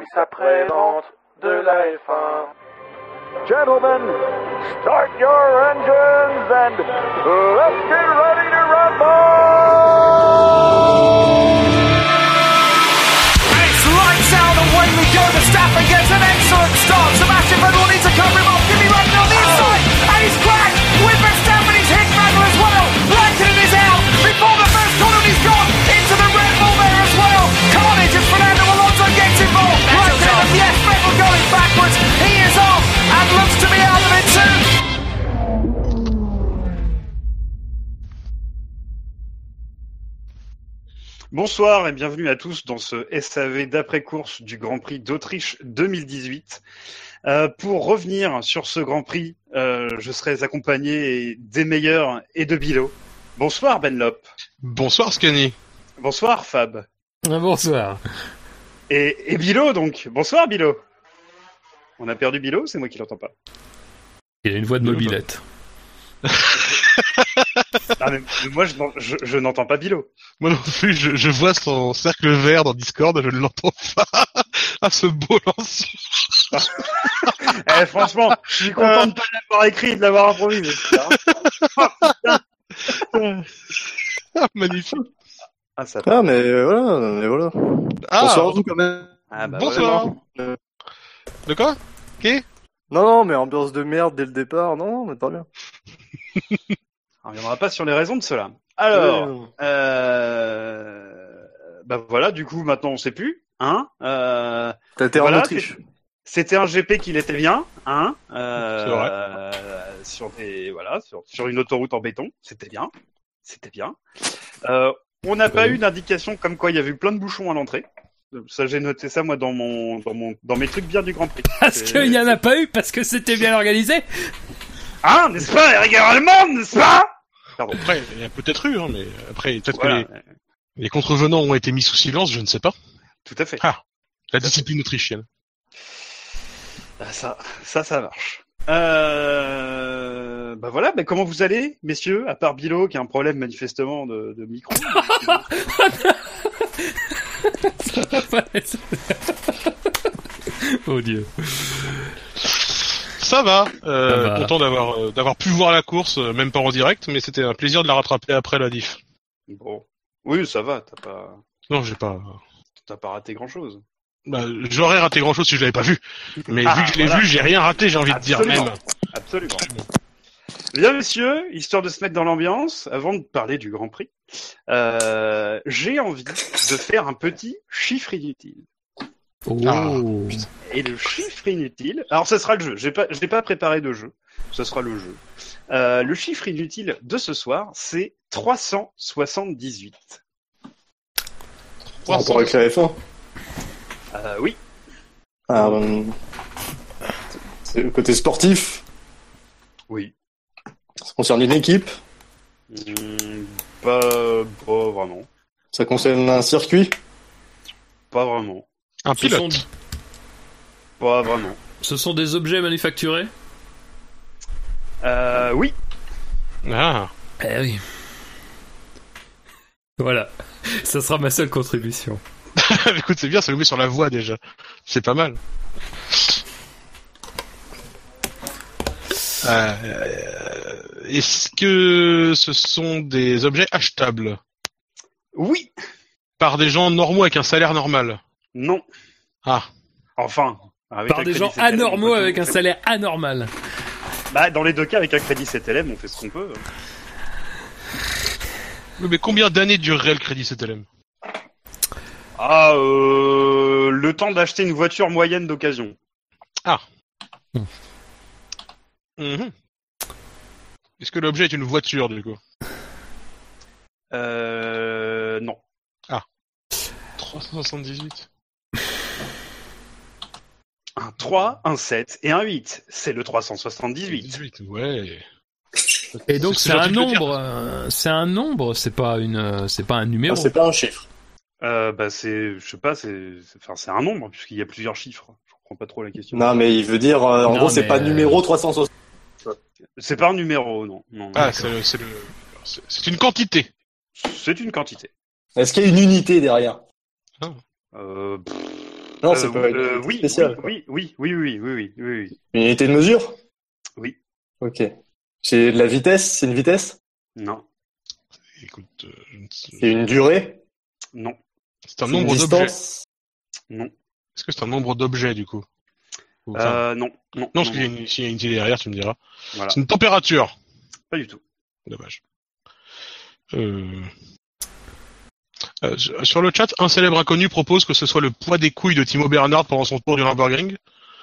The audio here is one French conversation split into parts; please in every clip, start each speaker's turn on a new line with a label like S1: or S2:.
S1: service après-vente de la F1. Gentlemen, start your engines and let's get ready to rumble!
S2: Bonsoir et bienvenue à tous dans ce SAV d'après-course du Grand Prix d'Autriche 2018. Euh, pour revenir sur ce Grand Prix, euh, je serai accompagné des meilleurs et de Bilo. Bonsoir Benlop.
S3: Bonsoir Scanny.
S2: Bonsoir Fab.
S4: Bonsoir.
S2: Et, et Bilo donc. Bonsoir Bilo. On a perdu Bilo, c'est moi qui l'entends pas.
S4: Il a une voix de mobilette.
S2: Ah, mais, moi je, n'en- je- je n'entends pas Bilo.
S3: Moi non plus, je, je vois son cercle vert dans Discord, je ne l'entends pas. Ah, ce beau lancement.
S2: Eh, franchement, je suis content de pas l'avoir écrit et de l'avoir improvisé.
S3: Ah, magnifique.
S2: Ah, ça
S5: Ah, mais voilà, mais voilà.
S3: Ah,
S5: Bonsoir à vous quand même.
S2: Ah, bah,
S3: bonsoir.
S2: voilà.
S3: De quoi?
S5: Non, non, mais ambiance de merde dès le départ, non, non, mais pas bien.
S2: On reviendra pas sur les raisons de cela. Alors, euh... bah voilà, du coup, maintenant on sait plus, hein. Euh...
S5: T'as été
S2: voilà,
S5: en Autriche.
S2: C'était un GP qui l'était bien, hein. Euh...
S3: C'est vrai.
S2: euh, Sur des, voilà, sur, sur une autoroute en béton, c'était bien, c'était bien. Euh, on n'a pas eu d'indication comme quoi il y avait eu plein de bouchons à l'entrée. Ça, j'ai noté ça moi dans mon, dans mon, dans mes trucs bien du Grand Prix.
S4: Parce qu'il n'y en a pas eu, parce que c'était bien organisé.
S2: Hein, n'est-ce pas, les rigueurs allemandes, n'est-ce pas Pardon.
S3: Après, il y a peut-être eu, hein, mais après, peut-être
S2: Voilà,
S3: que les, les contrevenants ont été mis sous silence, je ne sais pas.
S2: tout à fait.
S3: La discipline autrichienne.
S2: Ah, Ça, ça, ça marche. Euh... Bah voilà, bah comment vous allez, messieurs, à part Bilo qui a un problème manifestement de, de micro?
S4: oh dieu.
S3: Ça va, euh,
S4: Ça va.
S3: content d'avoir euh, d'avoir pu voir la course, euh, même pas en direct, mais c'était un plaisir de la rattraper après la diff.
S2: bon, oui, ça va, t'as pas,
S3: Non, j'ai pas.
S2: t'as pas raté grand chose.
S3: Bah, j'aurais raté grand chose si je l'avais pas vu. Mais
S2: Ah,
S3: vu que je l'ai
S2: voilà.
S3: vu, j'ai rien raté, j'ai envie de dire
S2: Absolument.
S3: même.
S2: Absolument. Bien, messieurs, histoire de se mettre dans l'ambiance, avant de parler du Grand Prix, euh, j'ai envie de faire un petit chiffre inutile.
S4: Oh.
S3: Ah,
S2: Et le chiffre inutile, alors ce sera le jeu. J'ai pas, je n'ai pas préparé de jeu. Ce sera le jeu. Euh, le chiffre inutile de ce soir, c'est 378.
S5: Par rapport avec la F1.
S2: Euh, oui.
S5: Ah, euh, c'est le côté sportif.
S2: Oui.
S5: Ça concerne une équipe.
S2: Hmm, pas, pas vraiment.
S5: Ça concerne un circuit.
S2: Pas vraiment.
S3: Un
S4: Ce sont,
S3: pilote.
S2: Pas vraiment.
S4: ce sont des objets manufacturés?
S2: Euh, oui.
S3: Ah.
S4: Eh oui. Voilà. Ça sera ma seule contribution.
S3: Écoute, c'est bien, ça nous met sur la voie déjà. C'est pas mal. Euh, Est-ce que ce sont des objets achetables?
S2: Oui.
S3: par des gens normaux avec un salaire normal?
S2: Non.
S3: Ah,
S2: Enfin. Avec
S4: Par des gens anormaux avec un salaire anormal.
S2: Bah, dans les deux cas, avec un crédit CTLM, on fait ce qu'on peut.
S3: Oui, mais combien d'années durerait le crédit CTLM
S2: Ah, euh, le temps d'acheter une voiture moyenne d'occasion.
S3: Mhm. Est-ce que l'objet est une voiture du coup?
S2: Euh, non.
S3: 378
S2: Un 3, un 7 et un 8. C'est le 378.
S3: 18, ouais.
S4: Et donc
S3: C'est
S4: un nombre, euh, c'est un nombre, c'est pas une, euh, c'est pas un numéro.
S5: Ah, c'est pas un chiffre.
S2: Euh, bah, c'est, je sais pas, c'est, enfin, c'est un nombre, puisqu'il y a plusieurs chiffres. Je comprends pas trop la question.
S5: Non, mais il veut dire, euh, en
S4: Non,
S5: gros, c'est pas
S4: euh,
S5: numéro 360.
S2: C'est pas un numéro, non. non
S3: Ah, c'est le, c'est le, c'est- c'est une quantité.
S2: c'est une quantité.
S5: Est-ce qu'il y a une unité derrière?
S2: Euh, pff,
S5: Non,
S2: Euh,
S5: c'est pas
S2: euh, oui,
S5: spéciale.
S2: oui, oui, oui, oui, oui, oui, oui, oui.
S5: Une unité de mesure?
S2: Oui.
S5: Ok. C'est de la vitesse? C'est une vitesse?
S2: Non,
S3: Écoute, euh, je ne sais-
S5: C'est une durée?
S2: Non,
S3: c'est un nombre d'objets.
S5: distance?
S2: Non,
S3: Est-ce que c'est un nombre d'objets du coup?
S2: Euh, non, non,
S3: Non, parce qu'il y a une, s'il y a une unité derrière, tu me diras.
S2: Voilà.
S3: C'est une température.
S2: pas du tout.
S3: Dommage. Euh... euh, sur le chat, un célèbre inconnu propose que ce soit le poids des couilles de Timo Bernard pendant son tour du Nürburgring.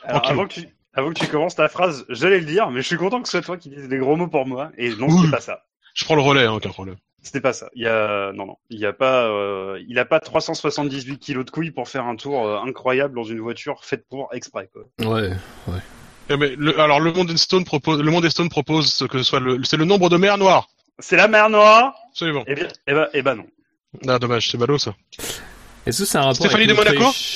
S2: Alors, avant que, tu, avant que tu commences ta phrase, j'allais le dire, mais je suis content que ce soit toi qui dises des gros mots pour moi. Et non, c'était pas ça.
S3: Je prends le relais, hein, aucun problème.
S2: C'était pas ça. Il y a, non, non, il y a pas, euh, il a pas 378 kilos de couilles pour faire un tour euh, incroyable dans une voiture faite pour exprès, quoi.
S4: Ouais.
S3: Eh ben, le- alors le monde Stone propose, le monde Stone propose que ce soit le, c'est le nombre de mers noires.
S2: C'est la mer Noire
S3: Absolument.
S2: Eh bien, eh ben, eh ben non.
S3: Ah, dommage, c'est ballot ça.
S4: Est-ce que c'est un rapport
S3: Stéphanie
S4: avec
S3: de Monaco
S4: l'Autriche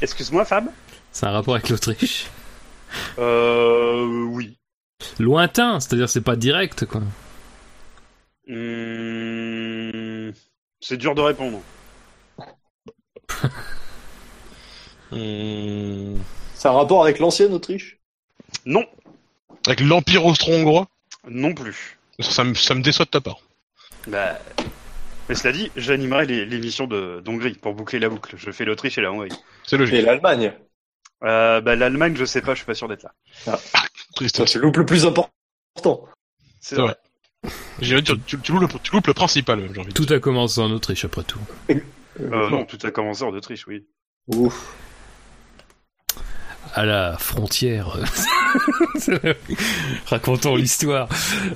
S2: Excuse-moi, Fab.
S4: C'est un rapport avec l'Autriche
S2: Euh, oui.
S4: Lointain, c'est-à-dire c'est pas direct, quoi.
S2: Hum, C'est dur de répondre.
S3: Hum,
S5: C'est un rapport avec l'ancienne Autriche?
S2: Non,
S3: Avec l'Empire austro-hongrois?
S2: non plus.
S3: Ça, me, ça me déçoit de ta part.
S2: Bah, mais cela dit, j'animerai les- l'émission de d'Hongrie pour boucler la boucle. Je fais l'Autriche et la Hongrie.
S3: C'est logique.
S5: Et l'Allemagne
S2: Euh, bah, l'Allemagne, je sais pas, je suis pas sûr d'être là.
S3: Triste.
S5: Ça, C'est le le plus important.
S2: C'est vrai.
S3: J'ai envie de dire, tu, tu loupes le, tu loupes le principal, même, j'ai envie de
S4: Tout
S3: dire.
S4: a commencé en Autriche, après tout.
S2: Euh, non, tout a commencé en Autriche, oui.
S5: Ouf.
S4: À la frontière. Racontons l'histoire.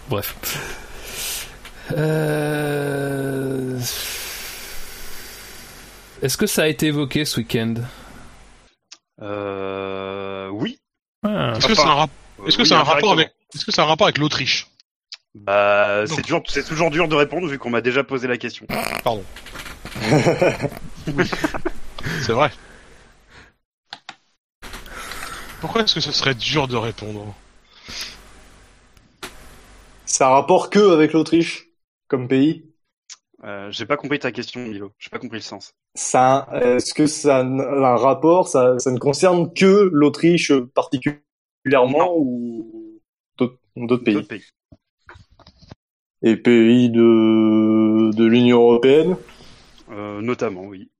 S4: Bref. Euh... Est-ce que ça a été évoqué ce week-end?
S2: Euh, oui.
S4: Ah.
S3: Est-ce que c'est un, rap- est-ce que
S2: oui,
S3: c'est un rapport avec, est-ce que c'est un rapport avec l'Autriche?
S2: Bah, c'est dur, c'est toujours dur de répondre vu qu'on m'a déjà posé la question.
S3: C'est vrai. Pourquoi est-ce que ce serait dur de répondre?
S5: C'est un rapport que avec l'Autriche? Comme pays?
S2: Euh, j'ai pas compris ta question, Milo. J'ai pas compris le sens.
S5: ça, Est-ce que ça a un rapport ça, ça ne concerne que l'Autriche particulièrement ou d'autres d'autres pays?
S2: D'autres pays.
S5: Et pays de, de l'Union Européenne?
S2: Euh, notamment, oui.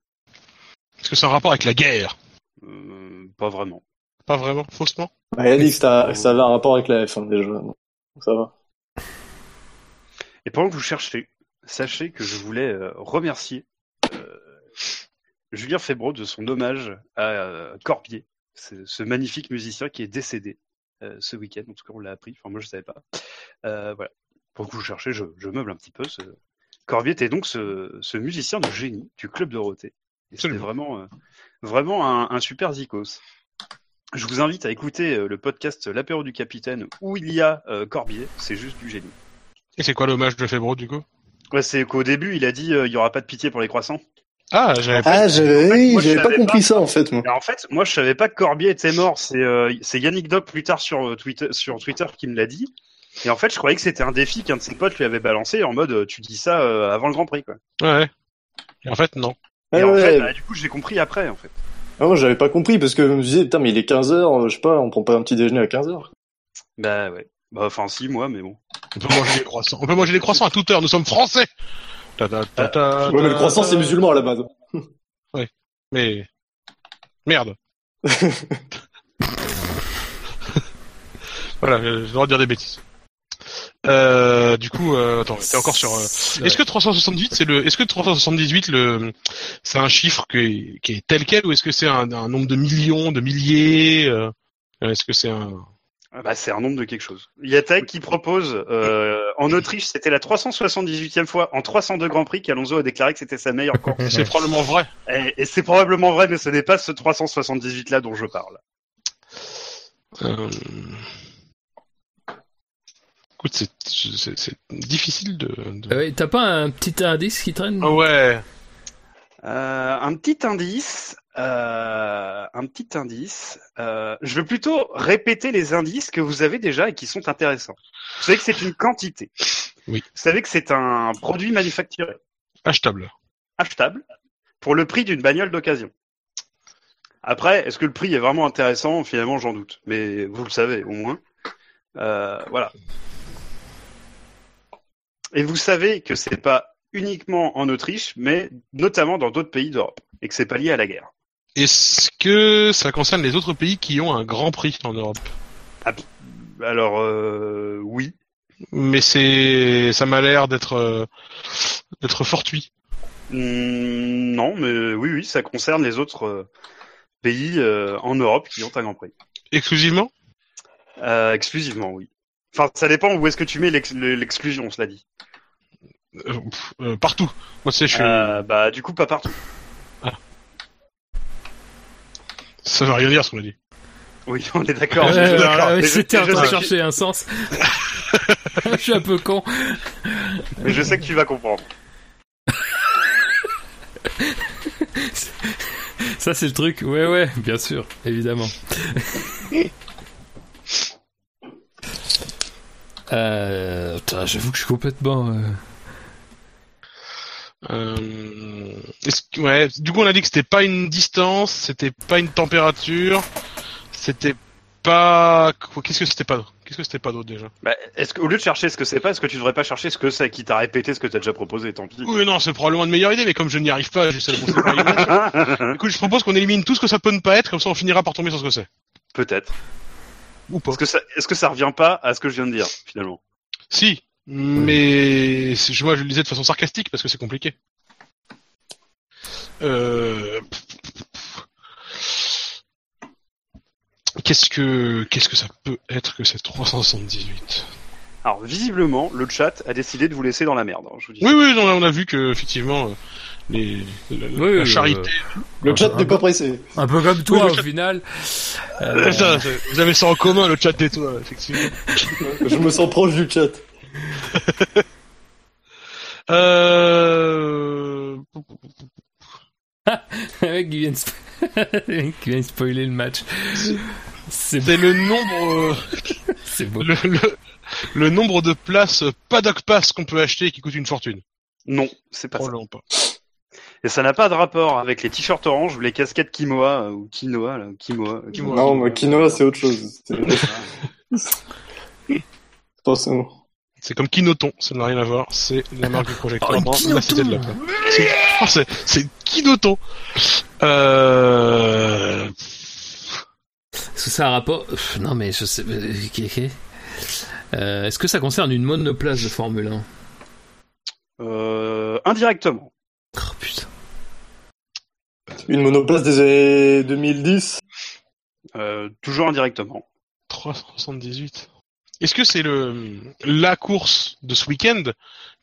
S3: Est-ce que c'est un rapport avec la guerre?
S2: Euh, pas vraiment.
S3: Pas vraiment, faussement?
S5: Bah, Il a dit que ça, ça avait un rapport avec la F1 déjà. donc Ça va.
S2: Et pendant que vous cherchez, sachez que je voulais euh, remercier euh, Julien Febro de son hommage à euh, Corbier, ce, ce magnifique musicien qui est décédé euh, ce week-end. En tout cas, on l'a appris. Enfin, moi, je savais pas. Euh, voilà. Pendant que vous cherchez, je, je meuble un petit peu. Ce... Corbier était donc ce, ce musicien de génie du club Dorothée. C'était vraiment, euh, vraiment un, un super zikos. Je vous invite à écouter le podcast L'apéro du capitaine où il y a euh, Corbier. C'est juste du génie.
S3: Et c'est quoi l'hommage de Febro du coup?
S2: Ouais, c'est qu'au début, il a dit euh, il y aura pas de pitié pour les croissants.
S3: Ah, j'avais pas.
S5: Ah, j'avais oui,
S2: moi, je
S5: j'avais pas compris
S2: pas.
S5: ça en fait, moi.
S2: En fait, moi, je savais pas que Corbier était mort. C'est euh, c'est Yannick Doc plus tard sur euh, Twitter, sur Twitter qui me l'a dit. Et en fait, je croyais que c'était un défi qu'un de ses potes lui avait balancé en mode tu dis ça euh, avant le Grand Prix quoi.
S3: Ouais. Et en fait, non.
S2: Et
S5: Ouais,
S2: en
S5: ouais,
S2: fait, bah, du coup, j'ai compris après en fait.
S5: Ah, moi, j'avais pas compris parce que je me disais, putain, mais il est 15h, je sais pas, on prend pas un petit déjeuner à 15h.
S2: Bah ouais. Bah enfin si moi, mais bon.
S3: On peut manger des croissants. On peut manger des croissants à toute heure. Nous sommes français. Ta ta ta ta
S5: Ouais, mais le croissant, c'est musulman à la base.
S3: Mais merde. voilà, j'ai le droit de dire des bêtises. Euh, du coup, euh, attends, t'es encore sur. euh, Est-ce que 378 c'est le Est-ce que 378 le c'est un chiffre qui est, qui est tel quel ou est-ce que c'est un, un nombre de millions, de milliers euh, Est-ce que c'est un
S2: Bah c'est un nombre de quelque chose. Il y a Tech qui propose euh, en Autriche, c'était la 378e fois en 302 Grands Prix qu'Alonso a déclaré que c'était sa meilleure course.
S3: C'est probablement vrai.
S2: et et c'est probablement vrai, mais ce n'est pas ce 378 là dont je parle.
S3: Euh... Écoute, c'est difficile de. de-
S4: ouais, T'as pas un petit indice qui traîne?
S3: Ah ouais.
S2: Euh, un petit indice, euh, un petit indice. Euh, je vais plutôt répéter les indices que vous avez déjà et qui sont intéressants. Vous savez que c'est une quantité.
S3: Oui.
S2: Vous savez que c'est un produit manufacturé,
S3: Achetable.
S2: achetable, pour le prix d'une bagnole d'occasion. Après, est-ce que le prix est vraiment intéressant? Finalement, j'en doute. Mais vous le savez, au moins. Euh, voilà. Et vous savez que c'est pas uniquement en Autriche, mais notamment dans d'autres pays d'Europe, et que c'est pas lié à la guerre.
S3: Est-ce que ça concerne les autres pays qui ont un grand prix en Europe?
S2: Alors, euh, oui.
S3: Mais c'est, ça m'a l'air d'être, euh, d'être fortuit.
S2: Hmm, non, mais oui, oui, ça concerne les autres euh, pays en Europe qui ont un grand prix.
S3: Exclusivement?
S2: Exclusivement, oui. Enfin, ça dépend où est-ce que tu mets l'ex- le- l'exclusion, cela dit.
S3: Euh, pff, euh, Partout. Moi, sais, je suis,
S2: Euh, bah, du coup, pas partout.
S3: ça veut rien dire ce qu'on a dit.
S2: Oui, on est d'accord.
S4: Ouais,
S2: suis
S4: ouais,
S2: d'accord.
S4: ouais,
S2: Mais je-
S4: J'étais en
S2: je
S4: train de
S2: sais que-
S4: chercher un sens. Je suis un peu con.
S2: Mais je sais que tu vas comprendre.
S4: Ça, c'est le truc. Ouais, ouais, bien sûr, évidemment. Euh, putain, j'avoue que je suis complètement. euh,
S3: Euh, que- ouais, du coup, on a dit que c'était pas une distance, c'était pas une température, c'était pas, qu'est-ce que c'était pas, qu'est-ce que c'était pas d'autre déjà?
S2: Bah, est-ce que, au lieu de chercher ce que c'est pas, est-ce que tu devrais pas chercher ce que c'est qui t'a répété ce que t'as déjà proposé, tant pis.
S3: Oui, non, c'est probablement une meilleure idée, mais comme je n'y arrive pas, j'essaie de par l'image. Écoute, je propose qu'on élimine tout ce que ça peut ne pas être, comme ça on finira par tomber sur ce que c'est.
S2: Peut-être.
S3: Ou pas.
S2: Est-ce que ça, est-ce que ça revient pas à ce que je viens de dire, finalement?
S3: Si, mais moi je le disais de façon sarcastique parce que c'est compliqué. Euh... Qu'est-ce que qu'est-ce que ça peut être que c'est 378
S2: Alors, visiblement, le chat a décidé de vous laisser dans la merde, hein, je vous dis.
S3: Oui oui, non, on a vu que effectivement euh, les la, la-
S4: Oui,
S3: la
S4: oui,
S3: charité.
S5: Le chat n'est pas pressé.
S4: Un peu comme toi,
S3: Oui,
S4: au
S3: chat-
S4: final. Euh,
S3: Ça, vous avez ça en commun le chat et toi effectivement.
S5: Je me sens proche du chat.
S3: Euh...
S4: le mec qui vient de spo- le mec qui vient de spoiler le match. C'est
S3: C'est le nombre euh,
S4: c'est beau.
S3: le, le, le nombre de places paddock pass qu'on peut acheter qui coûte une fortune.
S2: Non, c'est pas ça.
S3: Pas.
S2: Et ça n'a pas de rapport avec les t-shirts orange ou les casquettes Kimoa, euh, ou Quinoa, là, Kimoa. euh,
S3: Kimoa.
S5: Non, moi, quinoa, c'est autre chose. C'est Attention.
S3: C'est comme Kinoton, ça n'a rien à voir, c'est la marque du projecteur
S4: Oh,
S3: dans
S4: Kinoton.
S3: la cité de la Peur. C'est oh, c'est- c'est Kinoton. Euh...
S4: Est-ce que ça a un rapport Pff, Non, mais je sais. Euh, Est-ce que ça concerne une monoplace de Formule 1
S2: Euh, indirectement.
S4: Oh putain.
S5: Une monoplace des années 2010.
S2: Euh, toujours indirectement.
S3: 378. Est-ce que c'est le la course de ce week-end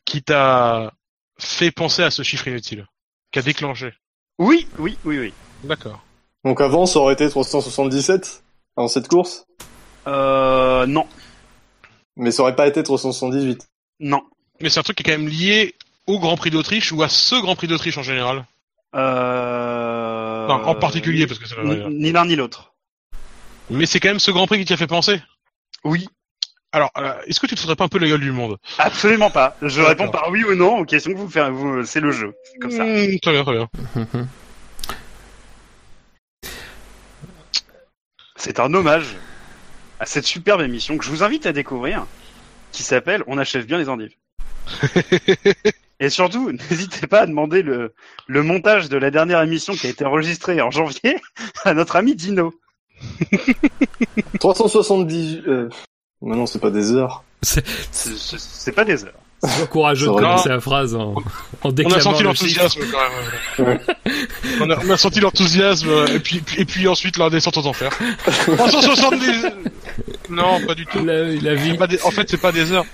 S3: qui t'a fait penser à ce chiffre inutile Qui a déclenché?
S2: Oui, oui, oui, oui.
S3: D'accord.
S5: Donc avant, ça aurait été 377 dans cette course?
S2: Euh, non,
S5: Mais ça aurait pas été 378.
S2: non.
S3: Mais c'est un truc qui est quand même lié au Grand Prix d'Autriche ou à ce Grand Prix d'Autriche en général?
S2: Euh...
S3: Enfin, En particulier, parce que c'est
S2: Ni, ni l'un ni l'autre.
S3: Mais c'est quand même ce Grand Prix qui t'y a fait penser?
S2: Oui,
S3: Alors, euh, est-ce que tu te foutrais pas un peu la gueule du monde?
S2: Absolument pas. Je réponds par oui ou non aux questions que vous faites. Vous, c'est le jeu. C'est comme ça.
S3: Mmh, Très bien, très bien.
S2: C'est un hommage à cette superbe émission que je vous invite à découvrir, qui s'appelle On achève bien les endives. Et surtout, n'hésitez pas à demander le, le montage de la dernière émission qui a été enregistrée en janvier à notre ami Dino.
S5: 370... Euh... Mais non, c'est pas des heures.
S2: C'est- C'est c'est pas des heures.
S4: C'est courageux de commencer la phrase en, en
S3: On
S4: déclamant
S3: a senti l'enthousiasme quand même. on, a, on a senti l'enthousiasme euh, et puis, et puis ensuite la descente aux enfers. 370 Non, pas du tout.
S4: La, la vie.
S3: C'est pas des- En fait, c'est pas des heures.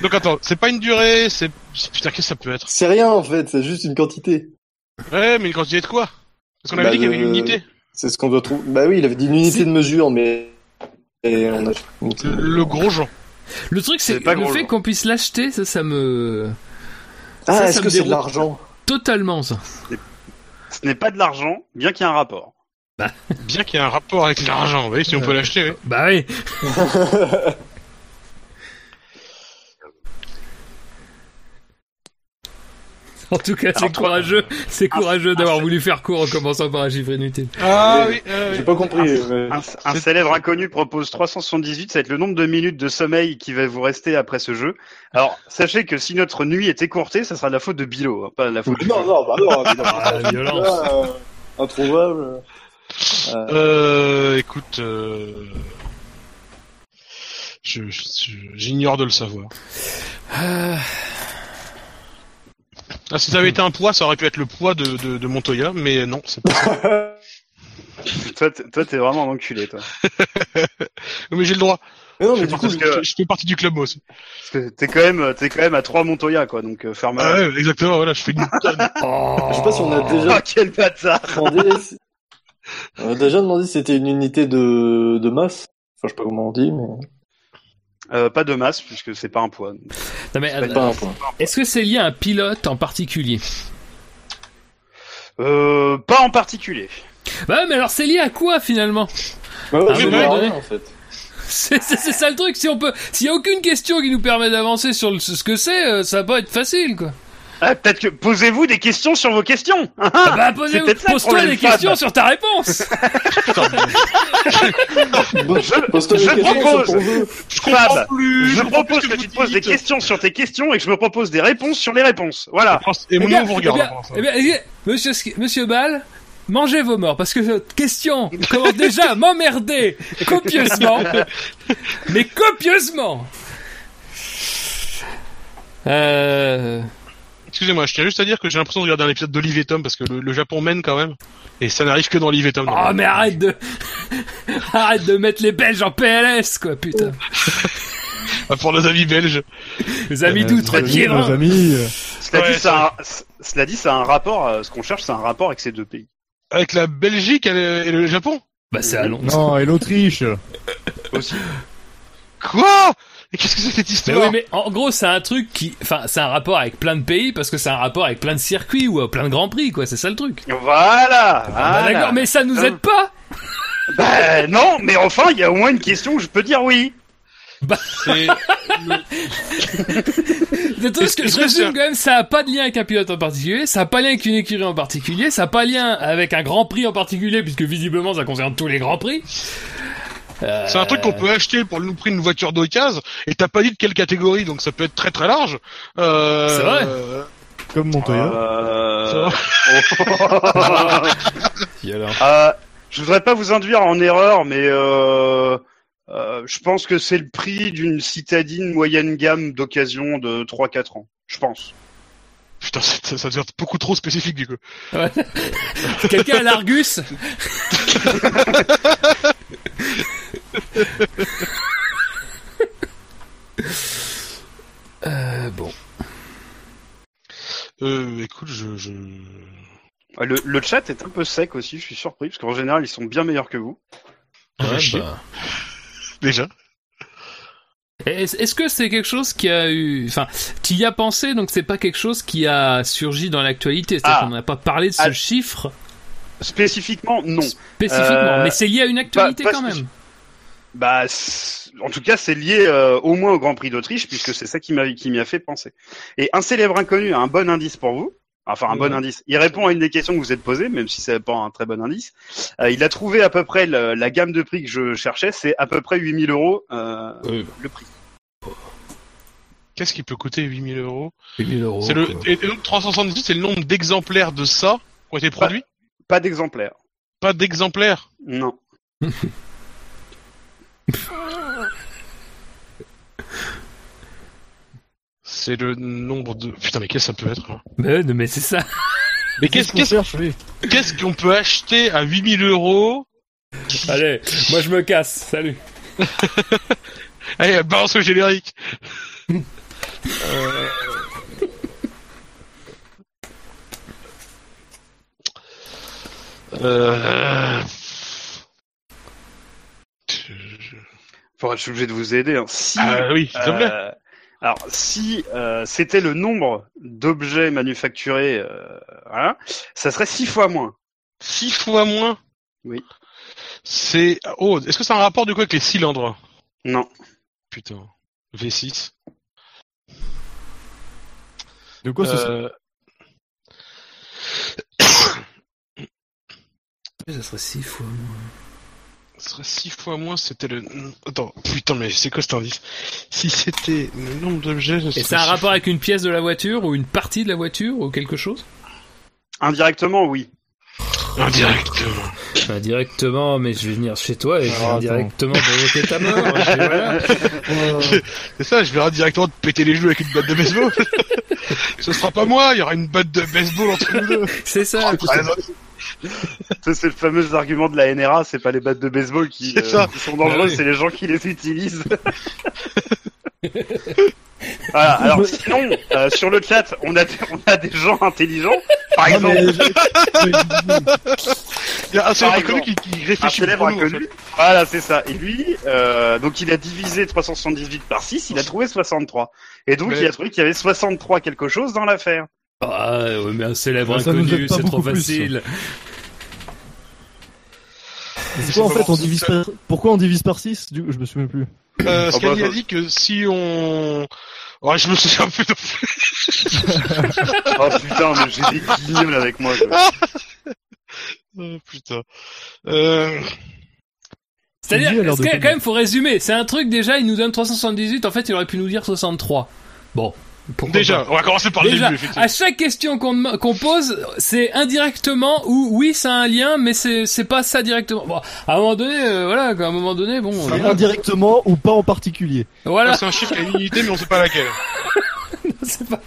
S3: Donc attends, c'est pas une durée, c'est... Putain, qu'est-ce que ça peut être?
S5: C'est rien en fait, c'est juste une quantité.
S3: Ouais, mais une quantité de quoi? Parce qu'on avait
S5: Bah,
S3: dit qu'il y avait une unité.
S5: C'est ce qu'on doit trouver. Bah oui, il avait dit une unité de mesure, mais... Et on a...
S3: Le, le gros Jean.
S4: Le truc, c'est le
S2: gros,
S4: fait qu'on puisse l'acheter, ça, ça me.
S5: Ah,
S4: Ça, ça
S5: est-ce
S4: me
S5: que c'est de l'argent
S4: Totalement, ça.
S2: Ce n'est pas de l'argent, bien qu'il y ait un rapport.
S3: Bien qu'il y ait un rapport avec l'argent, vous voyez, si on peut l'acheter, oui.
S4: Bah oui. En tout cas, c'est courageux, c'est courageux d'avoir voulu faire court en commençant par un chiffre inutile.
S3: Ah oui, euh,
S5: J'ai pas compris. mais-
S2: Un, un célèbre inconnu propose 378, ça va être le nombre de minutes de sommeil qui va vous rester après ce jeu. Alors, sachez que si notre nuit est écourtée, ça sera de la faute de Bilo, hein, pas de la faute
S5: Non,
S2: jeu.
S5: non, bah non. mais non.
S4: Ah, la violence.
S5: Là, euh, introuvable. Euh,
S3: euh, écoute, euh, je- je- j'ignore de le savoir.
S4: Ah,
S3: Ah, si ça avait été un poids, ça aurait pu être le poids de, de, de Montoya, mais non, c'est pas ça.
S2: Toi, t'es- toi, t'es vraiment un enculé, toi.
S3: Mais j'ai le droit.
S5: Mais non,
S3: Je
S5: mais
S3: fais,
S5: du coup,
S3: partie,
S2: que-
S3: je- je fais partie du club moi aussi.
S2: Parce que t'es quand même, t'es quand même à 3 Montoya, quoi, donc euh, ferme
S3: Ah ouais, exactement, voilà, je fais une
S4: oh.
S5: je sais pas si on a déjà
S2: quel bâtard
S5: demandé. On a déjà demandé si c'était une unité de, de masse. Enfin, je sais pas comment on dit, mais
S2: euh, Pas de masse, puisque c'est pas un poids.
S4: Non, mais,
S5: point.
S4: est-ce que c'est lié à un pilote en particulier
S2: Euh, pas en particulier.
S4: Bah, mais alors c'est lié à quoi finalement
S5: Bah ouais,
S4: Ah, oui, oui,
S5: en fait.
S4: C'est ça le truc. Si on peut, s'il y a aucune question qui nous permet d'avancer sur le- ce que c'est, euh, ça va pas être facile, quoi.
S2: Ah, peut-être que posez-vous des questions sur vos questions.
S4: Ah bah, posez- pose-toi des
S2: Fab.
S4: questions sur ta réponse.
S2: Je- propose-. Fab,
S3: plus,
S2: je que tu te poses des questions sur tes questions et que je me propose des réponses sur les réponses. Voilà.
S3: Et mon
S4: Eh bien,
S3: nom vous regarde.
S4: eh bien, eh bien, monsieur Ball, mangez vos morts parce que cette question commence déjà à m'emmerder copieusement, mais copieusement. Euh...
S3: Excusez-moi, je tiens juste à dire que j'ai l'impression de regarder un épisode d'Olive et Tom parce que le, le Japon mène quand même. Et ça n'arrive que dans Olive et Tom.
S4: Oh mais arrête de arrête de mettre les Belges en PLS quoi putain.
S3: Ah, Pour nos amis belges.
S4: Les amis d'outre
S2: nos
S6: amis. euh,
S2: Cela
S3: Ouais,
S2: dit, ça a un- c- cela dit, c'est un rapport. euh, ce qu'on cherche, c'est un rapport avec ces deux pays.
S3: Avec la Belgique et le, et le Japon?
S4: Bah c'est à Londres.
S6: Non, et l'Autriche.
S2: Aussi.
S3: Quoi? Mais qu'est-ce que c'est que cette
S4: Mais
S3: histoire
S4: oui, mais en gros, c'est un truc qui, enfin, c'est un rapport avec plein de pays parce que c'est un rapport avec plein de circuits ou euh, plein de grands prix, quoi. C'est ça le truc.
S2: Voilà.
S4: Bah,
S2: voilà.
S4: d'accord, mais ça nous aide pas.
S2: Bah, non, mais enfin, il y a au moins une question où je peux dire oui.
S3: C'est-
S4: C'est tout ce que je résume quand même. Ça a pas de lien avec un pilote en particulier. Ça a pas de lien avec une écurie en particulier. Ça a pas de lien avec un grand prix en particulier puisque visiblement ça concerne tous les grands prix. Euh,
S3: C'est un truc qu'on peut acheter pour nous prendre une voiture d'occasion et t'as pas dit de quelle catégorie donc ça peut être très très large. Euh,
S4: C'est vrai.
S3: euh,
S6: Comme Montoya.
S2: Euh...
S4: Alors
S2: Euh, je voudrais pas vous induire en erreur, mais euh, euh, je pense que c'est le prix d'une citadine moyenne gamme d'occasion de 3-4 ans. Je pense.
S3: Putain, c'est- ça, ça devient beaucoup trop spécifique du coup.
S4: Quelqu'un à l'Argus? Euh, bon.
S3: Euh, écoute, je, je...
S2: Le, le chat est un peu sec aussi, je suis surpris, parce qu'en général, ils sont bien meilleurs que vous.
S3: Ah,
S4: Ouais,
S3: chier.
S4: bah.
S3: déjà.
S4: Est-ce est-ce que c'est quelque chose qui a eu, enfin, tu y as pensé, donc c'est pas quelque chose qui a surgi dans l'actualité, c'est-à-dire
S2: Ah.
S4: qu'on n'a pas parlé de ce
S2: Ah.
S4: chiffre
S2: Spécifiquement, non.
S4: spécifiquement,
S2: Euh,
S4: mais c'est lié à une actualité
S2: pas
S4: quand même.
S2: Bah, en tout cas, c'est lié euh, au moins au Grand Prix d'Autriche, puisque c'est ça qui m'a qui m'y a fait penser. Et un célèbre inconnu a un bon indice pour vous. Enfin, un bon indice. Il répond à une des questions que vous êtes posées, même si c'est pas un très bon indice. Euh, il a trouvé à peu près le- la gamme de prix que je cherchais, c'est à peu près 8000 euros euh,
S4: Oui.
S2: le prix.
S3: Qu'est-ce qui peut coûter 8000 euros?
S4: 8000 euros.
S3: C'est le et donc 378, c'est le nombre d'exemplaires de ça qui ont été produits?
S2: Pas d'exemplaire.
S3: Pas d'exemplaires.
S2: Non.
S3: C'est le nombre de. Putain, mais qu'est-ce que ça peut être hein
S4: Mais, non, mais c'est ça.
S3: Mais qu'est-ce
S6: qu'on
S3: peut acheter à 8000 euros
S4: Allez, moi je me casse. Salut.
S3: Allez, balance le générique. Euh...
S2: Faudrait, je suis obligé de vous aider. hein. Si,
S3: Ah oui, s'il te plaît.
S2: euh, alors, si euh, c'était le nombre d'objets manufacturés, euh, voilà, ça serait six fois moins.
S3: Six fois moins?
S2: Oui.
S3: C'est oh, est-ce que c'est un rapport du coup avec les cylindres?
S2: Non.
S3: Putain. V6.
S6: De quoi ce
S3: Euh,
S4: Ça serait six fois moins.
S3: Ce serait six fois moins, c'était le... Attends, putain, mais c'est quoi cet indice? Si c'était le nombre d'objets...
S4: Et
S3: serait
S4: c'est un rapport avec une pièce de la voiture ou une partie de la voiture ou quelque chose?
S2: Indirectement, oui.
S3: Indirectement.
S4: Bah, directement, mais je vais venir chez toi et je
S6: Ah,
S4: vais
S6: attends.
S4: directement provoquer ta mort. voilà.
S3: C'est ça, je verrai directement te péter les joues avec une batte de baseball. Ce sera pas moi, il y aura une batte de baseball entre nous deux.
S4: C'est ça.
S2: Ah, c'est le fameux argument de la NRA, c'est pas les battes de baseball qui, qui sont dangereuses,
S3: Ah oui.
S2: c'est les gens qui les utilisent. voilà, alors sinon, euh, sur le chat, on a, des, on a des gens intelligents. Par
S5: Non,
S2: exemple,
S5: mais-
S3: Il y a un seul
S2: Par
S3: inconnu qui, qui
S2: un
S3: réfléchit
S2: célèbre
S3: pour nous, en
S2: inconnu.
S3: fait.
S2: Voilà, c'est ça. Et lui, euh, donc il a divisé 378 par 6, il a trouvé 63. Et donc
S3: Mais-
S2: il a trouvé qu'il y avait 63 quelque chose dans l'affaire.
S4: Ah, ouais, mais un célèbre
S6: Ça nous
S4: inconnu,
S6: aide pas
S4: c'est trop
S6: beaucoup plus,
S4: facile.
S6: C'est quoi en fait on divise par... Pourquoi on divise par 6 du... Je me souviens plus.
S3: Euh,
S2: Ah bah,
S3: Scully a
S2: ça-
S3: dit que si on... Ouais, je me souviens plus plus.
S2: Oh putain, mais j'ai des guignols avec moi.
S3: Oh, putain. Euh...
S4: C'est-à-dire, ce
S6: de
S4: quand même, faut résumer. C'est un truc, déjà, il nous donne 378, en fait, il aurait pu nous dire 63. Bon. Pourquoi
S3: Déjà,
S4: pas.
S3: on va commencer par le
S4: Déjà,
S3: début, effectivement.
S4: à chaque question qu'on qu'on pose, c'est indirectement ou oui, ça a un lien, mais c'est c'est pas ça directement. Bon, à un moment donné, euh, voilà, à un moment donné, bon,
S6: indirectement ou pas en particulier.
S4: voilà,
S3: C'est un chiffre qui a une unité, mais on sait pas laquelle.
S4: c'est pas.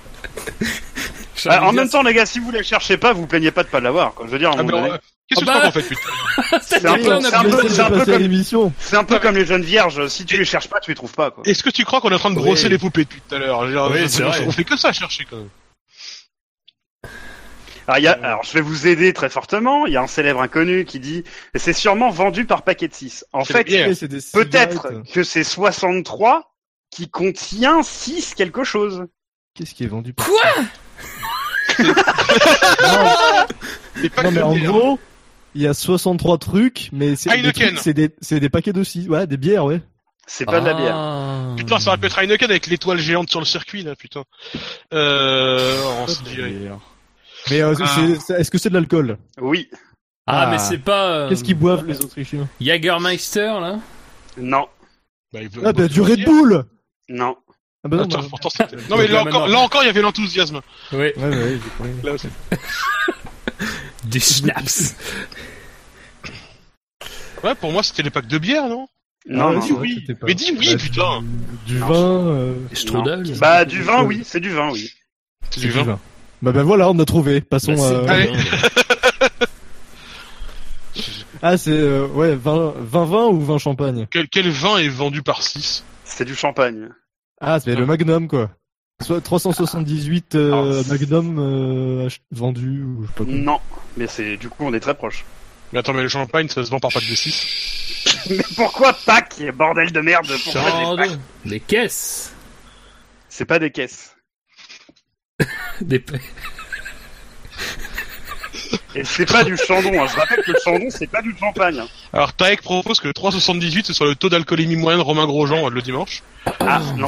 S2: Ah,
S4: envie
S2: en même temps, les gars, si vous la cherchez pas, vous plaignez pas de pas l'avoir. Je veux dire, à un
S3: Ah,
S2: moment donné,
S3: euh, Qu'est-ce que
S4: Ah
S3: tu crois
S4: bah.
S3: qu'on fait, putain
S4: c'est
S2: c'est un peu- un un comme-
S6: l'émission.
S2: c'est un peu comme les jeunes vierges. Si tu les cherches pas, tu les trouves pas. Quoi.
S3: Est-ce que tu crois qu'on est en train de brosser
S4: Oui.
S3: les poupées depuis tout à l'heure
S4: Oui,
S3: on-
S4: c'est
S3: on,
S4: vrai.
S3: on fait que ça à chercher, quand même.
S2: Alors, il y a, alors, je vais vous aider très fortement. Il y a un célèbre inconnu qui dit c'est sûrement vendu par paquet de 6. En fait, peut-être que c'est 63 qui contient 6 quelque chose.
S6: Qu'est-ce qui est vendu par
S4: Quoi
S6: Non mais en gros, il y a 63 trucs, mais c'est des,
S3: Heineken.
S6: trucs, c'est des, c'est des paquets de 6, ouais, des bières, ouais.
S2: C'est pas de la bière.
S4: Ah.
S3: Putain, ça aurait pu être Heineken avec l'étoile géante sur le circuit, là, putain. Euh... on se dirait.
S6: Mais euh, c'est-
S3: Ah.
S6: est-ce que c'est de l'alcool
S2: Oui.
S4: Ah, mais
S6: Ah.
S4: c'est pas. euh,
S6: Qu'est-ce qu'ils boivent les Autrichiens
S4: Jagermeister, là
S2: Non.
S3: Bah, il veut-
S6: Ah bah du Red. Bull
S2: Non.
S6: Ah bah non,
S3: Attends,
S6: bah-
S3: pourtant, non mais là
S4: là,
S3: encore,
S4: maintenant-
S3: là encore, il y avait l'enthousiasme.
S4: Oui.
S6: Ouais, ouais, ouais.
S3: Là.
S4: Du schnapps.
S3: Ouais, pour moi, c'était les packs de bière, non?
S2: Non,
S6: Ah, vrai,
S3: oui.
S6: pas-
S3: Mais dis oui,
S6: Bah,
S3: putain.
S6: Du, vin. euh,
S4: Strudel.
S2: Bah, du vin, oui. C'est du vin, oui.
S3: C'est du vin.
S6: Bah bah voilà, on a trouvé. Passons.
S4: Bah,
S6: euh,
S3: Allez.
S6: Ah c'est euh, ouais, vin, vin vin ou vin champagne?
S3: Quel, quel vin est vendu par 6
S2: C'est du champagne.
S6: Ah c'est le Magnum quoi. Soit 378 euh,
S2: Ah.
S6: Magnum euh, ou je sais pas quoi.
S2: Non. Mais c'est, du coup, on est très proche.
S3: Mais attends, mais le champagne, ça se vend par pack de 6
S2: Mais pourquoi Pâques, bordel de merde Pourquoi des. Pâques
S4: Des caisses.
S2: C'est pas des caisses.
S4: Des pa-
S2: Et c'est pas du chandon. Hein. Je rappelle que le chandon, c'est pas du champagne. hein.
S3: Alors, Taek propose que le 378, ce soit le taux d'alcoolémie moyen de Romain Grosjean le dimanche.
S2: Ah, non.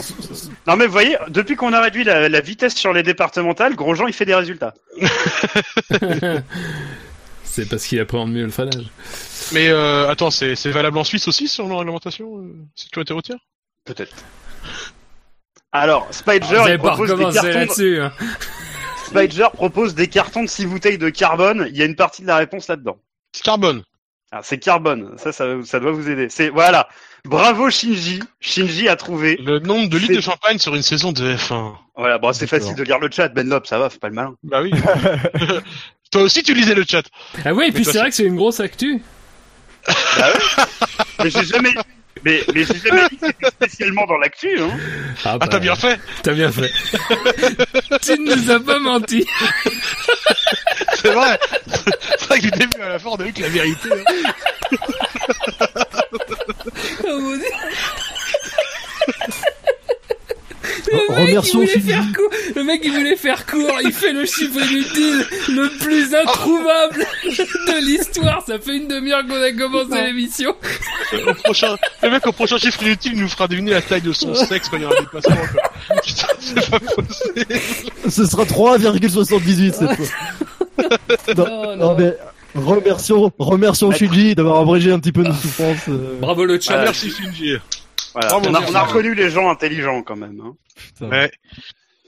S2: Non, mais vous voyez, depuis qu'on a réduit la, la vitesse sur les départementales, Grosjean, il fait des résultats.
S4: C'est parce qu'il appréhende mieux le fanage.
S3: Mais euh, attends, c'est c'est valable en Suisse aussi sur la réglementation euh, sécurité routière
S2: Peut-être. Alors, Spider,
S4: allez
S2: il
S4: pas
S2: propose des cartons.
S4: là-dessus. Hein.
S2: Spider propose des cartons de 6 bouteilles de carbone. Il y a une partie de la réponse là-dedans.
S3: Carbone.
S2: Ah, c'est carbone. Ça, ça, ça doit vous aider. C'est voilà. Bravo Shinji. Shinji a trouvé.
S3: Le nombre de litres
S2: C'est-
S3: de champagne sur une saison de F1.
S2: Voilà. Bon, c'est facile de lire le chat. Ben Lop, ça va, fais pas le malin.
S3: Bah oui. Toi aussi, tu lisais le chat.
S4: Ah oui, et puis c'est vrai que c'est une grosse actu.
S2: Mais j'ai jamais. Mais, mais j'ai jamais dit que c'était spécialement dans l'actu. Hein.
S4: Ah,
S3: Ah, t'as bien fait.
S4: T'as bien fait. tu ne nous as pas menti.
S3: C'est vrai. C'est vrai que du début à la fin, on a vu que la vérité. hein.
S4: Oh mon Dieu. Le mec, il
S6: Remercions
S4: voulait faire court. Le mec, il voulait faire court. Il fait le chiffre inutile le plus introuvable de l'histoire. Ça fait une demi-heure qu'on a commencé l'émission.
S3: Au prochain, le mec au prochain chiffre inutile nous fera deviner la taille de son sexe quand il y a un dépassement. Putain, c'est pas possible.
S6: Ce sera 3,78 cette fois. non,
S4: Oh, non.
S6: non, mais Remercions, remercions Shinji d'avoir abrégé un petit peu nos souffrances. euh,
S4: Bravo le
S3: Ah,
S4: chat.
S3: merci Shinji.
S2: Voilà.
S3: Bravo,
S2: on, a, on a reconnu les gens intelligents quand même. Hein.
S6: putain.
S3: Ouais.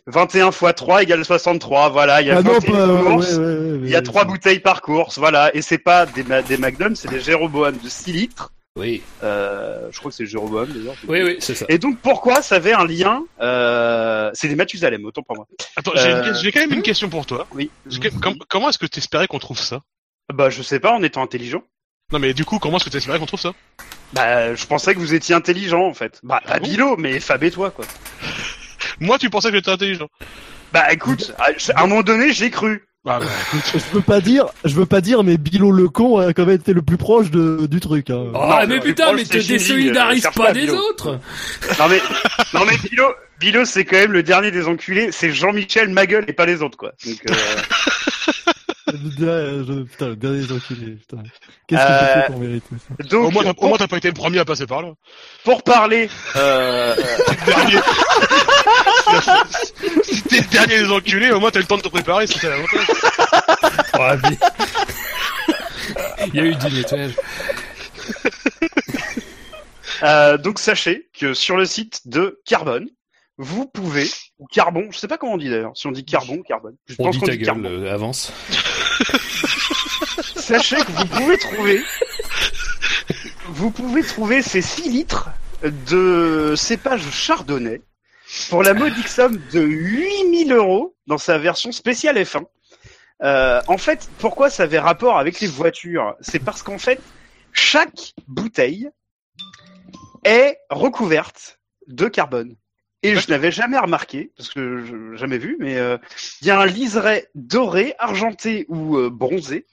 S2: 21 x 3 égale 63, voilà. Il y a,
S6: Ah non,
S2: 21
S6: pas, ouais,
S2: courses,
S6: ouais, ouais,
S2: il y a
S6: ouais,
S2: 3 bouteilles par course, voilà. Et c'est pas des, des Magnum, c'est des Jéroboam de 6 litres.
S4: Oui,
S2: Euh, je crois que c'est Jéroboam d'ailleurs.
S4: oui, oui, c'est ça.
S2: Et donc pourquoi ça avait un lien euh... C'est des Mathusalem, autant pour moi.
S3: Attends, j'ai
S2: Euh,
S3: j'ai quand même une question pour toi.
S2: Oui.
S3: Parce que- com- comment est-ce que t'espérais qu'on trouve ça?
S2: Bah je sais pas, en étant intelligent.
S3: Non mais du coup, comment est-ce que t'espérais qu'on trouve ça?
S2: Bah je pensais que vous étiez intelligent en fait. Bah
S3: Ah
S2: pas Bilo, mais Fab et toi quoi.
S3: Moi, tu pensais que j'étais intelligent
S2: Bah écoute, à à un moment donné j'ai cru.
S3: Bah, bah,
S6: Je veux pas dire, je veux pas dire, mais Bilo le con a quand même été le plus proche de, du truc. Hein.
S4: Oh,
S2: Non,
S4: mais
S2: le
S4: putain, mais
S2: c'est
S4: te
S2: Shinji, euh, cherche
S4: pas
S2: pas,
S4: des
S2: Bilo.
S4: autres.
S2: Non mais non mais Bilo, Bilo c'est quand même le dernier des enculés. C'est Jean-Michel ma gueule et pas les autres quoi. Donc, euh,
S6: je- putain, le dernier des enculés, putain. Qu'est-ce que
S2: Euh,
S6: j'ai fait pour mériter ça
S2: donc
S3: au moins, t'as- au
S2: pour,
S3: moins, t'as pas été le premier à passer par là.
S2: pour parler, euh,
S3: Le dernier. si t'es le dernier des enculés, au moins t'as le temps de te préparer, c'est l'avantage.
S4: Oh. Il y a eu du nettoyage.
S2: euh, donc sachez que sur le site de Carbone, vous pouvez ou Carbon, je sais pas comment on dit d'ailleurs, si on dit Carbon ou Carbone. Je
S4: On
S2: pense
S4: dit
S2: qu'on
S4: ta
S2: dit
S4: gueule,
S2: Carbon.
S4: euh, avance.
S2: Sachez que vous pouvez trouver, vous pouvez trouver ces 6 litres de cépage chardonnay pour la modique somme de 8000 euros dans sa version spéciale F1. Euh, en fait, pourquoi ça avait rapport avec les voitures? C'est parce qu'en fait, chaque bouteille est recouverte de carbone. Et je n'avais jamais remarqué, parce que je jamais vu, mais euh, il y a un liseré doré, argenté ou euh, bronzé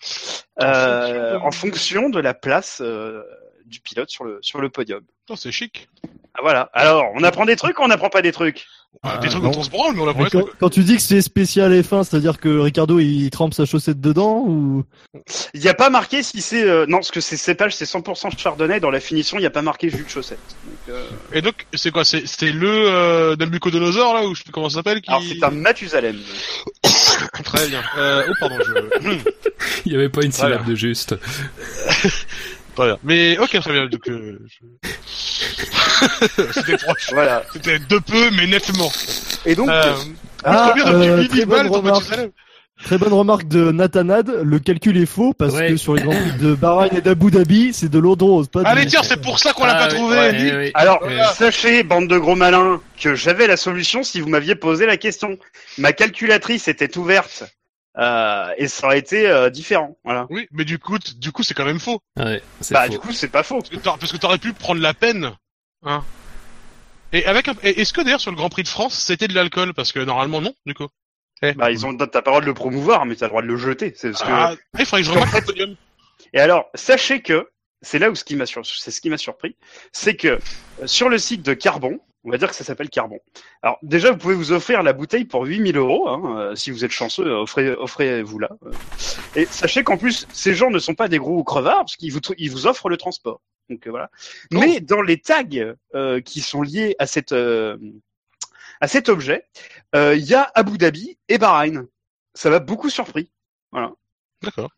S2: euh, en fonction de la place euh, du pilote sur le sur le podium.
S3: Putain, c'est chic.
S2: Ah, voilà. Alors, on apprend des trucs ou on n'apprend pas des trucs?
S3: Ah,
S6: Ah,
S3: des trucs dont on se branle, mais on apprend
S6: Mais
S3: des
S6: quand,
S3: trucs.
S6: quand tu dis que c'est spécial F1, c'est-à-dire que Ricardo il trempe sa chaussette dedans ou?
S2: Il n'y a pas marqué si c'est euh, non, parce que c'est cépage, c'est 100% chardonnay. Dans la finition, il n'y a pas marqué jus de chaussette. Donc, euh,
S3: Et donc, c'est quoi? C'est c'est le euh, Nabucodonosor, là, ou je sais plus comment ça s'appelle qui...
S2: Alors, c'est un Mathusalem.
S3: Très bien. Euh, oh, pardon, je...
S4: Il y avait pas une
S3: Voilà.
S4: syllabe de juste.
S3: Très bien. Mais, ok, très bien. Donc, euh, je- C'était proche.
S2: Voilà.
S3: C'était de peu, mais nettement.
S2: Et donc,
S3: Euh,
S6: Ah, euh, très bonne remarque.
S3: Mathusalem.
S6: Très bonne remarque de Nathanad, le calcul est faux parce
S4: Ouais.
S6: que sur les grands prix de Bahreïn et d'Abu Dhabi, c'est de l'eau de rose, pas de
S3: Allez, tiens, c'est pour ça qu'on l'a
S4: Ah,
S3: pas
S4: oui,
S3: trouvé.
S4: ouais,
S3: Nick.
S4: oui.
S2: alors, sachez, bande de gros malins, que j'avais la solution si vous m'aviez posé la question. Ma calculatrice était ouverte. Euh, et ça aurait été euh, différent, voilà.
S3: Oui, mais du coup, du coup, c'est quand même faux.
S4: Ouais,
S2: Bah
S4: faux.
S2: du coup c'est pas faux.
S3: Parce que t'aurais- pu prendre la peine, hein. Et avec un... et Est-ce que d'ailleurs sur le Grand Prix de France, c'était de l'alcool? Parce que normalement non, du coup.
S2: Bah ils ont t'as pas le droit de le promouvoir, mais t'as le droit de le jeter. C'est que
S3: Ah, il faudrait que je remarque le podium.
S2: Et alors, sachez que c'est là où ce qui m'a sur... c'est ce qui m'a surpris, c'est que euh, sur le site de Carbon, on va dire que ça s'appelle Carbon. Alors déjà, vous pouvez vous offrir la bouteille pour 8000 euros, hein, euh, si vous êtes chanceux, euh, offrez, offrez-vous là. euh. Et sachez qu'en plus, ces gens ne sont pas des gros crevards parce qu'ils vous, ils vous offrent le transport. Donc euh, voilà. Mais dans les tags euh, qui sont liés à cette euh, à cet objet, il y a Abu Dhabi et Bahreïn. Ça m'a beaucoup surpris.
S3: D'accord.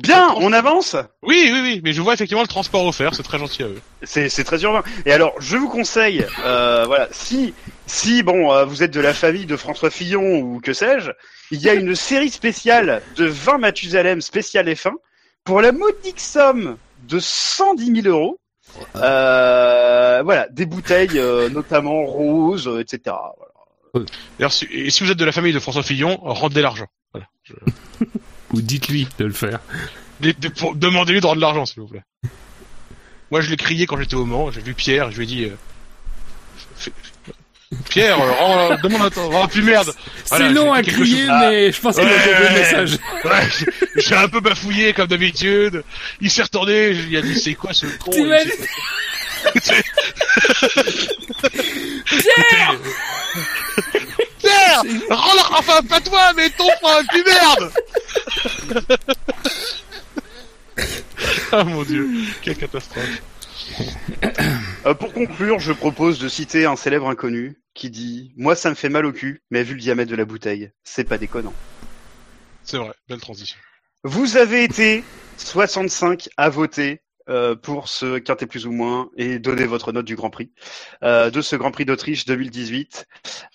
S2: Bien, on avance.
S3: Oui, oui, oui, mais je vois effectivement le transport offert, c'est très gentil à eux.
S2: C'est c'est très urbain. Et alors, je vous conseille, euh, voilà, si si bon, euh, vous êtes de la famille de François Fillon ou que sais-je, il y a une série spéciale de 20 Mathusalem spécial F1 pour la modique somme de 110 000 euros. Euh, voilà, des bouteilles euh, notamment roses, euh, etc. Voilà.
S3: D'ailleurs, si, et si vous êtes de la famille de François Fillon, rendez l'argent. Voilà. Je-
S4: Ou dites-lui de le faire.
S3: de- de- pour- Demandez-lui de rendre l'argent, s'il vous plaît. Moi, je l'ai crié quand j'étais au Mans, j'ai vu Pierre, je lui ai dit... euh, Pierre, euh, euh, demande à rends plus merde. Voilà,
S4: c'est long à crier,
S3: chose.
S4: mais je pense qu'il a
S3: Ouais,
S4: compris le message.
S3: Ouais, j'ai- j'ai un peu bafouillé comme d'habitude. Il s'est retourné, il a dit c'est quoi ce con? Pierre Rends leur... Enfin, pas toi, mais ton frère, plus merde Ah mon dieu, quelle catastrophe.
S2: Euh, pour conclure, je propose de citer un célèbre inconnu qui dit Moi, ça me fait mal au cul, mais vu le diamètre de la bouteille, c'est pas déconnant.
S3: C'est vrai, belle transition.
S2: Vous avez été 65 à voter euh, pour ce quintet plus ou moins et donner votre note du Grand Prix euh, de ce Grand Prix d'Autriche 2018.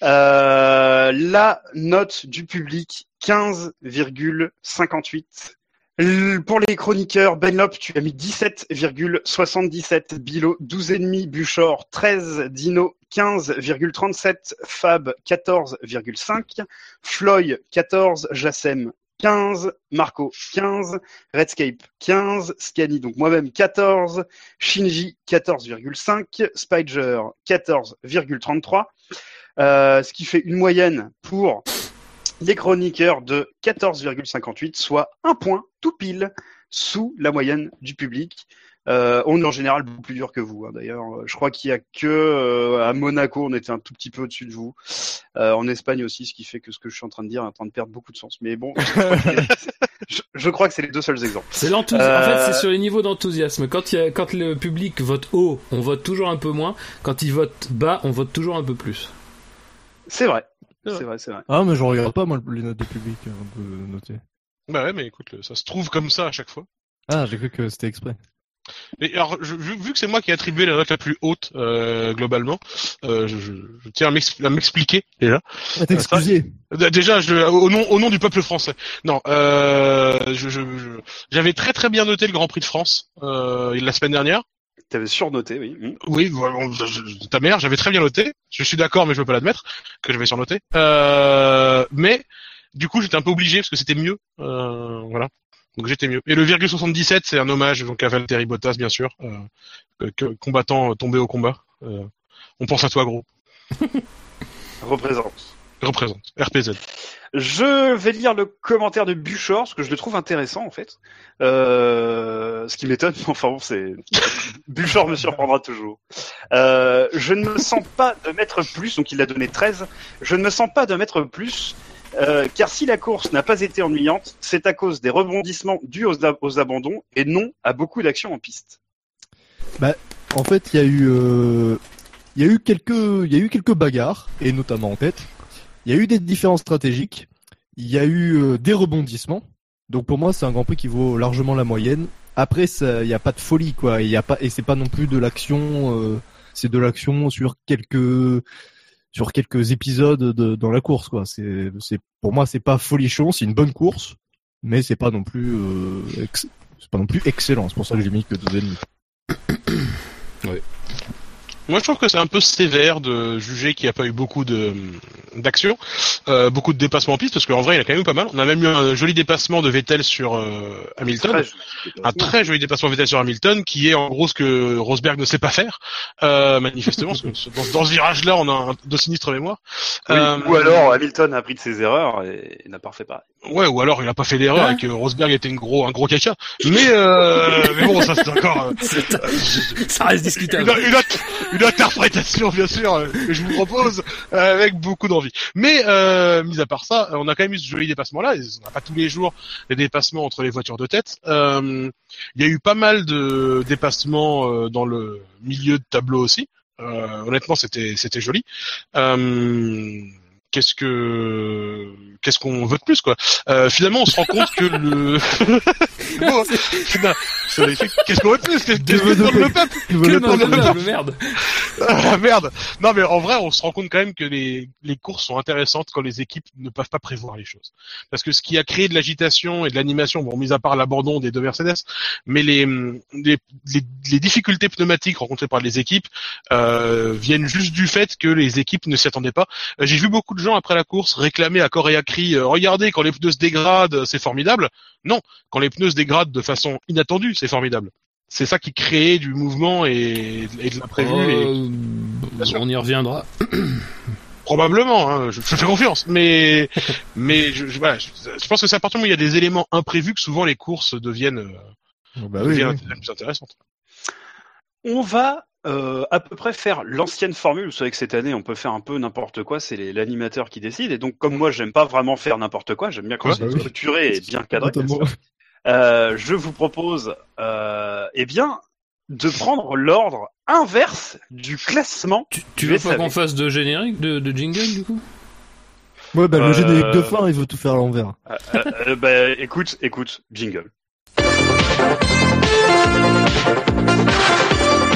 S2: Euh, la note du public 15,58. L- Pour les chroniqueurs, Benlop, tu as mis 17,77, Bilo 12,5, Buchor 13, Dino 15,37, Fab 14,5, Floyd 14, Jassem 15, Marco 15, Redscape 15, Scani donc moi-même 14, Shinji 14,5, Spider 14,33, euh, ce qui fait une moyenne pour les chroniqueurs de 14,58, soit un point tout pile sous la moyenne du public. Euh, on est en général beaucoup plus dur que vous. hein, D'ailleurs, je crois qu'il y a que euh, à Monaco, on était un tout petit peu au-dessus de vous. Euh, en Espagne aussi, ce qui fait que ce que je suis en train de dire est en train de perdre beaucoup de sens. Mais bon, je crois que, c'est les deux seuls exemples.
S4: C'est l'enthousiasme. En fait, c'est sur les niveaux d'enthousiasme. Quand, il y a- quand le public vote haut, on vote toujours un peu moins. Quand il vote bas, on vote toujours un peu plus.
S2: C'est vrai.
S3: C'est
S2: vrai, c'est vrai.
S6: Ah, mais je regarde pas, moi, les notes de public, on peut noter.
S3: Bah ouais, mais écoute, ça se trouve comme ça à chaque fois.
S6: Ah, j'ai cru que c'était exprès.
S3: Et alors, je- vu, vu que c'est moi qui ai attribué la note la plus haute euh, globalement, euh, je, je- je tiens à m'ex- à m'expliquer déjà.
S6: Ah, t'excuser.
S3: D- Déjà, je, au nom au nom du peuple français. Non, euh, je- je- je- j'avais très très bien noté le Grand Prix de France euh, la semaine dernière.
S2: T'avais surnoté, oui. Hmm.
S3: Oui, bon, ta mère, j'avais très bien noté. Je suis d'accord, mais je veux pas l'admettre que j'avais surnoté. Euh, mais du coup, j'étais un peu obligé parce que c'était mieux. Euh, voilà. Donc j'étais mieux. Et le virgule 77, c'est un hommage donc à Valtteri Bottas, bien sûr, euh, que- combattant euh, tombé au combat. Euh, on pense à toi, gros.
S2: Représente.
S3: Représente. RPZ.
S2: Je vais lire le commentaire de Buchor, parce que je le trouve intéressant en fait. Euh, ce qui m'étonne, mais enfin bon, c'est Buchor me surprendra toujours. Euh, je ne me sens pas de mettre plus, donc il a donné 13. Je ne me sens pas de mettre plus, euh, car si la course n'a pas été ennuyante, c'est à cause des rebondissements dus aux, ab- aux abandons et non à beaucoup d'actions en piste.
S6: En fait, il y a eu, euh, il y a eu quelques, il y a eu quelques bagarres, et notamment en tête. Il y a eu des différences stratégiques. Il y a eu euh, des rebondissements. Donc pour moi, c'est un Grand Prix qui vaut largement la moyenne. Après, il n'y a pas de folie, quoi. Il y a pas, et c'est pas non plus de l'action. c'est de l'action sur quelques, sur quelques épisodes de, dans la course, quoi. C'est, c'est, pour moi, c'est pas folichon. C'est une bonne course, mais c'est pas non plus, euh, c'est pas non plus excellent. C'est pour ça que j'ai mis que deux ennemis.
S3: Moi, je trouve que c'est un peu sévère de juger qu'il n'y a pas eu beaucoup de d'action, euh, beaucoup de dépassements en piste, parce qu'en vrai, il y a quand même eu pas mal. On a même eu un joli dépassement de Vettel sur euh, Hamilton.
S2: Très
S3: un très joli dépassement Vettel sur Hamilton, qui est en gros ce que Rosberg ne sait pas faire, euh, manifestement. parce que dans, dans ce virage-là, on a un, de sinistre mémoire.
S2: Oui,
S3: Euh,
S2: Ou alors Hamilton a appris de ses erreurs et, et n'a pas refait pareil.
S3: Ouais, ou alors il a pas fait d'erreur
S4: Hein
S3: et que Rosberg était une gros, un gros caca. Mais, euh, mais bon, ça c'est encore euh,
S4: Ça reste
S3: une,
S4: discutable.
S3: une autre- une interprétation, bien sûr, euh, que je vous propose euh, avec beaucoup d'envie. Mais, euh, mis à part ça, on a quand même eu ce joli dépassement-là. et On n'a pas tous les jours des dépassements entre les voitures de tête. Euh, Il y a eu pas mal de dépassements euh, dans le milieu de tableau aussi. Euh, honnêtement, c'était c'était joli. Euh, Qu'est-ce que qu'est-ce qu'on veut de plus quoi euh, Finalement, on se rend compte que le qu'est-ce qu'on veut de plus Qu'est-ce que demande le peuple
S4: Que
S6: le
S4: merde.
S3: ah, la merde Non mais en vrai, on se rend compte quand même que les, les courses sont intéressantes quand les équipes ne peuvent pas prévoir les choses. Parce que ce qui a créé de l'agitation et de l'animation, bon, mis à part l'abandon des deux Mercedes, mais les, les, les, les difficultés pneumatiques rencontrées par les équipes euh, viennent juste du fait que les équipes ne s'y attendaient pas. Euh, J'ai vu beaucoup de gens après la course réclamer à corps et à cri euh, Regardez, quand les pneus se dégradent, c'est formidable ». Non, quand les pneus se dégradent de façon inattendue, c'est formidable. C'est ça qui crée du mouvement et, et de l'imprévu.
S4: Euh, on y reviendra.
S3: Probablement, hein, je, je fais confiance, mais mais je, je- voilà, je, je pense que c'est à partir du moment où il y a des éléments imprévus que souvent les courses deviennent, euh,
S6: Bah oui,
S3: deviennent
S6: oui.
S3: plus intéressantes.
S2: On va euh, à peu près faire l'ancienne formule. Vous savez que cette année, on peut faire un peu n'importe quoi. C'est l'animateur qui décide. Et donc, comme moi, j'aime pas vraiment faire n'importe quoi. J'aime bien quand
S3: Ouais,
S2: c'est
S6: bah oui.
S2: structuré et bien cadré. Euh, je vous propose, euh, eh bien, de prendre l'ordre inverse du classement.
S4: Tu, veux pas qu'on fasse de générique, de, de jingle du coup?
S6: Ouais, bah, le
S2: Euh,
S6: générique de fin, il veut tout faire à l'envers.
S2: Euh, bah, écoute, écoute, jingle.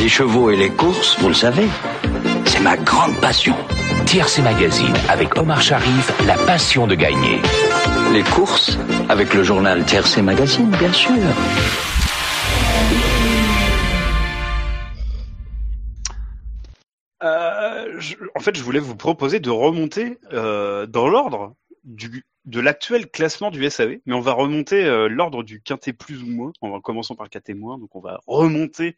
S7: Les chevaux et les courses, vous le savez, c'est ma grande passion.
S8: TRC Magazine avec Omar Sharif, la passion de gagner.
S7: Les courses, avec le journal TRC Magazine, bien sûr.
S2: Euh, en fait, je voulais vous proposer de remonter euh, dans l'ordre de l'actuel classement du SAV, mais on va remonter euh, l'ordre du quintet plus ou moins. Va commencer par le quintet moins, donc on va remonter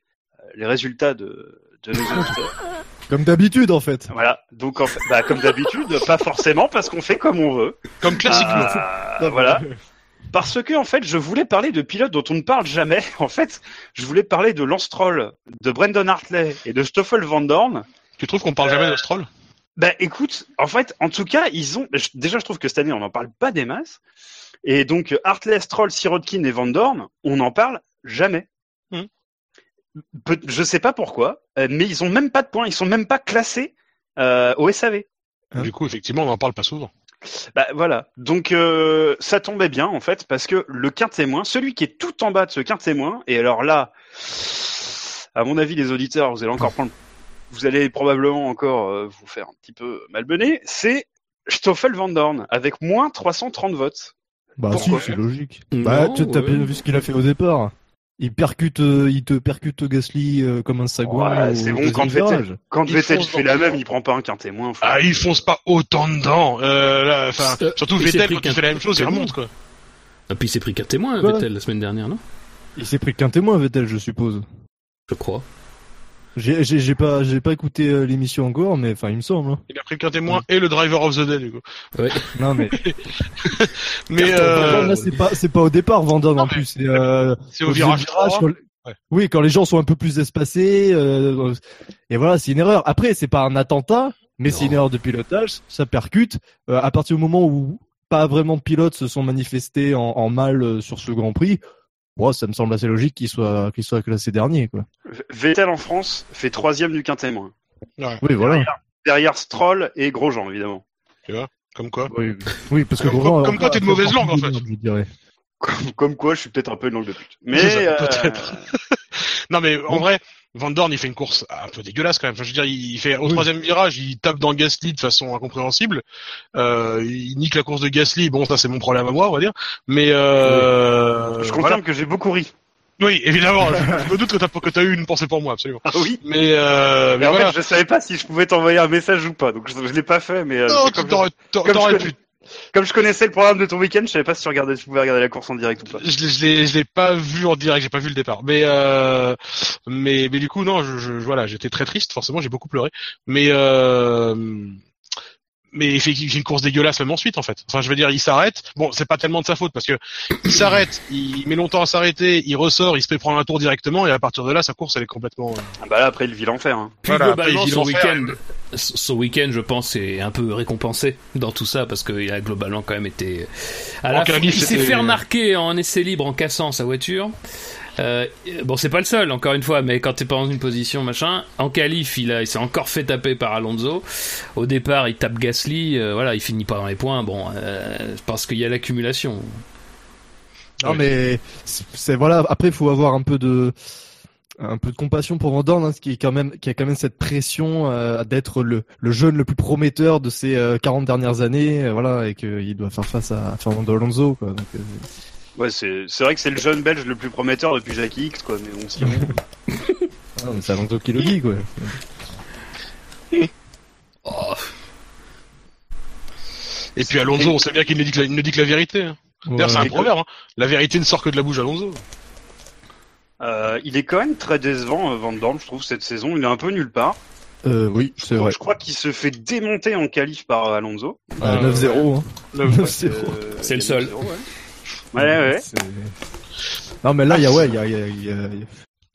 S2: les résultats de, de nos auditeurs.
S6: Comme d'habitude, en fait.
S2: Voilà. Donc, en fait, bah, comme d'habitude, pas forcément parce qu'on fait comme on veut.
S3: Comme classiquement.
S2: Ah, voilà. Parce que en fait, je voulais parler de pilotes dont on ne parle jamais. En fait, je voulais parler de Lance Stroll, de Brendan Hartley et de Stoffel Van Dorn.
S3: Tu trouves qu'on parle jamais de Stroll?
S2: Bah écoute, en fait, en tout cas, ils ont. Déjà, je trouve que cette année, on n'en parle pas des masses. Et donc, Hartley, Stroll, Sirotkin et Van Dorn, on n'en parle jamais.
S3: Hmm.
S2: Je sais pas pourquoi, euh, mais ils ont même pas de points. Ils sont même pas classés euh, au SAV.
S6: Hein
S3: Du coup, effectivement, on n'en parle pas souvent.
S2: Bah voilà. Donc euh, ça tombait bien en fait parce que le quint témoin, celui qui est tout en bas de ce quint témoin, et alors là, à mon avis, les auditeurs, vous allez encore prendre, vous allez probablement encore euh, vous faire un petit peu malmener, c'est Stoffel Van Dorn avec moins 330 votes.
S6: Bah,
S2: Pourquoi?
S6: si, c'est logique.
S4: Non,
S6: bah, tu as
S4: ouais.
S6: bien vu ce qu'il a fait au départ. Il percute, euh, il te percute Gasly euh, comme un sagouin.
S2: C'est bon, quand
S6: virage.
S2: Vettel- Quand il fait la même, il prend pas un quint témoin. faut-
S3: Ah, ils foncent pas autant dedans. Euh, là, enfin,
S4: Euh,
S3: surtout
S4: il
S3: Vettel, quand il fait la même chose, il remonte, quoi.
S4: Et puis il s'est pris qu'un témoin, Vettel, la semaine dernière, non?
S6: Il s'est pris qu'un témoin, Vettel, je suppose.
S4: Je crois.
S6: J'ai, pas, j'ai pas écouté euh, l'émission encore, mais enfin, il me semble. hein.
S3: Il a pris qu'un témoin et le driver of the day, du coup.
S6: Non, mais
S3: Mais, euh,
S6: là, c'est pas, c'est pas au départ, Vandam
S3: Non,
S6: en plus. C'est, euh,
S3: c'est au virage 3.
S6: quand-
S3: Ouais.
S6: Oui, quand les gens sont un peu plus espacés. euh, et voilà, c'est une erreur. Après, c'est pas un attentat, mais c'est une erreur de pilotage. Ça percute. Euh, à partir du moment où pas vraiment de pilotes se sont manifestés en, en mal sur ce Grand Prix, ça me semble assez logique qu'il soit, qu'il soit classé dernier. Quoi.
S2: Vettel en France fait troisième du quint témoin.
S3: Ouais,
S6: Oui, voilà.
S2: Derrière Stroll et Grosjean évidemment.
S3: comme quoi.
S6: Oui, oui, parce que
S3: Comme-
S6: Grosjean
S3: comme quoi, t'es de mauvaise langue, en fait.
S6: Je dirais.
S2: Comme, comme quoi, je suis peut-être un peu une langue de pute. Mais
S3: ça,
S2: euh,
S3: peut-être. Non, mais en vrai, Van Dorn, il fait une course un peu dégueulasse quand même. Enfin, je veux dire, il fait au
S6: Oui.
S3: troisième virage, il tape dans Gasly de façon incompréhensible. Euh, il nique la course de Gasly. Bon, ça c'est mon problème à moi, on va dire. Mais euh,
S2: je confirme
S3: voilà.
S2: que j'ai beaucoup ri.
S3: Oui, évidemment. je, je me doute que t'as que t'as eu une pensée pour moi, absolument.
S2: Ah oui.
S3: Mais, euh, mais
S2: Mais en
S3: voilà.
S2: fait, je savais pas si je pouvais t'envoyer un message ou pas, donc je, je l'ai pas fait. Mais euh,
S3: Non,
S2: comme,
S3: t'aurais, t'aurais-
S2: comme je. Comme je connaissais le programme de ton week-end, je savais pas si tu regardais, tu pouvais regarder la course en direct ou pas.
S3: Je je l'ai, je l'ai pas vu en direct, j'ai pas vu le départ. Mais, euh, mais, mais du coup, non, je, je, voilà, j'étais très triste, forcément, j'ai beaucoup pleuré. Mais, euh, mais il fait, il fait une course dégueulasse même ensuite, en fait. Enfin, je veux dire, il s'arrête. Bon, c'est pas tellement de sa faute parce que il s'arrête, il met longtemps à s'arrêter, il ressort, il se fait prendre un tour directement et à partir de là, sa course, elle est complètement. euh,
S2: Ah bah là, après, il vit l'enfer. Hein.
S4: Puis
S3: Voilà,
S4: globalement,
S3: après, il
S4: son
S3: vit l'enfer,
S4: week-end, son week-end, je pense, est un peu récompensé dans tout ça parce qu'il a globalement quand même été. À la il s'est fait remarquer en essai libre en cassant sa voiture. Euh, bon, c'est pas le seul, encore une fois, mais quand t'es pas dans une position machin, en qualif, il, a, il s'est encore fait taper par Alonso. Au départ, il tape Gasly, euh, voilà, il finit pas dans les points. Bon, euh, parce qu'il y a l'accumulation.
S6: Non, mais c'est voilà. Après, il faut avoir un peu de un peu de compassion pour Van Dorn, hein, qui est quand même qui a quand même cette pression euh, d'être le, le jeune le plus prometteur de ces euh, 40 dernières années, euh, voilà, et qu'il doit faire face à Fernando Alonso. Quoi, euh,
S2: Ouais, c'est c'est vrai que c'est le jeune belge le plus prometteur depuis Jackie X, quoi. Mais on s'y rend.
S6: ah, mais c'est Alonso qui le dit, quoi.
S4: Oh,
S3: Et puis Alonso, on sait bien qu'il ne dit que la, il ne dit que la vérité. hein. D'ailleurs, c'est un proverbe. Hein. La vérité ne sort que de la bouche d'Alonso.
S2: Euh, il est quand même très décevant, euh, Van Dorn, je trouve, cette saison. Il est un peu nulle part.
S6: Euh, oui, c'est vrai.
S2: Je crois qu'il se fait démonter en qualif par Alonso.
S6: Euh, 9-0. Hein.
S3: Le-
S6: 9-0.
S2: Euh,
S4: C'est le seul.
S2: 9-0, Ouais, ouais. ouais.
S6: Non, mais là, il y a, ouais, il y a, il y a, il y a,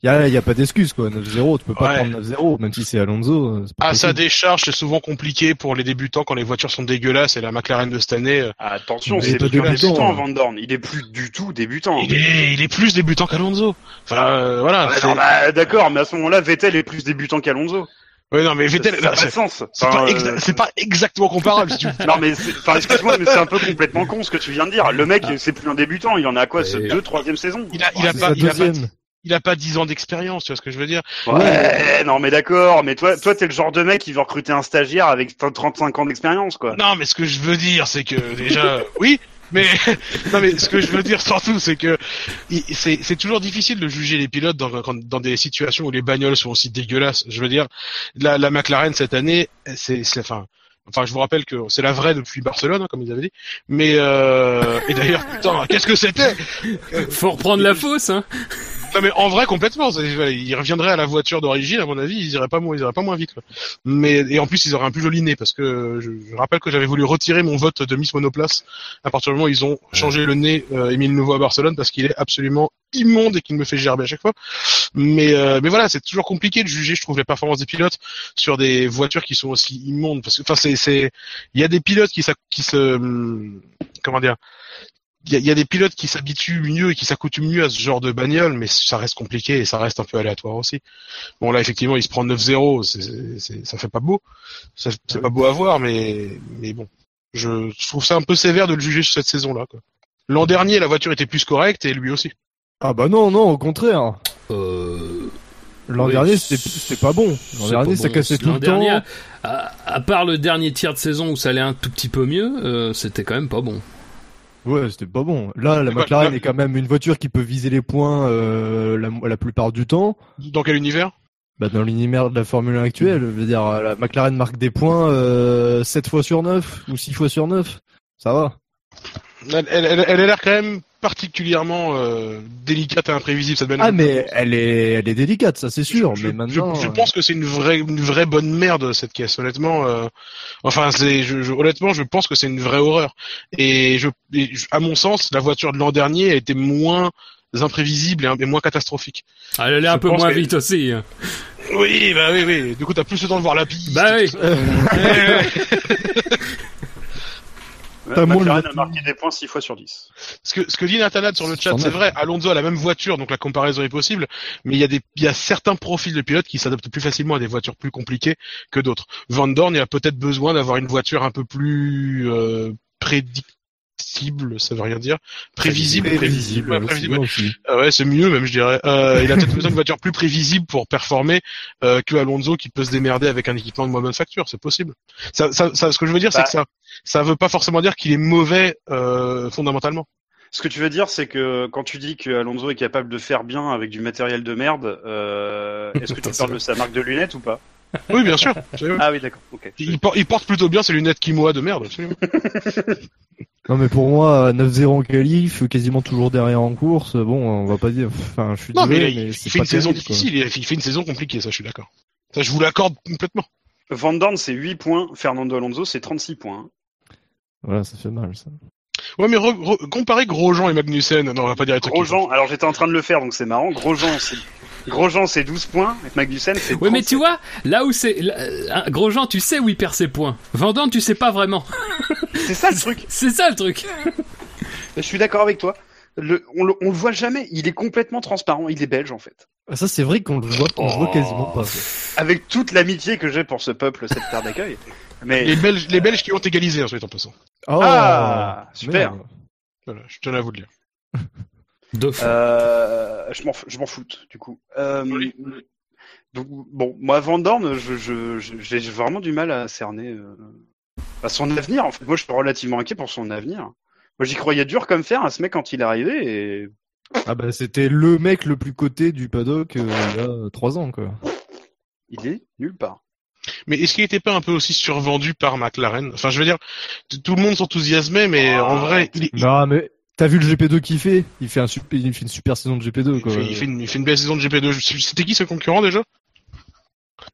S6: il y a, il y a pas d'excuse, quoi. 9-0, tu peux pas
S3: Ouais.
S6: prendre 9-0, même si c'est Alonso. euh, c'est pas
S3: À sa décharge, c'est souvent compliqué pour les débutants quand les voitures sont dégueulasses et la McLaren de cette année. euh,
S2: Ah, Attention, c'est plus
S6: débutant,
S2: débutant. Van Dorn. Il est plus du tout débutant.
S3: Il est, il est plus débutant qu'Alonso. Enfin, euh, voilà.
S2: Ah, bah, D'accord, mais à ce moment-là, Vettel est plus débutant qu'Alonso.
S3: Ouais, non, mais Vettel,
S2: Ça n'a
S3: là,
S2: pas de
S3: c'est
S2: sens.
S3: c'est
S2: Enfin,
S3: pas,
S2: euh,
S3: exa- c'est pas exactement comparable. si tu veux.
S2: Non mais c'est- enfin excuse-moi mais c'est un peu complètement con ce que tu viens de dire. Le mec c'est plus un débutant, il en a quoi, ce
S4: Et-
S2: deux troisième saison?
S3: Il a, il a pas, il a pas,
S6: deuxième.
S3: il a pas 10 ans d'expérience, tu vois ce que je veux dire?
S2: Ouais, non mais d'accord, mais toi toi t'es le genre de mec qui veut recruter un stagiaire avec 35 ans d'expérience quoi.
S3: Non, mais ce que je veux dire, c'est que déjà, oui, mais non, mais ce que je veux dire surtout, c'est que c'est c'est toujours difficile de juger les pilotes dans, dans des situations où les bagnoles sont aussi dégueulasses. Je veux dire, la, la McLaren cette année, c'est, c'est, enfin. Enfin, je vous rappelle que c'est la vraie depuis Barcelone, hein, comme ils avaient dit. Mais euh, et d'ailleurs, putain, qu'est-ce que c'était?
S4: Faut reprendre la fausse, hein.
S3: Non mais en vrai complètement, ils reviendraient à la voiture d'origine à mon avis, ils iraient pas moins, ils iraient pas moins vite. quoi. Mais et en plus ils auraient un plus joli nez parce que je, je rappelle que j'avais voulu retirer mon vote de Miss Monoplace à partir du moment où ils ont changé le nez euh, Émile Nouveau à Barcelone parce qu'il est absolument immonde et qu'il me fait gerber à chaque fois. Mais euh, mais voilà, c'est toujours compliqué de juger, je trouve, les performances des pilotes sur des voitures qui sont aussi immondes parce que enfin c'est c'est il y a des pilotes qui s'a- qui se hum, comment dire il y a, il y a des pilotes qui s'habituent mieux et qui s'accoutument mieux à ce genre de bagnole, mais ça reste compliqué et ça reste un peu aléatoire aussi. Bon là effectivement il se prend 9-0, c'est, c'est, c'est- ça fait pas beau, c'est pas beau à voir, mais mais bon, je, je trouve ça un peu sévère de le juger sur cette saison-là. Quoi. L'an dernier la voiture était plus correcte et lui aussi.
S6: Ah bah non, non, au contraire.
S4: Euh...
S6: L'an
S4: Oui,
S6: dernier,
S4: c'est-
S6: c'était pas bon. L'an dernier, ça
S4: bon.
S6: cassait tout le
S4: dernier,
S6: temps.
S4: À, à part le dernier tiers de saison où ça allait un tout petit peu mieux, euh, c'était quand même pas bon.
S6: Ouais, c'était pas bon. Là, la
S3: quoi,
S6: McLaren est quand même une voiture qui peut viser les points euh, la, la plupart du temps.
S3: Dans quel univers?
S6: Bah, dans l'univers de la Formule 1 actuelle, je veux dire, la McLaren marque des points euh, 7 fois sur 9 ou 6 fois sur 9. Ça va.
S3: elle, elle, elle- elle a l'air quand même particulièrement euh, délicate et imprévisible cette bagnole.
S6: Ah, mais elle est, elle est délicate, ça c'est sûr.
S3: Je,
S6: mais
S3: je-
S6: maintenant,
S3: je
S6: euh,
S3: pense que c'est une vraie, une vraie bonne merde cette caisse. Honnêtement, euh, enfin, c'est, je, je- honnêtement, je pense que c'est une vraie horreur. Et, je, et à mon sens, la voiture de l'an dernier a été moins imprévisible et, moins catastrophique.
S4: Ah, Elle allait
S3: Je
S4: un peu moins
S3: que-
S4: vite aussi. hein.
S3: Oui, bah oui, oui. Du coup, t'as plus le temps de voir la piste.
S4: Bah oui.
S6: T'as moins
S2: McLaren
S6: le-
S2: a marqué des points 6 fois sur 10.
S3: Ce que, ce que dit Nathanad sur le chat, c'est
S6: est.
S3: vrai. Alonso a la même voiture, donc la comparaison est possible. Mais il y a des, il y a certains profils de pilotes qui s'adaptent plus facilement à des voitures plus compliquées que d'autres. Van Dorn, il a peut-être besoin d'avoir une voiture un peu plus euh, prédictible, ça veut rien dire. Prévisible, prévisible. Ah ouais, c'est mieux même, je dirais. Euh, il a peut-être besoin d'une voiture plus prévisible pour performer euh, que Alonso qui peut se démerder avec un équipement de moins bonne facture. C'est possible. Ça, ça, ça- ce que je veux dire, c'est
S2: Bah.
S3: que ça, ça veut pas forcément dire qu'il est mauvais euh, fondamentalement.
S2: Ce que tu veux dire, c'est que quand tu dis que Alonso est capable de faire bien avec du matériel de merde, euh, est-ce que tu parles de sa marque de lunettes ou pas?
S3: Oui, bien sûr.
S2: Ah oui, d'accord. Ok.
S3: Il, por- il porte plutôt bien ses lunettes Kimoa de merde, absolument.
S6: Non, mais pour moi, 9-0 en qualif, quasiment toujours derrière en course. Bon, on va pas dire. Enfin, je suis
S3: Non, mais
S6: désolé, mais
S3: il
S6: c'est
S3: fait
S6: pas
S3: une saison
S6: terrible,
S3: difficile, il, il fait une saison compliquée, ça je suis d'accord. Ça je vous l'accorde complètement.
S2: Van Dorn, c'est 8 points. Fernando Alonso, c'est 36 points.
S6: Voilà, ça fait mal, ça.
S3: Ouais, mais re- re- comparer Grosjean et Magnussen, non, on va pas dire les trucs.
S2: Grosjean, alors j'étais en train de le faire, donc c'est marrant. Grosjean, c'est Grosjean, c'est 12 points. Et Magnussen, c'est
S4: Oui, mais
S2: 37.
S4: tu vois, là où c'est. là, euh, Grosjean, tu sais où il perd ses points. Vendôme, tu sais pas vraiment.
S2: c'est ça le truc.
S4: C'est ça le truc.
S2: Je suis d'accord avec toi. Le, on, le, on le voit jamais. Il est complètement transparent. Il est belge en fait.
S6: Ah, Ça, c'est vrai qu'on le voit, on le voit
S2: Oh.
S6: quasiment pas.
S2: Avec toute l'amitié que j'ai pour ce peuple, cette terre d'accueil. Mais
S3: Les Belges, les Belges qui ont égalisé ensuite en passant.
S6: Oh,
S2: Ah, super.
S6: merde.
S3: Voilà, je tenais à vous le dire.
S4: Deux fois.
S2: Euh, je m'en je m'en foute du coup. Euh,
S3: Oui.
S2: donc, bon, moi Van Dorn, je, je, je- j'ai vraiment du mal à cerner euh, à son avenir. En fait, moi, je suis relativement inquiet pour son avenir. Moi, j'y croyais dur comme fer à ce mec quand il est arrivé et
S6: Ah bah, c'était le mec le plus coté du paddock euh, il y a 3 ans, quoi.
S2: il est nulle part.
S3: Mais est-ce qu'il était pas un peu aussi survendu par McLaren? Enfin, je veux dire, tout le monde s'enthousiasmait, mais
S2: Ah,
S3: en vrai, il, il-
S6: Non, mais t'as vu le GP2 qu'il fait? Il fait, un super, il fait une super saison de GP2,
S3: il
S6: quoi.
S3: fait, il fait une, il fait une belle saison de GP2. Je- C'était qui ce concurrent déjà?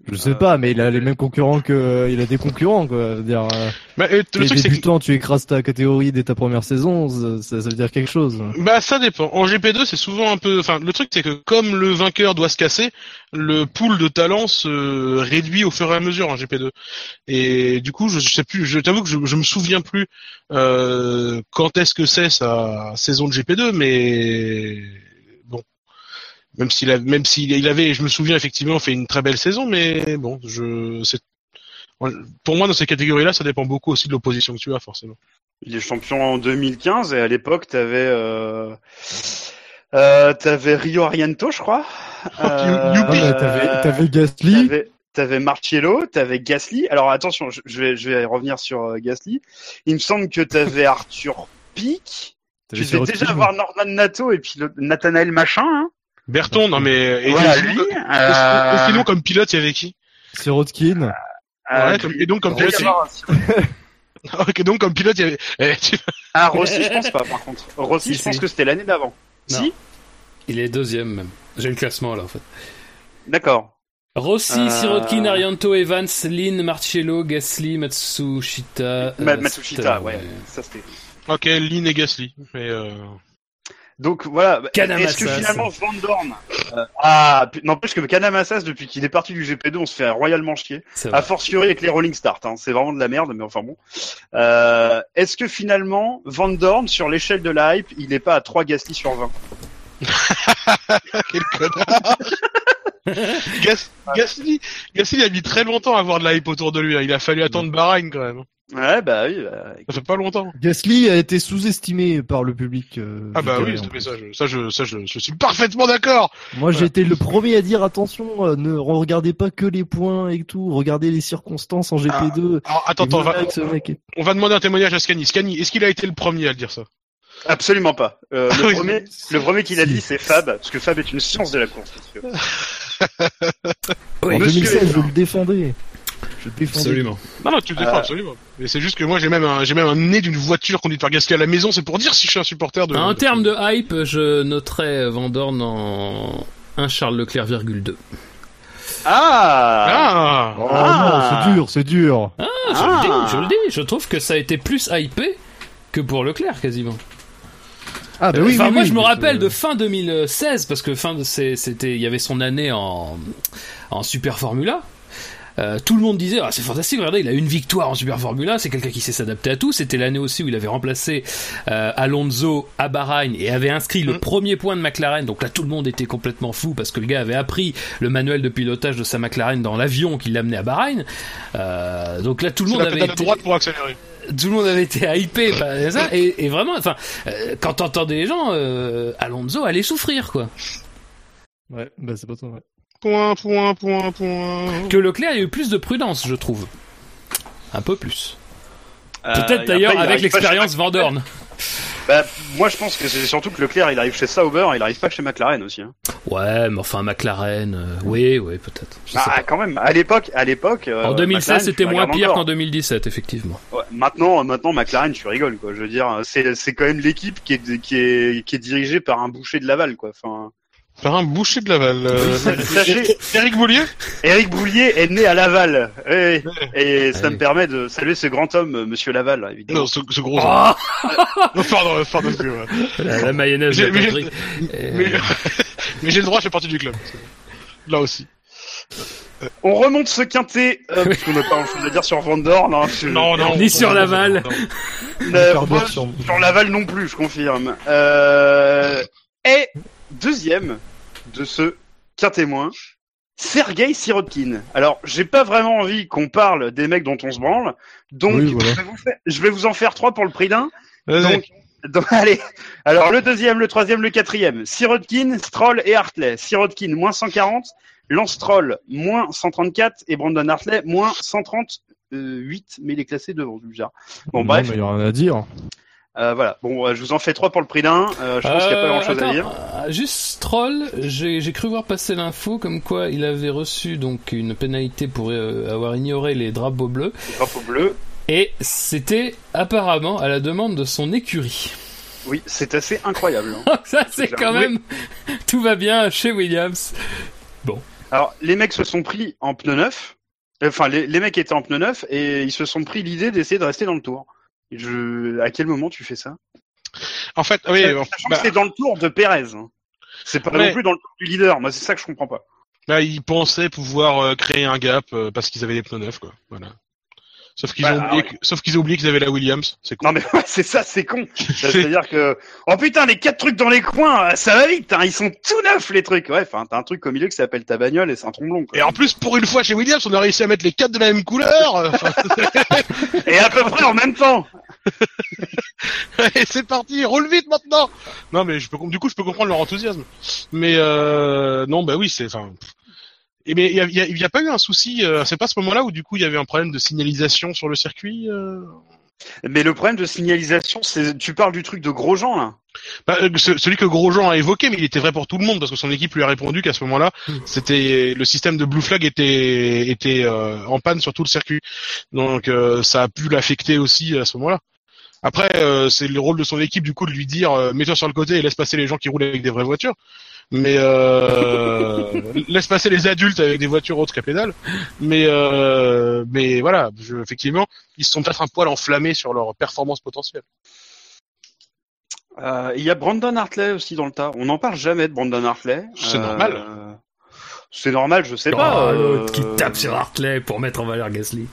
S6: Je sais pas, mais il a les mêmes concurrents que, il a des concurrents, quoi. Je veux Dire, euh,
S3: bah, euh, Le truc, que
S6: tu écrases ta catégorie dès ta première saison, ça, veut dire quelque chose.
S3: Bah ça dépend. En GP2 c'est souvent un peu. Enfin le truc c'est que comme le vainqueur doit se casser, le pool de talents se réduit au fur et à mesure en GP2. Et du coup je, je sais plus. Je t'avoue que je, je me souviens plus euh, quand est-ce que c'est sa saison de GP2, mais. Même s'il a, même s'il il avait, je me souviens effectivement fait une très belle saison, mais bon, je, c'est, pour moi dans ces catégories-là, ça dépend beaucoup aussi de l'opposition que tu as forcément.
S2: Il est champion en 2015 et à l'époque, t'avais euh, euh, t'avais Rio Ariento, je crois. Euh.
S6: Ah, bah, t'avais, t'avais Gasly.
S2: T'avais, t'avais Marcello, t'avais Gasly. Alors attention, je, je vais, je vais revenir sur euh, Gasly. Il me semble que t'avais Arthur Pic.
S6: T'avais
S2: Tu devais déjà avoir Norman Nato et puis le, Nathanael Machin. Hein.
S3: Berton, non mais, et,
S2: Voilà,
S3: et-
S2: lui. Euh,
S3: sinon comme pilote, il y avait qui?
S6: Sirotkin.
S2: euh,
S3: Ouais, comme- et donc comme pilote, ok, donc comme pilote, il y avait, eh, tu-
S2: Ah, Rossi, je pense pas, par contre. Rossi,
S4: Si,
S2: je pense
S4: si.
S2: que c'était l'année d'avant.
S4: Non.
S2: Si?
S4: Il est deuxième même. J'ai le classement là en fait.
S2: D'accord.
S4: Rossi,
S2: Euh,
S4: Sirotkin, Arianto, Evans, Lin, Marcello, Gasly, Matsushita.
S2: Ma-
S4: euh,
S2: Matsushita, ouais. Ça, c'était.
S3: ok, Lynn et Gasly, mais euh...
S2: Donc voilà,
S4: Kanamassas.
S2: est-ce que finalement Van Dorn, euh, ah, pu- n'empêche que Kanamassas depuis qu'il est parti du GP2, on se fait royalement chier. A fortiori avec les Rolling Start, hein. c'est vraiment de la merde, mais enfin bon. Euh, est-ce que finalement Van Dorn sur l'échelle de la hype, il est pas à 3 Gasly sur 20
S3: quel connard Gas- Gasly, Gasly a mis très longtemps à avoir de la hype autour de lui. hein. Il a fallu attendre Bahreïn quand même.
S2: Ouais, bah oui. bah,
S3: Ça fait pas longtemps.
S6: Gasly a été sous-estimé par le public. euh,
S3: Ah bah oui, mais ça, je, ça, je, ça, je, je suis parfaitement d'accord.
S6: Moi, j'ai été le premier à dire attention, euh, ne regardez pas que les points et tout, regardez les circonstances en GP2.
S3: Alors attends, on va, on va demander un témoignage à Scani. Scani, est-ce qu'il a été le premier à le dire ça?
S2: Absolument pas. Euh,
S3: Ah
S2: le, premier, le premier qu'il a dit, c'est Fab, parce que Fab est une science de la course. monsieur.
S6: En
S4: Oui,
S2: Monsieur
S6: 2016,
S2: est-
S6: je le défendais. Je le défendais.
S4: Absolument.
S3: Non, non, tu le défends
S2: Euh.
S3: absolument. Mais c'est juste que moi j'ai même un, j'ai même un nez d'une voiture conduite par Gasly à la maison. C'est pour dire si je suis un supporter de.
S4: En termes de hype, je noterais Van Dorn en 1 Charles Leclerc, virgule 2.
S2: Ah,
S3: Ah.
S6: Oh
S2: Ah.
S6: non, c'est dur, c'est dur.
S4: Ah, je
S2: Ah.
S4: le dis, je le dis. Je trouve que ça a été plus hypé que pour Leclerc quasiment.
S6: Ah bah oui,
S4: enfin,
S6: oui,
S4: moi,
S6: oui,
S4: je me rappelle
S6: euh,
S4: de fin 2016 parce que fin de c'était, il y avait son année en en Super Formula. Euh, tout le monde disait ah c'est fantastique regardez il a une victoire en Super Formula c'est quelqu'un qui sait s'adapter à tout c'était l'année aussi où il avait remplacé euh, Alonso à Bahreïn et avait inscrit le
S3: Mm.
S4: premier point de McLaren donc là tout le monde était complètement fou parce que le gars avait appris le manuel de pilotage de sa McLaren dans l'avion qui l'amenait à Bahreïn Euh, donc là tout le monde
S3: la
S4: avait
S3: pédale
S4: été
S3: droite pour accélérer.
S4: Tout le monde avait été hypé par ça. Et, et vraiment enfin euh, quand t'entendais les gens euh, Alonso allait souffrir quoi.
S6: Ouais, bah c'est pas ça, ouais.
S3: Point, point, point, point.
S4: que Leclerc a eu plus de prudence je trouve. Un peu plus.
S2: Euh,
S4: peut-être d'ailleurs
S2: il
S4: avec l'expérience
S2: chez-
S4: Van Dorn
S2: Bah, moi, je pense que c'est surtout que Leclerc, il arrive chez Sauber, il arrive pas chez McLaren aussi. Hein.
S4: ouais mais enfin McLaren euh, oui oui peut-être
S2: Ah, quand même. À l'époque, à l'époque. euh,
S4: en 2016
S2: McLaren,
S4: c'était moins pire qu'en 2017 effectivement
S2: Ouais, maintenant, maintenant, McLaren, tu rigoles, quoi. Je veux dire, c'est, c'est quand même l'équipe qui est, qui est, qui est dirigée par un boucher de Laval, quoi. Enfin,
S3: Par un boucher de Laval. Euh...
S2: sachez,
S3: Eric Boulier
S2: Eric Boulier est né à Laval. Et ça
S4: Ah
S2: me permet de saluer ce grand homme, euh, Monsieur Laval, évidemment.
S3: Non, ce, ce gros.
S4: Oh
S3: Non, pardon, pardon, excusez-moi.
S4: la, la mayonnaise
S3: J'ai-
S4: de
S3: mais-
S4: Patrick. Euh,
S3: Mais, mais j'ai le droit, je fais partie du club. Là aussi.
S2: On remonte ce quintet, euh, parce qu'on n'a pas grand chose à dire sur Van Dorn. Hein, je-
S3: Non, non.
S4: Ni sur Laval.
S2: Euh, moi,
S6: sur-
S2: sur Laval non plus, je confirme. Euh, et deuxième de ce qu'un témoin, Sergei Sirotkin. Alors, j'ai pas vraiment envie qu'on parle des mecs dont on se branle, donc
S6: Oui, voilà.
S2: je, vais vous faire- je vais vous en faire trois pour le prix d'un. Donc, donc, allez. Alors, le deuxième, le troisième, le quatrième. Sirotkin, Stroll et Hartley. Sirotkin, moins 140. Lance Stroll, moins 134. Et Brandon Hartley, moins 138. Mais il est classé devant, c'est bizarre. Bon,
S6: Non,
S2: bref.
S6: mais il y a rien à dire.
S2: Euh, voilà. Bon, euh, je vous en fais trois pour le prix d'un. Euh, je pense qu'il n'y a pas
S4: Euh,
S2: grand chose à dire.
S4: euh, Juste Stroll, j'ai j'ai cru voir passer l'info comme quoi il avait reçu donc une pénalité pour euh, avoir ignoré les drapeaux bleus
S2: Drapeau bleu.
S4: et c'était apparemment à la demande de son écurie.
S2: Oui, c'est assez incroyable. hein.
S4: Ça c'est quand
S2: Oui.
S4: même tout va bien chez Williams.
S2: Alors, les mecs se sont pris en pneu neuf. Enfin, les, les mecs étaient en pneu neuf et ils se sont pris l'idée d'essayer de rester dans le tour. Je... À quel moment tu fais ça?
S3: En fait, oui,
S2: Sachant
S3: bah,
S2: que c'est dans le tour de Pérez. hein. C'est pas
S3: Ouais.
S2: non plus dans le tour du leader. Moi, c'est ça que je comprends pas.
S3: bah, ils pensaient pouvoir euh, créer un gap euh, parce qu'ils avaient les pneus neufs, quoi. Voilà. Sauf qu'ils
S2: Bah,
S3: ont oublié, que- sauf qu'ils ont oublié qu'ils avaient la Williams. C'est con.
S2: Non mais ouais, c'est ça, c'est con. C'est-à-dire que oh putain les quatre trucs dans les coins, euh, ça va vite. Hein, ils sont tout neufs les trucs. Ouais, enfin t'as un truc au milieu qui s'appelle ta bagnole et c'est un tromblon. Quoi.
S3: Et en plus, pour une fois chez Williams, on a réussi à mettre les quatre de la même couleur.
S2: Et à peu près en même temps.
S3: et c'est parti, roule vite maintenant. Non, mais je peux, du coup, je peux comprendre leur enthousiasme. Mais euh, non, bah oui, c'est, enfin. Et mais il y a, il y a- il y a pas eu un souci. euh, c'est pas à ce moment-là où du coup il y avait un problème de signalisation sur le circuit. euh
S2: Mais le problème de signalisation, c'est tu parles du truc de Grosjean là.
S3: Bah, euh, ce- celui que Grosjean a évoqué, mais il était vrai pour tout le monde parce que son équipe lui a répondu qu'à ce moment-là, c'était le système de blue flag était était euh, en panne sur tout le circuit. Donc euh, ça a pu l'affecter aussi à ce moment-là. Après, euh, c'est le rôle de son équipe du coup de lui dire euh, mets-toi sur le côté et laisse passer les gens qui roulent avec des vraies voitures. Mais euh, laisse passer les adultes avec des voitures autres qu'à pédale. Mais euh, mais voilà, je, effectivement, ils se sont peut-être un poil enflammés sur leur performance potentielle.
S2: Euh, Il y a Brandon Hartley aussi dans le tas. On n'en parle jamais de Brandon Hartley.
S3: C'est
S2: Euh,
S3: normal.
S2: C'est normal, je sais
S4: Oh,
S2: pas.
S4: l'autre
S2: euh,
S4: qui tape sur Hartley pour mettre en valeur Gasly.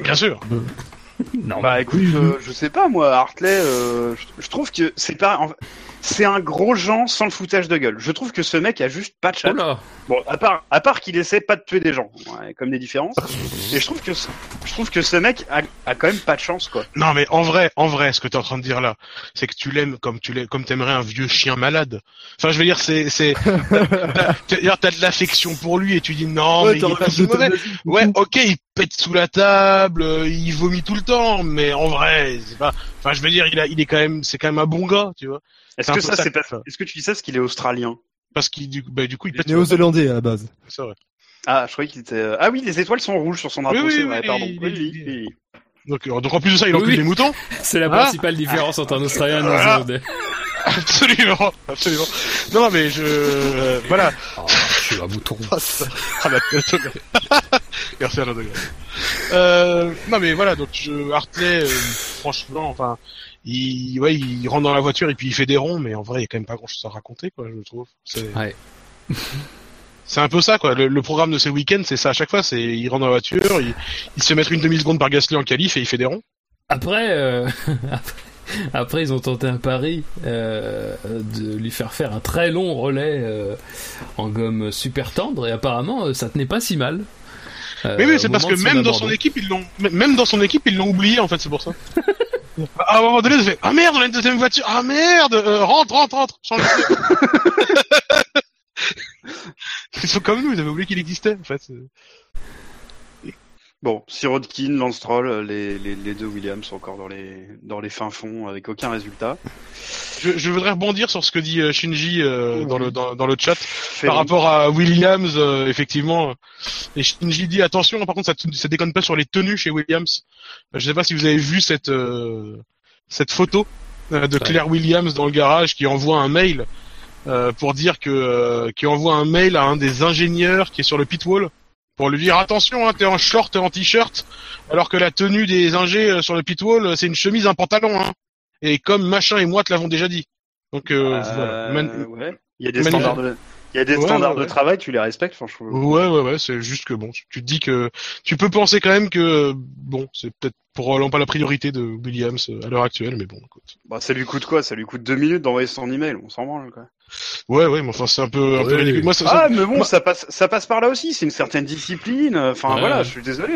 S3: Bien sûr.
S4: Non.
S2: Bah écoute, euh, je sais pas moi, Hartley, euh, je, je trouve que c'est pas, en- c'est un gros Jean sans le foutage de gueule. Je trouve que ce mec a juste pas de chat.
S4: là
S2: Bon, à part, à part qu'il essaie pas de tuer des gens, ouais, comme des différences. Et je trouve que, ce- je trouve que ce mec a, a quand même pas de chance quoi.
S3: Non, mais en vrai, en vrai, ce que t'es en train de dire là, c'est que tu l'aimes comme tu l'aimes, comme t'aimerais un vieux chien malade. Enfin, je veux dire, c'est, c'est, t'as, de l'affection pour lui et tu dis non, mais il est pas si mauvais. Ouais, ok, il pète sous la table, euh, il vomit tout le temps, mais en vrai, c'est pas. Enfin, je veux dire, il a, il est quand même, c'est quand même un bon gars, tu vois.
S2: Est-ce que ça
S3: ça
S2: c'est pas, est-ce que tu dis ça parce qu'il est australien
S3: Parce qu'il, du, bah, du coup, il table,
S6: Néo-zélandais à la base.
S3: c'est vrai.
S2: Ah, je croyais qu'il était. euh, Ah oui, les étoiles sont rouges sur son drapeau.
S3: Oui, oui, oui,
S2: pardon.
S3: oui. Donc, euh, donc en plus de ça, il
S4: Oui,
S3: encule
S4: oui.
S3: des moutons.
S4: C'est la
S3: Ah.
S4: principale différence entre un Australien et un Néo-Zélandais.
S3: Absolument, absolument. Non, mais je, euh, voilà.
S4: Oh, je suis un mouton.
S3: Ah, bah, Merci Alain Degas. Euh, non mais voilà, donc je, Hartley, euh, franchement, enfin, il, ouais, il rentre dans la voiture et puis il fait des ronds, mais en vrai, il y a quand même pas grand chose à raconter, quoi, je trouve. C'est,
S4: Ouais.
S3: c'est un peu ça, quoi. Le, le programme de ces week-ends, c'est ça à chaque fois. C'est, il rentre dans la voiture, il, il se fait mettre une demi-seconde par Gasly en qualif et il fait des ronds.
S4: Après, euh, après, ils ont tenté un pari euh, de lui faire faire un très long relais euh, en gomme super tendre et apparemment euh, ça tenait pas si mal.
S3: Mais oui, c'est parce que même dans son équipe, ils l'ont, même dans son équipe, ils l'ont oublié, en fait, c'est pour ça. à un moment donné, ça fait, ah merde, on a une deuxième voiture, ah merde, euh, rentre, rentre, rentre, change de- Ils sont comme nous, ils avaient oublié qu'il existait, en fait.
S2: Bon, Sirotkin, Lance Stroll, euh, les, les, les deux Williams sont encore dans les, dans les fins fonds avec aucun résultat.
S3: Je, je voudrais rebondir sur ce que dit euh, Shinji euh, dans le dans, dans le chat par
S2: long.
S3: rapport à Williams, euh, effectivement. Et Shinji dit attention, par contre, ça, ça déconne pas sur les tenues chez Williams. Euh, Je sais pas si vous avez vu cette euh, cette photo euh, de Claire Williams dans le garage qui envoie un mail euh, pour dire que euh, qui envoie un mail à un des ingénieurs qui est sur le pit wall pour lui dire attention, hein, t'es en short, et en t-shirt, alors que la tenue des ingés euh, sur le pit wall, euh, c'est une chemise, un pantalon. Hein. Et comme machin et moi te l'avons déjà dit. Donc euh,
S2: Euh,
S3: voilà. Man-
S2: ouais. Il y a des
S3: Manu-
S2: standards de, il y a des
S3: Ouais,
S2: standards
S3: ouais,
S2: de
S3: ouais.
S2: travail, tu les respectes, franchement.
S3: Ouais, ouais, ouais, c'est juste que bon, tu te dis que tu peux penser quand même que bon, c'est peut-être probablement pas la priorité de Williams euh, à l'heure actuelle, mais bon, écoute.
S2: Bah, ça lui coûte quoi? Ça lui coûte deux minutes d'envoyer son email, on s'en branle, quoi.
S3: Ouais, ouais, mais enfin c'est un peu, un peu
S4: Ouais.
S3: ridicule. Moi, ça,
S2: Ah,
S3: ça-
S2: mais bon,
S3: moi-
S2: ça passe, ça passe par là aussi, c'est une certaine discipline, enfin,
S4: Ouais.
S2: voilà, je suis désolé.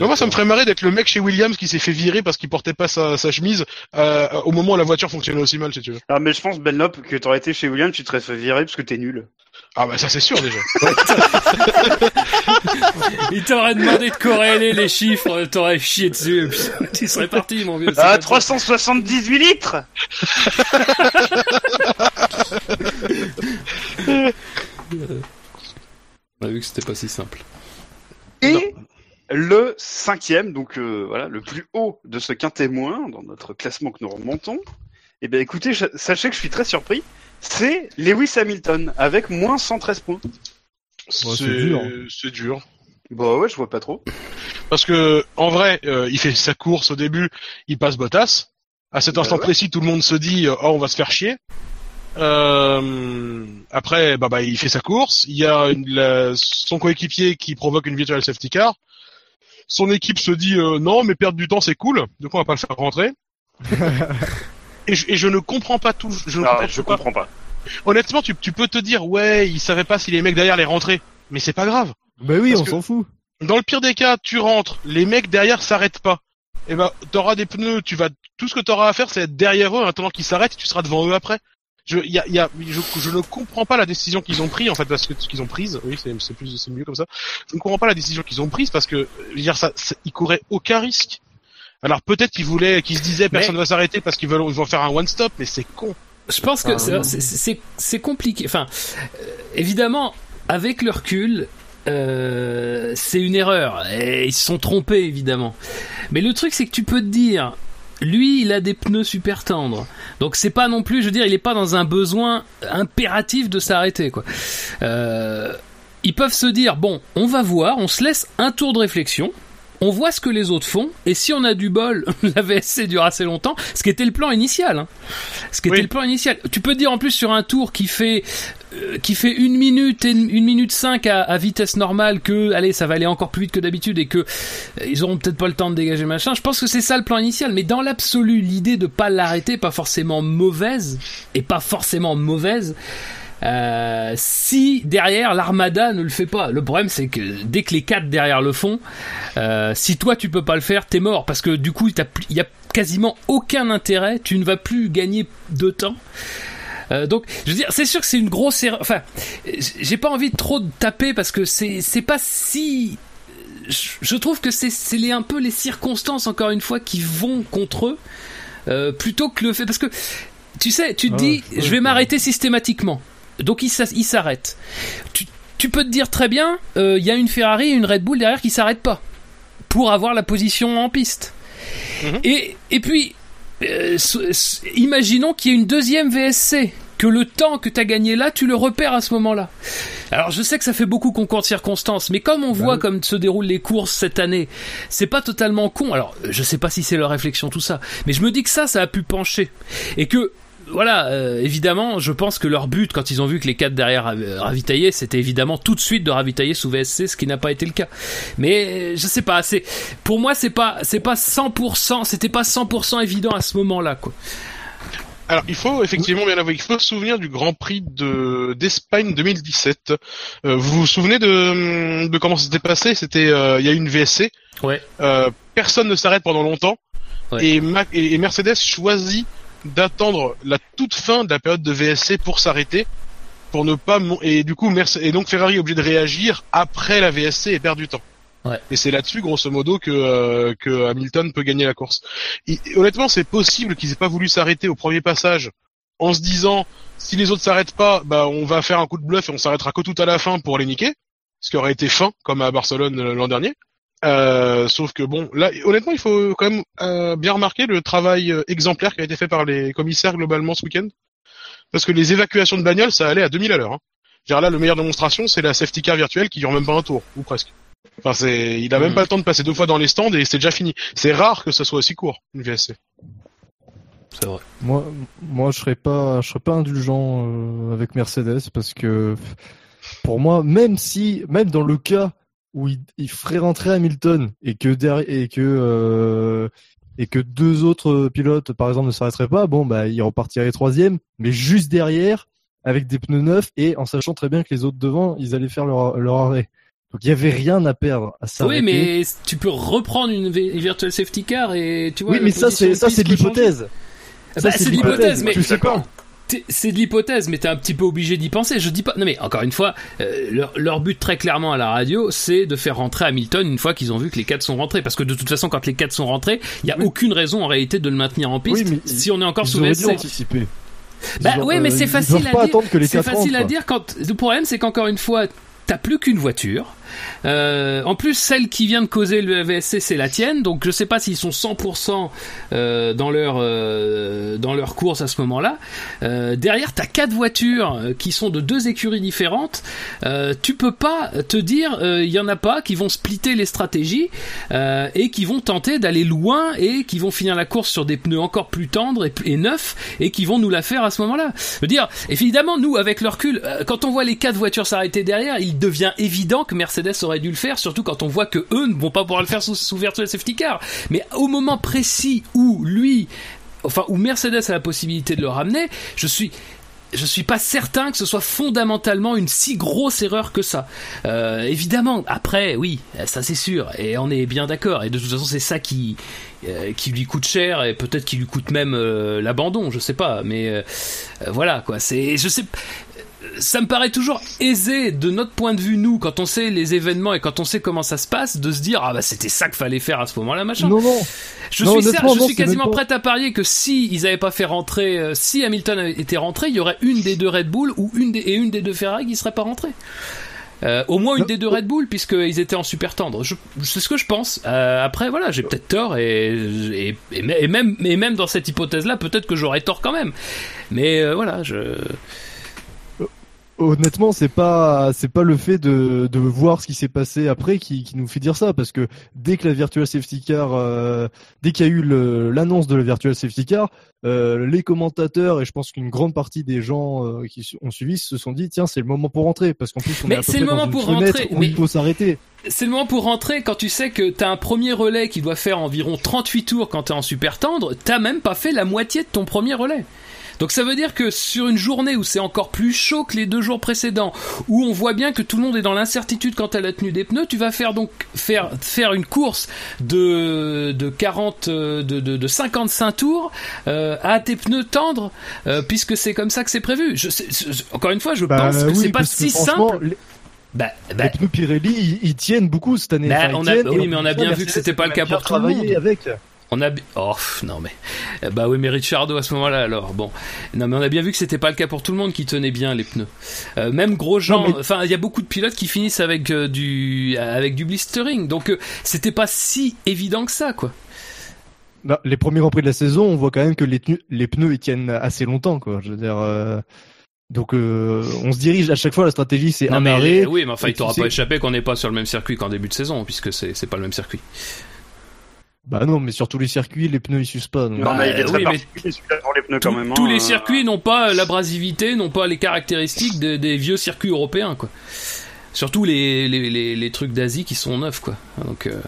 S3: moi, ça me ferait marrer d'être le mec chez Williams qui s'est fait virer parce qu'il portait pas sa, sa chemise euh, au moment où la voiture fonctionnait aussi mal, si tu veux.
S2: Ah, mais je pense, Benlop, que t'aurais été chez William, tu te serais fait virer parce que t'es nul.
S3: Ah bah ça c'est sûr déjà.
S4: Il t'aurait demandé de corréler les chiffres, t'aurais chié dessus et puis tu serais parti, mon vieux.
S2: Ah,
S4: comme ça.
S2: 378 litres!
S4: On a vu que c'était pas si simple.
S2: Et le cinquième, donc euh, voilà, le plus haut de ce quintet moins dans notre classement que nous remontons. Eh bien, écoutez, je- sachez que je suis très surpris. C'est Lewis Hamilton avec moins 113 points.
S6: c'est dur.
S3: C'est dur.
S2: Bah ouais, je vois pas trop.
S3: Parce que en vrai, euh, il fait sa course au début, il passe Bottas. À cet
S2: Bah
S3: instant
S2: ouais.
S3: précis, tout le monde se dit euh, oh on va se faire chier. Euh, après, bah, bah il fait sa course. Il y a une- la- son coéquipier qui provoque une virtual safety car. son équipe se dit euh, non, mais perdre du temps c'est cool, donc on va pas le faire rentrer. et, je, et je ne comprends pas tout. Je ne
S2: Ah,
S3: comprends
S2: je
S3: pas.
S2: comprends pas.
S3: Honnêtement, tu, tu peux te dire ouais, il savait pas si les mecs derrière les rentraient, mais c'est pas grave.
S6: Bah oui,
S3: Parce
S6: on s'en fout.
S3: Dans le pire des cas, tu rentres, les mecs derrière s'arrêtent pas. Et ben, t'auras des pneus, tu vas, tout ce que t'auras à faire, c'est être derrière eux, en attendant qu'ils s'arrêtent, et tu seras devant eux après. Je, y a, y a, je, je ne comprends pas la décision qu'ils ont prise, en fait, parce que ce qu'ils ont prise, oui, c'est, c'est plus, c'est mieux comme ça. Je ne comprends pas la décision qu'ils ont prise parce que, je veux dire, ça, ça- ils couraient aucun risque. Alors peut-être qu'ils voulaient, qu'ils se disaient, personne va s'arrêter parce qu'ils veulent, ils vont faire un one stop, mais c'est con.
S4: Je pense que
S6: Ah,
S4: c'est compliqué. Enfin, euh, évidemment, avec le recul, euh, c'est une erreur. Et ils se sont trompés, évidemment. Mais le truc, c'est que tu peux te dire, lui, il a des pneus super tendres. Donc c'est pas non plus, je veux dire, il est pas dans un besoin impératif de s'arrêter, quoi. Euh, ils peuvent se dire, bon, on va voir, on se laisse un tour de réflexion. On voit ce que les autres font, et si on a du bol, la VSC dure assez longtemps, ce qui était le plan initial. Hein. Ce qui était le plan initial. Tu peux dire en plus sur un tour qui fait qui fait une minute et une minute cinq à, à vitesse normale que allez ça va aller encore plus vite que d'habitude et que euh, ils auront peut-être pas le temps de dégager machin. Je pense que c'est ça le plan initial. Mais dans l'absolu, l'idée de pas l'arrêter pas forcément mauvaise et pas forcément mauvaise. Euh, si derrière l'armada ne le fait pas, le problème c'est que dès que les quatre derrière le font, euh, si toi tu peux pas le faire, t'es mort parce que du coup il y a quasiment aucun intérêt, tu ne vas plus gagner de temps. Euh, donc, je veux dire, c'est sûr que c'est une grosse erreur. Enfin, j'ai pas envie de trop de taper parce que c'est c'est pas si. Je, trouve que c'est c'est les un peu les circonstances encore une fois qui vont contre eux euh, plutôt que le fait parce que tu sais, tu te
S6: Ah,
S4: dis, je vais m'arrêter systématiquement. Donc il s'as- il s'arrête. Tu, tu peux te dire très bien, euh, il y a une Ferrari et une Red Bull derrière qui s'arrêtent pas pour avoir la position en piste.
S3: Mhm.
S4: Et, et puis, euh, imaginons qu'il y ait une deuxième VSC, que le temps que tu as gagné là, tu le repères à ce moment-là. Alors je sais que ça fait beaucoup concours de circonstances, mais comme on voit
S6: oui.
S4: comme se déroulent les courses cette année, c'est pas totalement con. Alors je sais pas si c'est leur réflexion tout ça, mais je me dis que ça, ça a pu pencher. Et que voilà, euh, évidemment, je pense que leur but, quand ils ont vu que les quatre derrière euh, ravitaillaient, c'était évidemment tout de suite de ravitailler sous VSC, ce qui n'a pas été le cas. Mais euh, je sais pas, c'est pour moi c'est pas c'est pas 100%, c'était pas 100% évident à ce moment-là quoi.
S3: Alors, il faut effectivement bien avouer, il faut se souvenir du Grand Prix de d'Espagne 2017. Euh, vous vous souvenez de, de comment c'était passé? C'était, euh, il y a eu une VSC.
S4: Ouais.
S3: Euh, personne ne s'arrête pendant longtemps.
S4: Ouais.
S3: Et, Ma- et et Mercedes choisit d'attendre la toute fin de la période de VSC pour s'arrêter, pour ne pas et du coup et donc Ferrari est obligé de réagir après la VSC et perd du temps.
S4: Ouais.
S3: Et c'est là-dessus, grosso modo, que, euh, que Hamilton peut gagner la course. Et, honnêtement, c'est possible qu'ils aient pas voulu s'arrêter au premier passage en se disant si les autres s'arrêtent pas, bah on va faire un coup de bluff et on s'arrêtera que tout à la fin pour les niquer, ce qui aurait été fin comme à Barcelone euh, l'an dernier. Euh, sauf que bon, là, honnêtement, il faut quand même euh, bien remarquer le travail euh, exemplaire qui a été fait par les commissaires globalement ce week-end, parce que les évacuations de bagnoles, ça allait à 2000 à l'heure. Hein. Je veux dire, là, le meilleure démonstration, c'est la safety car virtuelle qui dure même pas un tour, ou presque. Enfin, c'est, il a même
S4: Mhm.
S3: pas le temps de passer deux fois dans les stands et c'est déjà fini. C'est rare que ce soit aussi court une VSC.
S4: C'est vrai.
S6: Moi, moi, je serais pas, je serais pas indulgent euh, avec Mercedes parce que pour moi, même si, même dans le cas où il, il ferait rentrer Hamilton et que derrière et que euh, et que deux autres pilotes, par exemple, ne s'arrêteraient pas, bon, bah, il repartirait troisième, mais juste derrière avec des pneus neufs et en sachant très bien que les autres devant, ils allaient faire leur, leur arrêt. Donc il y avait rien à perdre à s'arrêter.
S4: Oui, mais tu peux reprendre une virtual safety car et tu vois.
S6: oui, mais ça c'est ça
S4: piste
S6: c'est de l'hypothèse.
S4: Bah,
S6: Ça,
S4: c'est de l'hypothèse, mais
S6: Tu sais pas.
S4: C'est de l'hypothèse, mais t'es un petit peu obligé d'y penser. Je dis pas. Non, mais encore une fois, euh, leur, leur but très clairement à la radio, c'est de faire rentrer Hamilton une fois qu'ils ont vu que les quatre sont rentrés. Parce que de toute façon, quand les quatre sont rentrés, il y a
S6: Oui.
S4: aucune raison en réalité de le maintenir en piste
S6: Oui,
S4: si on est encore sous VSC.
S6: anticiper.
S4: Bah ouais, mais
S6: euh,
S4: c'est facile à
S6: pas
S4: dire.
S6: attendre que les
S4: C'est facile
S6: rentrent,
S4: à dire quand le problème c'est qu'encore une fois t'as plus qu'une voiture. Euh, en plus celle qui vient de causer le VSC c'est la tienne donc je sais pas s'ils sont 100% euh, dans leur euh, dans leur course à ce moment-là. Euh, derrière t'as quatre voitures euh, qui sont de deux écuries différentes. Euh, tu peux pas te dire il y en a pas qui vont splitter les stratégies et qui vont tenter d'aller loin et qui vont finir la course sur des pneus encore plus tendres et, neufs et qui vont nous la faire à ce moment-là. Je veux dire, évidemment, nous, avec le recul, quand on voit les quatre voitures s'arrêter derrière, il devient évident que Mercedes Mercedes aurait dû le faire, surtout quand on voit que eux ne vont pas pouvoir le faire sous, sous virtual safety car. Mais au moment précis où lui, enfin où Mercedes a la possibilité de le ramener, je suis je suis pas certain que ce soit fondamentalement une si grosse erreur que ça. Euh, évidemment, après, oui, ça c'est sûr, et on est bien d'accord. Et de toute façon, c'est ça qui euh, qui lui coûte cher et peut-être qui lui coûte même euh, l'abandon, je sais pas. Mais voilà quoi. C'est, je sais, ça me paraît toujours aisé de notre point de vue nous, quand on sait les événements et quand on sait comment ça se passe, de se dire ah bah c'était ça qu'il fallait faire à ce moment-là, machin.
S6: Non, non.
S4: Je
S6: Non,
S4: suis, cer-
S6: honnêtement,
S4: je
S6: non,
S4: suis quasiment
S6: même pas-
S4: prêt à parier que si ils avaient pas fait rentrer, euh, si Hamilton été rentré, il y aurait une des deux Red Bull ou une des, et une des deux Ferrari qui serait pas rentrée. Euh, au moins une
S6: Non.
S4: des deux Red Bull puisqu'ils étaient en super tendre. C'est ce que je pense. Euh, après voilà, j'ai peut-être tort et, et, et, me- et même et même dans cette hypothèse-là, peut-être que j'aurais tort quand même. Mais euh, voilà, je
S6: Honnêtement, c'est pas c'est pas le fait de, de voir ce qui s'est passé après qui, qui nous fait dire ça parce que dès que la virtual safety car euh, dès qu'il y a eu l'annonce de la virtual safety car euh, les commentateurs et je pense qu'une grande partie des gens euh, qui ont suivi se sont dit tiens c'est le moment pour rentrer parce qu'en plus on
S4: Mais
S6: est près
S4: le moment pour rentrer,
S6: où
S4: mais-
S6: il faut s'arrêter.
S4: c'est le moment pour rentrer quand tu sais que t'as un premier relais qui doit faire environ 38 tours quand t'es en super tendre, t'as même pas fait la moitié de ton premier relais. Donc ça veut dire que sur une journée où c'est encore plus chaud que les deux jours précédents, où on voit bien que tout le monde est dans l'incertitude quant à la tenue des pneus, tu vas faire donc faire faire une course de de 40 euh, de de, de 55 tours euh, à tes pneus tendres, euh, puisque c'est comme ça que c'est prévu. Je, encore une fois, je
S6: Bah,
S4: pense que
S6: oui,
S4: c'est pas si simple.
S6: Les,
S4: Bah, bah,
S6: les pneus Pirelli ils, ils tiennent beaucoup cette année.
S4: Bah,
S6: Enfin,
S4: on a- oui, mais on a bien vu que c'était pas le cas pour tout le
S6: travaillé
S4: monde.
S6: avec.
S4: On a oh non mais Euh, bah oui mais à ce moment-là alors bon non mais on a bien vu que c'était pas le cas pour tout le monde qui tenait bien les pneus Euh, même
S6: Non, mais-
S4: enfin il y a beaucoup de pilotes qui finissent avec euh, du avec du blistering donc euh, c'était pas si évident que ça quoi
S6: Bah, les premiers Grands Prix de la saison, on voit quand même que les, les pneus ils tiennent assez longtemps, quoi. Je veux dire, donc euh, on se dirige à chaque fois. La stratégie, c'est un
S4: mais
S6: arrêt.
S4: oui mais enfin il t'aura pas échappé qu'on n'est pas sur le même circuit qu'en début de saison puisque c'est c'est pas le même circuit
S6: Bah non, mais sur tous les circuits, les pneus ils s'usent pas. donc.
S2: Non, mais il est
S4: Bah,
S2: très
S4: oui, mais
S2: particulier pour les pneus
S4: tous,
S2: quand même.
S4: tous
S2: hein.
S4: les circuits n'ont pas l'abrasivité n'ont pas les caractéristiques de- des vieux circuits européens quoi surtout les les, les, les trucs d'Asie qui sont neufs quoi donc euh,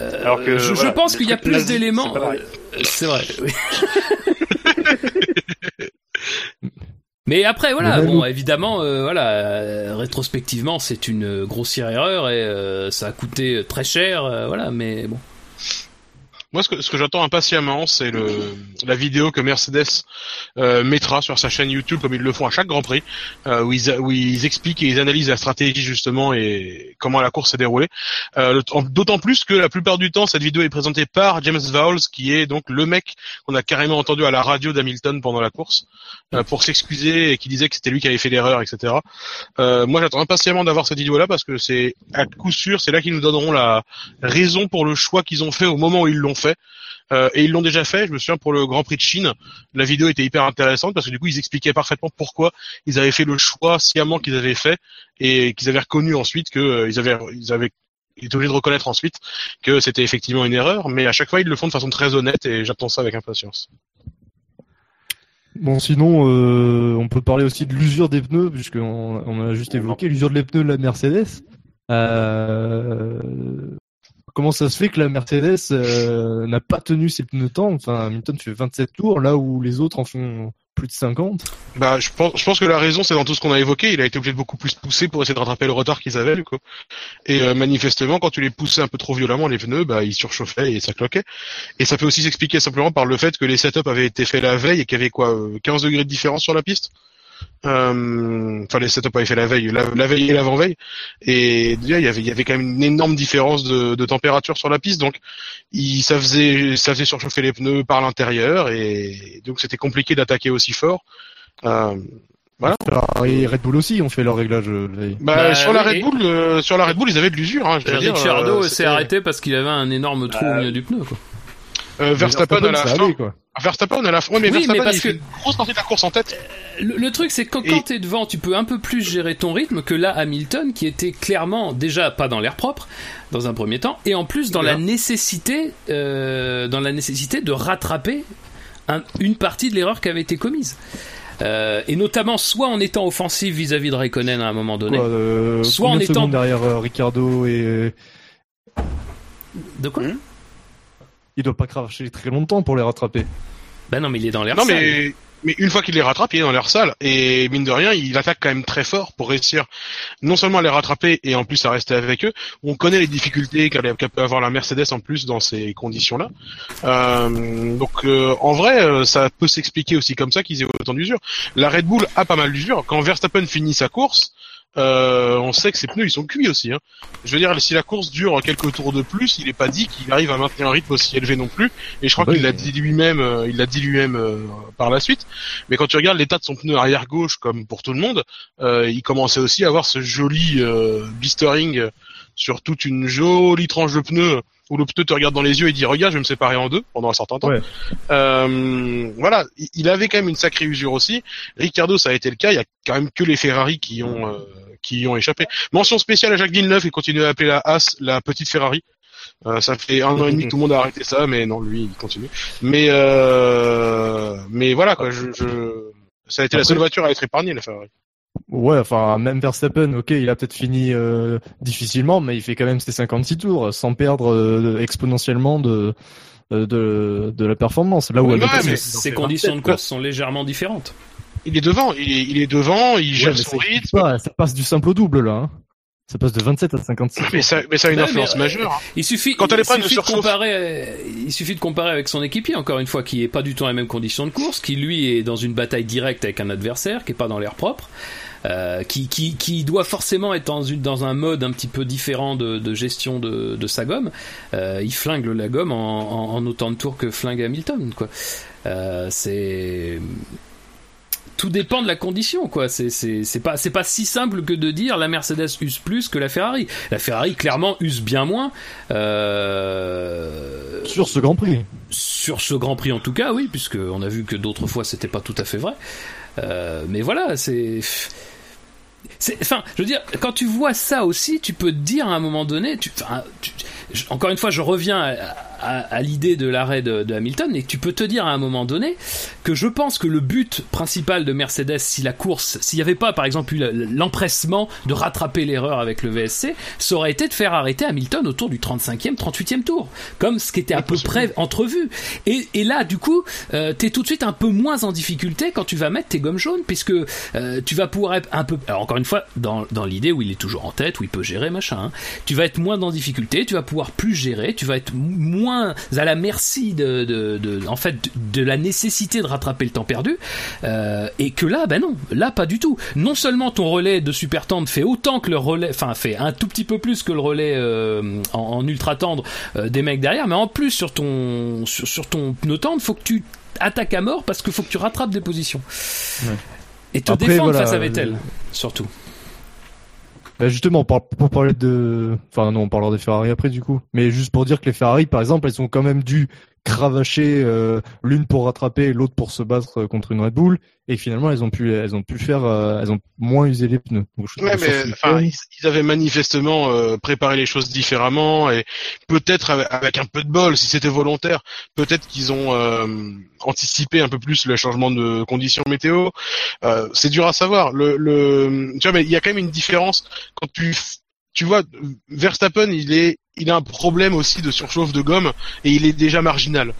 S4: euh,
S2: Alors que,
S4: je, je
S2: voilà,
S4: pense
S2: les
S4: qu'il y a plus d'éléments.
S2: c'est
S4: euh, C'est vrai. oui. Mais après, voilà,
S6: même-
S4: bon, évidemment, euh, voilà, euh, rétrospectivement, c'est une euh, grossière erreur et euh, ça a coûté très cher, euh, voilà, mais bon.
S3: Moi, ce que, ce que j'attends impatiemment, c'est le la vidéo que Mercedes euh, mettra sur sa chaîne YouTube, comme ils le font à chaque Grand Prix, euh, où, ils, où ils expliquent et ils analysent la stratégie justement et comment la course s'est déroulée. Euh, D'autant plus que la plupart du temps, cette vidéo est présentée par James Vowles, qui est donc le mec qu'on a carrément entendu à la radio d'Hamilton pendant la course, euh, pour s'excuser et qui disait que c'était lui qui avait fait l'erreur, etc. Euh, moi, j'attends impatiemment d'avoir cette vidéo-là parce que c'est à coup sûr, c'est là qu'ils nous donneront la raison pour le choix qu'ils ont fait au moment où ils l'ont fait. Euh, et ils l'ont déjà fait. Je me souviens pour le Grand Prix de Chine, la vidéo était hyper intéressante parce que du coup ils expliquaient parfaitement pourquoi ils avaient fait le choix sciemment qu'ils avaient fait et qu'ils avaient reconnu ensuite que euh, ils avaient ils avaient ils étaient obligés de reconnaître ensuite que c'était effectivement une erreur, mais à chaque fois ils le font de façon très honnête et j'attends ça avec impatience.
S6: Bon, sinon, euh, on peut parler aussi de l'usure des pneus, puisqu'on on a juste évoqué l'usure des pneus de la Mercedes. Euh, comment ça se fait que la Mercedes euh, n'a pas tenu ses pneus temps Enfin, Hamilton fait 27 tours, là où les autres en font plus de 50.
S3: Bah, je pense, je pense que la raison, c'est dans tout ce qu'on a évoqué. Il a été obligé de beaucoup plus pousser pour essayer de rattraper le retard qu'ils avaient, coup. Et euh, manifestement, quand tu les poussais un peu trop violemment, les pneus, bah, ils surchauffaient et ça cloquait. Et ça peut aussi s'expliquer simplement par le fait que les setups avaient été faits la veille et qu'il y avait quoi, euh, 15 degrés de différence sur la piste? Euh, Enfin, les setups avaient fait la veille, la, la veille et l'avant-veille. Et déjà, il y avait, il y avait quand même une énorme différence de, de température sur la piste, donc il, ça faisait, ça faisait surchauffer les pneus par l'intérieur et donc c'était compliqué d'attaquer aussi fort. Euh, voilà.
S6: Et Red Bull aussi ont fait leur réglage euh.
S3: Bah,
S4: Bah,
S3: sur la
S4: oui,
S3: Red Bull, euh, sur la Red Bull, ils avaient de l'usure. Hein,
S4: Ricciardo
S3: euh,
S4: s'est arrêté parce qu'il avait un énorme trou au milieu du pneu, quoi.
S3: Euh, Verstappen à la fin.
S6: quoi.
S3: Verstappen à la fin. Ouais, mais
S4: Oui,
S3: Verstappen
S4: mais parce
S3: il fait
S4: que-
S3: une grosse partie de la course en tête.
S4: Le, le truc, c'est que quand,
S3: Et-
S4: quand t'es devant, tu peux un peu plus gérer ton rythme que là, Hamilton, qui était clairement déjà pas dans l'air propre, dans un premier temps, et en plus dans la nécessité, euh, dans la nécessité de rattraper un- une partie de l'erreur qui avait été commise. Euh, et notamment soit en étant offensif vis-à-vis de Raikkonen à un moment donné.
S6: Quoi, euh,
S4: Soit en étant-
S6: derrière euh, Ricardo et
S4: De quoi?
S6: Il doit pas cracher très longtemps pour les rattraper.
S4: Ben non, mais il est dans l'air
S3: Non
S4: sale.
S3: mais mais une fois qu'il les rattrape, il est dans l'air sale et mine de rien, il attaque quand même très fort pour réussir non seulement à les rattraper et en plus à rester avec eux. On connaît les difficultés qu'a qu'a peut avoir la Mercedes en plus dans ces conditions-là. Euh, donc euh, en vrai, euh, ça peut s'expliquer aussi comme ça qu'ils aient autant d'usure. La Red Bull a pas mal d'usure. Quand Verstappen finit sa course, euh, on sait que ses pneus ils sont cuits aussi. Hein. Je veux dire, si la course dure quelques tours de plus, il est pas dit qu'il arrive à maintenir un rythme aussi élevé non plus. Et je crois
S6: oui.
S3: qu'il l'a dit lui-même, euh, il l'a dit lui-même euh, par la suite. Mais quand tu regardes l'état de son pneu arrière gauche, comme pour tout le monde, euh, il commençait aussi à avoir ce joli euh, blistering sur toute une jolie tranche de pneu où le pneu te regarde dans les yeux et dit regarde, je vais me séparer en deux pendant un certain temps.
S6: Ouais.
S3: Euh, voilà, il- il avait quand même une sacrée usure aussi. Ricardo, ça a été le cas. Il y a quand même que les Ferrari qui ont euh, qui y ont échappé. Mention spéciale à Jacques Villeneuve, il continue à appeler la As la petite Ferrari. Euh, ça fait un an et demi que tout le monde a arrêté ça, mais non, lui, il continue. Mais euh, mais voilà quoi, je, je... ça a été la seule voiture à être épargnée, la Ferrari.
S6: Ouais, enfin, même Verstappen, ok, il a peut-être fini euh, difficilement, mais il fait quand même ses 56 tours sans perdre euh, exponentiellement de, de, de la performance. Là où
S4: Oui,
S6: elle
S4: mais
S6: il en
S4: ses conditions de
S6: 27, quoi.
S4: course sont légèrement différentes.
S3: Il est devant, il est, il est devant, il
S6: Ouais,
S3: gère son
S6: ça,
S3: rythme.
S6: pas, ça passe du simple au double là. Hein. Ça passe de 27 à 56.
S3: Mais ça, mais ça a une
S4: Ouais,
S3: influence
S4: mais, euh,
S3: majeure. hein.
S4: Il suffit,
S3: Quand elle est
S4: il
S3: pas de
S4: suffit de
S3: surchauffe.
S4: comparer, euh, il suffit de comparer avec son équipier, encore une fois, qui est pas du tout dans les mêmes conditions de course, qui lui est dans une bataille directe avec un adversaire, qui est pas dans l'air propre, euh, qui, qui, qui doit forcément être dans, une, dans un mode un petit peu différent de, de gestion de, de sa gomme. Euh, il flingue la gomme en, en, en autant de tours que flingue Hamilton, quoi. Euh, c'est tout dépend de la condition, quoi. C'est c'est c'est pas c'est pas si simple que de dire la Mercedes use plus que la Ferrari. La Ferrari clairement use bien moins. Euh,
S6: Sur ce Grand Prix.
S4: sur ce Grand Prix en tout cas, oui, puisque on a vu que d'autres fois c'était pas tout à fait vrai. Euh, mais voilà, c'est. Enfin, je veux dire, quand tu vois ça aussi, tu peux te dire à un moment donné, tu, tu- encore une fois, je reviens à, à- à l'idée de l'arrêt de, de Hamilton, et tu peux te dire à un moment donné que je pense que le but principal de Mercedes, si la course, s'il n'y avait pas par exemple l'empressement de rattraper l'erreur avec le VSC, ça aurait été de faire arrêter Hamilton autour du 35e, 38e tour, comme ce qui était à peu près entrevu. Et, et là, du coup, euh, t'es tout de suite un peu moins en difficulté quand tu vas mettre tes gommes jaunes, puisque euh, tu vas pouvoir être un peu, alors encore une fois, dans, dans l'idée où il est toujours en tête, où il peut gérer, machin, hein, tu vas être moins en difficulté, tu vas pouvoir plus gérer, tu vas être moins à la merci de, de, de- en fait, de, de la nécessité de rattraper le temps perdu, euh, et que là, ben non, là pas du tout. Non seulement ton relais de super tendre fait autant que le relais, enfin fait un tout petit peu plus que le relais euh, en, en ultra tendre euh, des mecs derrière, mais en plus sur ton sur, sur ton pneu tendre, faut que tu attaques à mort parce qu'il faut que tu rattrapes des positions.
S6: Ouais.
S4: Et te
S6: Après,
S4: défendre
S6: voilà,
S4: face à Vettel, surtout.
S6: Bah justement, pour, pour parler de... Enfin non, on parlera des Ferrari après du coup. Mais juste pour dire que les Ferrari, par exemple, elles ont quand même dû cravacher euh, l'une pour rattraper l'autre pour se battre euh, contre une Red Bull. Et finalement, elles ont pu, elles ont pu faire, euh, elles ont moins usé les pneus. Donc, je trouve
S3: Ouais, mais enfin, ils, ils avaient manifestement euh, préparé les choses différemment et peut-être avec, avec un peu de bol, si c'était volontaire, peut-être qu'ils ont euh, anticipé un peu plus le changement de conditions météo. Euh, c'est dur à savoir. Le, le, tu vois, mais il y a quand même une différence quand tu, tu vois, Verstappen, il est, il a un problème aussi de surchauffe de gomme et il est déjà marginal,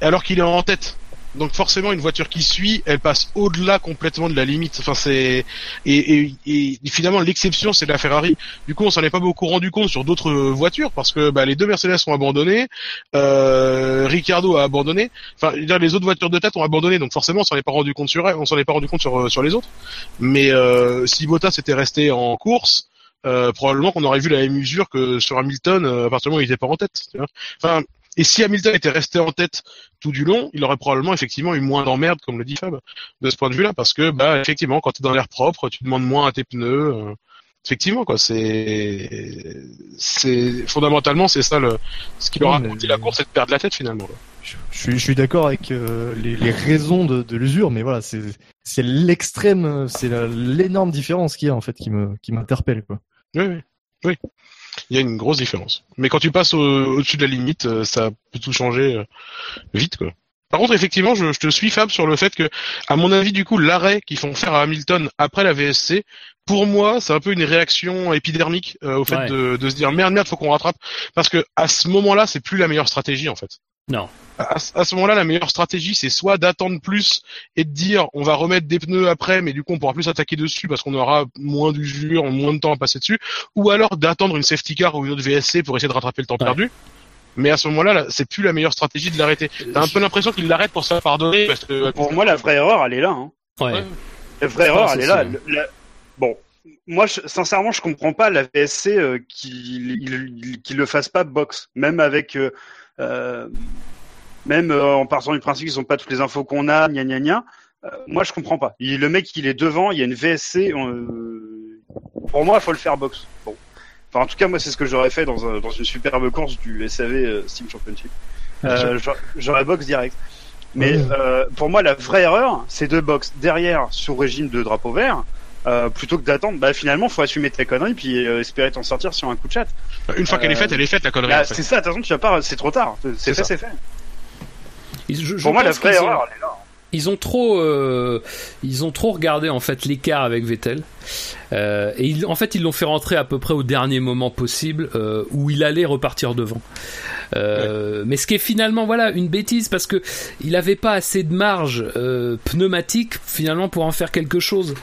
S3: alors qu'il est en tête. Donc forcément, une voiture qui suit, elle passe au-delà complètement de la limite. Enfin, c'est et, et, et finalement l'exception, c'est la Ferrari. Du coup, on s'en est pas beaucoup rendu compte sur d'autres voitures parce que bah, les deux Mercedes ont abandonné, euh, Ricardo a abandonné. Enfin, les autres voitures de tête ont abandonné, donc forcément, on s'en est pas rendu compte sur elle, on s'en est pas rendu compte sur sur les autres. Mais euh, si Bottas était resté en course, euh, probablement qu'on aurait vu la même usure que sur Hamilton euh, à partir du moment où il était pas en tête. tu vois. Enfin, et si Hamilton était resté en tête tout du long, il aurait probablement effectivement eu moins d'emmerdes, comme le dit Fab, de ce point de vue-là, parce que bah effectivement, quand tu es dans l'air propre, tu demandes moins à tes pneus. euh, effectivement, quoi, c'est c'est fondamentalement c'est ça le ce qui leur a coûté la course, c'est de perdre la tête finalement. quoi.
S6: Je, je suis, je suis d'accord avec euh, les, les raisons de, de l'usure, mais voilà, c'est c'est l'extrême, c'est l'énorme différence qu'il y a en fait qui me qui m'interpelle quoi.
S3: Oui, oui, oui. Il y a une grosse différence. Mais quand tu passes au- au-dessus de la limite, euh, ça peut tout changer euh, vite, quoi. Par contre, effectivement, je, je te suis Fab sur le fait que, à mon avis, du coup, l'arrêt qu'ils font faire à Hamilton après la VSC, pour moi, c'est un peu une réaction épidermique euh, au fait
S4: Ouais.
S3: de, de se dire merde, merde, faut qu'on rattrape, parce que à ce moment-là, c'est plus la meilleure stratégie en fait.
S4: Non.
S3: À, ce- à ce moment-là, la meilleure stratégie, c'est soit d'attendre plus et de dire on va remettre des pneus après, mais du coup on pourra plus attaquer dessus parce qu'on aura moins d'usure, moins de temps à passer dessus, ou alors d'attendre une safety car ou une autre VSC pour essayer de rattraper le temps
S4: Ouais.
S3: perdu. Mais à ce moment-là, là, c'est plus la meilleure stratégie de l'arrêter. T'as un peu l'impression qu'il l'arrête pour se faire pardonner parce que
S2: Pour moi, la vraie erreur, elle est là. Hein.
S4: Ouais.
S2: La vraie erreur, elle est là.
S4: hein.
S2: Le- la- Bon, moi, je- sincèrement, je comprends pas la VSC euh, qu'il il- qu'il le fasse pas box, même avec, euh, même euh, en partant du principe qu'ils ont pas toutes les infos qu'on a, gna gna gna. Euh, moi, je comprends pas. Il, le mec, il est devant, il y a une VSC. euh, pour moi, il faut le faire box. Bon. Enfin, en tout cas, moi, c'est ce que j'aurais fait dans, un- dans une superbe course du SAV euh, Steam Championship. Euh, j'aurais- box direct. Mais euh, pour moi, la vraie erreur, c'est de box derrière sous régime de drapeau vert, euh, plutôt que d'attendre. Bah finalement, faut assumer tes conneries puis euh, espérer t'en sortir sur un coup de chat.
S3: une fois qu'elle est
S2: Euh,
S3: faite, elle est faite la connerie. En fait.
S2: c'est ça. Attention, tu vas pas. C'est trop tard. C'est fait,
S3: ça.
S2: c'est fait.
S4: Ils- je- je
S2: Pour moi, la vraie
S4: ont-
S2: erreur, elle est là.
S4: Ils ont trop, euh, ils ont trop regardé en fait l'écart avec Vettel, Euh, et ils- en fait ils l'ont fait rentrer à peu près au dernier moment possible euh, où il allait repartir devant. Euh, Mais ce qui est finalement voilà une bêtise parce que il avait pas assez de marge euh, pneumatique finalement pour en faire quelque chose,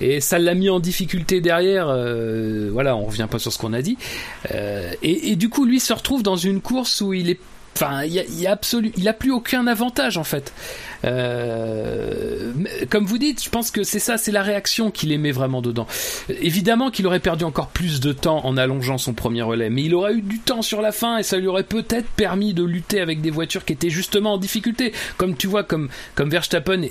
S4: et ça l'a mis en difficulté derrière. euh, voilà, on revient pas sur ce qu'on a dit, Euh, et, et du coup lui se retrouve dans une course où il est Enfin, il y a, y a absolu, il a plus aucun avantage en fait. Euh, comme vous dites, je pense que c'est ça, c'est la réaction qu'il aimait vraiment dedans. Évidemment qu'il aurait perdu encore plus de temps en allongeant son premier relais, mais il aurait eu du temps sur la fin et ça lui aurait peut-être permis de lutter avec des voitures qui étaient justement en difficulté. Comme tu vois, comme comme Verstappen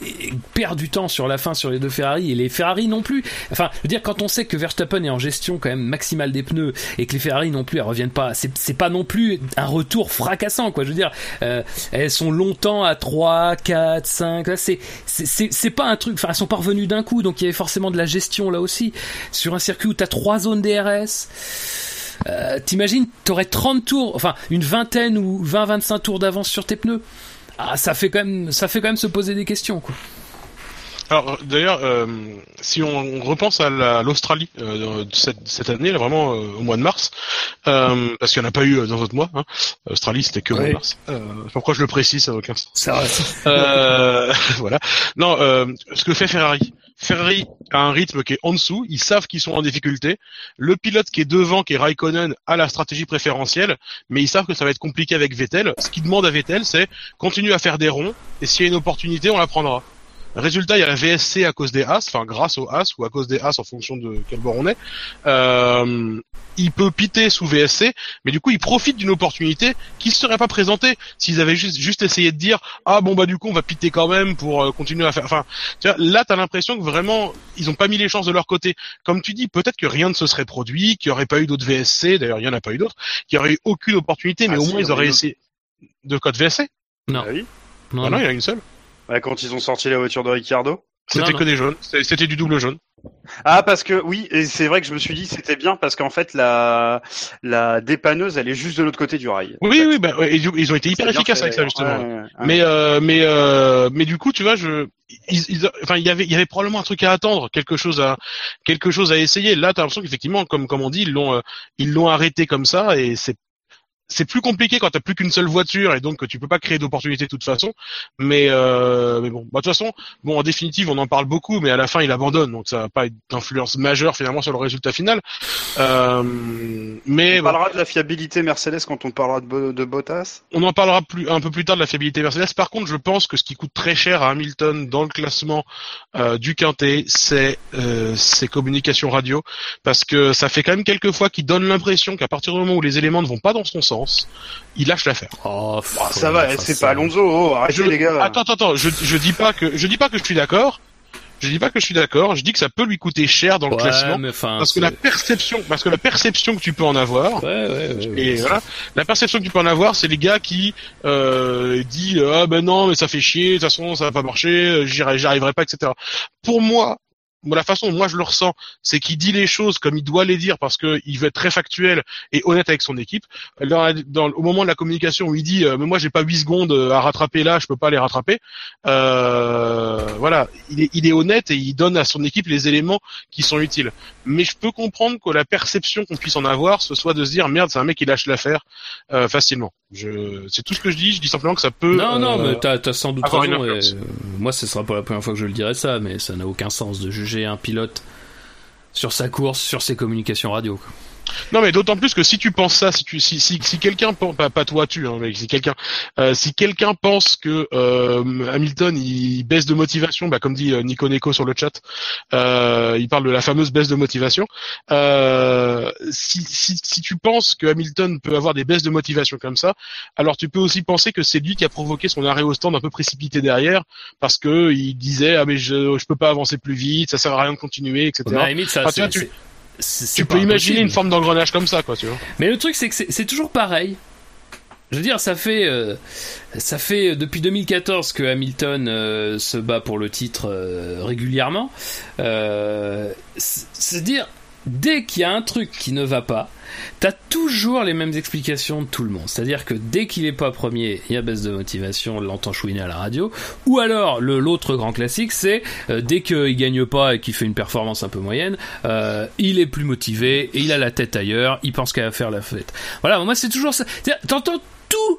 S4: perd du temps sur la fin sur les deux Ferrari et les Ferrari non plus. Enfin, je veux dire quand on sait que Verstappen est en gestion quand même maximale des pneus et que les Ferrari non plus elles reviennent pas, c'est pas non plus un retour fracassant quoi. Je veux dire, euh, elles sont longtemps à 3, 4, 5. Là, c'est pas un truc. Enfin, elles sont pas revenues d'un coup, donc il y avait forcément de la gestion là aussi sur un circuit où t'as trois zones DRS. Euh, T'imagines, t'aurais 30 tours, enfin une vingtaine ou 20-25 tours d'avance sur tes pneus. Ah, ça fait quand même, ça fait quand même se poser des questions, quoi.
S3: Alors d'ailleurs, euh, si on repense à la- l'Australie euh, de cette, cette année, là, vraiment euh, au mois de mars, euh, parce qu'il n'y en a pas eu dans d'autres mois. Hein. Australie, c'était que au mois de mars. Euh, pourquoi je le précise, ça n'a aucun sens.
S4: Ça,
S3: Euh, voilà. Non, euh, ce que fait Ferrari. Ferrari a un rythme qui est en dessous. Ils savent qu'ils sont en difficulté. Le pilote qui est devant, qui est Raikkonen, a la stratégie préférentielle, mais ils savent que ça va être compliqué avec Vettel. Ce qu'ils demandent à Vettel, c'est continue à faire des ronds, et s'il y a une opportunité, on la prendra. Résultat, il y a la VSC à cause des As, enfin grâce aux As ou à cause des As en fonction de quel bord on est. Euh, il peut piter sous VSC, mais du coup, il profite d'une opportunité qui ne serait pas présentée s'ils avaient juste, juste essayé de dire ah bon bah du coup on va piter quand même pour euh, continuer à faire. Enfin, tu vois, là t'as l'impression que vraiment ils ont pas mis les chances de leur côté. Comme tu dis, peut-être que rien ne se serait produit, qu'il y aurait pas eu d'autres VSC. D'ailleurs, il y en a pas eu d'autres. Qu'il y aurait eu aucune opportunité, mais
S2: Ah
S3: au
S2: si,
S3: moins ils auraient essayé de code VSC.
S4: Non.
S2: Ah oui?
S4: Non,
S3: Ah non,
S4: non.
S3: il y en a une seule.
S2: Ouais, quand ils ont sorti la voiture de Ricciardo.
S3: C'était que des jaunes. C'était du double jaune.
S2: Ah parce que oui, et c'est vrai que je me suis dit c'était bien parce qu'en fait la la dépanneuse elle est juste de l'autre côté du rail.
S3: Oui, oui, bah, ouais, ils ont été hyper efficaces avec ça justement.
S2: Ouais, ouais, ouais.
S3: Mais euh, mais euh, mais du coup, tu vois, je, ils, ils- enfin, il y avait il y avait probablement un truc à attendre, quelque chose à quelque chose à essayer. Là, t'as l'impression qu'effectivement, comme comme on dit, ils l'ont euh, ils l'ont arrêté comme ça et c'est c'est plus compliqué quand t'as plus qu'une seule voiture et donc que tu peux pas créer d'opportunités de toute façon. Mais euh, mais bon, bah, de toute façon, bon en définitive, on en parle beaucoup, mais à la fin, il abandonne, donc ça va pas être d'influence majeure finalement sur le résultat final. Euh, mais
S2: On parlera de la fiabilité Mercedes quand on parlera de Bottas.
S3: on en parlera plus un peu plus tard de la fiabilité Mercedes. Par contre, je pense que ce qui coûte très cher à Hamilton dans le classement euh, du quintet, c'est euh, ses communications radio, parce que ça fait quand même quelques fois qu'il donne l'impression qu'à partir du moment où les éléments ne vont pas dans son sens, il lâche l'affaire.
S4: Oh,
S2: Ah, ça va, c'est pas Alonso. Oh, arrêtez
S3: Je-
S2: les gars.
S3: Attends, attends, attends. Je, je dis pas que je dis pas que je suis d'accord. Je dis pas que je suis d'accord. Je dis que ça peut lui coûter cher dans le
S4: Ouais,
S3: classement.
S4: mais
S3: Parce que la perception, parce que la perception que tu peux en avoir,
S4: Ouais, ouais, ouais, ouais.
S3: et voilà, la perception que tu peux en avoir, c'est les gars qui euh, disent ah ben non mais ça fait chier, de toute façon ça va pas marcher, j'y arri- j'y arriverai pas, etc. Pour moi, la façon dont moi je le ressens, c'est qu'il dit les choses comme il doit les dire parce que il veut être très factuel et honnête avec son équipe. Dans, dans- au moment de la communication où il dit, euh, mais moi j'ai pas 8 secondes à rattraper là, je peux pas les rattraper. Euh, voilà, il est, il est honnête et il donne à son équipe les éléments qui sont utiles. Mais je peux comprendre que la perception qu'on puisse en avoir, ce soit de se dire merde, c'est un mec qui lâche l'affaire euh, facilement. Je, c'est tout ce que je dis. Je dis simplement que ça peut.
S4: Non, non,
S3: euh,
S4: mais t'as as sans doute raison. et, euh, moi, ce sera pas la première fois que je le dirai ça, mais ça n'a aucun sens de juger un pilote sur sa course, sur ses communications radio.
S3: Non, mais d'autant plus que si tu penses ça, si tu, si, si, si quelqu'un pense, pas, pas toi tu, hein, mais si quelqu'un, euh, si quelqu'un pense que euh, Hamilton il baisse de motivation, bah comme dit euh, Nico Neko sur le chat, euh, il parle de la fameuse baisse de motivation. Euh, si, si, si tu penses que Hamilton peut avoir des baisses de motivation comme ça, alors tu peux aussi penser que c'est lui qui a provoqué son arrêt au stand un peu précipité derrière, parce que il disait ah mais je, je peux pas avancer plus vite, ça sert à rien de continuer, etc.
S4: Mais à la limite, ça,
S3: tu vois, tu-
S4: c'est
S3: tu peux imaginer une forme d'engrenage comme ça, quoi, tu vois.
S4: Mais le truc, c'est que c'est c'est toujours pareil. Je veux dire, ça fait, euh, ça fait depuis 2014 que Hamilton euh, se bat pour le titre euh, régulièrement. Euh, C'est-à-dire, dès qu'il y a un truc qui ne va pas, t'as toujours les mêmes explications de tout le monde. C'est-à-dire que dès qu'il est pas premier, il y a baisse de motivation, on l'entend chouiner à la radio. Ou alors, le l'autre grand classique, c'est euh, dès qu'il gagne pas et qu'il fait une performance un peu moyenne, euh, il est plus motivé et il a la tête ailleurs, il pense qu'à faire la fête. Voilà, moi c'est toujours ça. C'est-à-dire, T'entends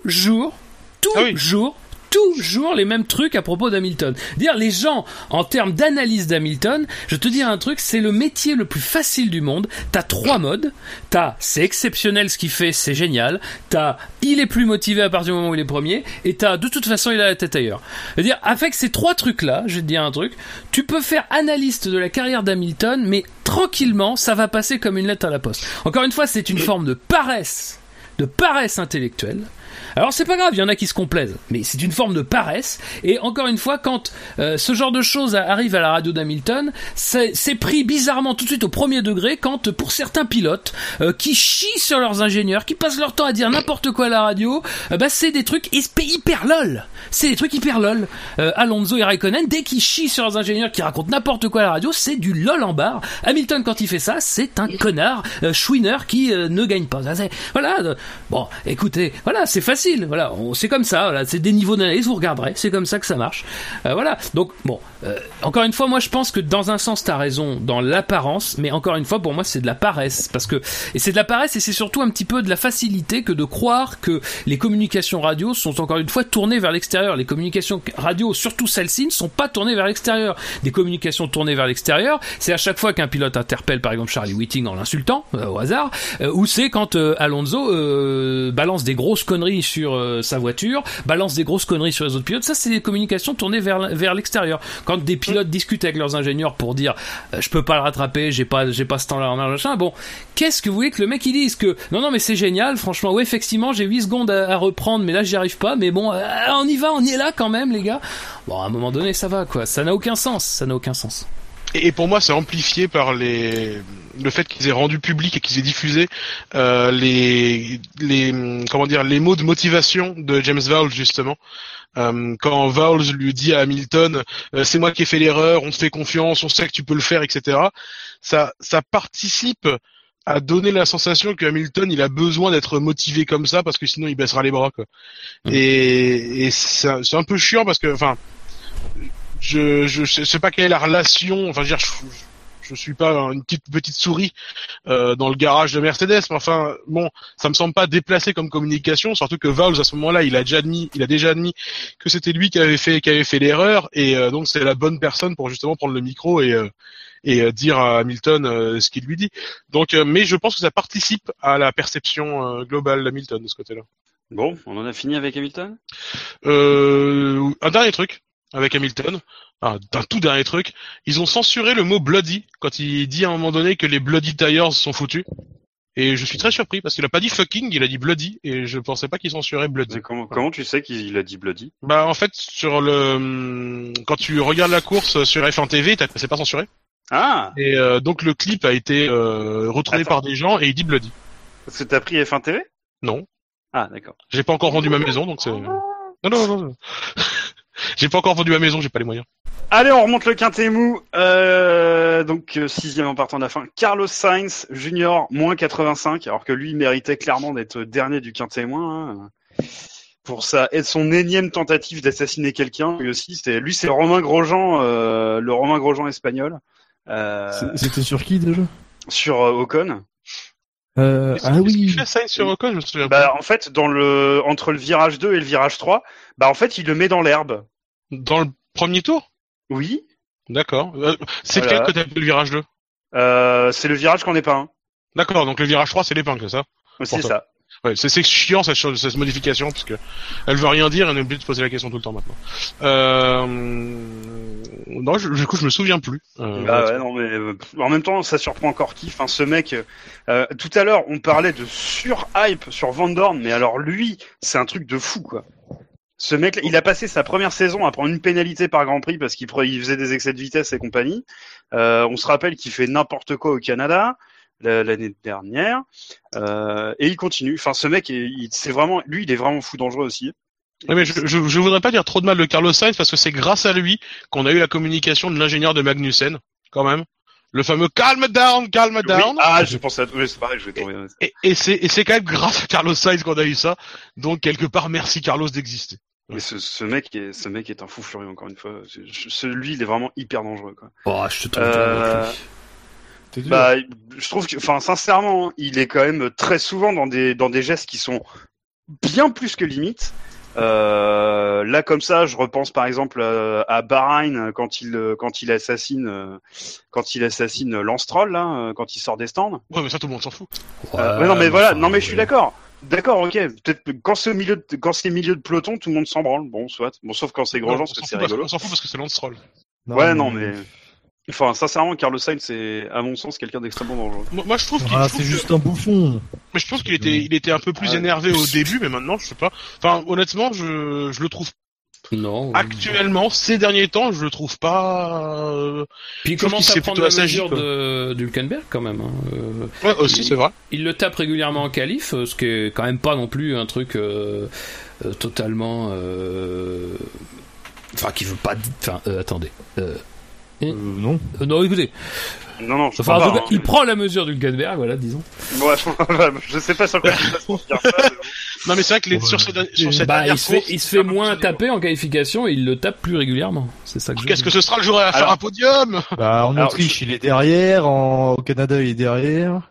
S4: toujours, toujours, toujours les mêmes trucs à propos d'Hamilton. Dire les gens, en termes d'analyse d'Hamilton, je te dis un truc, c'est le métier le plus facile du monde. T'as trois modes. T'as c'est exceptionnel ce qu'il fait, c'est génial. T'as il est plus motivé à partir du moment où il est premier. Et t'as de toute façon il a la tête ailleurs. C'est-à-dire avec ces trois trucs-là, je vais te dire un truc, tu peux faire analyste de la carrière d'Hamilton, mais tranquillement, ça va passer comme une lettre à la poste. Encore une fois, c'est une forme de paresse de paresse intellectuelle. Alors c'est pas grave, il y en a qui se complaisent, mais c'est une forme de paresse. Et encore une fois, quand euh, ce genre de choses arrive à la radio d'Hamilton, c'est pris bizarrement tout de suite au premier degré quand pour certains pilotes euh, qui chient sur leurs ingénieurs, qui passent leur temps à dire n'importe quoi à la radio, euh, bah c'est des trucs hyper, lol. C'est des trucs hyper lol. Alonso et Raikkonen, dès qu'ils chient sur leurs ingénieurs, qui racontent n'importe quoi à la radio, c'est du lol en barre. Hamilton quand il fait ça, c'est un connard chouineur qui ne gagne pas. Voilà. Bon, écoutez, voilà, c'est facile. Voilà, c'est comme ça. Voilà, c'est des niveaux d'analyse. Vous regarderez. C'est comme ça que ça marche. Euh, voilà. Donc bon, euh, encore une fois, moi je pense que dans un sens t'as raison dans l'apparence, mais encore une fois pour moi c'est de la paresse parce que et c'est de la paresse et c'est surtout un petit peu de la facilité que de croire que les communications radio sont encore une fois tournées vers l'extérieur. Les communications radio, surtout celles-ci, ne sont pas tournées vers l'extérieur. Des communications tournées vers l'extérieur, c'est à chaque fois qu'un pilote interpelle par exemple Charlie Whiting en l'insultant euh, au hasard, euh, ou c'est quand euh, Alonso balance des grosses conneries sur euh, sa voiture, balance des grosses conneries sur les autres pilotes. Ça, c'est des communications tournées vers vers l'extérieur. Quand des pilotes discutent avec leurs ingénieurs pour dire euh, je peux pas le rattraper, j'ai pas j'ai pas ce temps-là, machin. Bon, qu'est-ce que vous voulez que le mec il dise que non non mais c'est génial, franchement, ouais effectivement j'ai 8 secondes à, à reprendre, mais là j'y arrive pas. Mais bon, euh, on y va, on y est là quand même les gars. Bon, à un moment donné ça va quoi. Ça n'a aucun sens, ça n'a aucun sens.
S3: Et, et pour moi, c'est amplifié par les le fait qu'ils aient rendu public et qu'ils aient diffusé euh, les les comment dire les mots de motivation de James Vowles justement. Euh, quand Vowles lui dit à Hamilton, euh, c'est moi qui ai fait l'erreur, on te fait confiance, on sait que tu peux le faire, etc. Ça ça participe à donner la sensation que Hamilton il a besoin d'être motivé comme ça parce que sinon il baissera les bras quoi. Et, et c'est un- c'est un peu chiant parce que enfin je, je sais pas quelle est la relation. Enfin, je, veux dire, je, je suis pas une petite petite souris euh, dans le garage de Mercedes, mais enfin, bon, ça me semble pas déplacé comme communication. Surtout que Vowles à ce moment-là, il a déjà admis, il a déjà admis que c'était lui qui avait fait qui avait fait l'erreur, et euh, donc c'est la bonne personne pour justement prendre le micro et euh, et euh, dire à Hamilton euh, ce qu'il lui dit. Donc, euh, mais je pense que ça participe à la perception euh, globale d'Hamilton de ce côté-là.
S2: Bon, on en a fini avec Hamilton?
S3: Euh, un dernier truc avec Hamilton, un, un tout dernier truc, ils ont censuré le mot bloody quand il dit à un moment donné que les bloody tires sont foutus. Et je suis très surpris parce qu'il a pas dit fucking, il a dit bloody et je pensais pas qu'il censurait bloody.
S2: Mais comment, comment tu sais qu'il a dit bloody?
S3: Bah en fait sur le hum, quand tu regardes la course sur F1 TV, c'est pas censuré.
S2: Ah
S3: Et euh, donc le clip a été euh,
S2: Attends.
S3: par des gens et il dit bloody.
S2: Parce que t'as pris F1 TV
S3: Non,
S2: Ah, d'accord.
S3: j'ai pas encore vendu ma maison donc c'est. Non non non. non. J'ai pas encore vendu ma maison, j'ai pas les moyens.
S2: Allez, on remonte le quintet mou. Euh, donc euh, sixième en partant de la fin. Carlos Sainz Junior moins 85, alors que lui méritait clairement d'être dernier du quintet moins. hein. Pour et son énième tentative d'assassiner quelqu'un, lui aussi. C'est lui, c'est le Romain Grosjean, euh, le Romain Grosjean espagnol. Euh,
S6: C'était sur qui déjà?
S2: sur euh, Ocon.
S6: Euh, Ah
S3: qu'est-ce
S6: oui.
S3: fait Sainz sur Ocon Je me souviens
S2: Bah, en fait, dans le entre le virage 2 et le virage 3, bah en fait, il le met dans l'herbe.
S3: Dans le premier tour?
S2: Oui.
S3: D'accord. Euh, c'est
S2: Voilà.
S3: lequel que t'appelles le virage 2
S2: Euh, c'est le virage qu'on n'est pas un.
S3: D'accord, donc le virage 3 c'est l'épingle, c'est ça?
S2: C'est ça.
S3: Ouais, c'est chiant cette, modification parce que elle veut rien dire et on est obligé de se poser la question tout le temps maintenant. Euh... Non, du coup je me souviens plus. Euh,
S2: mais euh, en même temps, ça surprend encore qui. Enfin, ce mec. tout à l'heure, on parlait de sur-hype sur Van Dorn, mais alors lui, c'est un truc de fou, quoi. Ce mec, il a passé sa première saison à prendre une pénalité par Grand Prix parce qu'il faisait des excès de vitesse et compagnie. On se rappelle qu'il fait n'importe quoi au Canada l'année dernière, euh, et il continue. Enfin, ce mec, c'est vraiment, lui, il est vraiment fou dangereux aussi.
S3: Ouais, mais je, je, je voudrais pas dire trop de mal de Carlos Sainz parce que c'est grâce à lui qu'on a eu la communication de l'ingénieur de Magnussen, quand même. Le fameux calm down, calm
S2: Oui,
S3: down.
S2: ah, je pensais à oui, c'est pareil, je vais tomber.
S3: Et, et c'est et c'est quand même grâce à Carlos Sainz qu'on a eu ça. Donc quelque part merci Carlos d'exister.
S2: Mais ce, ce mec est, ce mec est un fou furieux encore une fois. Celui, il est vraiment hyper dangereux, quoi.
S4: Oh, je te trouve
S2: Euh, Bah, je trouve que, enfin, sincèrement, il est quand même très souvent dans des dans des gestes qui sont bien plus que limites. Euh, là, comme ça, je repense par exemple euh, à Bahreïn quand il euh, quand il assassine euh, quand il assassine Lance Stroll, là, euh, quand il sort des stands.
S3: Ouais, mais ça tout le monde s'en fout.
S2: Euh,
S4: Ouais,
S2: non, mais voilà, non, mais je suis d'accord. D'accord, ok. Peut-être que quand c'est au milieu de, quand c'est milieu de peloton, tout le monde s'en branle. Bon, soit. Bon, sauf quand c'est Grosjean,
S3: on
S2: parce que
S3: s'en
S2: c'est
S3: fout parce-
S2: rigolo.
S3: on s'en fout parce que c'est Lance Stroll.
S2: ouais, non, mais. Enfin, sincèrement, Carlos Sainz, c'est, à mon sens, quelqu'un d'extrêmement dangereux.
S3: Moi, moi, je trouve qu'il
S6: Ah, c'est
S3: que-
S6: juste un bouffon.
S3: Mais je pense qu'il était, il était un peu plus
S2: Ouais.
S3: énervé au début, mais maintenant, je sais pas. Enfin, honnêtement, je, je le trouve
S4: Non.
S3: actuellement, ces derniers temps, je le trouve pas. euh,
S4: Puis il
S3: je
S4: commence à
S3: s'est
S4: prendre la mesure de d'Hulkenberg quand même. hein. Euh,
S3: Ouais, aussi, c'est vrai.
S4: il le tape régulièrement en qualif, euh, ce qui est quand même pas non plus un truc euh, euh, totalement. euh, Enfin, qui veut pas. Enfin, euh, attendez. Euh,
S6: Euh, non.
S4: euh, non, écoutez.
S2: Non, non, je
S4: Enfin, en
S2: crois
S4: tout
S2: pas,
S4: cas,
S2: hein.
S4: il prend la mesure d'Hulkenberg, voilà, disons.
S2: Ouais, je sais pas sur quoi tu vas se ça.
S3: Non, mais c'est vrai que les,
S6: Ouais.
S3: sur, ce, sur cette
S4: Bah,
S3: dernière
S4: il se fait,
S3: course,
S4: il se fait moins taper en qualification et il le tape plus régulièrement. C'est ça que je
S3: Qu'est-ce que ce sera le jour à faire
S2: Alors-
S3: un podium?
S6: Bah, en
S2: Alors,
S6: Autriche, il est derrière. En... Au Canada, il est derrière.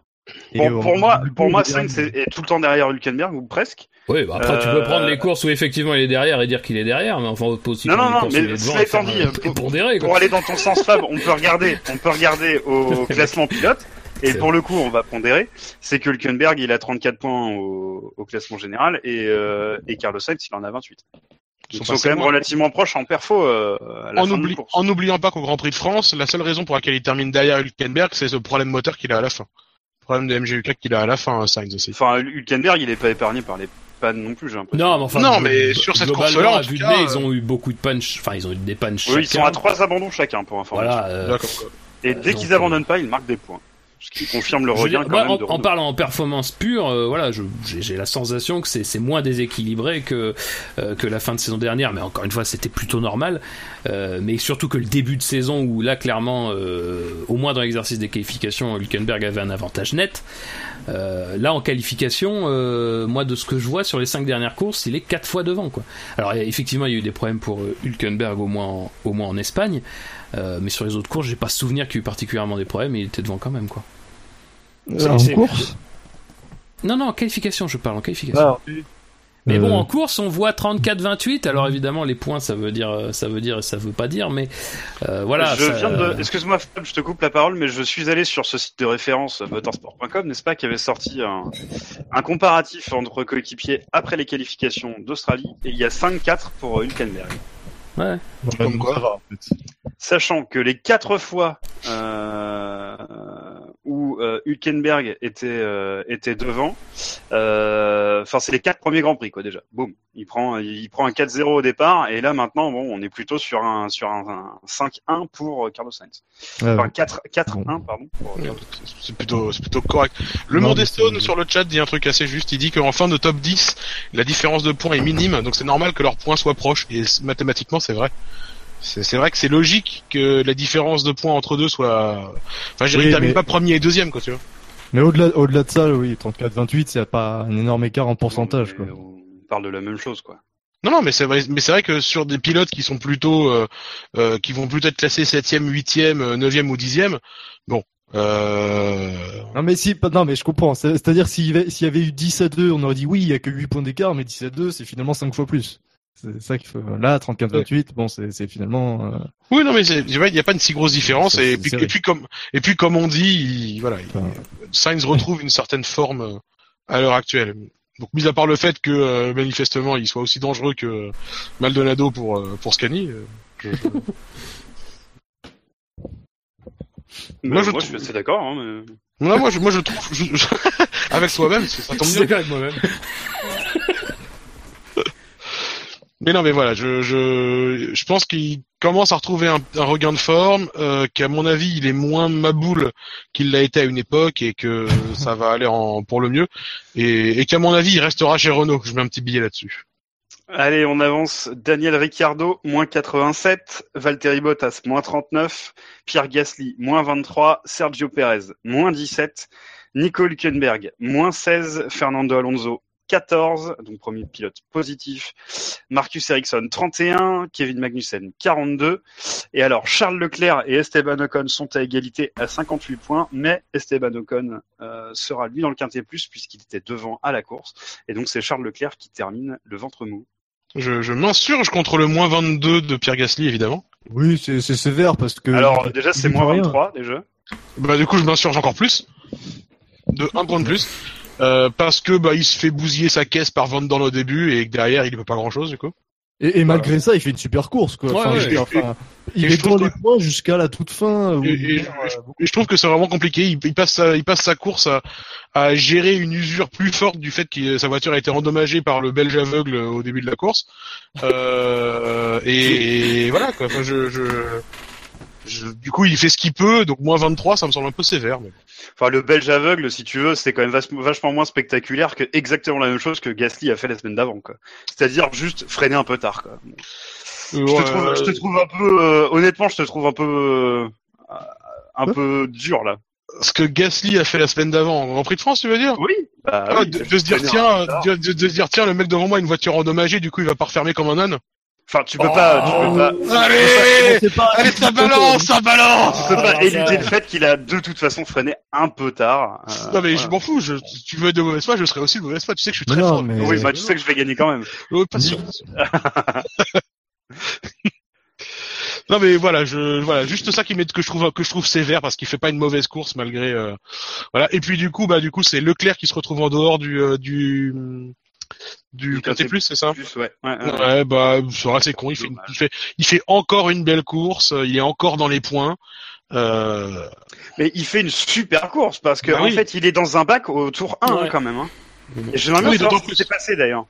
S6: Et
S2: Pour, pour moi, pour moi. Sainz est, est tout le temps derrière Hülkenberg, ou presque.
S4: Oui, bah après, tu peux
S2: Euh,
S4: prendre les courses où effectivement il est derrière et dire qu'il est derrière, mais enfin, on peut aussi
S2: Non, non, non, mais cela étant dit,
S4: pondérer,
S2: Pour
S4: quoi.
S2: aller dans ton sens, Fab, on peut regarder, on peut regarder au classement pilote. Et pour le coup, on va pondérer. C'est que Hülkenberg, il a 34 points au, au classement général et, euh, et Carlos Sainz, il en a 28.
S3: Ils sont
S2: quand même relativement proches en perfo euh, à la
S3: en,
S2: fin
S3: oubli- en n'oubliant pas qu'au Grand Prix de France, la seule raison pour laquelle il termine derrière Hülkenberg, c'est ce problème moteur qu'il a à la fin. Le problème de MGU4 qu'il a à la fin, Sainz aussi.
S2: Enfin, Hülkenberg, il est pas épargné par les pannes non plus, j'ai l'impression.
S4: Non, mais enfin,
S3: Non, mais sur cette course-là, en
S4: à
S3: tout
S4: vue de
S3: cas,
S4: nez,
S3: euh,
S4: ils ont eu beaucoup de punch, enfin, ils ont eu des punch
S2: Eux, ils sont à trois abandons chacun pour information.
S4: Voilà. euh,
S3: D'accord.
S2: Et dès qu'ils abandonnent pas, ils marquent des points. Ce qui confirme le quand même
S4: en,
S2: de
S4: en
S2: Renault.
S4: parlant en performance pure, euh, voilà, j'ai la sensation que c'est moins déséquilibré que euh, que la fin de saison dernière, mais encore une fois, c'était plutôt normal. Euh, mais surtout que le début de saison où là, clairement, euh, au moins dans l'exercice des qualifications, Hülkenberg avait un avantage net. Euh, là, en qualification, euh, moi, de ce que je vois sur les cinq dernières courses, il est quatre fois devant, quoi. Alors, effectivement, il y a eu des problèmes pour Hülkenberg, au moins, en, au moins en Espagne. Euh, mais sur les autres courses, j'ai pas souvenir qu'il y a eu particulièrement des problèmes et il était devant quand même, quoi.
S6: Euh,
S4: c'est-
S6: en course
S4: Non, non, en qualification, je parle en qualification.
S5: Ah,
S4: mais bon,
S6: euh,
S4: en course, on voit 34-28. Alors évidemment, les points, ça veut dire, euh, ça veut dire ça veut pas dire, mais euh, voilà.
S2: je
S4: ça-
S2: viens de. Excuse-moi, Fab, je te coupe la parole, mais je suis allé sur ce site de référence motorsport.com, n'est-ce pas, qui avait sorti un, un comparatif entre coéquipiers après les qualifications d'Australie, et il y a 5-4 pour Hülkenberg.
S4: Ouais.
S3: Comme quoi.
S2: Sachant que les quatre fois euh, où euh, Hülkenberg était euh, était devant, euh, enfin c'est les quatre premiers grands prix quoi déjà. Boum, il prend il prend un 4-0 au départ et là maintenant bon on est plutôt sur un sur un, un 5-1 pour euh, Carlos Sainz.
S6: Ouais,
S2: Enfin
S6: ouais.
S2: 4 4-1
S6: Bon.
S2: pardon. Euh,
S3: C'est plutôt, c'est plutôt correct. Le
S6: Non,
S3: monde
S6: mais
S3: Stone
S6: c'est-
S3: sur le chat dit un truc assez juste. Il dit qu'en fin de top 10, la différence de points est minime, donc c'est normal que leurs points soient proches. Et mathématiquement, c'est vrai. C'est c'est vrai que c'est logique que la différence de points entre deux soit. Enfin, je dirais,
S6: Oui,
S3: il termine
S6: mais-
S3: pas premier et deuxième, quoi, tu vois.
S6: Mais au-delà, au-delà de ça, oui, 34-28, c'est pas un énorme écart en pourcentage, quoi.
S2: On parle de la même chose, quoi.
S3: Non, non, mais c'est vrai, mais c'est vrai que sur des pilotes qui sont plutôt, euh, euh, qui vont plutôt être classés septième, huitième, euh, neuvième ou dixième, bon, euh,
S6: Non, mais si, non, mais je comprends. C'est- C'est-à-dire, s'il y, avait, s'il y avait eu 10 à 2, on aurait dit oui, il y a que 8 points d'écart, mais 10 à 2, c'est finalement 5 fois plus. C'est ça qu'il faut. Là, 34-28, bon, c'est, c'est finalement, euh,
S3: oui, non, mais il n'y a pas une si grosse différence,
S6: C'est-
S3: et
S6: c'est
S3: puis,
S6: serré.
S3: et puis comme, et puis comme on dit, il- voilà, il-
S6: Enfin,
S3: Sainz retrouve une certaine forme euh, à l'heure actuelle. Donc, mis à part le fait que euh, manifestement il soit aussi dangereux que Maldonado pour euh, pour Scani, je- Moi, je
S2: moi, je suis assez d'accord. Hein, mais...
S3: Non, moi je, moi je trouve je- je- avec soi-même, ça tombe bien.
S4: avec moi-même.
S3: Mais non, mais voilà, je je je pense qu'il commence à retrouver un, un regain de forme, euh, qu'à mon avis il est moins maboule qu'il l'a été à une époque et que ça va aller en pour le mieux et, et qu'à mon avis il restera chez Renault. Je mets un petit billet là-dessus.
S2: Allez, on avance. Daniel Ricciardo, moins 87. Valtteri Bottas, moins 39. Pierre Gasly, moins 23. Sergio Perez, moins 17. Nico Hülkenberg, moins 16. Fernando Alonso, 14. Donc premier pilote positif. Marcus Ericsson, 31. Kevin Magnussen, 42. Et alors, Charles Leclerc et Esteban Ocon sont à égalité à 58 points. Mais Esteban Ocon euh, sera lui dans le quintet plus puisqu'il était devant à la course. Et donc c'est Charles Leclerc qui termine le ventre mou.
S3: Je, je m'insurge contre le moins 22 de Pierre Gasly évidemment.
S6: oui, c'est, sévère parce que.
S2: Alors déjà c'est moins
S6: peut rien.
S2: 23 déjà.
S3: Bah du coup je m'insurge encore plus de un point de plus euh, parce que bah il se fait bousiller sa caisse par Van Dorn au début et que derrière il ne peut pas grand chose du coup.
S6: Et, et malgré ça, il fait une super course, quoi.
S4: Ouais,
S6: Enfin,
S4: ouais.
S6: je veux dire, enfin, il est dans les points jusqu'à la toute fin. où
S3: Et,
S6: il
S3: et-
S6: perd,
S3: et- et je trouve que c'est vraiment compliqué. Il, il passe sa, il passe sa course à, à gérer une usure plus forte du fait que sa voiture a été endommagée par le Belge aveugle au début de la course. Euh, et, et voilà quoi. Enfin, je, je, je- du coup, il fait ce qu'il peut. Donc moins 23, ça me semble un peu sévère. Mais...
S2: Enfin le Belge aveugle si tu veux c'est quand même vach- vachement moins spectaculaire que exactement la même chose que Gasly a fait la semaine d'avant quoi. C'est-à-dire juste freiner un peu tard quoi. Je te trouve, je te trouve un peu euh, honnêtement je te trouve un peu euh, un peu dur là.
S3: Ce que Gasly a fait la semaine d'avant en Grand Prix de France, tu veux dire?
S2: Oui. Bah,
S3: Ah,
S2: oui,
S3: de, se dire tiens, de- de se dire tiens, le mec devant moi a une voiture endommagée, du coup il va pas refermer comme un âne.
S2: Enfin tu peux pas tu peux pas
S3: Allez,
S6: c'est pas-
S3: allez, ça balance, ça balance.
S2: tu peux pas éluder le fait qu'il a de toute façon freiné un peu tard. Euh,
S3: Non mais
S2: voilà.
S3: je m'en fous, je, si tu veux être de mauvaise foi, je serai aussi de mauvaise foi, tu sais que je suis très
S6: non,
S3: fort.
S6: mais-
S2: Oui bah tu sais que je vais gagner quand même.
S3: Oh, pas sûr. pas sûr. non mais voilà, je voilà, juste ça qui met que je trouve que je trouve sévère parce qu'il fait pas une mauvaise course malgré euh, voilà. Et puis du coup bah du coup c'est Leclerc qui se retrouve en dehors du euh, du du
S2: Du
S3: côté plus, c'est ça
S2: Plus, ouais. Ouais, ouais, ouais.
S3: Ouais, bah c'est assez con, il fait, il fait il fait encore une belle course, il est encore dans les points. Euh,
S2: Mais il fait une super course parce que
S3: Bah
S2: en
S3: oui.
S2: fait il est dans un bac au tour 1
S4: Ouais.
S2: hein, quand même. Hein. Et ce qui s'est
S3: plus.
S2: passé d'ailleurs.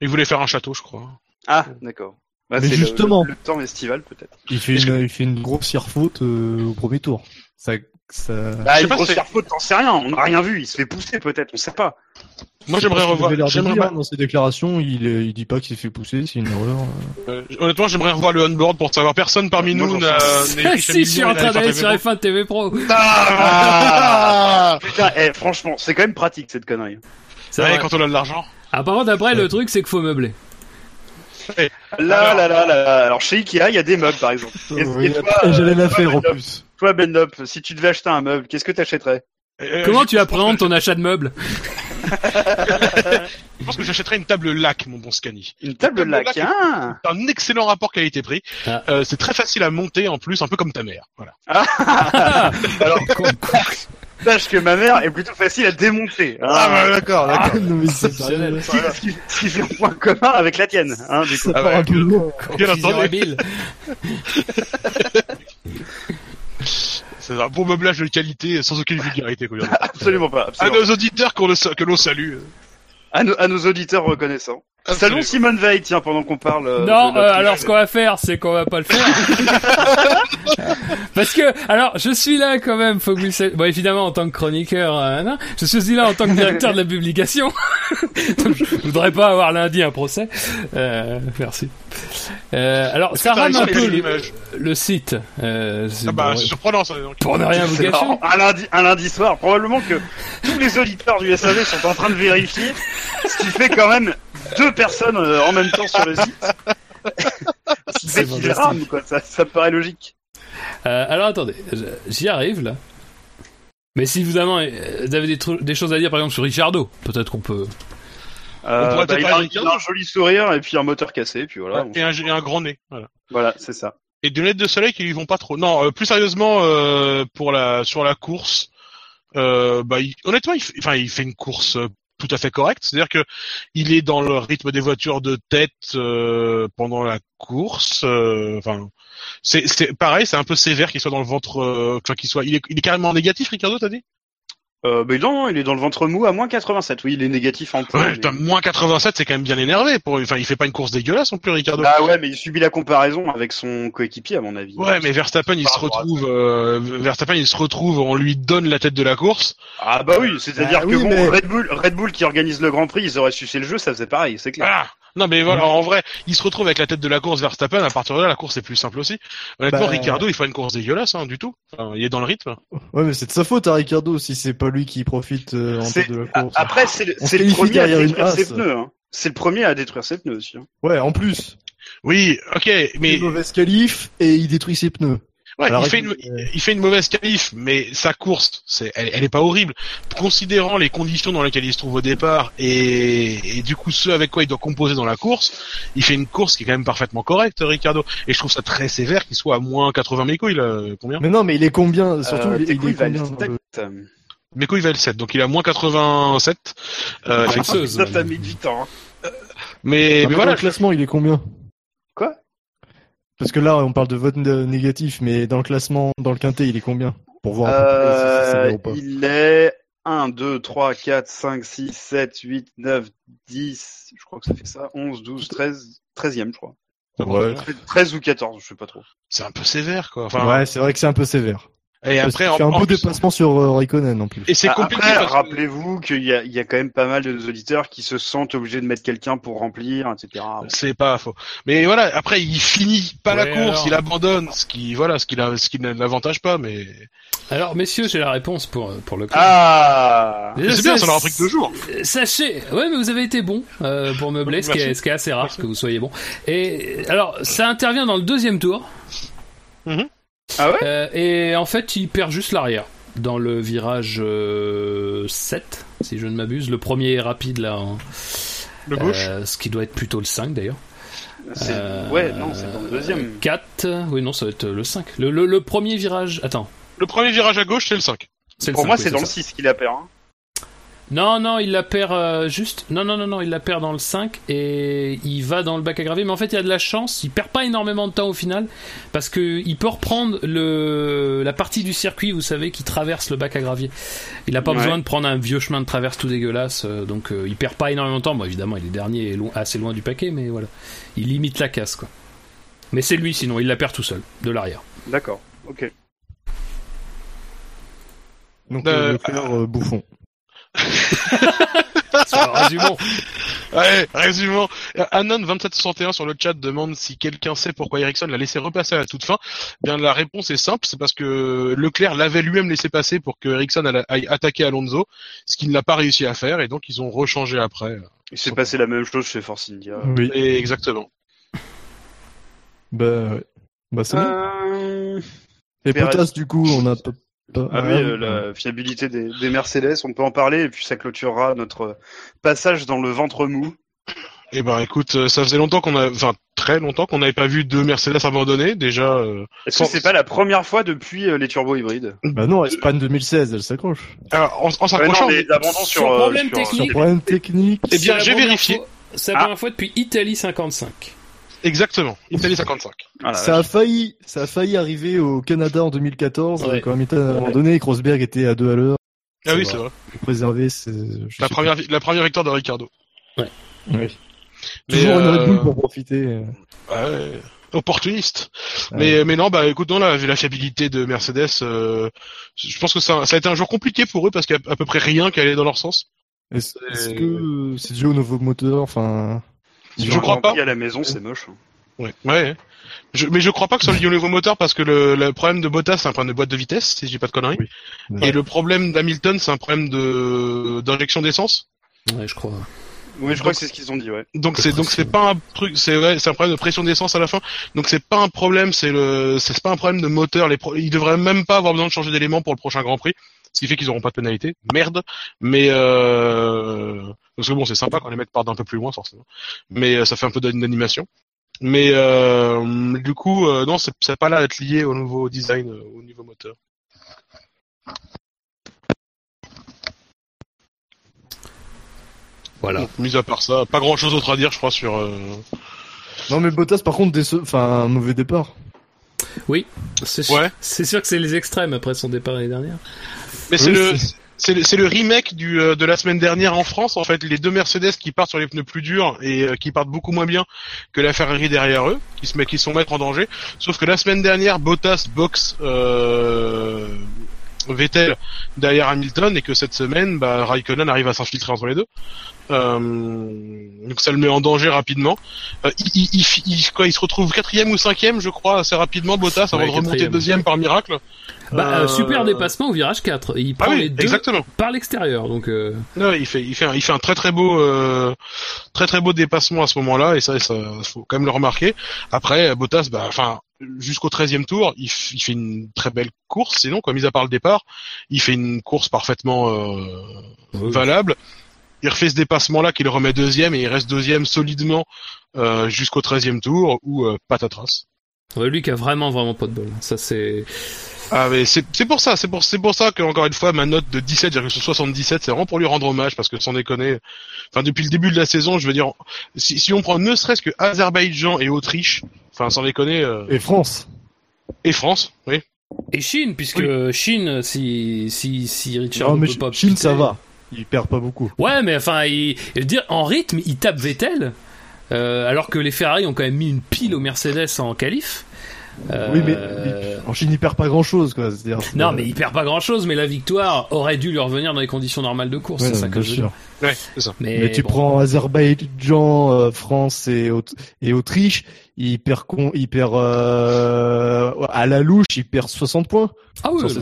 S3: il voulait faire un château, je crois.
S2: Ah d'accord. Bah,
S6: Mais
S2: c'est le-
S6: justement.
S2: le, le temps estival peut-être.
S6: Il fait une, il fait une grossière faute euh, au premier tour. Ça, ça...
S2: Bah,
S3: sais
S2: une
S3: pas,
S2: grosse
S3: c'est-
S2: faute, t'en sais rien. On n'a rien vu. Il se fait pousser peut-être. On sait pas.
S3: Moi j'aimerais revoir, j'aimerais
S6: dire,
S3: pas-
S6: hein, dans ses déclarations, il, euh, il dit pas qu'il s'est fait pousser, c'est une erreur.
S3: euh, honnêtement j'aimerais revoir le on-board pour savoir personne parmi nous n'a
S2: sais
S4: si, je suis en train d'aller sur
S3: Favreau.
S4: F1 TV Pro.
S3: Ah
S2: Putain, eh, franchement, c'est quand même pratique cette connerie.
S4: C'est
S3: Ouais,
S4: vrai.
S3: quand on a de l'argent.
S4: Ah, par contre, après, le truc, c'est qu'il faut meubler.
S2: Là,
S3: Alors-
S2: là, là, là. Alors chez Ikea, il y a des meubles par exemple.
S6: Oui, J'allais la faire en plus.
S2: Toi, Ben si tu devais acheter un meuble, qu'est-ce que
S3: Euh,
S4: Comment
S3: je-
S4: tu appréhendes ton achat de meubles
S3: Je pense que j'achèterais une table lac, mon bon Scani.
S2: Une table
S3: table
S2: lac.
S3: lac.
S2: hein
S3: C'est un excellent rapport qualité-prix.
S4: Ah.
S3: Euh, c'est très facile à monter en plus, un peu comme ta mère. Voilà.
S2: Alors, sache que ma mère est plutôt facile à démonter. hein.
S3: bah, d'accord,
S6: Ah, non, mais c'est
S4: Exceptionnel.
S2: Ce qui- fait un point commun avec la tienne. Hein, du coup.
S6: Ça
S3: Ah ouais. Bien entendu. C'est un bon meublage de qualité, sans aucune vulgarité. quoi.
S2: Absolument pas.
S3: À
S2: absolument
S3: nos auditeurs qu'on le sa- que l'on salue.
S2: À, à nos auditeurs reconnaissants. Salon Simone Veil, tiens, pendant qu'on parle. euh,
S4: Non, euh, alors ce qu'on va faire, c'est qu'on va pas le faire. Parce que, alors, je suis là quand même, faut que vous le sachiez. Bon, évidemment, en tant que chroniqueur, euh, non, je suis aussi là en tant que directeur de la publication. Donc, je voudrais pas avoir lundi un procès. Euh, merci. Euh, alors, ça rame un peu le, le site. Euh,
S3: Ah bah,
S4: bon,
S3: c'est surprenant ça. donc.
S4: pour ne rien vous
S2: marrant. Un lundi, un lundi soir, probablement que tous les auditeurs du SAV sont en train de vérifier, ce qui fait quand même deux personnes euh, en même temps sur le site.
S4: C'est
S2: qu'il rame, quoi. Ça, ça me paraît logique.
S4: Euh, alors attendez, j'y arrive là. Mais si vous avez, vous avez des, choses à dire par exemple sur Richardo, peut-être qu'on peut.
S2: Euh,
S3: pourrait
S2: bah, il, a,
S3: parler
S2: il a un joli sourire et puis un moteur cassé, puis voilà.
S3: Et un, et un grand nez. Voilà.
S2: Voilà, c'est ça.
S3: Et des lunettes de soleil qui lui vont pas trop. Non, euh, plus sérieusement, euh, pour la sur la course, euh, bah, il- honnêtement, il, fait- enfin, il fait une course euh, tout à fait correcte. C'est-à-dire que il est dans le rythme des voitures de tête euh, pendant la course. euh, Enfin, c'est c'est pareil, c'est un peu sévère qu'il soit dans le ventre. euh, qu'il soit. Il est, il est carrément négatif, Ricardo, t'as dit?
S2: Euh, mais non, non, il est dans le ventre mou à moins 87. Oui, il est négatif en point.
S3: Ouais,
S2: mais-
S3: moins 87, c'est quand même bien énervé. Pour, enfin, il fait pas une course dégueulasse non plus, Ricardo.
S2: Bah ouais, mais il subit la comparaison avec son coéquipier, à mon avis.
S3: Ouais, mais Verstappen, il se retrouve, euh, Verstappen, il se retrouve, on lui donne la tête de la course.
S2: Ah bah oui, c'est-à-dire
S6: Bah
S2: que
S6: oui,
S2: bon,
S6: mais-
S2: Red Bull, Red Bull qui organise le Grand Prix, ils auraient sucé le jeu, ça faisait pareil, c'est clair.
S3: Ah non, mais voilà, en vrai, il se retrouve avec la tête de la course Verstappen. À partir de là, la course est plus simple aussi. Honnêtement,
S6: Bah-
S3: Ricardo, il fait une course dégueulasse, hein, du tout. Enfin, il est dans le rythme.
S6: Ouais, mais c'est de sa faute à Ricardo si c'est pas lui qui profite euh, en tête de la course.
S2: Après, c'est le, premier à détruire ses pneus. Hein. C'est le premier à détruire ses pneus aussi. Hein.
S6: Ouais, en plus,
S3: Oui, ok, mais
S6: une mauvaise qualif et il détruit ses pneus.
S3: Ouais,
S6: Alors,
S3: il fait une,
S6: euh,
S3: il fait une mauvaise qualif, mais sa course, c'est, elle, elle est pas horrible. Considérant les conditions dans lesquelles il se trouve au départ et, et du coup ce avec quoi il doit composer dans la course, il fait une course qui est quand même parfaitement correcte, Ricardo. Et je trouve ça très sévère qu'il soit à moins 80 mes couilles, là. Combien?
S6: Mais non, mais il est combien? Surtout,
S2: Euh,
S6: il, il est combien le-
S2: sept.
S3: Mes couilles valent 7, donc il a moins 87. Euh,
S4: Ah,
S2: Ça t'a mis du temps. hein.
S3: mais,
S6: Après,
S3: mais voilà,
S6: le classement, il est combien? Parce que là, on parle de vote euh, négatif, mais dans le classement, dans le quintet, il est combien Pour voir près si c'est sévère
S2: Euh,
S6: ou pas.
S2: il est 1, 2, 3, 4, 5, 6, 7, 8, 9, 10, je crois que ça fait ça, 11, 12, 13, 13e, je crois.
S6: Ouais.
S2: 13 ou 14, je sais pas trop.
S3: c'est un peu sévère, quoi. Enfin,
S6: Ouais, c'est vrai que c'est un peu sévère.
S3: Et
S6: Parce
S3: après, en,
S6: fait un
S3: en
S6: beau
S3: plus-
S6: déplacement sur euh, Raikkonen en plus.
S3: et c'est
S2: Ah,
S3: compliqué
S2: Après,
S3: parce que-
S2: rappelez-vous qu'il y a, il y a quand même pas mal de auditeurs qui se sentent obligés de mettre quelqu'un pour remplir, etc.
S3: c'est pas faux. Mais voilà, après, il finit pas la course,
S4: alors.
S3: il abandonne, ce qui, voilà, ce qui, l'a- ce qui ne l'avantage pas, mais
S4: Alors messieurs, j'ai la réponse pour pour le.
S2: Ah
S4: Déjà,
S3: c'est bien,
S4: ça-
S3: leur a pris que deux jours.
S4: Sachez, ouais, mais vous avez été bon euh, pour meubler, ce qui, est, ce qui est assez rare
S3: Merci.
S4: que vous soyez bon. Et alors, ça intervient dans le deuxième tour.
S2: Ah ouais
S4: Euh, et en fait, il perd juste l'arrière dans le virage euh, 7, si je ne m'abuse. Le premier est rapide là, en-
S3: Le gauche.
S4: euh, ce qui doit être plutôt le 5 d'ailleurs.
S2: C'est-
S4: Euh,
S2: Ouais, non, c'est dans le deuxième.
S4: 4, oui, non, ça va être le 5. Le, le, le premier virage, attends.
S3: Le premier virage à gauche, c'est le 5.
S4: C'est le
S2: Pour
S4: 5,
S2: moi,
S4: oui,
S2: c'est dans le
S4: ça.
S2: 6 qu'il a perd. Hein.
S4: Non, non, il la perd euh, juste. Non, non, non, non, il la perd dans le 5 et il va dans le bac à gravier. Mais en fait, il y a de la chance. Il perd pas énormément de temps au final parce que il peut reprendre le la partie du circuit, vous savez, qui traverse le bac à gravier. Il a pas
S2: Ouais.
S4: besoin de prendre un vieux chemin de traverse tout dégueulasse. euh, donc, euh, il perd pas énormément de temps. Bon, évidemment, il est dernier et lo- assez loin du paquet, mais voilà, il limite la casse, quoi. Mais c'est lui, sinon, il la perd tout seul de l'arrière.
S2: D'accord, ok.
S6: Donc,
S3: Euh,
S6: euh, bouffon.
S4: Résumons.
S3: Ouais, résumons. Anon2761 sur le chat demande si quelqu'un sait pourquoi Ericsson l'a laissé repasser à la toute fin. Bien, la réponse est simple, c'est parce que Leclerc l'avait lui-même laissé passer pour que Ericsson aille attaquer Alonso, ce qu'il n'a pas réussi à faire, et donc ils ont rechangé après.
S2: Il s'est passé la même chose chez Force India.
S6: Oui.
S3: Et exactement.
S6: Bah, ouais. Bah, c'est.
S2: Euh...
S6: Et. Potas, du coup, on a
S2: Ah oui, euh, la fiabilité des, des Mercedes, on peut en parler et puis ça clôturera notre passage dans le ventre mou.
S3: Eh ben, écoute, euh, ça faisait longtemps qu'on a, enfin, très longtemps qu'on n'avait pas vu deux Mercedes abandonnés, déjà. euh.
S2: Est-ce que
S3: Sans-
S2: c'est pas la première fois depuis euh, les turbo hybrides?
S6: Bah non, Espagne 2016, elle s'accroche.
S3: Alors, en, en
S2: Ouais,
S3: s'accrochant,
S2: d'abandon sur,
S4: Sur problème
S2: sur,
S4: technique.
S6: Problème technique.
S3: Eh bien, j'ai vérifié.
S4: C'est la
S2: Ah.
S4: première fois depuis Italie 55.
S3: Exactement, Italie 55.
S2: Ah, la
S6: Ça a failli, ça a failli arriver au Canada en 2014
S4: Ouais.
S6: quand Hamilton a abandonné Rosberg était à deux à l'heure
S3: Ah
S4: C'est
S3: oui, c'est vrai.
S6: préserver
S3: La
S6: sais
S3: première, la première victoire de Ricardo.
S6: pas. Oui.
S3: Mais,
S6: Toujours une Red
S3: euh,
S6: Bull pour profiter. euh.
S3: Ouais, opportuniste.
S6: Ouais.
S3: Mais mais non, bah écoute, non, là, vu la fiabilité de Mercedes, euh, je pense que ça, ça a été un jour compliqué pour eux parce qu'il y a à peu près rien qui allait dans leur sens.
S6: Est-ce est-ce que c'est dû au nouveau moteur Enfin,
S3: Je crois pas.
S2: À la maison, c'est moche. hein.
S3: Ouais, ouais. Je, mais je crois pas que ce soit lié au nouveau moteur parce que le, le problème de Bottas c'est un problème de boîte de vitesse, si j'ai pas de conneries.
S6: Oui.
S3: Et le problème d'Hamilton c'est un problème de d'injection d'essence.
S4: Ouais, je crois.
S2: Oui, je crois que c'est ce qu'ils ont dit, ouais.
S3: Donc c'est donc c'est pas un truc, c'est ouais, c'est un problème de pression d'essence à la fin. Donc c'est pas un problème, c'est le c'est pas un problème de moteur. Les pro- ils devraient même pas avoir besoin de changer d'élément pour le prochain Grand Prix, ce qui fait qu'ils auront pas de pénalité. Merde. Mais euh... parce que bon c'est sympa quand les mecs partent d'un peu plus loin forcément. Mais euh, ça fait un peu d'animation. Mais euh, du coup euh, non c'est c'est pas là à être lié au nouveau design, euh, au niveau moteur.
S4: Voilà.
S3: Donc, mis à part ça, pas grand chose d'autre à dire je crois sur. euh,
S6: non mais Bottas par contre, déce- enfin un mauvais départ.
S4: C'est sûr,
S3: Ouais.
S4: c'est sûr que c'est les extrêmes après son départ l'année dernière.
S3: Mais c'est
S6: Oui,
S3: le
S6: c'est-
S3: c'est le, c'est le remake du euh, de la semaine dernière en France en fait les deux Mercedes qui partent sur les pneus plus durs et euh, qui partent beaucoup moins bien que la Ferrari derrière eux qui se met qui se sont mettre en danger sauf que la semaine dernière Bottas boxe euh, Vettel derrière Hamilton et que cette semaine bah, Raikkonen arrive à s'infiltrer entre les deux. Euh, donc ça le met en danger rapidement. Euh, il, il, il, quoi, il se retrouve quatrième ou cinquième je crois assez rapidement Bottas avant
S4: Ouais,
S3: de remonter deuxième par miracle.
S4: Bah, euh, super dépassement au virage 4. Il
S3: ah
S4: prend
S3: oui
S4: les deux
S3: exactement.
S4: par l'extérieur, donc euh,
S3: Ouais, il fait, il fait, un, il fait un très très beau, euh, très très beau dépassement à ce moment-là, et ça, ça, faut quand même le remarquer. Après, Bottas, bah, enfin, jusqu'au 13e tour, il, fait une très belle course. Sinon, quoi, mis à part le départ, il fait une course parfaitement euh, valable. Il refait ce dépassement-là, qu'il remet deuxième, et il reste deuxième solidement euh, jusqu'au 13e tour, où euh, patatras.
S4: ouais, lui qui a vraiment vraiment pas de bol. Ça c'est.
S3: Ah mais c'est c'est pour ça, c'est pour c'est pour ça que encore une fois ma note de 17,77 c'est vraiment pour lui rendre hommage parce que sans déconner, enfin depuis le début de la saison, je veux dire si si on prend ne serait-ce que Azerbaïdjan et Autriche, enfin sans déconner euh,
S6: Et France.
S3: et France, oui.
S4: Et Chine, puisque Chine, si si si Richard
S6: Non mais
S4: peut pas
S6: Chine
S4: piter-
S6: ça va. Il perd pas beaucoup.
S4: Ouais, mais enfin, il, je veux dire, en rythme, il tape Vettel, euh, alors que les Ferrari ont quand même mis une pile aux Mercedes en qualif. Euh,
S6: Oui mais en Chine il perd pas grand chose quoi. C'est-à-dire,
S4: Non, mais il perd pas grand chose, mais la victoire aurait dû lui revenir dans les conditions normales de course,
S6: ouais,
S4: c'est ça
S6: bien
S4: que je veux
S6: sûr.
S4: dire.
S3: Ouais, c'est ça.
S4: Mais,
S6: Mais tu
S4: bon.
S6: prends Azerbaïdjan, euh, France et, Aut- et Autriche, il perd con, il perd euh, à la louche, il perd 60 points.
S4: Ah oui, ça,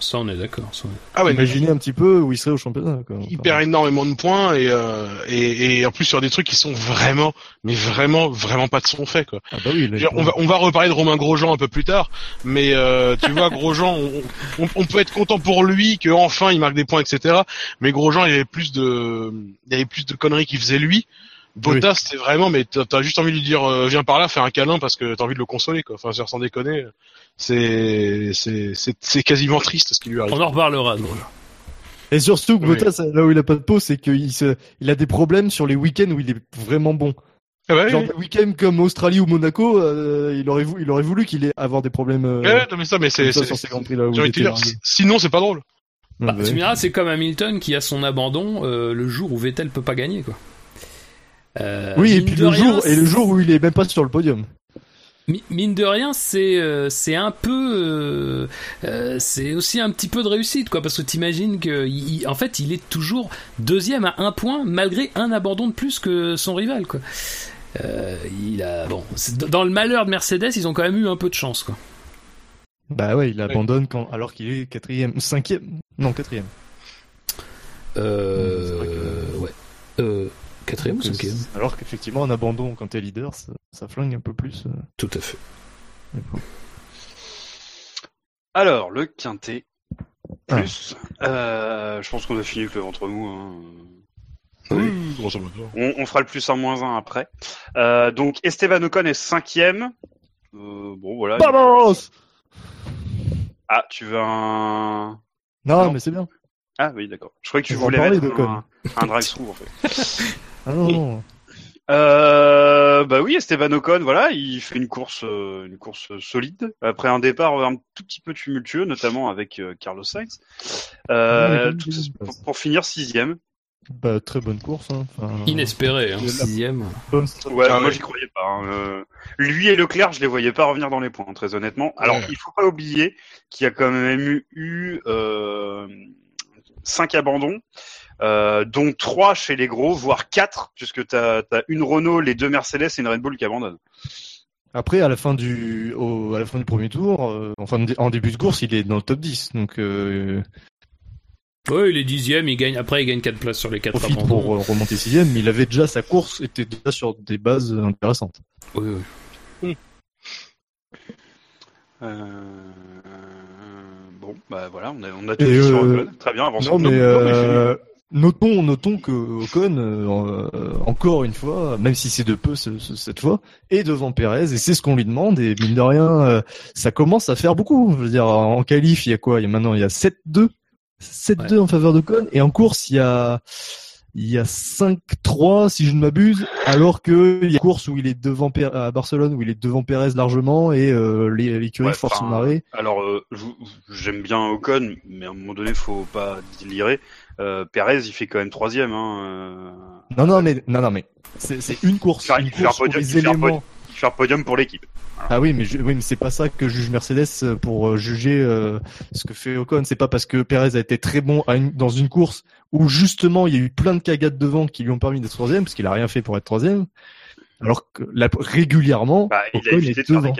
S4: ça, on est d'accord.
S3: Ah ouais,
S6: Imaginez un petit peu où il serait au championnat. Quoi.
S3: il perd énormément de points et, euh, et et en plus sur des trucs qui sont vraiment mais vraiment vraiment pas de son fait quoi.
S6: Ah bah oui,
S3: on va, on va reparler de Romain Grosjean un peu plus tard, mais euh, tu vois, Grosjean, on, on, on peut être content pour lui que enfin il marque des points, etc. Mais Grosjean, il y avait plus de, il y avait plus de conneries qu'il faisait lui. Bottas, c'est vraiment, mais t'as juste envie de lui dire, euh, viens par là, fais un câlin parce que t'as envie de le consoler, quoi. Enfin, sans déconner, c'est, c'est, c'est, c'est quasiment triste ce qui lui arrive.
S4: On en reparlera. donc.
S6: Et surtout, que
S3: Oui.
S6: Bottas, là où il a pas de peau, c'est qu'il se, il a des problèmes sur les week-ends où il est vraiment bon.
S3: Ah ouais,
S6: Genre
S3: ouais.
S6: des week-ends comme Australie ou Monaco, euh, il aurait voulu, il aurait voulu qu'il ait avoir des problèmes. Euh,
S3: Ouais, non, mais ça, mais c'est, sinon c'est pas drôle.
S4: Bah,
S6: Ouais,
S4: tu me diras, c'est comme Hamilton qui a son abandon euh, le jour où Vettel peut pas gagner, quoi. Euh,
S6: Oui, et
S4: mine
S6: puis
S4: de
S6: le
S4: rien,
S6: jour, et le jour où il est même pas sur le podium.
S4: Mi- Mine de rien, c'est euh, c'est un peu euh, euh, c'est aussi un petit peu de réussite quoi parce que t'imagines que il- il- en fait il est toujours deuxième à un point malgré un abandon de plus que son rival quoi. Euh, il a bon dans le malheur de Mercedes ils ont quand même eu un peu de chance quoi.
S6: Bah ouais, il abandonne quand, alors qu'il est quatrième, cinquième, non quatrième.
S4: Euh, ouais. Quatrième ou cinquième
S6: Alors qu'effectivement, un abandon quand t'es leader, ça, ça flingue un peu plus. euh.
S4: Tout à fait.
S2: Alors, le quintet.
S6: Ah.
S2: Plus. Euh, je pense qu'on a fini avec le ventre mou. Hein.
S3: Oui.
S2: On, on fera le plus un moins un après. Euh, donc Esteban Ocon est cinquième. Euh, bon voilà.
S6: Vamos
S2: Ah, tu veux un
S6: Non,
S2: Non.
S6: mais c'est bien.
S2: Ah oui, d'accord. Je croyais que tu
S6: On en
S2: voulais mettre un, un drive-through en fait.
S6: Ah non.
S2: Euh, bah oui, Esteban Ocon, voilà, il fait une course, euh, une course solide après un départ un tout petit peu tumultueux, notamment avec euh, Carlos Sainz. Euh, tout-
S6: il-
S2: pour, pour finir sixième.
S6: Bah, très bonne course. Hein. Enfin,
S4: Inespéré hein, sixième.
S2: Ouais,
S3: Ah
S2: moi j'y croyais pas. hein. Euh, lui et Leclerc, je les voyais pas revenir dans les points, très honnêtement. Alors,
S3: Ouais.
S2: il faut pas oublier qu'il y a quand même eu, eu euh, cinq abandons. Euh, dont trois chez les gros, voire quatre, puisque tu as, une Renault, les deux Mercedes et une Red Bull qui abandonnent.
S6: Après, à la fin du, au, à la fin du premier tour, euh, enfin en début de course, il est dans le top 10. Donc, euh,
S4: oui, il est dixième, il gagne. Après, il gagne 4 places sur les 4
S6: profite pour euh, remonter sixième, mais il avait déjà sa course, était déjà sur des bases intéressantes.
S4: Oui, oui.
S2: Euh... Bon, bah voilà, on a, on a tout vu sur Ocon. Très bien, avançons.
S6: Non, mais, euh... notons, notons que Ocon, euh, encore une fois, même si c'est de peu cette fois, est devant Perez et c'est ce qu'on lui demande. Et mine de rien, euh, ça commence à faire beaucoup. Je veux dire, en qualif, il y a quoi? Il y a maintenant, il y a 7-2 7-2 en faveur de Con et en course il y a il y a 5-3 si je ne m'abuse alors que il y a une course où il est devant à Barcelone où il est devant Perez largement et euh, l'écurie force son arrêt.
S2: Alors euh, j'aime bien Ocon mais à un moment donné faut pas délirer. Euh, Perez il fait quand même troisième. Hein, euh...
S6: Non non mais non non mais c'est une course. une course
S2: podium, pour les éléments. Faire podium pour l'équipe.
S6: Ah oui, mais oui, mais c'est pas ça que juge Mercedes euh, pour euh, juger euh, ce que fait Ocon. C'est pas parce que Perez a été très bon dans une course où justement il y a eu plein de cagades devant qui lui ont permis d'être troisième, parce qu'il a rien fait pour être troisième. Alors que régulièrement,
S2: bah, il Ocon a est devant.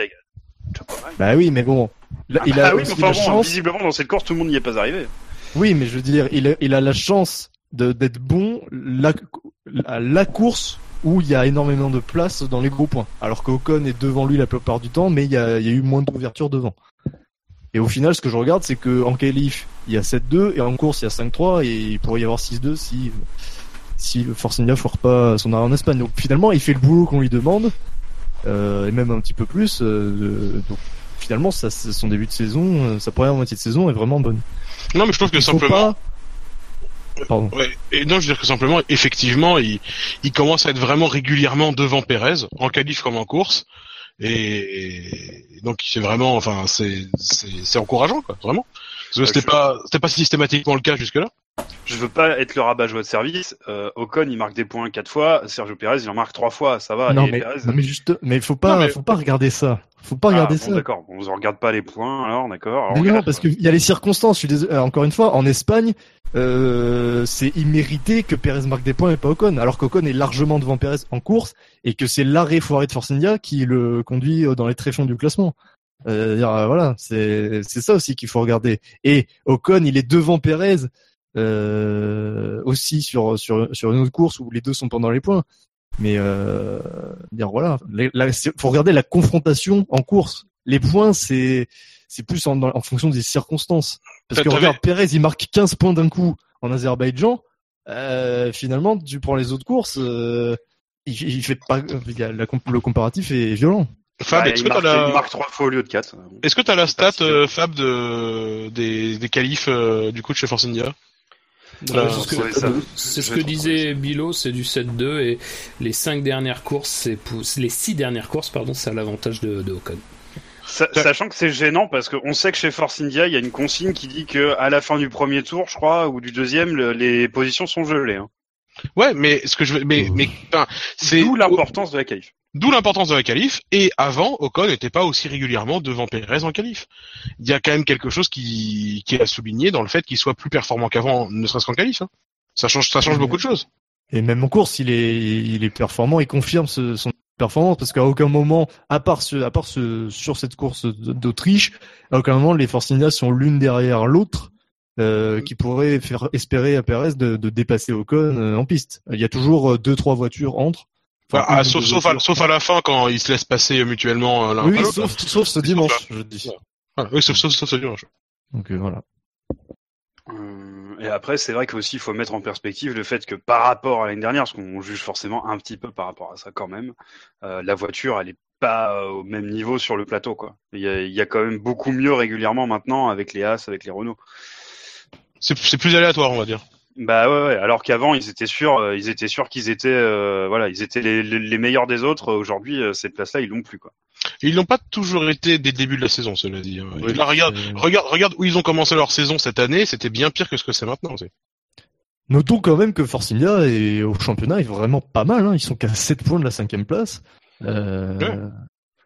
S6: Bah oui, mais bon,
S2: là, il a ah, oui, aussi la chance. Visiblement, dans cette course, tout le monde n'y est pas arrivé.
S6: Oui, mais je veux dire, il a, la chance d'être bon la, la course où il y a énormément de place dans les gros points. Alors qu'Ocon est devant lui la plupart du temps, mais il y a, eu moins d'ouverture devant. Et au final, ce que je regarde, c'est que en qualif, il y a 7-2 et en course, il y a 5-3 et il pourrait y avoir 6-2 si si Force India foire pas son arrêt en Espagne. Donc finalement, il fait le boulot qu'on lui demande euh, et même un petit peu plus. Euh, donc finalement, ça, son début de saison, euh, sa première moitié de saison est vraiment bonne.
S3: Non, mais je pense que simplement. Ouais, et non, je veux dire que simplement, effectivement, il, il commence à être vraiment régulièrement devant Pérez, en qualif comme en course. Et, donc c'est vraiment, enfin, c'est c'est encourageant, quoi, vraiment. Parce que c'était pas c'était pas systématiquement le cas jusque là.
S2: Je veux pas être le rabat-joie de service. Euh, Ocon, il marque des points quatre fois. Sergio Pérez, il en marque trois fois. Ça va.
S6: Non, mais, mais juste, mais il faut pas, faut pas regarder ça. Faut pas regarder ah, ça.
S2: D'accord. On ne regarde pas les points, alors, d'accord.
S6: Non, parce qu'il y a les circonstances. Je suis désolé. Euh, encore une fois, en Espagne, euh, c'est immérité que Pérez marque des points et pas Ocon, alors qu'Ocon est largement devant Pérez en course et que c'est l'arrêt foiré de Force India qui le conduit dans les tréfonds du classement. Euh, voilà, c'est c'est ça aussi qu'il faut regarder. Et Ocon, il est devant Pérez euh, aussi sur sur sur une autre course où les deux sont pendant les points. Mais euh, dire voilà, il faut regarder la confrontation en course. Les points, c'est c'est plus en, en, fonction des circonstances. Parce que regarde, Pérez, il marque 15 points d'un coup en Azerbaïdjan. Euh, finalement, tu prends les autres courses, euh, il, il, fait pas, le comparatif est violent.
S2: Fab, est-ce que tu la... marque 3 fois au lieu de 4.
S3: Est-ce que tu as la stat, euh, Fab, de, des, des qualifs euh, du coup de chez Force India
S4: c'est ce que, disait Bilo, c'est du 7-2 et les 5 dernières courses, c'est les 6 dernières courses, pardon, c'est à l'avantage de, de Ocon.
S2: Sachant que c'est gênant parce qu'on sait que chez Force India, il y a une consigne qui dit que à la fin du premier tour, je crois, ou du deuxième, les positions sont gelées. Hein.
S3: Ouais, mais ce que je veux, mais, mais,
S2: c'est d'où l'importance de la qualif.
S3: D'où l'importance de la qualif. Et avant, Ocon n'était pas aussi régulièrement devant Perez en qualif. Il y a quand même quelque chose qui, qui est à souligner dans le fait qu'il soit plus performant qu'avant, ne serait-ce qu'en qualif. Hein. Ça change, ça change beaucoup de choses.
S6: Et même en course, il est, il est performant. Il confirme ce, son performance parce qu'à aucun moment, à part ce, à part ce, sur cette course d'Autriche, à aucun moment les Force India sont l'une derrière l'autre. Euh, qui pourrait faire espérer à Perez de, de dépasser Ocon euh, en piste. Il y a toujours euh, deux trois voitures entre.
S3: Enfin, ah, sauf, sauf, à, sauf, à, la fin quand ils se laissent passer mutuellement l'un
S6: Oui, sauf, sauf ce dimanche, je dis.
S3: oui, sauf, sauf, sauf ce dimanche.
S6: Donc voilà.
S2: Et après, c'est vrai qu'aussi, il faut mettre en perspective le fait que par rapport à l'année dernière, parce qu'on juge forcément un petit peu par rapport à ça quand même, euh, la voiture, elle est pas au même niveau sur le plateau, quoi. Il y a, il y a quand même beaucoup mieux régulièrement maintenant avec les As, avec les Renault.
S3: C'est plus aléatoire, on va dire.
S2: Bah ouais, ouais. alors qu'avant ils étaient sûrs, euh, ils étaient sûrs qu'ils étaient, euh, voilà, ils étaient les, les, meilleurs des autres. Aujourd'hui, euh, cette place-là, ils l'ont plus quoi.
S3: Ils n'ont pas toujours été dès le début de la saison, cela dit. Hein. regarde, regarde, regarde où ils ont commencé leur saison cette année. C'était bien pire que ce que c'est maintenant.
S6: Notons quand même que Force India et au championnat est vraiment pas mal. Hein. Ils sont qu'à 7 points de la cinquième place. Euh...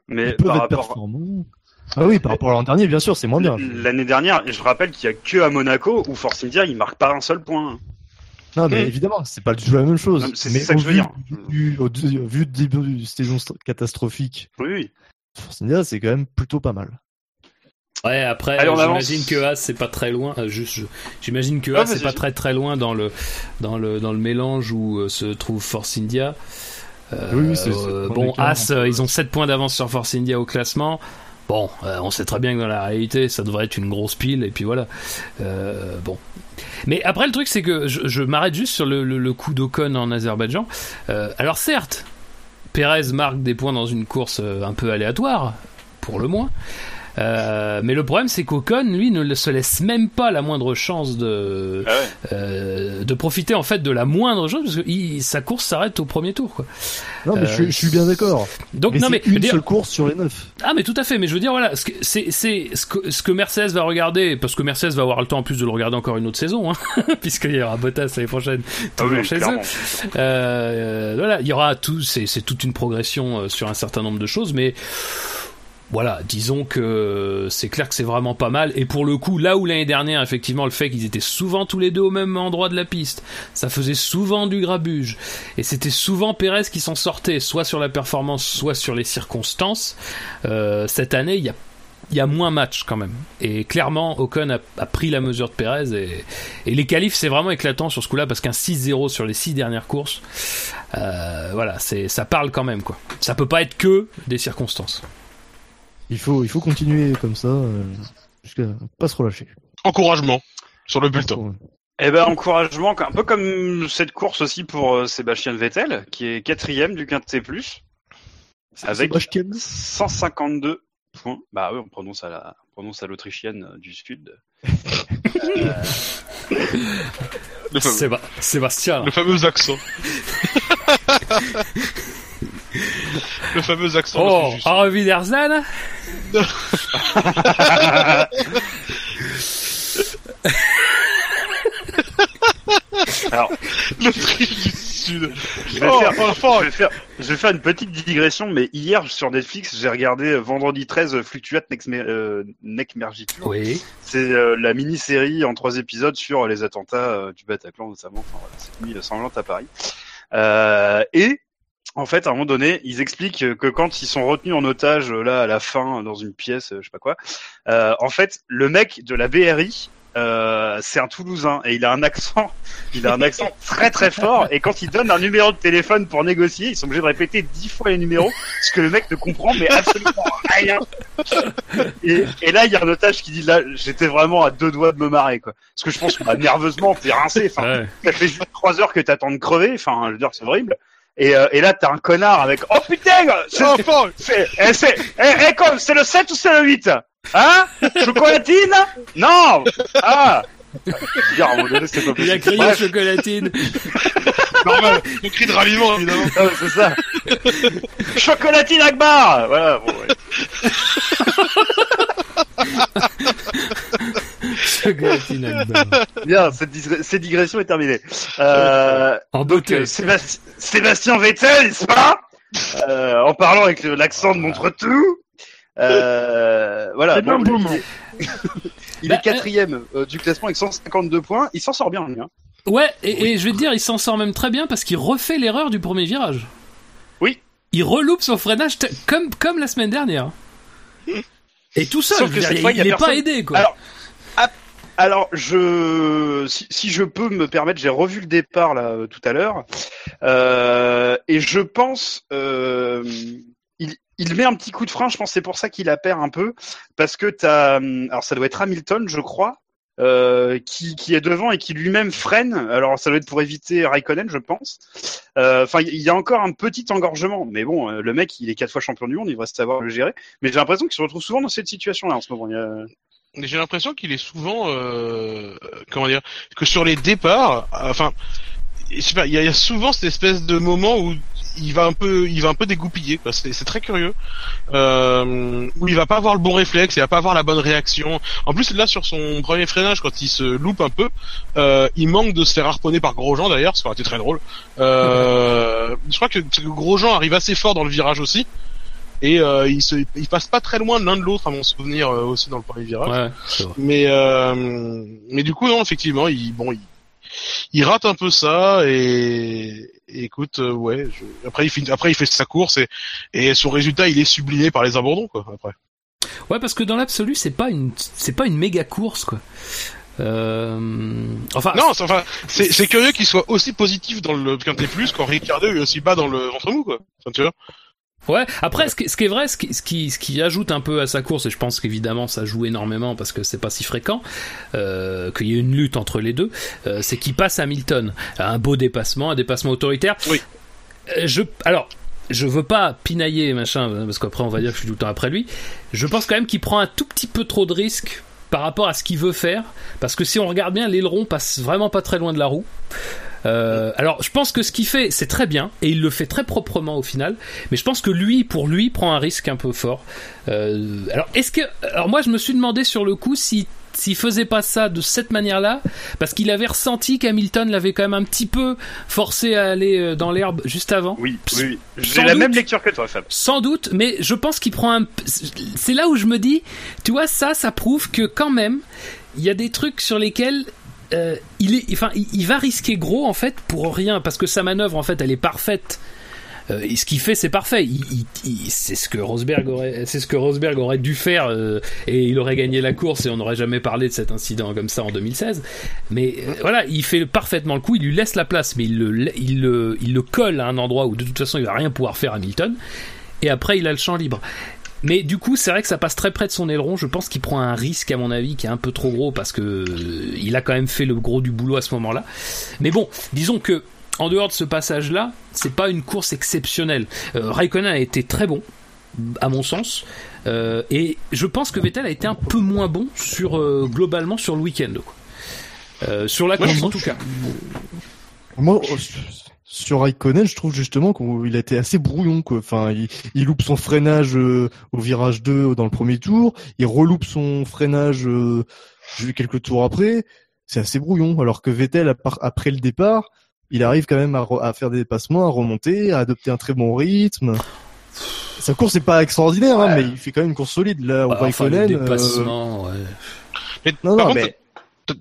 S2: Mais
S6: ils peuvent être performants. Ah oui, par rapport à l'an dernier, bien sûr, c'est moins bien.
S2: L'année dernière, je rappelle qu'il y a que à Monaco où Force India, il marque pas un seul point.
S6: Non, mais
S2: Hmm.
S6: évidemment, c'est pas du tout la même chose.
S2: C'est- ça que je veux
S6: vu,
S2: dire.
S6: du- au, du- vu du début de saison st- catastrophique,
S2: Oui, oui.
S6: Force India, c'est quand même plutôt pas mal.
S4: Ouais, après, j'imagine que As c'est pas très loin. euh, juste, j'imagine que
S2: Ah,
S4: As c'est pas très très loin dans le dans le dans le mélange où euh, se trouve Force India. Euh,
S6: Oui, oui,
S4: euh,
S6: le
S4: bon, As, ils ont 7 points d'avance sur Force India au classement. Bon, euh, on sait très bien que dans la réalité, ça devrait être une grosse pile, et puis voilà. Euh, bon. Mais après, le truc, c'est que je, m'arrête juste sur le, coup d'Ocon en Azerbaïdjan. Euh, alors, certes, Perez marque des points dans une course un peu aléatoire, pour le moins. Euh, mais le problème, c'est qu'Ocon, lui, ne se laisse même pas la moindre chance de,
S2: Ah ouais.
S4: euh, de profiter en fait de la moindre chose, parce que il- sa course s'arrête au premier tour. Quoi.
S6: Non, mais
S4: Euh,
S6: je, suis- je suis bien d'accord.
S4: Donc,
S6: Mais
S4: non, mais
S6: une
S4: dire-
S6: seule course sur les neuf.
S4: ah mais tout à fait, mais je veux dire voilà, ce que, c'est, c'est ce, que, ce que Mercedes va regarder, parce que Mercedes va avoir le temps en plus de le regarder encore une autre saison, hein, puisqu'il y aura Bottas l'année prochaine,
S2: Ah
S4: toujours
S2: oui,
S4: chez eux. Euh, voilà, il y aura tout, c'est, c'est toute une progression euh, sur un certain nombre de choses, mais voilà, disons que c'est clair que c'est vraiment pas mal. Et pour le coup, là où l'année dernière, effectivement, le fait qu'ils étaient souvent tous les deux au même endroit de la piste, ça faisait souvent du grabuge. Et c'était souvent Pérez qui s'en sortait, soit sur la performance, soit sur les circonstances. Euh, cette année, il y a moins match quand même. Et clairement, Ocon a, pris la mesure de Pérez. Et, et les qualifs, c'est vraiment éclatant sur ce coup-là parce qu'un 6-0 sur les 6 dernières courses, euh, voilà, c'est ça parle quand même quoi. Ça peut pas être que des circonstances.
S6: Il faut, il faut continuer comme ça, euh, jusqu'à pas se relâcher.
S3: Encouragement sur le bulletin.
S2: Eh ben, encouragement, un peu comme cette course aussi pour euh, Sébastien Vettel, qui est quatrième du Quintet Plus, avec
S6: Sébastien
S2: 152 points. Bah oui, on prononce à la, on prononce à l'autrichienne du Sud.
S3: Le fameux,
S4: Séba- Sébastien.
S3: le fameux accent. le fameux accent.
S4: Oh,
S3: je-
S4: au Wiedersehen
S2: Alors,
S3: L'Autriche du Sud.
S2: je vais,
S3: Oh,
S2: faire, je, vais faire, je vais faire une petite digression, mais hier sur Netflix, j'ai regardé euh, vendredi 13 euh, Fluctuate Next, Me- euh.
S4: Oui.
S2: C'est euh, la mini-série en trois épisodes sur les attentats euh, du Bataclan notamment, enfin voilà, cette nuit sanglante à Paris. Euh, et en fait, à un moment donné, ils expliquent que quand ils sont retenus en otage euh, là à la fin dans une pièce, euh, je sais pas quoi, euh, en fait, le mec de la BRI, euh, c'est un Toulousain et il a un accent, il a un accent très très fort. Et quand il donne un numéro de téléphone pour négocier, ils sont obligés de répéter dix fois les numéros, ce que le mec ne comprend mais absolument rien. Et, et là, il y a un otage qui dit là, j'étais vraiment à deux doigts de me marrer quoi, parce que je pense que bah, nerveusement t'es rincé. Enfin,
S4: Ouais.
S2: ça fait juste trois heures que t'attends de crever. Enfin, je veux dire, c'est horrible. Et, euh, et là, t'as un connard avec oh putain, c'est
S3: Enfin,
S2: c'est eh, c'est eh, comme, c'est le 7 ou c'est le 8 Hein Chocolatine Non Ah
S4: Il a crié
S2: Bref,
S4: chocolatine.
S3: normal. Le cri de ralliement, évidemment.
S2: ah, c'est ça. Chocolatine Akbar Voilà, bon, ouais. Bien, cette, digre- cette digression est terminée. Euh,
S4: En
S2: donc,
S4: beauté.
S2: euh, Sébastien, Sébastien Vettel, n'est-ce pas? Euh, En parlant avec le- l'accent de Montretout. Euh, voilà.
S6: C'est un
S2: bon,
S6: bon
S2: il-
S6: mot.
S2: Il
S4: Bah,
S2: est quatrième euh, du classement avec 152 points. Il s'en sort bien, lui. Hein.
S4: Ouais, et, et je vais te dire, il s'en sort même très bien parce qu'il refait l'erreur du premier virage.
S2: Oui.
S4: Il reloupe son freinage t- comme, comme la semaine dernière. Et tout seul,
S2: Sauf
S4: je
S2: que
S4: veux
S2: cette
S4: dire,
S2: fois,
S4: il n'est pas aidé, quoi.
S2: Alors, alors je, si, je peux me permettre, j'ai revu le départ là euh, tout à l'heure, euh, et je pense, euh, il, met un petit coup de frein. Je pense c'est pour ça qu'il la perd un peu, parce que t'as, alors ça doit être Hamilton, je crois. qui, est devant et qui lui-même freine. Alors ça doit être pour éviter Raikkonen, je pense. Enfin, il y a encore un petit engorgement, mais bon, le mec, il est quatre fois champion du monde, il devrait savoir le gérer. Mais j'ai l'impression qu'il se retrouve souvent dans cette situation-là en ce moment.
S3: J'ai l'impression qu'il est souvent, euh, comment dire, que sur les départs, enfin, il y, a- souvent cette espèce de moment où il va un peu, il va un peu dégoupiller. c'est très curieux. Euh, où il va pas avoir le bon réflexe, il va pas avoir la bonne réaction. En plus, là, sur son premier freinage, quand il se loupe un peu, euh, il manque de se faire harponner par Grosjean d'ailleurs, ça aurait été très drôle. Euh, je crois que, que Grosjean arrive assez fort dans le virage aussi. Et euh, il se, il passe pas très loin l'un de l'autre à mon souvenir euh, aussi dans le premier virage.
S4: Ouais.
S3: Mais euh, mais du coup non effectivement il bon il, il rate un peu ça et, et écoute, euh, ouais. je- Après, il fait, après, il fait sa course et, et son résultat, il est sublimé par les abandons, quoi. Après.
S4: Ouais, parce que dans l'absolu, c'est pas une, c'est pas une méga course, quoi. Euh... Enfin,
S3: Non, c'est- enfin, c'est c'est curieux qu'il soit aussi positif dans le Quintet Plus quand Ricciardo est aussi bas dans le ventre mou, quoi. Enfin, tu vois.
S4: Ouais, après, ce qui, ce qui est vrai, ce qui, ce, qui, ce qui ajoute un peu à sa course, et je pense qu'évidemment ça joue énormément parce que c'est pas si fréquent, euh, qu'il y ait une lutte entre les deux, euh, c'est qu'il passe Hamilton. Un beau dépassement, un dépassement autoritaire.
S3: Oui.
S4: Euh, je, alors, je veux pas pinailler, machin, parce qu'après on va dire que je suis tout le temps après lui. Je pense quand même qu'il prend un tout petit peu trop de risques par rapport à ce qu'il veut faire, parce que si on regarde bien, l'aileron passe vraiment pas très loin de la roue. Euh, alors, je pense que ce qu'il fait, c'est très bien, et il le fait très proprement au final. Mais je pense que lui, pour lui, prend un risque un peu fort. Euh, alors, est-ce que, alors moi, je me suis demandé sur le coup si s'il faisait pas ça de cette manière-là, parce qu'il avait ressenti qu'Hamilton l'avait quand même un petit peu forcé à aller euh, dans l'herbe juste avant.
S2: Oui, oui, oui. J'ai la
S4: doute.
S2: même lecture que toi, Fab.
S4: Sans doute, mais je pense qu'il prend un. C'est là où je me dis, tu vois, ça, ça prouve que quand même, il y a des trucs sur lesquels euh, il est, enfin, il, va risquer gros en fait pour rien, parce que sa manœuvre en fait, elle est parfaite. Euh, et ce qu'il fait, c'est parfait. C'est ce que Rosberg aurait, c'est ce que Rosberg aurait dû faire, euh, et il aurait gagné la course, et on n'aurait jamais parlé de cet incident comme ça en 2016. Mais voilà, il fait parfaitement le coup, il lui laisse la place, mais il le, il le, le colle à un endroit où de toute façon il va rien pouvoir faire Hamilton. Et après, il a le champ libre. Mais du coup, c'est vrai que ça passe très près de son aileron. Je pense qu'il prend un risque, à mon avis, qui est un peu trop gros parce que euh, il a quand même fait le gros du boulot à ce moment-là. Mais bon, disons que en dehors de ce passage-là, c'est pas une course exceptionnelle. Euh, Raikkonen a été très bon, à mon sens, Euh, et je pense que Vettel a été un peu moins bon sur euh, globalement sur le week-end. Euh, sur la course en tout cas.
S6: Moi, euh, sur Raikkonen, je trouve justement qu'il a été assez brouillon. Quoi. Enfin, il, il loupe son freinage euh, au virage 2 dans le premier tour, il reloupe son freinage euh, quelques tours après. C'est assez brouillon. Alors que Vettel, après le départ, il arrive quand même à, re- à faire des dépassements, à remonter, à adopter un très bon rythme. Sa course n'est pas extraordinaire, hein, mais il fait quand même une course solide. Là, au
S4: Bah, enfin,
S6: euh,
S4: dépassement, ouais.
S3: Mais
S6: Non,
S3: par
S6: non,
S3: contre,
S6: mais-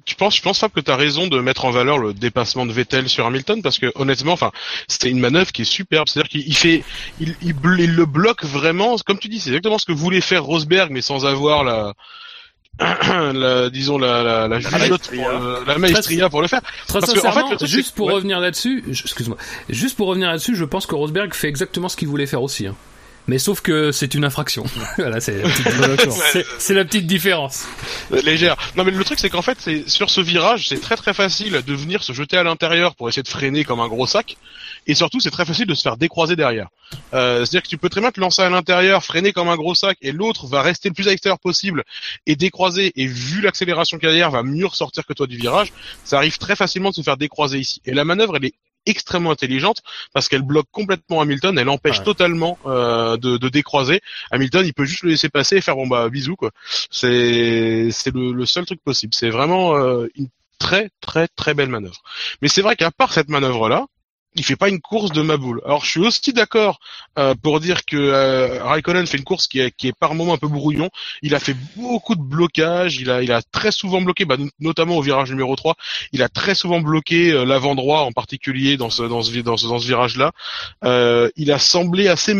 S3: tu penses, je pense Fab que tu as raison de mettre en valeur le dépassement de Vettel sur Hamilton parce que honnêtement, enfin, c'était une manœuvre qui est superbe. C'est-à-dire qu'il il fait, il, il, bl- il le bloque vraiment. Comme tu dis, c'est exactement ce que voulait faire Rosberg, mais sans avoir la, la disons la la, la, jugeote
S2: maestria.
S3: pour le- la maestria pour le faire.
S4: Très
S3: Parce que, en fait,
S4: sincèrement,
S3: le truc,
S4: juste pour
S3: ouais.
S4: revenir là-dessus, je- excuse-moi, juste pour revenir là-dessus, je pense que Rosberg fait exactement ce qu'il voulait faire aussi. hein. Mais sauf que c'est une infraction. voilà, c'est la, petite- c'est- c'est la petite différence.
S3: Légère. Non mais le truc c'est qu'en fait c'est sur ce virage c'est très très facile de venir se jeter à l'intérieur pour essayer de freiner comme un gros sac et surtout c'est très facile de se faire décroiser derrière. Euh, C'est-à-dire que tu peux très bien te lancer à l'intérieur, freiner comme un gros sac et l'autre va rester le plus à l'extérieur possible et décroiser et vu l'accélération qu'il y a derrière va mieux ressortir que toi du virage. Ça arrive très facilement de se faire décroiser ici et la manœuvre elle est extrêmement intelligente parce qu'elle bloque complètement Hamilton, elle empêche
S4: Ouais.
S3: totalement euh, de, de décroiser. Hamilton, il peut juste le laisser passer et faire bon bah bisous quoi. C'est c'est le, le seul truc possible. C'est vraiment euh, une très très très belle manœuvre. Mais c'est vrai qu'à part cette manœuvre là, il fait pas une course de ma boule. Alors je suis aussi d'accord euh, pour dire que euh, Raikkonen fait une course qui est, qui est par moments un peu brouillon. Il a fait beaucoup de blocages. Il a il a très souvent bloqué, bah, notamment au virage numéro 3. Il a très souvent bloqué euh, l'avant droit en particulier dans ce dans ce dans ce, dans ce virage là. Euh, il a semblé assez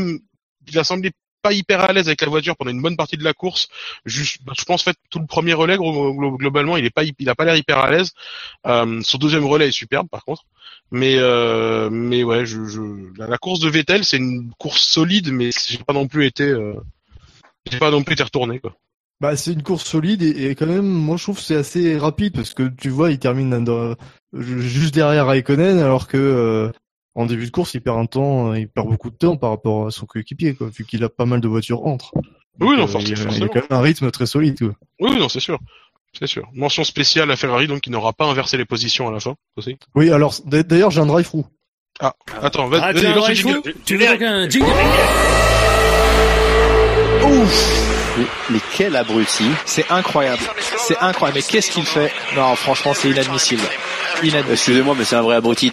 S3: il a semblé pas hyper à l'aise avec la voiture pendant une bonne partie de la course. Juste, bah, je pense en fait tout le premier relais glo- glo- globalement, il est pas, il a pas l'air hyper à l'aise. Euh, son deuxième relais est superbe par contre. Mais euh, mais ouais, je, je, la, course de Vettel c'est une course solide, mais j'ai pas non plus été, euh, j'ai pas non plus été retourné quoi.
S6: Bah, c'est une course solide et, quand même, moi je trouve que c'est assez rapide parce que tu vois, il termine dans- juste derrière Raikkonen alors que euh, en début de course, il perd un temps, il perd beaucoup de temps par rapport à son coéquipier, quoi, vu qu'il a pas mal de voitures entre.
S3: Oui, non,
S6: euh,
S3: forcément,
S6: il, a- il quand même un rythme très solide. Quoi.
S3: Oui, non, c'est sûr. C'est sûr. Mention spéciale à Ferrari, donc qui n'aura pas inversé les positions à la fin aussi.
S6: Oui, alors d'a- d'ailleurs, j'ai un drive-through.
S3: Ah, attends, vas-
S4: Ah,
S3: vas-y,
S4: tu veux un drive
S3: jingle.
S4: through? Tu veux donc un jingle?
S9: Mais, mais quel abruti.
S10: C'est incroyable. C'est incroyable. Mais qu'est-ce qu'il fait? Non, franchement, c'est inadmissible. Inadmissible.
S9: Excusez-moi, mais c'est un vrai abruti.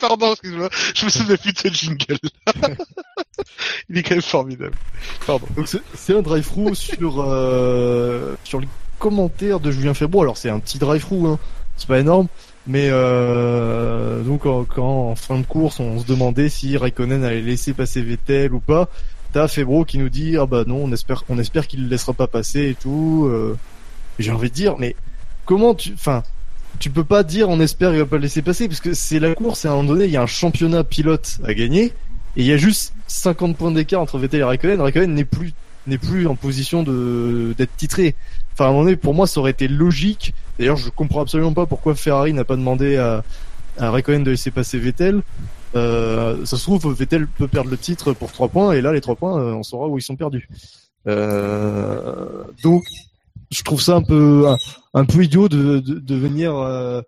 S3: Pardon, excuse-moi, je me souviens plus de ce jingle. Il est quand même formidable. Pardon.
S6: Donc c'est- un drive-through sur euh, sur les commentaires de Julien Febro. Alors c'est un petit drive-through, hein. c'est pas énorme. Mais euh, donc quand, en fin de course on se demandait si Raikkonen allait laisser passer Vettel ou pas, t'as Febro qui nous dit ah bah non on espère on espère qu'il le laissera pas passer et tout. Euh, J'ai envie de dire mais comment tu, enfin tu peux pas dire on espère qu'il va pas le laisser passer parce que c'est la course et à un moment donné il y a un championnat pilote à gagner et il y a juste 50 points d'écart entre Vettel et Raikkonen. Raikkonen n'est plus n'est plus en position de d'être titré. Enfin, à un moment donné, pour moi, ça aurait été logique. D'ailleurs, je comprends absolument pas pourquoi Ferrari n'a pas demandé à, à Raikkonen de laisser passer Vettel. Euh, ça se trouve, Vettel peut perdre le titre pour 3 points, et là, les 3 points, euh, on saura où ils sont perdus. Euh, donc, je trouve ça un peu un, peu idiot de, de, venir euh,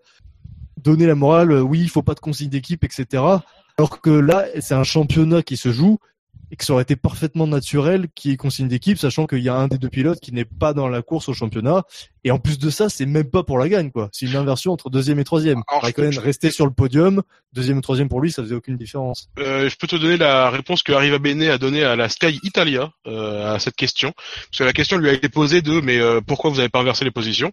S6: donner la morale. Oui, il faut pas de consigne d'équipe, etc. Alors que là, c'est un championnat qui se joue et que ça aurait été parfaitement naturel qu'il y ait consigne d'équipe, sachant qu'il y a un des deux pilotes qui n'est pas dans la course au championnat. Et en plus de ça, c'est même pas pour la gagne, quoi. C'est une inversion entre deuxième et troisième. Raikkonen restait sur le podium, deuxième et troisième pour lui, ça faisait aucune différence.
S3: Euh, je peux te donner la réponse que Arriva Bene a donnée à la Sky Italia euh, à cette question, parce que la question lui a été posée de mais euh, pourquoi vous n'avez pas inversé les positions?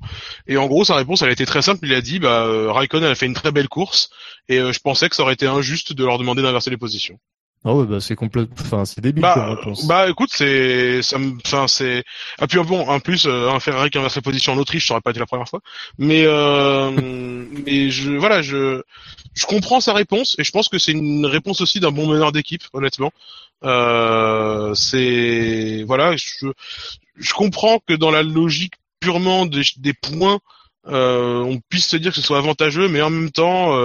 S3: Et en gros, sa réponse, elle a été très simple. Il a dit bah euh, Raikkonen a fait une très belle course et euh, je pensais que ça aurait été injuste de leur demander d'inverser les positions.
S6: Ah ouais, bah c'est complètement, enfin c'est débile
S3: Bah,
S6: comme réponse.
S3: bah écoute, c'est, ça me, enfin c'est, ah puis bon, en plus euh, un Ferrari qui inverse la position en Autriche, ça aurait pas été la première fois, mais euh, mais je, voilà, je, je comprends sa réponse et je pense que c'est une réponse aussi d'un bon meneur d'équipe, honnêtement. Euh, c'est, voilà, je, je comprends que dans la logique purement des, des points, euh, on puisse se dire que ce soit avantageux, mais en même temps.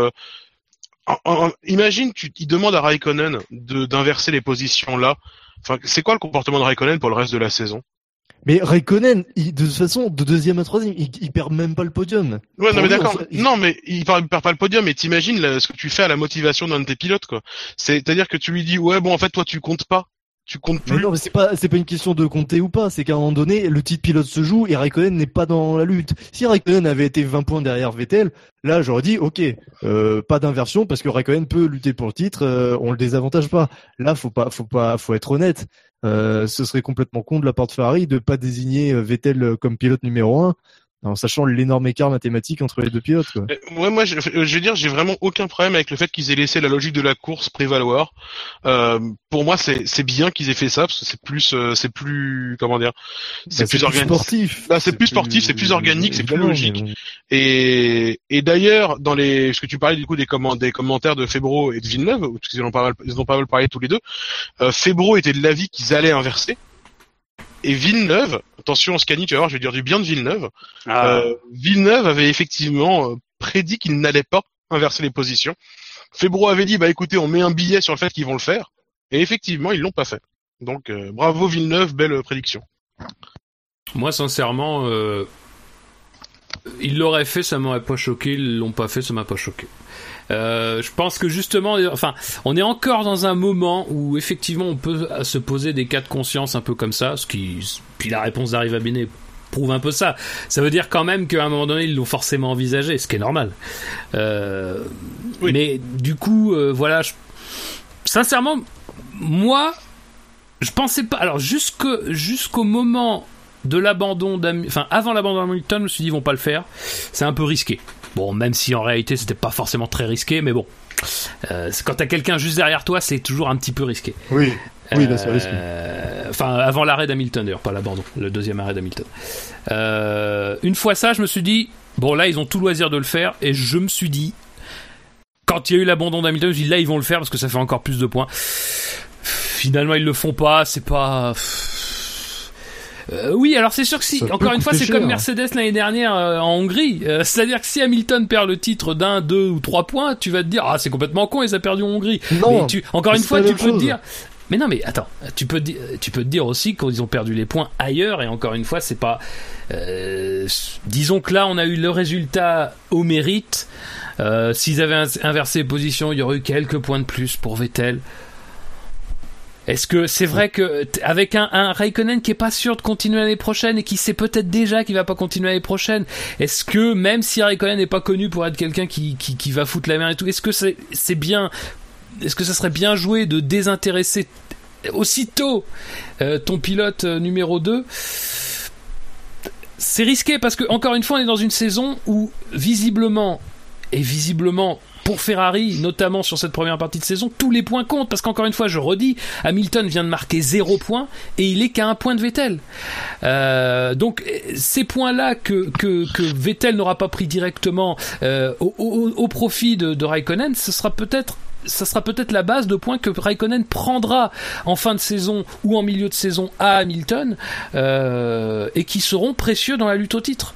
S3: En- en- imagine, tu, il demande à Raikkonen de d'inverser les positions là. Enfin, c'est quoi le comportement de Raikkonen pour le reste de la saison?
S6: Mais Raikkonen, il- de toute façon, de deuxième à troisième, il, il perd même pas le podium.
S3: Ouais, non mais d'accord.
S6: il-
S3: Non, mais il perd, il perd pas le podium. Mais t'imagines ce que tu fais à la motivation d'un de tes pilotes, quoi. C'est-à-dire que tu lui dis, ouais, bon, en fait, toi, tu comptes pas. Tu comptes
S6: Mais
S3: plus.
S6: non, mais c'est pas, c'est pas une question de compter ou pas. C'est qu'à un moment donné, le titre pilote se joue et Raikkonen n'est pas dans la lutte. Si Raikkonen avait été 20 points derrière Vettel, là, j'aurais dit, ok, euh, pas d'inversion parce que Raikkonen peut lutter pour le titre, euh, on le désavantage pas. Là, faut pas, faut pas, faut être honnête. Euh, ce serait complètement con de la part de Ferrari de pas désigner euh, Vettel comme pilote numéro un, en sachant l'énorme écart mathématique entre les deux pilotes. Quoi.
S3: Euh, Ouais, moi, je, je veux dire, j'ai vraiment aucun problème avec le fait qu'ils aient laissé la logique de la course prévaloir. Euh, pour moi, c'est c'est bien qu'ils aient fait ça parce que c'est plus, euh, c'est plus, comment dire, c'est
S6: Bah,
S3: plus organique.
S6: sportif.
S3: Bah, c'est plus sportif, c'est plus organique, c'est plus logique.
S6: mais.
S3: Et, et d'ailleurs, dans les, ce que tu parlais du coup des, comment, des commentaires de Febro et de Villeneuve, parce qu'ils ont pas mal, ils ont pas mal parlé tous les deux, euh, Febro était de l'avis qu'ils allaient inverser. Et Villeneuve, attention Scani, tu vas voir, je vais dire du bien de Villeneuve.
S2: Ah.
S3: Euh, Villeneuve avait effectivement euh, prédit qu'il n'allait pas inverser les positions. Febro avait dit, bah écoutez, on met un billet sur le fait qu'ils vont le faire. Et effectivement, ils l'ont pas fait. Donc euh, bravo Villeneuve, belle prédiction.
S4: Moi, sincèrement, euh, ils l'auraient fait, ça m'aurait pas choqué. Ils l'ont pas fait, ça m'a pas choqué. Euh, je pense que justement, enfin, on est encore dans un moment où effectivement on peut se poser des cas de conscience un peu comme ça, ce qui, puis la réponse d'Arrive à Béné prouve un peu ça. Ça veut dire quand même qu'à un moment donné ils l'ont forcément envisagé, ce qui est normal. Euh, Mais du coup, euh, voilà, je- sincèrement, moi, je pensais pas. Alors jusque jusqu'au moment de l'abandon enfin avant l'abandon d'Hamilton, je me suis dit ils vont pas le faire. C'est un peu risqué. Bon, même si en réalité c'était pas forcément très risqué, mais bon. Euh, quand t'as quelqu'un juste derrière toi, c'est toujours un petit peu risqué.
S6: Oui, oui, là c'est risqué.
S4: Euh, Enfin, avant l'arrêt d'Hamilton d'ailleurs, pas l'abandon, le deuxième arrêt d'Hamilton. Euh, une fois ça, je me suis dit, bon là ils ont tout loisir de le faire, et je me suis dit, quand il y a eu l'abandon d'Hamilton, je me suis dit là ils vont le faire parce que ça fait encore plus de points. Finalement ils le font pas, c'est pas. Euh, oui, alors c'est sûr que si,
S6: Ça
S4: encore une fois, c'est comme
S6: cher.
S4: Mercedes l'année dernière euh, en Hongrie. Euh, C'est-à-dire que si Hamilton perd le titre d'un, deux ou trois points, tu vas te dire ah c'est complètement con, ils ont perdu en Hongrie.
S6: Non,
S4: mais tu, encore une fois, tu peux te dire. Mais non, mais attends, tu peux, tu peux te dire aussi qu'ils ont perdu les points ailleurs, et encore une fois, c'est pas. disons que là, on a eu le résultat au mérite. S'ils avaient inversé les positions, il y aurait eu quelques points de plus pour Vettel. Est-ce que c'est vrai que avec un, un Raikkonen qui est pas sûr de continuer l'année prochaine et qui sait peut-être déjà qu'il va pas continuer l'année prochaine, est-ce que même si Raikkonen n'est pas connu pour être quelqu'un qui, qui, va foutre la merde et tout, est-ce que c'est c'est bien, est-ce que ça serait bien joué de désintéresser aussitôt euh, ton pilote euh, numéro 2 c'est risqué parce que encore une fois, on est dans une saison où visiblement et visiblement pour Ferrari, notamment sur cette première partie de saison, tous les points comptent parce qu'encore une fois, je redis, Hamilton vient de marquer zéro point et il est qu'à un point de Vettel. Euh, donc ces points-là que, que, que Vettel n'aura pas pris directement euh, au, profit de, de Raikkonen, ce sera peut-être ça sera peut-être la base de points que Raikkonen prendra en fin de saison ou en milieu de saison à Hamilton euh, et qui seront précieux dans la lutte au titre.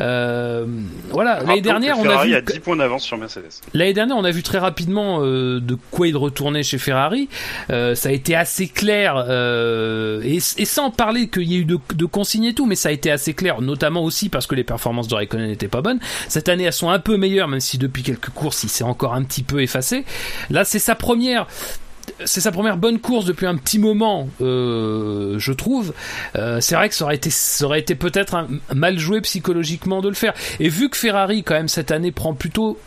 S4: Euh, voilà, l'année dernière, on a vu.
S2: a 10 points d'avance sur Mercedes.
S4: L'année dernière, on a vu très rapidement euh, de quoi il retournait chez Ferrari. Euh, ça a été assez clair, euh, et, et, sans parler qu'il y ait eu de, de, consignes et tout, mais ça a été assez clair, notamment aussi parce que les performances de Raikkonen n'étaient pas bonnes. Cette année, elles sont un peu meilleures, même si depuis quelques courses, il s'est encore un petit peu effacé. Là, c'est sa première c'est sa première bonne course depuis un petit moment, euh, je trouve. Euh, c'est vrai que ça aurait été, ça aurait été peut-être mal joué psychologiquement de le faire. Et vu que Ferrari, quand même, cette année prend plutôt,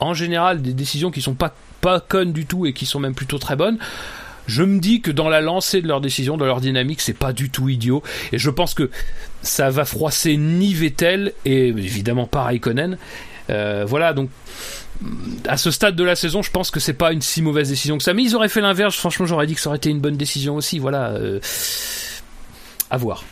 S4: en général, des décisions qui sont pas, pas connes du tout et qui sont même plutôt très bonnes, je me dis que dans la lancée de leurs décisions, dans leur dynamique, c'est pas du tout idiot. Et je pense que ça va froisser ni Vettel et évidemment pas Raikkonen. Euh, voilà, donc à ce stade de la saison, je pense que c'est pas une si mauvaise décision que ça. Mais ils auraient fait l'inverse. Franchement, j'aurais dit que ça aurait été une bonne décision aussi. Voilà, euh, à voir.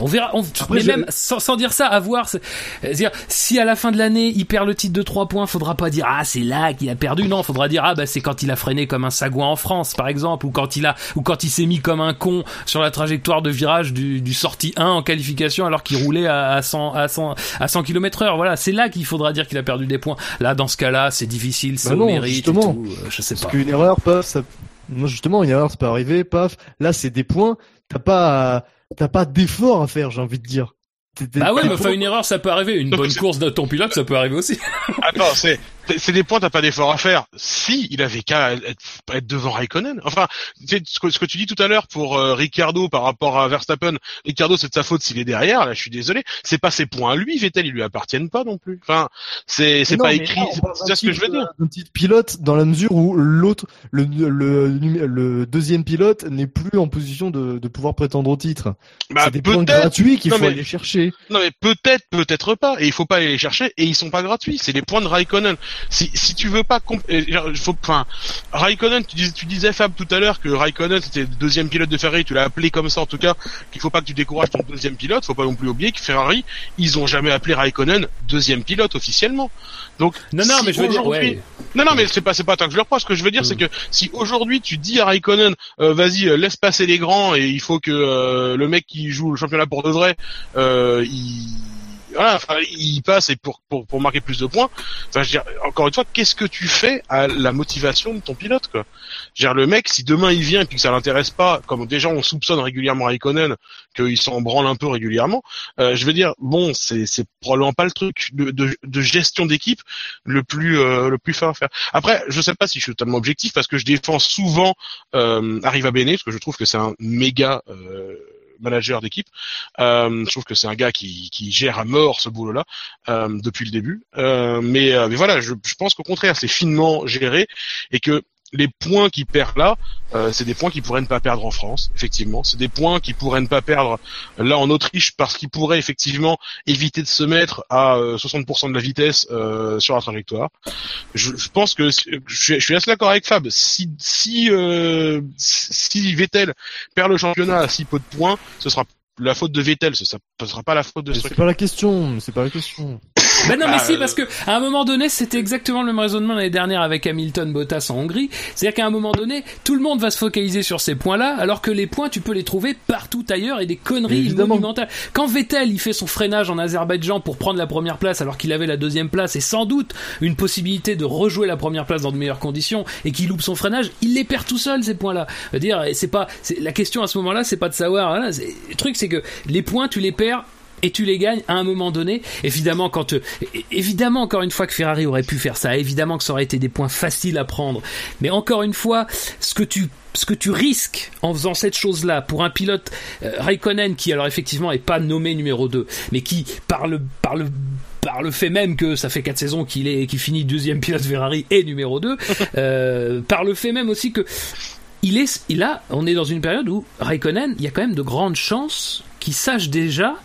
S4: On verra. On,
S6: Après,
S4: mais
S6: je-
S4: même sans, sans dire ça, à voir. c'est- c'est-à-dire, si à la fin de l'année il perd le titre de 3 points, faudra pas dire ah c'est là qu'il a perdu. Non, faudra dire ah bah c'est quand il a freiné comme un sagouin en France, par exemple, ou quand il a ou quand il s'est mis comme un con sur la trajectoire de virage du, du sortie 1 en qualification alors qu'il roulait à, à 100 à 100 à 100 km heure. Voilà, c'est là qu'il faudra dire qu'il a perdu des points. Là, dans ce cas-là, c'est difficile, c'est
S6: Bah non,
S4: mérite et
S6: justement.
S4: tout. euh, Je sais pas.
S6: Parce qu'une erreur, paf, ça... Moi, justement, une erreur, ça peut arriver, paf. Là, c'est des points. T'as pas, à- t'as pas d'effort à faire, j'ai envie de dire.
S4: Bah ouais, mais enfin une erreur, ça peut arriver. Une bonne course de ton pilote, ça peut arriver aussi.
S3: Attends, c'est c'est des points, t'as pas d'effort à faire. Si, il avait qu'à être, être devant Raikkonen. Enfin, ce que, ce que tu dis tout à l'heure pour euh, Ricardo par rapport à Verstappen, Ricardo c'est de sa faute s'il est derrière. Là, je suis désolé. C'est pas ses points à lui, Vettel, ils lui appartiennent pas non plus. Enfin, c'est c'est pas écrit. C'est ce que je veux dire.
S6: Un petit pilote dans la mesure où l'autre, le, le, le, le deuxième pilote n'est plus en position de, de pouvoir prétendre au titre.
S3: Bah,
S6: c'est des points gratuits qu'il faut
S3: mais-
S6: aller chercher.
S3: Non mais peut-être, peut-être pas, et il faut pas aller les chercher, et ils sont pas gratuits. C'est les points de Raikkonen. Si si tu veux pas, euh, faut, enfin, Raikkonen, tu disais, tu disais Fab tout à l'heure que Raikkonen c'était le deuxième pilote de Ferrari, tu l'as appelé comme ça en tout cas, qu'il faut pas que tu décourages ton deuxième pilote. Faut pas non plus oublier que Ferrari, ils ont jamais appelé Raikkonen deuxième pilote officiellement. Donc
S4: Non, non,
S3: si
S4: mais je veux dire, ouais.
S3: non, non, mais c'est pas, c'est pas tant que je le reproche. Ce que je veux dire,
S4: Mm.
S3: c'est que si aujourd'hui tu dis à Raikkonen, euh, vas-y, euh, laisse passer les grands et il faut que euh, le mec qui joue le championnat pour de vrai, euh, il, voilà, enfin, il passe et pour, pour pour marquer plus de points. Enfin, je veux dire, encore une fois, qu'est-ce que tu fais à la motivation de ton pilote, quoi? Je veux dire, le mec, si demain il vient et puis que ça l'intéresse pas, comme déjà on soupçonne régulièrement Raikkonen qu'il s'en branle un peu régulièrement, euh, je veux dire, bon, c'est c'est probablement pas le truc de de, de gestion d'équipe le plus euh, le plus fin à faire. Après, je sais pas si je suis totalement objectif parce que je défends souvent euh, Arriva Bene parce que je trouve que c'est un méga euh, manager d'équipe. Euh, je trouve que c'est un gars qui, qui gère à mort ce boulot-là euh, depuis le début. Euh, mais, mais voilà, je, je pense qu'au contraire, c'est finement géré et que les points qu'il perd là, euh, c'est des points qu'il pourrait ne pas perdre en France, effectivement. C'est des points qu'il pourrait ne pas perdre là en Autriche parce qu'il pourrait effectivement éviter de se mettre à euh, 60% de la vitesse euh, sur la trajectoire. Je, je pense que je suis, je suis assez d'accord avec Fab. Si si euh, si Vettel perd le championnat à si peu de points, ce sera la faute de Vettel, ce ce sera pas la faute de
S6: C'est pas la question, c'est pas la question.
S4: Ben non, mais
S3: Bah,
S4: si,
S3: euh,
S4: parce que à un moment donné, c'était exactement le même raisonnement l'année dernière avec Hamilton, Bottas en Hongrie. C'est-à-dire qu'à un moment donné, tout le monde va se focaliser sur ces points-là, alors que les points, tu peux les trouver partout ailleurs et des conneries
S6: Évidemment.
S4: monumentales. Quand Vettel, il fait son freinage en Azerbaïdjan pour prendre la première place, alors qu'il avait la deuxième place et sans doute une possibilité de rejouer la première place dans de meilleures conditions, et qu'il loupe son freinage, il les perd tout seul ces points-là. Je veux dire, et c'est pas, c'est la question à ce moment-là, c'est pas de savoir. Voilà, c'est- le truc, c'est que les points, tu les perds et tu les gagnes à un moment donné. Évidemment, quand euh, évidemment encore une fois que Ferrari aurait pu faire ça, évidemment que ça aurait été des points faciles à prendre. Mais encore une fois, ce que tu ce que tu risques en faisant cette chose-là pour un pilote euh, Raikkonen qui alors effectivement est pas nommé numéro 2, mais qui par le par le par le fait même que ça fait quatre saisons qu'il est qu'il finit deuxième pilote Ferrari et numéro 2, euh, par le fait même aussi que il est il a on est dans une période où Raikkonen, il y a quand même de grandes chances qu'il sache déjà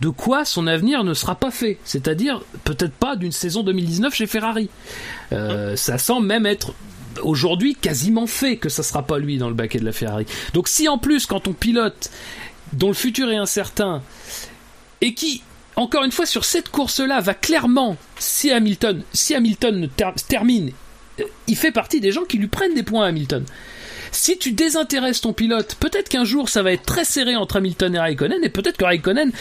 S4: de quoi son avenir ne sera pas fait. C'est-à-dire peut-être pas d'une saison 2019 chez Ferrari. Euh, ça semble même être aujourd'hui quasiment fait que ça sera pas lui dans le baquet de la Ferrari. Donc si en plus quand on pilote dont le futur est incertain et qui encore une fois sur cette course-là va clairement si Hamilton si Hamilton ne ter- termine euh, il fait partie des gens qui lui prennent des points à Hamilton. Si tu désintéresses ton pilote, peut-être qu'un jour ça va être très serré entre Hamilton et Raikkonen et peut-être que Raikkonen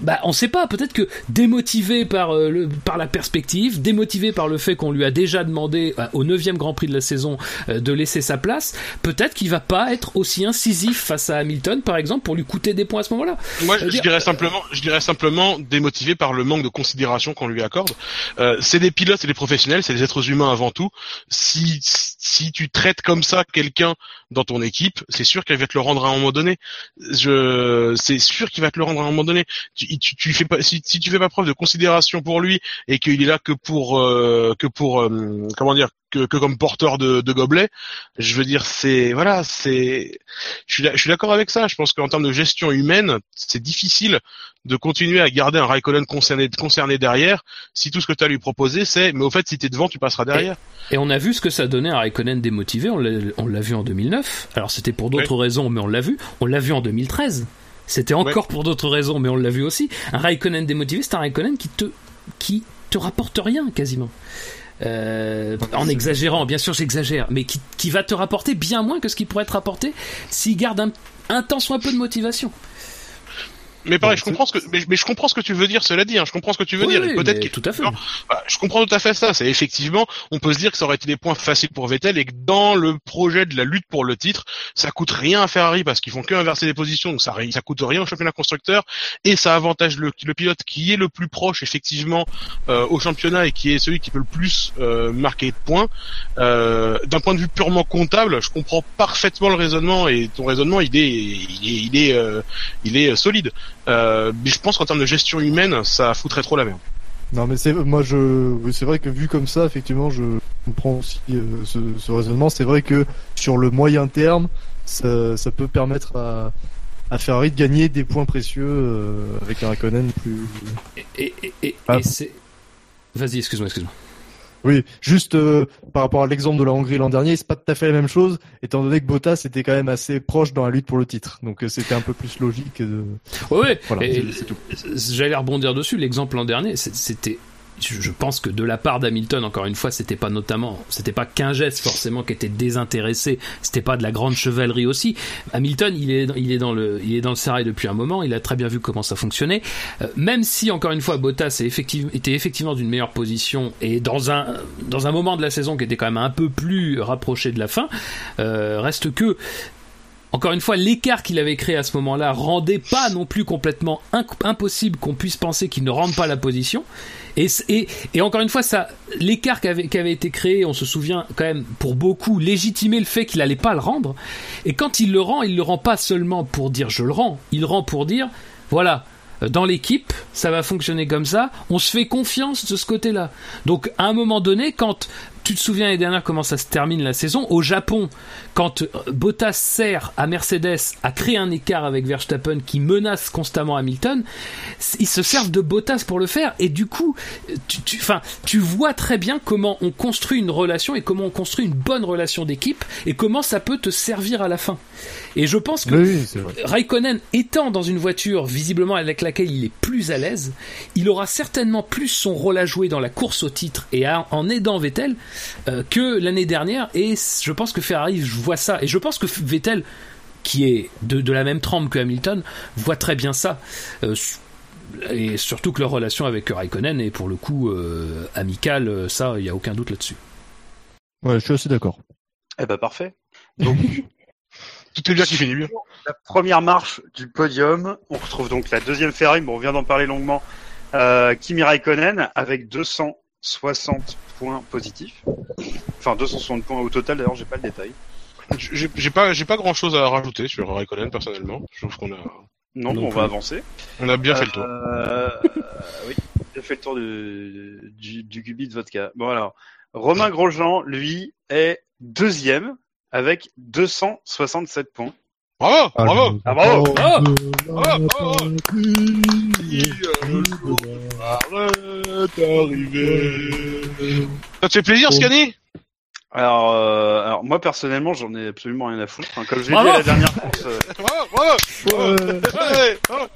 S4: bah, on sait pas. Peut-être que démotivé par euh, le, par la perspective, démotivé par le fait qu'on lui a déjà demandé euh, au neuvième Grand Prix de la saison euh, de laisser sa place, peut-être qu'il va pas être aussi incisif face à Hamilton, par exemple, pour lui coûter des points à ce moment-là.
S3: Moi,
S4: Je
S3: je,
S4: dire-
S3: dirais simplement, je dirais simplement démotivé par le manque de considération qu'on lui accorde. Euh, c'est des pilotes, c'est des professionnels, c'est des êtres humains avant tout. Si si tu traites comme ça quelqu'un dans ton équipe, c'est sûr qu'elle va te le rendre à un moment donné. Je, c'est sûr qu'il va te le rendre à un moment donné. Tu, tu, tu fais pas, si, si tu fais pas preuve de considération pour lui et qu'il est là que pour euh, que pour euh, comment dire que, que comme porteur de, de gobelet, je veux dire c'est voilà c'est je suis, je suis d'accord avec ça. Je pense qu'en termes de gestion humaine, c'est difficile de continuer à garder un Raikkonen concerné, concerné derrière si tout ce que tu as à lui proposer c'est mais au fait si t'es devant tu passeras derrière.
S4: Et on a vu ce que ça donnait à Raikkonen démotivé, on l'a vu en 2009. Alors c'était pour d'autres raisons, mais on l'a vu. On l'a vu en 2013. C'était encore pour d'autres raisons, mais on l'a vu aussi. Un Raikkonen démotivé, c'est un Raikkonen qui te, qui te rapporte rien quasiment. Euh, en exagérant, bien sûr j'exagère, mais qui, qui va te rapporter bien moins que ce qui pourrait te rapporter s'il garde un, un tant soit peu de motivation.
S3: Mais pareil, je comprends ce que, mais, mais je comprends ce que tu veux dire. Cela dit, hein, je comprends ce que tu veux
S4: Oui,
S3: dire.
S4: oui,
S3: peut-être
S4: tout à fait.
S3: Non, bah, je comprends tout à fait ça. C'est effectivement, on peut se dire que ça aurait été des points faciles pour Vettel et que dans le projet de la lutte pour le titre, ça coûte rien à Ferrari parce qu'ils font que inverser les positions, donc ça, ça coûte rien au championnat constructeur et ça avantage le, le pilote qui est le plus proche effectivement euh, au championnat et qui est celui qui peut le plus euh, marquer de points. Euh, D'un point de vue purement comptable, je comprends parfaitement le raisonnement et ton raisonnement, il est, il est, il est, euh, il est solide. Euh, mais je pense qu'en termes de gestion humaine, ça foutrait trop la merde.
S6: Non, mais c'est moi je c'est vrai que vu comme ça, effectivement, je comprends aussi euh, ce, ce raisonnement. C'est vrai que sur le moyen terme, ça, ça peut permettre à, à Ferrari de gagner des points précieux euh, avec un Raikkonen plus.
S4: Et, et, et,
S6: Ah.
S4: et c'est. Vas-y, excuse-moi, excuse-moi.
S6: Oui, juste euh, par rapport à l'exemple de la Hongrie l'an dernier, c'est pas tout à fait la même chose, étant donné que Bottas était quand même assez proche dans la lutte pour le titre. Donc euh, c'était un peu plus logique. De...
S4: Ouais, ouais.
S6: Voilà.
S4: J'allais rebondir dessus. L'exemple l'an dernier, c'était. Je pense que de la part d'Hamilton, encore une fois, c'était pas notamment, c'était pas qu'un geste forcément qui était désintéressé, c'était pas de la grande chevalerie aussi. Hamilton, il est, il est dans le, il est dans le sérail depuis un moment, il a très bien vu comment ça fonctionnait. Euh, même si encore une fois, Bottas était effectivement d'une meilleure position et dans un, dans un moment de la saison qui était quand même un peu plus rapproché de la fin, euh, reste que encore une fois, l'écart qu'il avait créé à ce moment-là rendait pas non plus complètement impossible qu'on puisse penser qu'il ne rende pas la position. Et, encore une fois, ça, l'écart qui avait, été créé, on se souvient quand même pour beaucoup légitimait le fait qu'il allait pas le rendre. Et quand il le rend, il le rend pas seulement pour dire je le rends, il rend pour dire voilà. Dans l'équipe, ça va fonctionner comme ça. On se fait confiance de ce côté-là. Donc, à un moment donné, quand tu te souviens l'année dernière comment ça se termine la saison au Japon, quand euh, Bottas sert à Mercedes à créer un écart avec Verstappen qui menace constamment Hamilton, ils se servent de Bottas pour le faire et du coup, tu, tu, vois très bien comment on construit une relation et comment on construit une bonne relation d'équipe et comment ça peut te servir à la fin. Et je pense que
S6: Oui.
S4: Raikkonen étant dans une voiture visiblement avec laquelle il est plus à l'aise, il aura certainement plus son rôle à jouer dans la course au titre et à- en aidant Vettel euh, que l'année dernière. Et je pense que Ferrari voit ça. Et je pense que Vettel, qui est de, de la même trempe que Hamilton, voit très bien ça. Euh, et surtout que leur relation avec Raikkonen est pour le coup euh, amicale, ça, il n'y a aucun doute là-dessus.
S6: Ouais, je suis assez d'accord.
S2: Eh ben parfait. Donc,
S3: Tout est bien qui finit
S2: la première marche du podium, on retrouve donc la deuxième Ferrari, bon, on vient d'en parler longuement, euh, Kimi Raikkonen avec 260 points positifs. Enfin 260 points au total, d'ailleurs j'ai pas le détail.
S3: J'ai j'ai pas, j'ai pas grand chose à rajouter sur Raikkonen personnellement. Je trouve qu'on a,
S2: Non,
S3: Non
S2: on
S3: plus.
S2: va avancer.
S3: on a bien fait le tour.
S2: Euh, oui, on a fait le tour de, du, du Gubi de vodka. Bon alors, Romain Grosjean, lui, est deuxième avec 267 points.
S3: Bravo, bravo.
S2: Ah, bravo.
S4: Oh
S3: Bravo, d'arriver. Ça te fait plaisir, Scani
S2: Alors, euh, alors moi personnellement, j'en ai absolument rien à foutre. hein. Comme je l'ai dit à la dernière course, euh,
S3: Bravo, bravo. Ouais, bravo.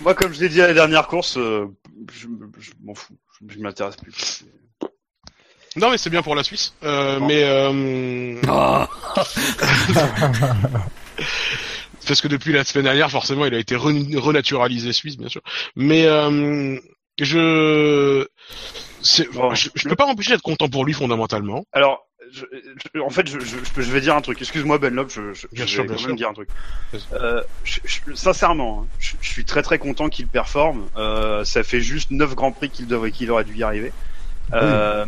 S2: moi comme je l'ai dit à la dernière course, euh, je, je m'en fous, je, je m'intéresse plus.
S3: Non, mais c'est bien pour la Suisse. Euh, mais euh,
S4: Oh.
S3: parce que depuis la semaine dernière, forcément, il a été re- renaturalisé suisse, bien sûr. Mais euh, je, c'est-
S2: Bon.
S3: je, je peux pas m'empêcher d'être content pour lui fondamentalement.
S2: Alors, je, je- en fait, je, je, vais dire un truc. Excuse-moi Ben Lop, je, je,
S3: Bien
S2: je
S3: sûr,
S2: vais
S3: bien
S2: quand
S3: sûr.
S2: même dire un truc. Euh, je, je- sincèrement, hein, je, je suis très très content qu'il performe. Euh, ça fait juste 9 grands prix qu'il devrait, qu'il aurait dû y arriver. Euh,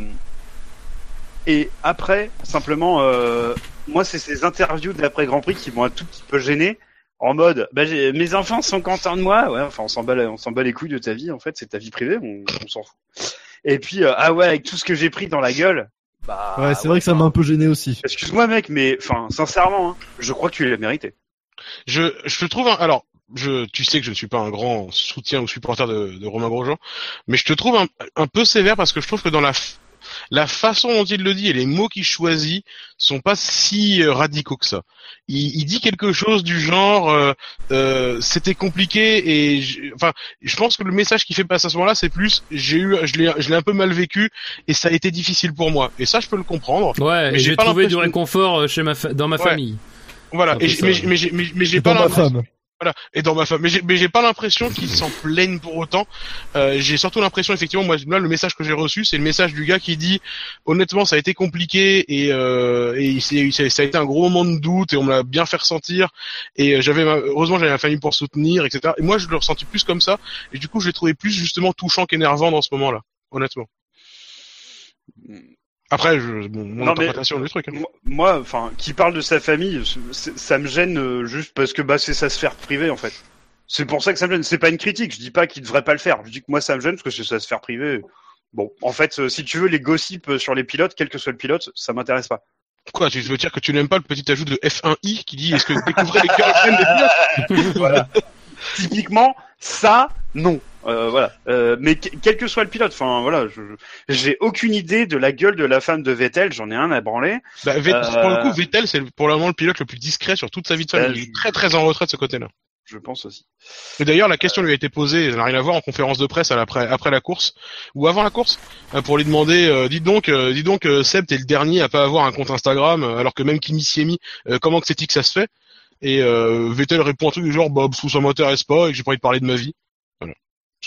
S2: et après, simplement, euh, moi, c'est ces interviews d'après Grand Prix qui m'ont un tout petit peu gêné. En mode, bah, j'ai- mes enfants sont contents de moi. Ouais, enfin, on s'en bat, on s'en bat les couilles de ta vie. En fait, c'est ta vie privée. On, on s'en fout. Et puis, euh, ah ouais, avec tout ce que j'ai pris dans la gueule. Bah,
S6: Ouais, c'est vrai que ça m'a un peu gêné aussi.
S2: Excuse-moi mec, mais enfin sincèrement, hein, je crois que tu l'as mérité.
S3: Je, je te trouve, un- alors, je, tu sais que je ne suis pas un grand soutien ou supporter de, de Romain Grosjean, mais je te trouve un, un peu sévère parce que je trouve que dans la, la façon dont il le dit et les mots qu'il choisit sont pas si euh, radicaux que ça. Il, il dit quelque chose du genre, euh, euh, c'était compliqué et, je- enfin, je pense que le message qu'il fait passer à ce moment-là, c'est plus, j'ai eu, je l'ai, je l'ai un peu mal vécu et ça a été difficile pour moi. Et ça, je peux le comprendre.
S4: Ouais,
S3: Mais
S4: et
S3: j'ai
S4: trouvé du réconfort euh, chez ma fa- dans ma
S3: Ouais.
S4: famille.
S3: Voilà. Et mais, mais j'ai, mais, mais j'ai
S6: Et
S3: pas l'impression. Voilà, et dans ma femme. Mais j'ai, pas l'impression qu'ils s'en plaignent pour autant. Euh, j'ai surtout l'impression, effectivement, moi, là, le message que j'ai reçu, c'est le message du gars qui dit, honnêtement, ça a été compliqué et, euh, et ça a été un gros moment de doute et on me l'a bien fait ressentir. Et euh, j'avais, ma- heureusement, j'avais ma famille pour soutenir, etc. Et moi, je le ressenti plus comme ça. Et du coup, je l'ai trouvé plus justement touchant qu'énervant dans ce moment-là, honnêtement. Après, je, bon, mon
S2: Non, mais-
S3: interprétation du truc. hein.
S2: Moi- enfin, qui parle de sa famille, ça me gêne euh, juste parce que bah c'est sa sphère privée en fait. C'est pour ça que ça me gêne. C'est pas une critique. Je dis pas qu'il devrait pas le faire. Je dis que moi ça me gêne parce que c'est sa sphère privée. Bon, en fait, euh, si tu veux les gossips euh, sur les pilotes, quel que soit le pilote, ça m'intéresse pas.
S3: Quoi, tu veux dire que tu n'aimes pas le petit ajout de F1i qui dit est-ce que découvrez les girlfriends des pilotes?
S2: Voilà. Typiquement, ça, non. Euh, voilà. Euh, mais que- quel que soit le pilote, enfin voilà, je- j'ai aucune idée de la gueule de la femme de Vettel. J'en ai un à branler.
S3: Bah, Vettel-
S2: Euh,
S3: Pour le coup, Vettel, c'est pour le moment le pilote le plus discret sur toute sa vie de.
S2: Euh,
S3: Il est très très en retrait de ce côté-là.
S2: Je pense aussi.
S3: Et d'ailleurs, la question lui a été posée, ça n'a rien à voir en conférence de presse à l'après- après la course ou avant la course, pour lui demander, euh, dites donc, euh, dis donc, Seb, t'es le dernier à pas avoir un compte Instagram, alors que même Kimi s'y est mis. Euh, comment que c'est que ça se fait? Et euh, Vettel répond un truc du genre, bah, que ça m'intéresse pas et que j'ai pas envie de parler de ma vie.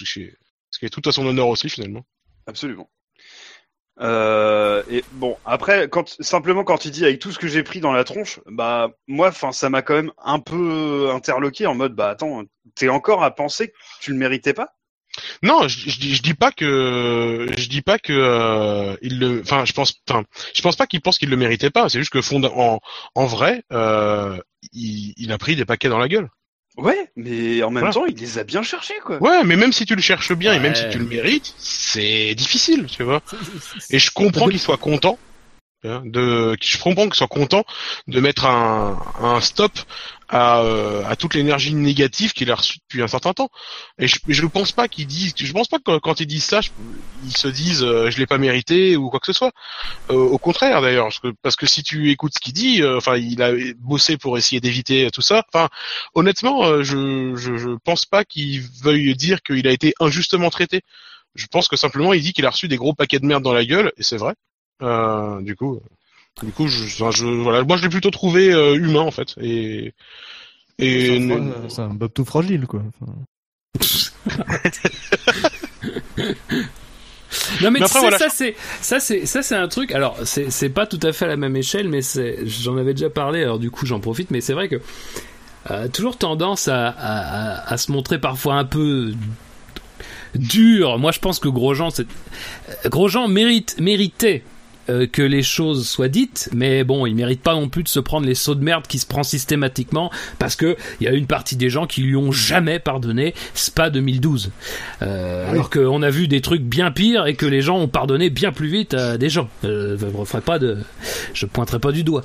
S3: Ce qui est, tout à son honneur aussi finalement.
S2: Absolument. Euh, et bon, après, quand simplement quand il dit avec tout ce que j'ai pris dans la tronche, bah moi, enfin, ça m'a quand même un peu interloqué en mode, bah attends, t'es encore à penser que tu le méritais pas?
S3: Non, je, je, dis- je dis pas que je dis pas que euh, il le enfin je pense enfin je pense pas qu'il pense qu'il le méritait pas, c'est juste que en en vrai euh, il, il a pris des paquets dans la gueule.
S2: Ouais, mais en même
S3: Voilà.
S2: temps, il les a bien cherchés, quoi.
S3: Ouais, mais même si tu le cherches bien et même si tu le mérites, c'est difficile, tu vois. Et je comprends qu'il soit content hein, de je comprends qu'il soit content de mettre un, un stop à, euh, à toute l'énergie négative qu'il a reçue depuis un certain temps. Et je je pense pas qu'il dise je pense pas que quand ils disent ça, je- ils se disent euh, je l'ai pas mérité ou quoi que ce soit. Euh, au contraire d'ailleurs, parce que parce que si tu écoutes ce qu'il dit, euh, enfin il a bossé pour essayer d'éviter tout ça. Enfin honnêtement, euh, je, je je pense pas qu'il veuille dire qu'il a été injustement traité. Je pense que simplement il dit qu'il a reçu des gros paquets de merde dans la gueule et c'est vrai. Euh, du coup, du coup, je, enfin, je- voilà, moi je l'ai plutôt trouvé euh, humain en fait et et
S6: C'est un, c'est un Bob tout fragile, quoi. Enfin,
S4: Non mais,
S3: Mais
S4: tu
S3: après,
S4: sais,
S3: voilà,
S4: ça c'est ça c'est ça c'est un truc. Alors c'est c'est pas tout à fait à la même échelle, mais c'est j'en avais déjà parlé. Alors du coup j'en profite, mais c'est vrai que euh, toujours tendance à, à, à, à se montrer parfois un peu dur. Moi je pense que Grosjean c'est Grosjean mérite méritait euh, que les choses soient dites, mais bon, il mérite pas non plus de se prendre les sauts de merde qui se prend systématiquement parce que il y a une partie des gens qui lui ont jamais pardonné Spa 2012. Euh, Alors qu'on a vu des trucs bien pires et que les gens ont pardonné bien plus vite à des gens. Euh, je ne referai pas de, je pointerai pas du doigt.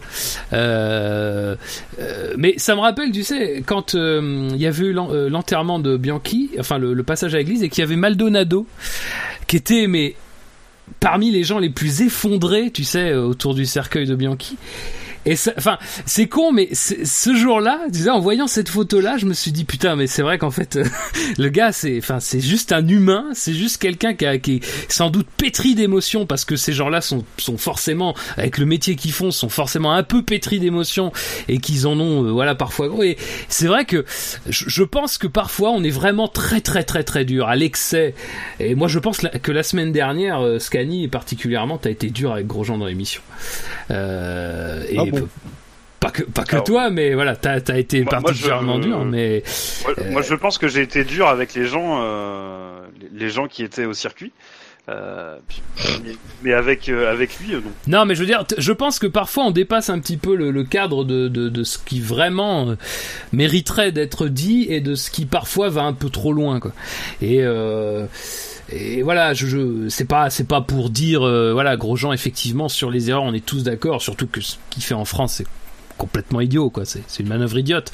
S4: Euh, euh, mais ça me rappelle, tu sais, quand il y avait eu l'en- l'enterrement de Bianchi, enfin le, le passage à l'église, et qu'il y avait Maldonado, qui était mais parmi les gens les plus effondrés, tu sais, euh, autour du cercueil de Bianchi. Et enfin, c'est con, mais ce jour-là, en voyant cette photo-là, je me suis dit putain, mais c'est vrai qu'en fait, le gars, c'est, enfin, c'est juste un humain, c'est juste quelqu'un qui, qui est sans doute pétri d'émotions parce que ces gens-là sont, sont forcément, avec le métier qu'ils font, sont forcément un peu pétris d'émotions et qu'ils en ont, euh, voilà, parfois gros. Et c'est vrai que je, je pense que parfois on est vraiment très très très très dur à l'excès. Et moi, je pense que la semaine dernière, euh, Scani particulièrement, t'as été dur avec Grosjean dans l'émission. Euh, et
S6: Ah bon
S4: pas que pas que
S2: Alors,
S4: toi, mais voilà, t'as as été
S2: moi- moi,
S4: particulièrement
S2: je-
S4: dur, mais
S2: Moi,
S4: Euh,
S2: moi, je pense que j'ai été dur avec les gens, euh, les les gens qui étaient au circuit. Euh, mais, avec euh, avec lui, euh, non.
S4: Non, mais je veux dire, je pense que parfois on dépasse un petit peu le, le cadre de, de, de ce qui vraiment euh, mériterait d'être dit et de ce qui parfois va un peu trop loin, quoi. Et euh, et voilà, je, je c'est pas c'est pas pour dire voilà Grosjean effectivement sur les erreurs on est tous d'accord, surtout que ce qu'il fait en France c'est complètement idiot quoi, c'est c'est une manœuvre idiote.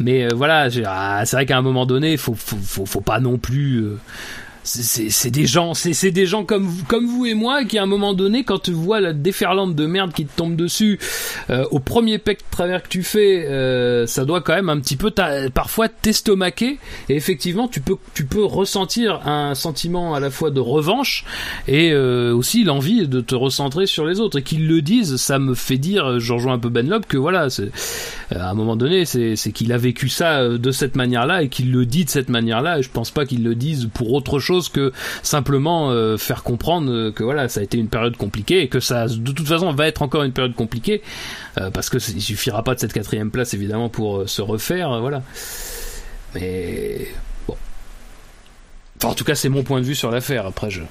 S4: Mais voilà, ah, c'est vrai qu'à un moment donné, faut faut faut, faut pas non plus c'est- des gens, c'est des gens comme vous, comme vous et moi qui à un moment donné, quand tu vois la déferlante de merde qui te tombe dessus, euh, au premier pec de travers que tu fais, euh, ça doit quand même un petit peu parfois t'estomaquer. Et effectivement, tu peux tu peux ressentir un sentiment à la fois de revanche et euh, aussi l'envie de te recentrer sur les autres. Et qu'ils le disent, ça me fait dire, je rejoins un peu Ben Loeb, que voilà, euh, à un moment donné, c'est c'est qu'il a vécu ça euh, de cette manière-là et qu'il le dit de cette manière-là. Et je pense pas qu'il le dise pour autre chose que simplement euh, faire comprendre euh, que voilà, ça a été une période compliquée et que ça, de toute façon, va être encore une période compliquée euh, parce que il suffira pas de cette quatrième place évidemment pour se refaire, voilà. Mais bon. Enfin, en tout cas, c'est mon point de vue sur l'affaire. Après, je.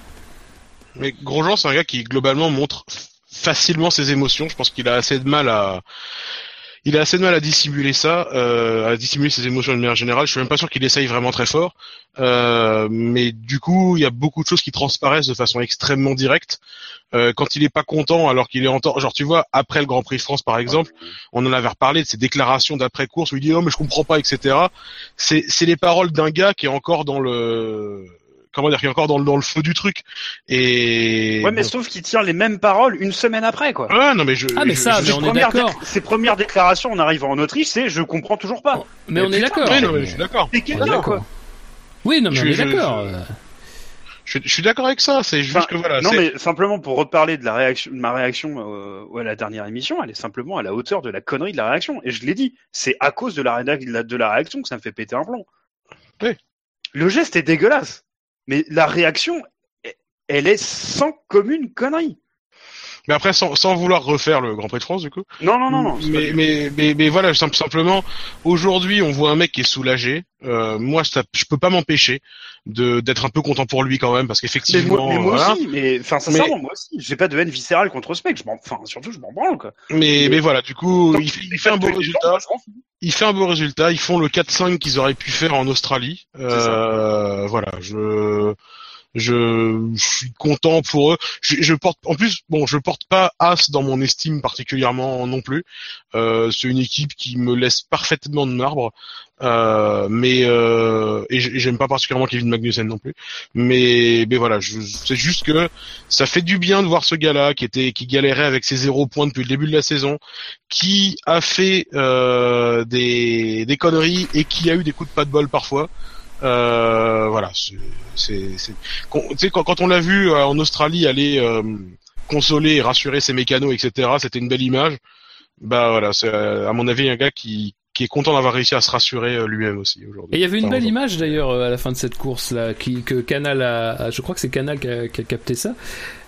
S3: Mais Grosjean, c'est un gars qui globalement montre facilement ses émotions. Je pense qu'il a assez de mal à, il a assez de mal à dissimuler ça, euh, à dissimuler ses émotions de manière générale. Je suis même pas sûr qu'il essaye vraiment très fort. Euh, mais du coup, il y a beaucoup de choses qui transparaissent de façon extrêmement directe. Euh, quand il est pas content, alors qu'il est en temps, genre tu vois, après le Grand Prix de France par exemple, on en avait reparlé de ses déclarations d'après course où il dit non mais je comprends pas, etc. C'est c'est les paroles d'un gars qui est encore dans le comment dire, qui est encore dans le, dans le feu du truc. Et
S2: Ouais, mais
S3: bon.
S2: sauf qu'il tire les mêmes paroles une semaine après, quoi.
S3: Ouais, non mais je.
S4: Ah, mais
S3: je-
S4: ça,
S3: je-
S4: mais on est
S2: Première
S4: d'accord.
S2: Ses premières déclarations en arrivant en Autriche, c'est je comprends toujours pas.
S4: Mais on est d'accord.
S3: Oui, non, mais je suis d'accord.
S4: On est. Oui, non, mais on
S3: Je-
S4: est
S3: je-
S4: d'accord.
S3: je-
S4: euh.
S3: Je, je suis d'accord avec ça. C'est juste
S2: Enfin,
S3: que voilà.
S2: non, mais simplement pour reparler de la réaction, de ma réaction euh, à la dernière émission, elle est simplement à la hauteur de la connerie de la réaction. Et je l'ai dit, c'est à cause de la, rédac- de la, de la réaction que ça me fait péter un plomb.
S3: Oui.
S2: Le geste est dégueulasse, mais la réaction, elle est sans commune connerie.
S3: Mais après, sans, sans vouloir refaire le Grand Prix de France, du coup.
S2: Non, non, non, non.
S3: Mais, mais, mais, mais voilà, simple- simplement, aujourd'hui, on voit un mec qui est soulagé. Euh, moi, ça, je peux pas m'empêcher de d'être un peu content pour lui quand même, parce
S2: Mais
S3: qu'effectivement,
S2: moi, mais moi
S3: voilà.
S2: aussi, mais enfin sincèrement, moi aussi, j'ai pas de haine viscérale contre ce mec. Je enfin surtout, je m'en branle quoi.
S3: mais, mais voilà, du coup, il, fait- il fait un beau résultat. Il fait un beau résultat. Ils font le 4-5 qu'ils auraient pu faire en Australie. Euh, voilà, je, je, je suis content pour eux. Je, je porte, en plus, bon, je porte pas As dans mon estime particulièrement non plus. Euh, c'est une équipe qui me laisse parfaitement de marbre. Euh, mais euh, et j'aime pas particulièrement Kevin Magnussen non plus. Mais mais voilà, c'est juste que ça fait du bien de voir ce gars-là qui était qui galérait avec ses zéro points depuis le début de la saison, qui a fait euh, des des conneries et qui a eu des coups de pas de bol parfois. Euh, voilà, c'est quand, quand on l'a vu euh, en Australie aller euh, consoler rassurer ses mécanos etc. C'était une belle image. Bah voilà, c'est euh, à mon avis un gars qui qui est content d'avoir réussi à se rassurer euh, lui-même aussi aujourd'hui.
S4: Et il y avait une
S3: Enfin,
S4: belle image d'ailleurs euh, à la fin de cette course là, qui, que Canal a, a- je crois que c'est Canal qui a, qui a capté ça,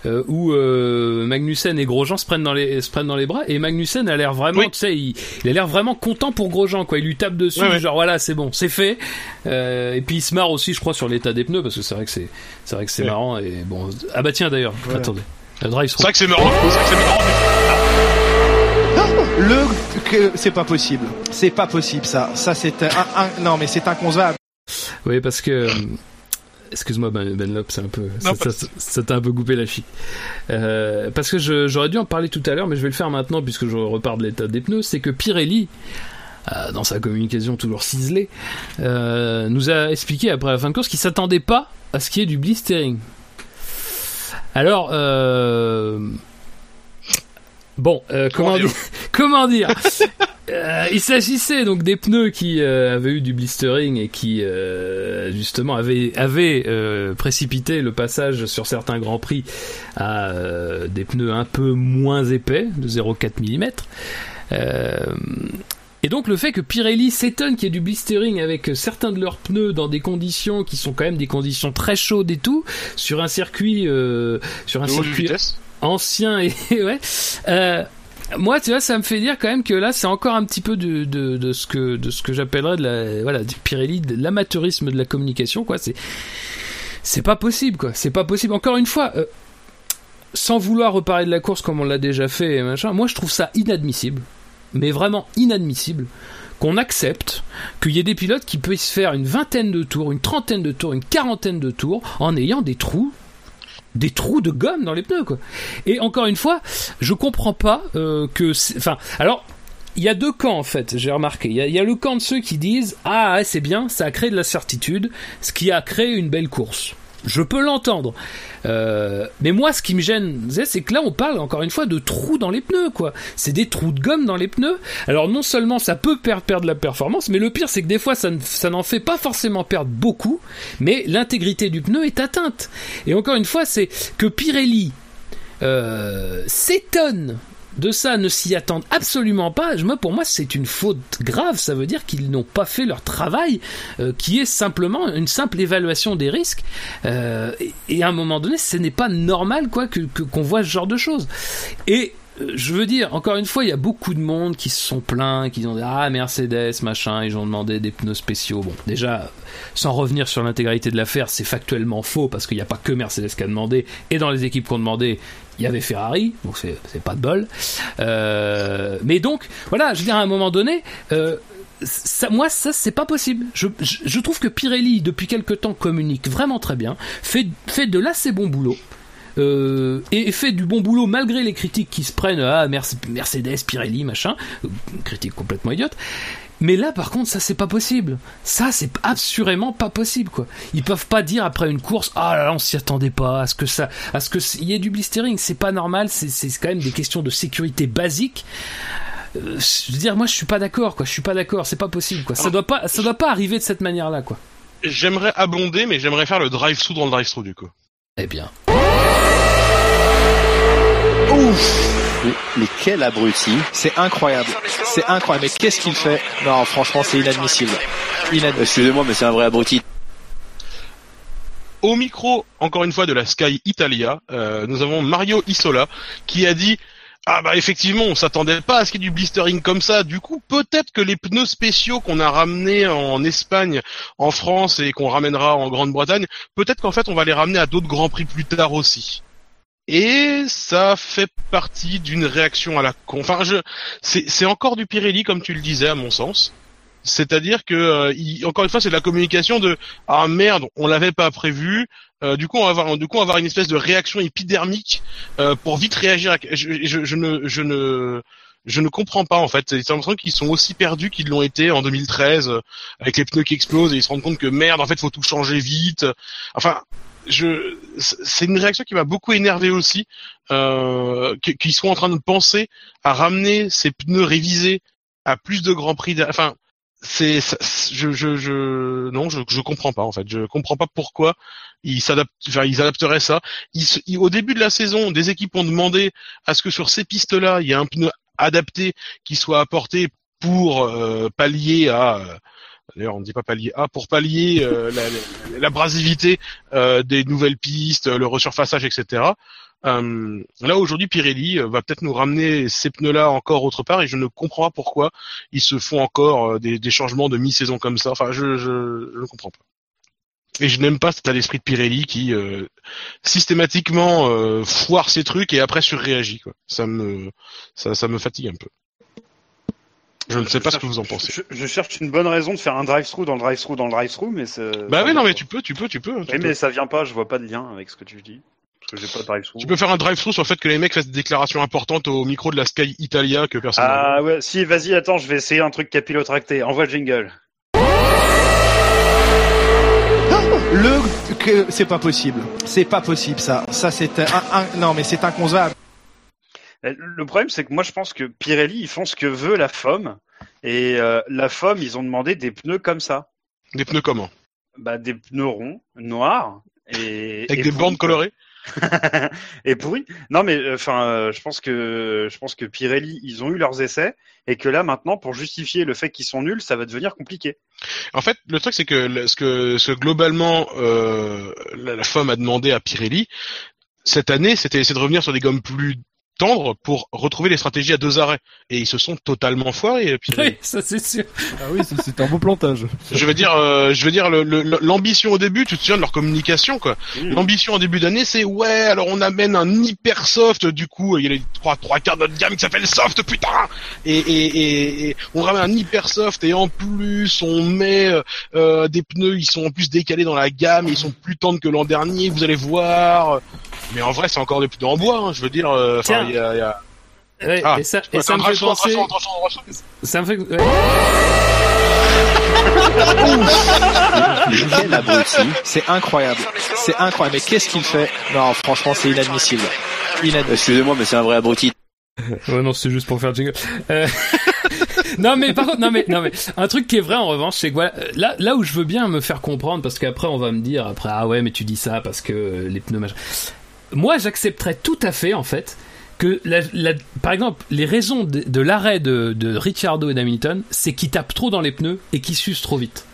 S4: euh, où euh, Magnussen et Grosjean se prennent dans les se prennent dans les bras et Magnussen a l'air vraiment,
S3: Oui.
S4: tu sais, il, il a l'air vraiment content pour Grosjean quoi. Il lui tape dessus,
S3: Ouais, ouais.
S4: genre voilà c'est bon, c'est fait. Euh, et puis il se marre aussi, je crois, sur l'état des pneus parce que c'est vrai que c'est c'est vrai que c'est
S3: Ouais.
S4: marrant et bon. Ah bah tiens d'ailleurs, attendez. Le drive
S3: C'est vrai que c'est marrant. C'est vrai que c'est marrant.
S10: Le que c'est pas possible. C'est pas possible ça. Ça c'est un, un- non mais c'est inconcevable.
S4: Oui, parce que. euh, Excuse-moi, Ben Ben Lop, c'est un peu. Ça t'a un peu coupé la chic. Euh, parce que j'aurais dû en parler tout à l'heure, mais je vais le faire maintenant puisque je repars de l'état des pneus. C'est que Pirelli, euh, dans sa communication toujours ciselée, euh, nous a expliqué après la fin de course qu'il s'attendait pas à ce qu'il y ait du blistering. Alors, euh, bon, euh, comment, dire, comment dire Euh, Il s'agissait donc des pneus qui euh, avaient eu du blistering et qui justement avaient, avaient précipité le passage sur certains grands prix à des pneus un peu moins épais, de 0,4 mm. Et donc le fait que Pirelli s'étonne qu'il y ait du blistering avec certains de leurs pneus dans des conditions qui sont quand même des conditions très chaudes et tout, sur un circuit, sur un
S3: De haute
S4: circuit
S3: vitesse.
S4: Ancien et ouais. Euh, moi, tu vois, ça me fait dire quand même que là, c'est encore un petit peu de, de, ce que de ce que j'appellerais de la voilà du Pirelli, de l'amateurisme de la communication, quoi. C'est c'est pas possible, quoi. C'est pas possible. Encore une fois. euh, sans vouloir reparler de la course comme on l'a déjà fait moi je trouve ça inadmissible, mais vraiment inadmissible qu'on accepte qu'il y ait des pilotes qui puissent faire une vingtaine de tours, une trentaine de tours, une quarantaine de tours en ayant des trous des trous de gomme dans les pneus quoi. Et encore une fois, je comprends pas euh, que enfin alors il y a deux camps en fait, j'ai remarqué. Il y, y a le camp de ceux qui disent ah c'est bien, ça a créé de la certitude, ce qui a créé une belle course. Je peux l'entendre. Euh, mais moi, ce qui me gêne, c'est que là, on parle encore une fois de trous dans les pneus, quoi. C'est des trous de gomme dans les pneus. Alors, non seulement ça peut perdre, la performance, mais le pire, c'est que des fois, ça n'en fait pas forcément perdre beaucoup, mais l'intégrité du pneu est atteinte. Et encore une fois, c'est que Pirelli euh, s'étonne de ça, ne s'y attendent absolument pas. Moi, pour moi, c'est une faute grave. Ça veut dire qu'ils n'ont pas fait leur travail, euh, qui est simplement une simple évaluation des risques. Euh, et, à un moment donné, ce n'est pas normal, quoi, que qu'on voit ce genre de choses. Et je veux dire, encore une fois, il y a beaucoup de monde qui se sont plaints, qui ont dit ah Mercedes machin, ils ont demandé des pneus spéciaux. Bon, déjà, sans revenir sur l'intégralité de l'affaire, c'est factuellement faux parce qu'il n'y a pas que Mercedes qui a demandé, et dans les équipes qui ont demandé, il y avait Ferrari, donc c'est c'est pas de bol. Euh, mais donc, voilà, je veux dire, à un moment donné, euh, ça, moi, ça, c'est pas possible. Je, je, je trouve que Pirelli, depuis quelque temps, communique vraiment très bien, fait, fait de l'assez bon boulot. Euh, et fait du bon boulot malgré les critiques qui se prennent à Merce- Mercedes, Pirelli, machin, euh, critiques complètement idiotes. Mais là, par contre, ça c'est pas possible. Ça c'est assurément pas possible, quoi. Ils peuvent pas dire après une course, ah là là, on s'y attendait pas, à ce que ça, à ce que il y ait du blistering, c'est pas normal. C'est c'est quand même des questions de sécurité basique. Euh, je veux dire, moi je suis pas d'accord, quoi. Je suis pas d'accord, c'est pas possible, quoi. Ça doit pas, ça doit pas arriver de cette manière-là, quoi.
S3: J'aimerais abonder, mais j'aimerais faire le drive-through dans le drive-through du coup.
S4: Eh bien.
S9: Ouf mais, quel abruti
S10: C'est incroyable. C'est incroyable. Mais qu'est-ce qu'il fait? Non, franchement, c'est inadmissible. Inadmissible.
S9: Excusez-moi, mais c'est un vrai abruti.
S3: Au micro, encore une fois, de la Sky Italia, euh, nous avons Mario Isola qui a dit ah bah effectivement, on s'attendait pas à ce qu'il y ait du blistering comme ça. Du coup, peut-être que les pneus spéciaux qu'on a ramenés en Espagne, en France et qu'on ramènera en Grande-Bretagne, peut-être qu'en fait on va les ramener à d'autres grands prix plus tard aussi. Et ça fait partie d'une réaction à la con. Enfin, c'est, encore du Pirelli comme tu le disais à mon sens. C'est-à-dire que euh, encore une fois, c'est de la communication de ah merde, on l'avait pas prévu. Euh, du coup, on va avoir, du coup, on va avoir une espèce de réaction épidermique euh, pour vite réagir. À... Je, je, je ne, je ne, je ne comprends pas en fait. C'est l'impression qu'ils sont aussi perdus qu'ils l'ont été en 2013 euh, avec les pneus qui explosent et ils se rendent compte que merde, en fait, faut tout changer vite. Enfin, je, c'est une réaction qui m'a beaucoup énervé aussi, euh, qu'- qu'ils soient en train de penser à ramener ces pneus révisés à plus de grands prix. Enfin, c'est, je, je, je, non, je, je comprends pas en fait. Je comprends pas pourquoi ils s'adaptent, enfin, ils adapteraient ça. Ils, se- ils- au début de la saison, des équipes ont demandé à ce que sur ces pistes-là, il y ait un pneu adapté qui soit apporté pour euh, pallier à euh, D'ailleurs, on ne dit pas pallier A pour pallier euh, la- la- l'abrasivité euh, des nouvelles pistes, le resurfaçage, etc. Euh, là aujourd'hui, Pirelli euh, va peut-être nous ramener ces pneus-là encore autre part, et je ne comprends pas pourquoi ils se font encore des, des changements de mi-saison comme ça. Enfin, je, je, je ne comprends pas. Et je n'aime pas cet état d'esprit de Pirelli qui euh, systématiquement euh, foire ses trucs et après surréagit. Quoi. Ça me ça, ça me fatigue un peu. Je ne sais pas ce que vous en pensez.
S2: Je, je cherche une bonne raison de faire un drive-through dans le drive-through dans le drive-through, mais c'est.
S3: Bah oui, non, mais tu peux, tu peux, tu peux. tu
S2: Oui,
S3: peux.
S2: mais ça vient pas. Je vois pas de lien avec ce que tu dis. Parce que j'ai pas de drive-through.
S3: Tu peux faire un drive-through sur le fait que les mecs fassent des déclarations importantes au micro de la Sky Italia que personne.
S2: Ah ouais, si, vas-y, attends, je vais essayer un truc capillotracté. Envoie le jingle.
S10: Le, que- c'est pas possible. C'est pas possible, ça. Ça, c'est un, un- non, mais c'est inconcevable.
S2: Euh, Le problème, c'est que moi, je pense que Pirelli, ils font ce que veut la FOM. Et euh, la FOM, ils ont demandé des pneus comme ça.
S3: Des pneus comment?
S2: Bah, des pneus ronds, noirs. Et,
S3: Avec
S2: et
S3: des bandes colorées?
S2: et pourri. Non, mais enfin, euh, je pense que je pense que Pirelli, ils ont eu leurs essais et que là, maintenant, pour justifier le fait qu'ils sont nuls, ça va devenir compliqué.
S3: En fait, le truc c'est que ce que, ce globalement euh, la, la FOM a demandé à Pirelli cette année, c'était essayer de revenir sur des gommes plus tendres pour retrouver les stratégies à deux arrêts. Et ils se sont totalement foirés. Pirelli.
S4: Oui, ça c'est sûr.
S6: Ah oui, c'est- c'est un beau plantage.
S3: Je veux dire, euh, je veux dire, le- le- l'ambition au début, tu te souviens de leur communication, quoi. L'ambition en début d'année, c'est ouais, alors on amène un hyper soft, du coup, il y a les trois, trois quarts de notre gamme qui s'appelle soft, putain. Et, et, et, et on ramène un hyper soft et en plus on met euh, euh, des pneus, ils sont en plus décalés dans la gamme, ils sont plus tendres que l'an dernier, vous allez voir. Mais en vrai, c'est encore des pneus en bois, hein, je veux dire. euh, Enfin,
S4: Tiens.
S3: il y a, il y a...
S4: Ouais,
S3: Ah,
S4: et ça, et ça me fait penser.
S3: attention, attention, attention, attention.
S4: Ça me fait. ouais.
S9: Mais quel abruti.
S10: C'est incroyable. C'est incroyable. Mais qu'est-ce qu'il fait? Non, franchement, c'est inadmissible. Inadmissible.
S9: Excusez-moi, mais c'est un vrai abruti.
S4: Ouais, non, c'est juste pour faire le jingle. Euh, non, mais par contre, non, mais, non, mais, un truc qui est vrai, en revanche, c'est que voilà, euh, là, là où je veux bien me faire comprendre, parce qu'après, on va me dire, après, ah ouais, mais tu dis ça parce que euh, les pneus, machin. Moi, j'accepterais tout à fait, en fait, que par exemple, les raisons de, l'arrêt de, de Ricciardo et d'Hamilton, c'est qu'ils tapent trop dans les pneus et qu'ils s'usent trop vite.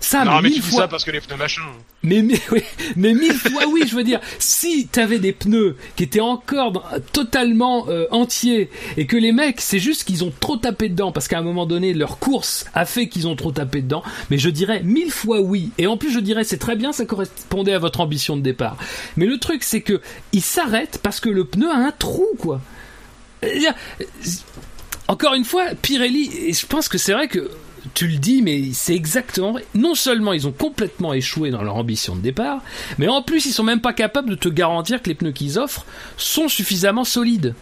S4: Ça,
S3: non,
S4: mais
S3: tu dis
S4: fois.
S3: ça parce que les pneus machin.
S4: Mais, mais, oui, mais mille fois oui, je veux dire, si t'avais des pneus qui étaient encore dans- totalement euh, entiers et que les mecs, c'est juste qu'ils ont trop tapé dedans parce qu'à un moment donné, leur course a fait qu'ils ont trop tapé dedans, mais je dirais mille fois oui. Et en plus, je dirais c'est très bien, ça correspondait à votre ambition de départ. Mais le truc, c'est que ils s'arrêtent parce que le pneu a un trou, quoi. Euh, euh, encore une fois, Pirelli, et je pense que c'est vrai que tu le dis, mais c'est exactement vrai. Non seulement ils ont complètement échoué dans leur ambition de départ, mais en plus ils sont même pas capables de te garantir que les pneus qu'ils offrent sont suffisamment solides.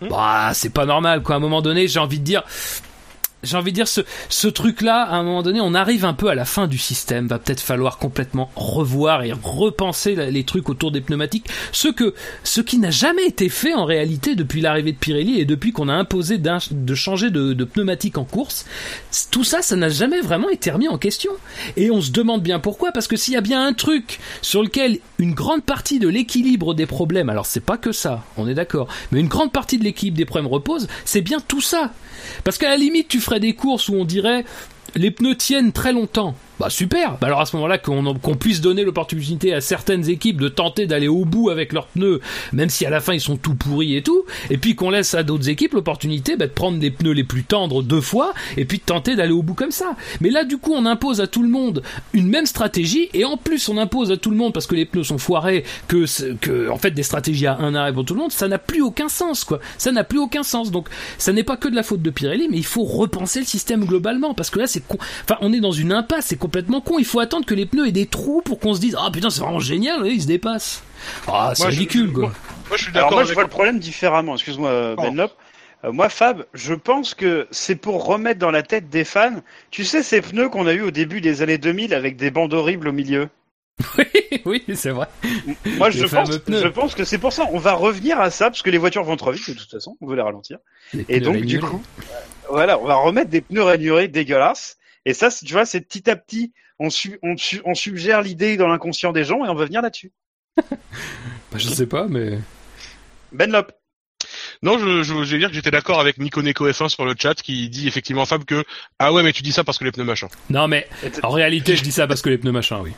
S4: Bah, c'est pas normal, quoi. À un moment donné, j'ai envie de dire, j'ai envie de dire ce, ce truc-là, à un moment donné, on arrive un peu à la fin du système. Va peut-être falloir complètement revoir et repenser les trucs autour des pneumatiques. Ce que, ce qui n'a jamais été fait en réalité depuis l'arrivée de Pirelli et depuis qu'on a imposé de changer de, de pneumatique en course. Tout ça, ça n'a jamais vraiment été remis en question. Et on se demande bien pourquoi, parce que s'il y a bien un truc sur lequel une grande partie de l'équilibre des problèmes, alors c'est pas que ça, on est d'accord, mais une grande partie de l'équilibre des problèmes repose, c'est bien tout ça. Parce qu'à la limite, tu ferais des courses où on dirait les pneus tiennent très longtemps. Bah super. Bah alors à ce moment-là qu'on qu'on puisse donner l'opportunité à certaines équipes de tenter d'aller au bout avec leurs pneus, même si à la fin ils sont tout pourris et tout, et puis qu'on laisse à d'autres équipes l'opportunité bah, de prendre les pneus les plus tendres deux fois et puis de tenter d'aller au bout comme ça. Mais là du coup on impose à tout le monde une même stratégie et en plus on impose à tout le monde parce que les pneus sont foirés que que en fait des stratégies à un arrêt pour tout le monde, ça n'a plus aucun sens quoi. Ça n'a plus aucun sens. Donc ça n'est pas que de la faute de Pirelli, mais il faut repenser le système globalement parce que là c'est. Enfin on est dans une impasse, c'est complètement con. Il faut attendre que les pneus aient des trous pour qu'on se dise ah putain c'est vraiment génial, ils se dépassent. Ah c'est
S3: je-
S4: ridicule quoi.
S3: Moi, moi, je suis
S2: Alors
S3: d'accord
S2: moi, je vois le problème différemment. Excuse-moi, euh. Benlop. Euh, moi, Fab, je pense que c'est pour remettre dans la tête des fans, tu sais, ces pneus qu'on a eu au début des années 2000 avec des bandes horribles au milieu.
S4: oui, oui, c'est vrai.
S2: Moi, je pense,
S4: pneus.
S2: je pense que c'est pour ça. On va revenir à ça parce que les voitures vont trop vite de toute façon. On veut les ralentir.
S4: Les
S2: Et donc, du coup, euh, voilà, on va remettre des pneus rainurés dégueulasses. Et ça, tu vois, c'est petit à petit, on, su- on, su- on suggère l'idée dans l'inconscient des gens et on va venir là-dessus.
S4: Bah, je sais pas, mais
S2: Benlop.
S3: Non, je, je, je vais dire que j'étais d'accord avec Nico Neko F1 sur le chat qui dit effectivement Fab que ah ouais mais tu dis ça parce que les pneus machin.
S4: non mais en réalité je dis ça parce que les pneus machin, oui.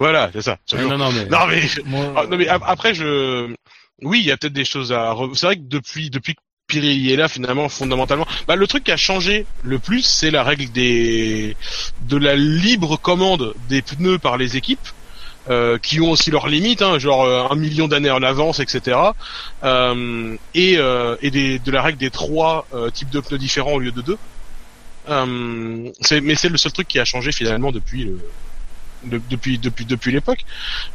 S3: Voilà, c'est ça.
S4: Ouais, non non mais
S3: Non mais
S6: Moi,
S3: Ah, non mais ap- après je oui il y a peut-être des choses à re- c'est vrai que depuis depuis Pirelli est là finalement fondamentalement. Bah, le truc qui a changé le plus, c'est la règle des de la libre commande des pneus par les équipes. Euh, qui ont aussi leurs limites, hein, genre euh, un million d'années en avance, etc. Euh, et euh, et des, de la règle des trois euh, types de pneus différents au lieu de deux. Mais c'est le seul truc qui a changé finalement depuis le, de- depuis depuis depuis l'époque.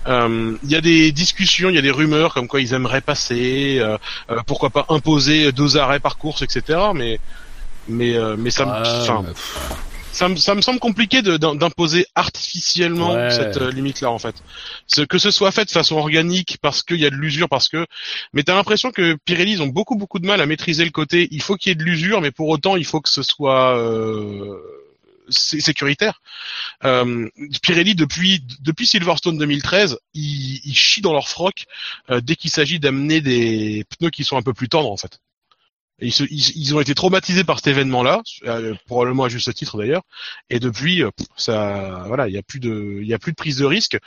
S3: Euh, Il y a des discussions, il y a des rumeurs comme quoi ils aimeraient passer, euh, euh, pourquoi pas imposer deux arrêts par course, etc. Mais mais euh, mais ça me
S4: Ah,
S3: ça me, ça me semble compliqué d'imposer artificiellement
S4: Ouais.
S3: cette euh, limite-là en fait. Ce, que ce soit fait de façon organique parce qu'il y a de l'usure, parce que. Mais t'as l'impression que Pirelli ils ont beaucoup beaucoup de mal à maîtriser le côté. Il faut qu'il y ait de l'usure, mais pour autant il faut que ce soit euh, sécuritaire. Euh, Pirelli depuis depuis Silverstone 2013, ils, ils chient dans leur froc euh, dès qu'il s'agit d'amener des pneus qui sont un peu plus tendres en fait. Ils, se- ils, ils ont été traumatisés par cet événement-là, euh, probablement à juste titre d'ailleurs. Et depuis, euh, ça, voilà, il y a plus de, a plus de prise de risque.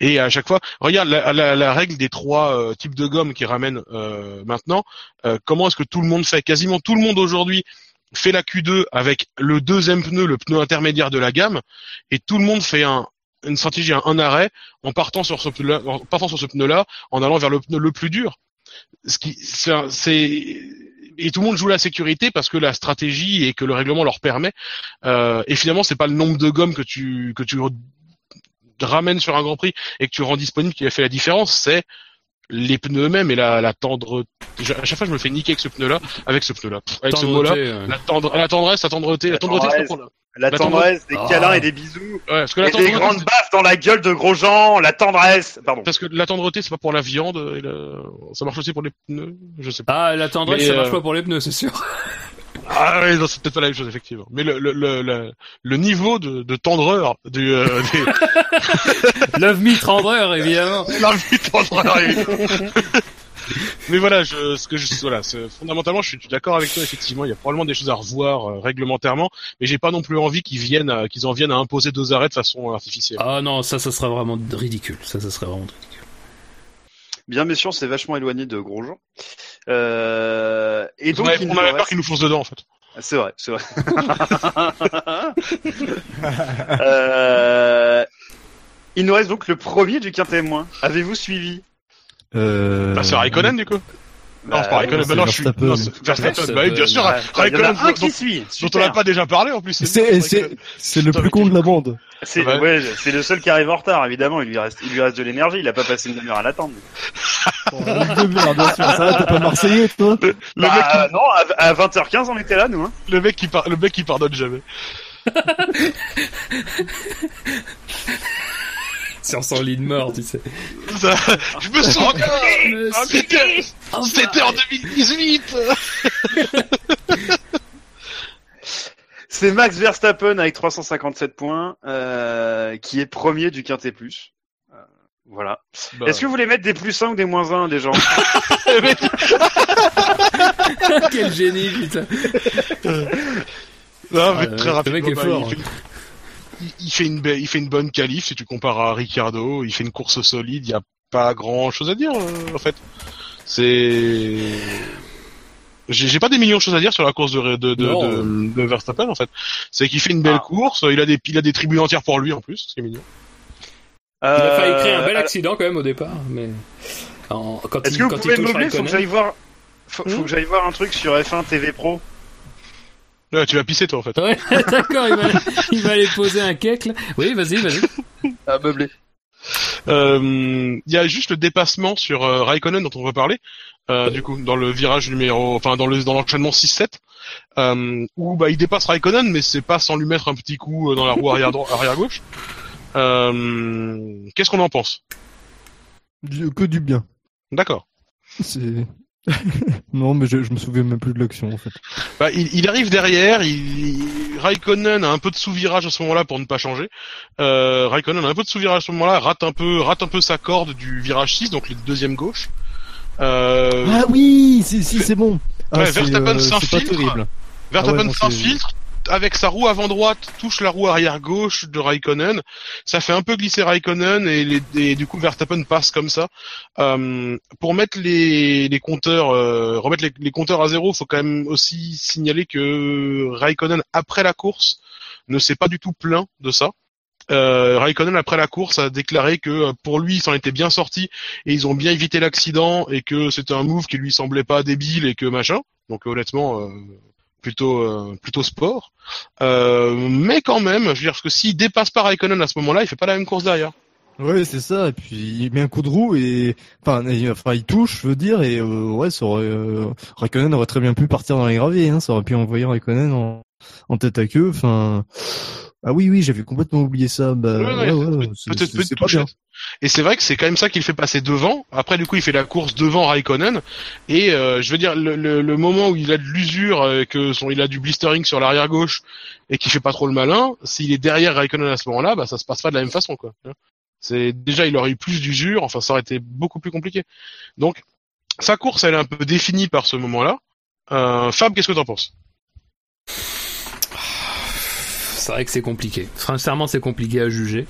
S3: Et à chaque fois, regarde la, la- la règle des trois euh, types de gomme qui ramènent euh, maintenant. euh, comment est-ce que tout le monde fait? Quasiment tout le monde aujourd'hui fait la Q2 avec le deuxième pneu, le pneu intermédiaire de la gamme, et tout le monde fait un, une stratégie, un, arrêt en partant sur ce pneu, en partant sur ce pneu-là, en allant vers le pneu le plus dur. Ce qui, c'est et tout le monde joue la sécurité parce que la stratégie et que le règlement leur permet. Euh, et finalement, c'est pas le nombre de gommes que tu que tu ramènes sur un Grand Prix et que tu rends disponible qui a fait la différence, c'est les pneus eux-mêmes et la, la tendre. À chaque fois, je me fais niquer avec ce pneu-là, avec ce pneu-là, Pff, avec ce mot-là.
S4: tendreté, ouais.
S3: La, tendre, la tendresse, la tendreté, la tendreté, c'est pas pour la-
S2: La
S3: La
S2: tendresse, des
S4: tendresse.
S2: câlins
S4: Ah.
S2: et des bisous.
S3: Ouais, parce que la
S2: Et des
S3: tendreté,
S2: grandes
S3: c'est-
S2: baffes dans la gueule de gros gens, la tendresse. Pardon.
S3: parce que la tendreté, c'est pas pour la viande, et la- ça marche aussi pour les pneus, je sais pas.
S4: Ah, la tendresse,
S3: Mais,
S4: ça marche
S3: euh,
S4: pas pour les pneus, c'est sûr.
S3: Ah oui, non, c'est peut-être pas la même chose effectivement. Mais le le le, le, le niveau de, de tendreur du euh, des,
S4: Love me tendreur, évidemment.
S3: la vie tendreur. est- Mais voilà, je, ce que je, voilà, fondamentalement, je suis d'accord avec toi. Effectivement, il y a probablement des choses à revoir euh, réglementairement, mais j'ai pas non plus envie qu'ils viennent, à- qu'ils en viennent à imposer deux arrêts de façon artificielle.
S4: Ah non, ça, ça serait vraiment ridicule. Ça, ça serait vraiment ridicule.
S2: Bien, mais sûr, c'est vachement éloigné de gros gens. Euh, et
S3: on
S2: donc,
S3: on
S2: nous
S3: avait peur
S2: reste-
S3: qu'ils nous foncent dedans en fait.
S2: C'est vrai, c'est vrai. euh, il nous reste donc le premier du quintet moins. Avez-vous suivi?
S6: Euh...
S3: Bah, c'est Raikkonen du coup. Non, c'est pas Raikkonen.
S6: non,
S3: Bah, non,
S6: c'est
S3: je suis.
S6: Verstappen.
S3: Bah oui, bien sûr. Raikkonen,
S2: qui suit.
S3: dont on n'a pas déjà parlé en plus.
S6: C'est le plus con de la bande.
S2: C'est
S3: Ouais.
S2: c'est le seul qui arrive en retard, évidemment. Il lui reste, il lui reste de l'énergie. Il a pas passé une demi-heure à l'attendre.
S6: Bon, Ligue de merde, bien sûr. Ça, t'es pas Marseillais, toi
S3: Le
S2: Bah,
S3: mec qui
S2: non, à, à 20h15, on était là, nous. Hein.
S3: Le mec qui le mec qui pardonne jamais.
S4: Sur son lit de mort, tu sais.
S3: Ça, je me sens encore.
S4: Enfin.
S3: 7h 2018.
S2: C'est Max Verstappen avec 357 points, euh, qui est premier du quintet plus. Euh, voilà.
S3: Bah,
S2: Est-ce que vous voulez mettre des plus 1 ou des moins 1 des gens
S4: Quel génie, putain.
S3: Non, mais
S4: Ah,
S3: très
S4: le
S3: rapidement.
S4: mec est
S3: bah. Il il- il fait une il fait une bonne qualif si tu compares à Ricciardo. Il fait une course solide. Il y a pas grand chose à dire euh, en fait. C'est j'ai pas des millions de choses à dire sur la course de de, de,
S4: Non.
S3: de, de Verstappen en fait. C'est qu'il fait une belle
S2: Ah.
S3: course. Il a des il a des tribunes entières pour lui en plus. C'est mignon.
S4: Il a failli créer un
S2: Euh,
S4: bel accident quand même au départ, mais en- quand il,
S2: que vous
S4: quand
S2: pouvez
S4: il touche
S2: meubler Faut que j'aille voir. Faut, faut
S4: Hmm
S2: que j'aille voir un truc sur F1 TV Pro.
S3: Ouais, tu vas pisser toi en fait.
S4: Ouais, d'accord, il va, il va aller poser un cake là. Oui, vas-y, vas-y.
S9: À meubler.
S3: Euh, Il y a juste le dépassement sur euh, Raikkonen dont on va parler. Euh, du coup, dans le virage numéro, enfin dans le dans l'enchaînement 6-7, euh, où bah il dépasse Raikkonen, mais c'est pas sans lui mettre un petit coup euh, dans la roue arrière arrière gauche. Euh, Qu'est-ce qu'on en pense?
S6: Du- Que du bien.
S3: D'accord.
S6: C'est. non, mais je, je me souviens même plus de l'action en fait.
S3: Bah, il, il arrive derrière, il, il- Raikkonen a un peu de sous-virage à ce moment-là pour ne pas changer. Euh, Raikkonen a un peu de sous-virage à ce moment-là, rate un peu, rate un peu sa corde du virage 6, donc le deuxième gauche. Euh,
S6: Ah oui, si, si, c'est bon. Ah,
S3: Ouais, Verstappen
S6: euh,
S3: sans
S6: c'est pas
S3: filtre.
S6: terrible.
S3: Verstappen
S6: Ah ouais, non,
S3: sans
S6: c'est-
S3: filtre, avec sa roue avant droite, touche la roue arrière gauche de Raikkonen. Ça fait un peu glisser Raikkonen et, du coup Verstappen passe comme ça. Euh, pour mettre les, compteurs, euh, remettre les, compteurs à zéro, faut quand même aussi signaler que Raikkonen après la course ne s'est pas du tout plaint de ça. Euh, Raikkonen après la course a déclaré que pour lui il s'en était bien sorti et ils ont bien évité l'accident et que c'était un move qui lui semblait pas débile et que machin. Donc honnêtement plutôt euh, plutôt sport. Euh, mais quand même, je veux dire parce que s'il dépasse pas Raikkonen à ce moment-là, il fait pas la même course derrière.
S6: Ouais, c'est ça. Et puis il met un coup de roue et enfin, il, enfin, il touche, je veux dire, et euh, ouais, ça aurait, euh, Raikkonen aurait très bien pu partir dans les graviers. Hein, ça aurait pu envoyer Raikkonen en, en tête à queue. Enfin, ah oui, oui, j'avais complètement oublié ça. Bah,
S3: Ouais, ouais,
S6: ouais, ouais, c'est-
S3: Peut-être peut
S6: pas bien.
S3: Et c'est vrai que c'est quand même ça qui le fait passer devant. Après, du coup, il fait la course devant Raikkonen. Et euh, je veux dire, le, le, le moment où il a de l'usure, euh, que son, il a du blistering sur l'arrière gauche et qu'il fait pas trop le malin, s'il est derrière Raikkonen à ce moment-là, bah ça se passe pas de la même façon, quoi. C'est déjà, il aurait eu plus d'usure. Enfin, ça aurait été beaucoup plus compliqué. Donc, sa course, elle est un peu définie par ce moment-là. Euh, Fab, qu'est-ce que t'en penses?
S4: C'est vrai que c'est compliqué. Sincèrement, c'est compliqué à juger.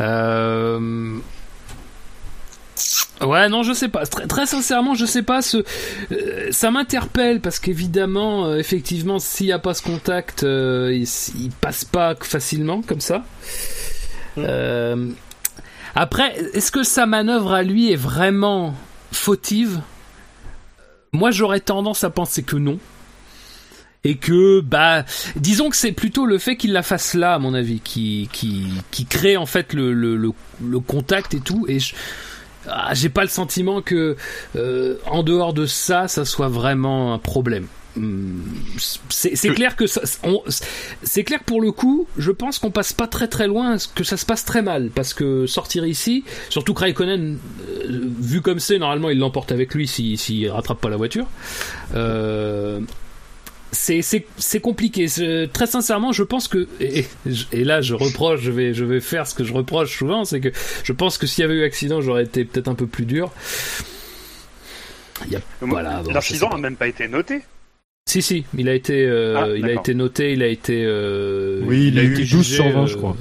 S4: Euh... Ouais, non, je sais pas. Très, très sincèrement, je sais pas. Ce, euh, ça m'interpelle parce qu'évidemment, euh, effectivement, s'il n'y a pas ce contact, euh, il, il passe pas facilement comme ça. Euh, Après, est-ce que sa manœuvre à lui est vraiment fautive? Moi, j'aurais tendance à penser que non et que bah disons que c'est plutôt le fait qu'il la fasse là à mon avis qui qui qui crée en fait le le, le, le contact et tout. Et je ah, j'ai pas le sentiment que euh, en dehors de ça ça soit vraiment un problème. Hum, c'est c'est clair que ça, on- c'est clair pour le coup je pense qu'on passe pas très très loin que ça se passe très mal. Parce que sortir ici surtout que Raikkonen euh, vu comme c'est normalement il l'emporte avec lui s'il si, rattrape pas la voiture. Euh, c'est c'est c'est compliqué. Très sincèrement, je pense que et, et là je reproche, je vais je vais faire ce que je reproche souvent, c'est que je pense que s'il y avait eu accident, j'aurais été peut-être un peu plus dur. Il y a- voilà. bon,
S2: n'a même pas été noté.
S4: Si si, il a été euh,
S2: Ah,
S4: il a été noté, il a été euh,
S6: Oui, il a eu
S4: été
S6: 12
S4: jugé,
S6: sur 20,
S4: euh,
S6: je crois.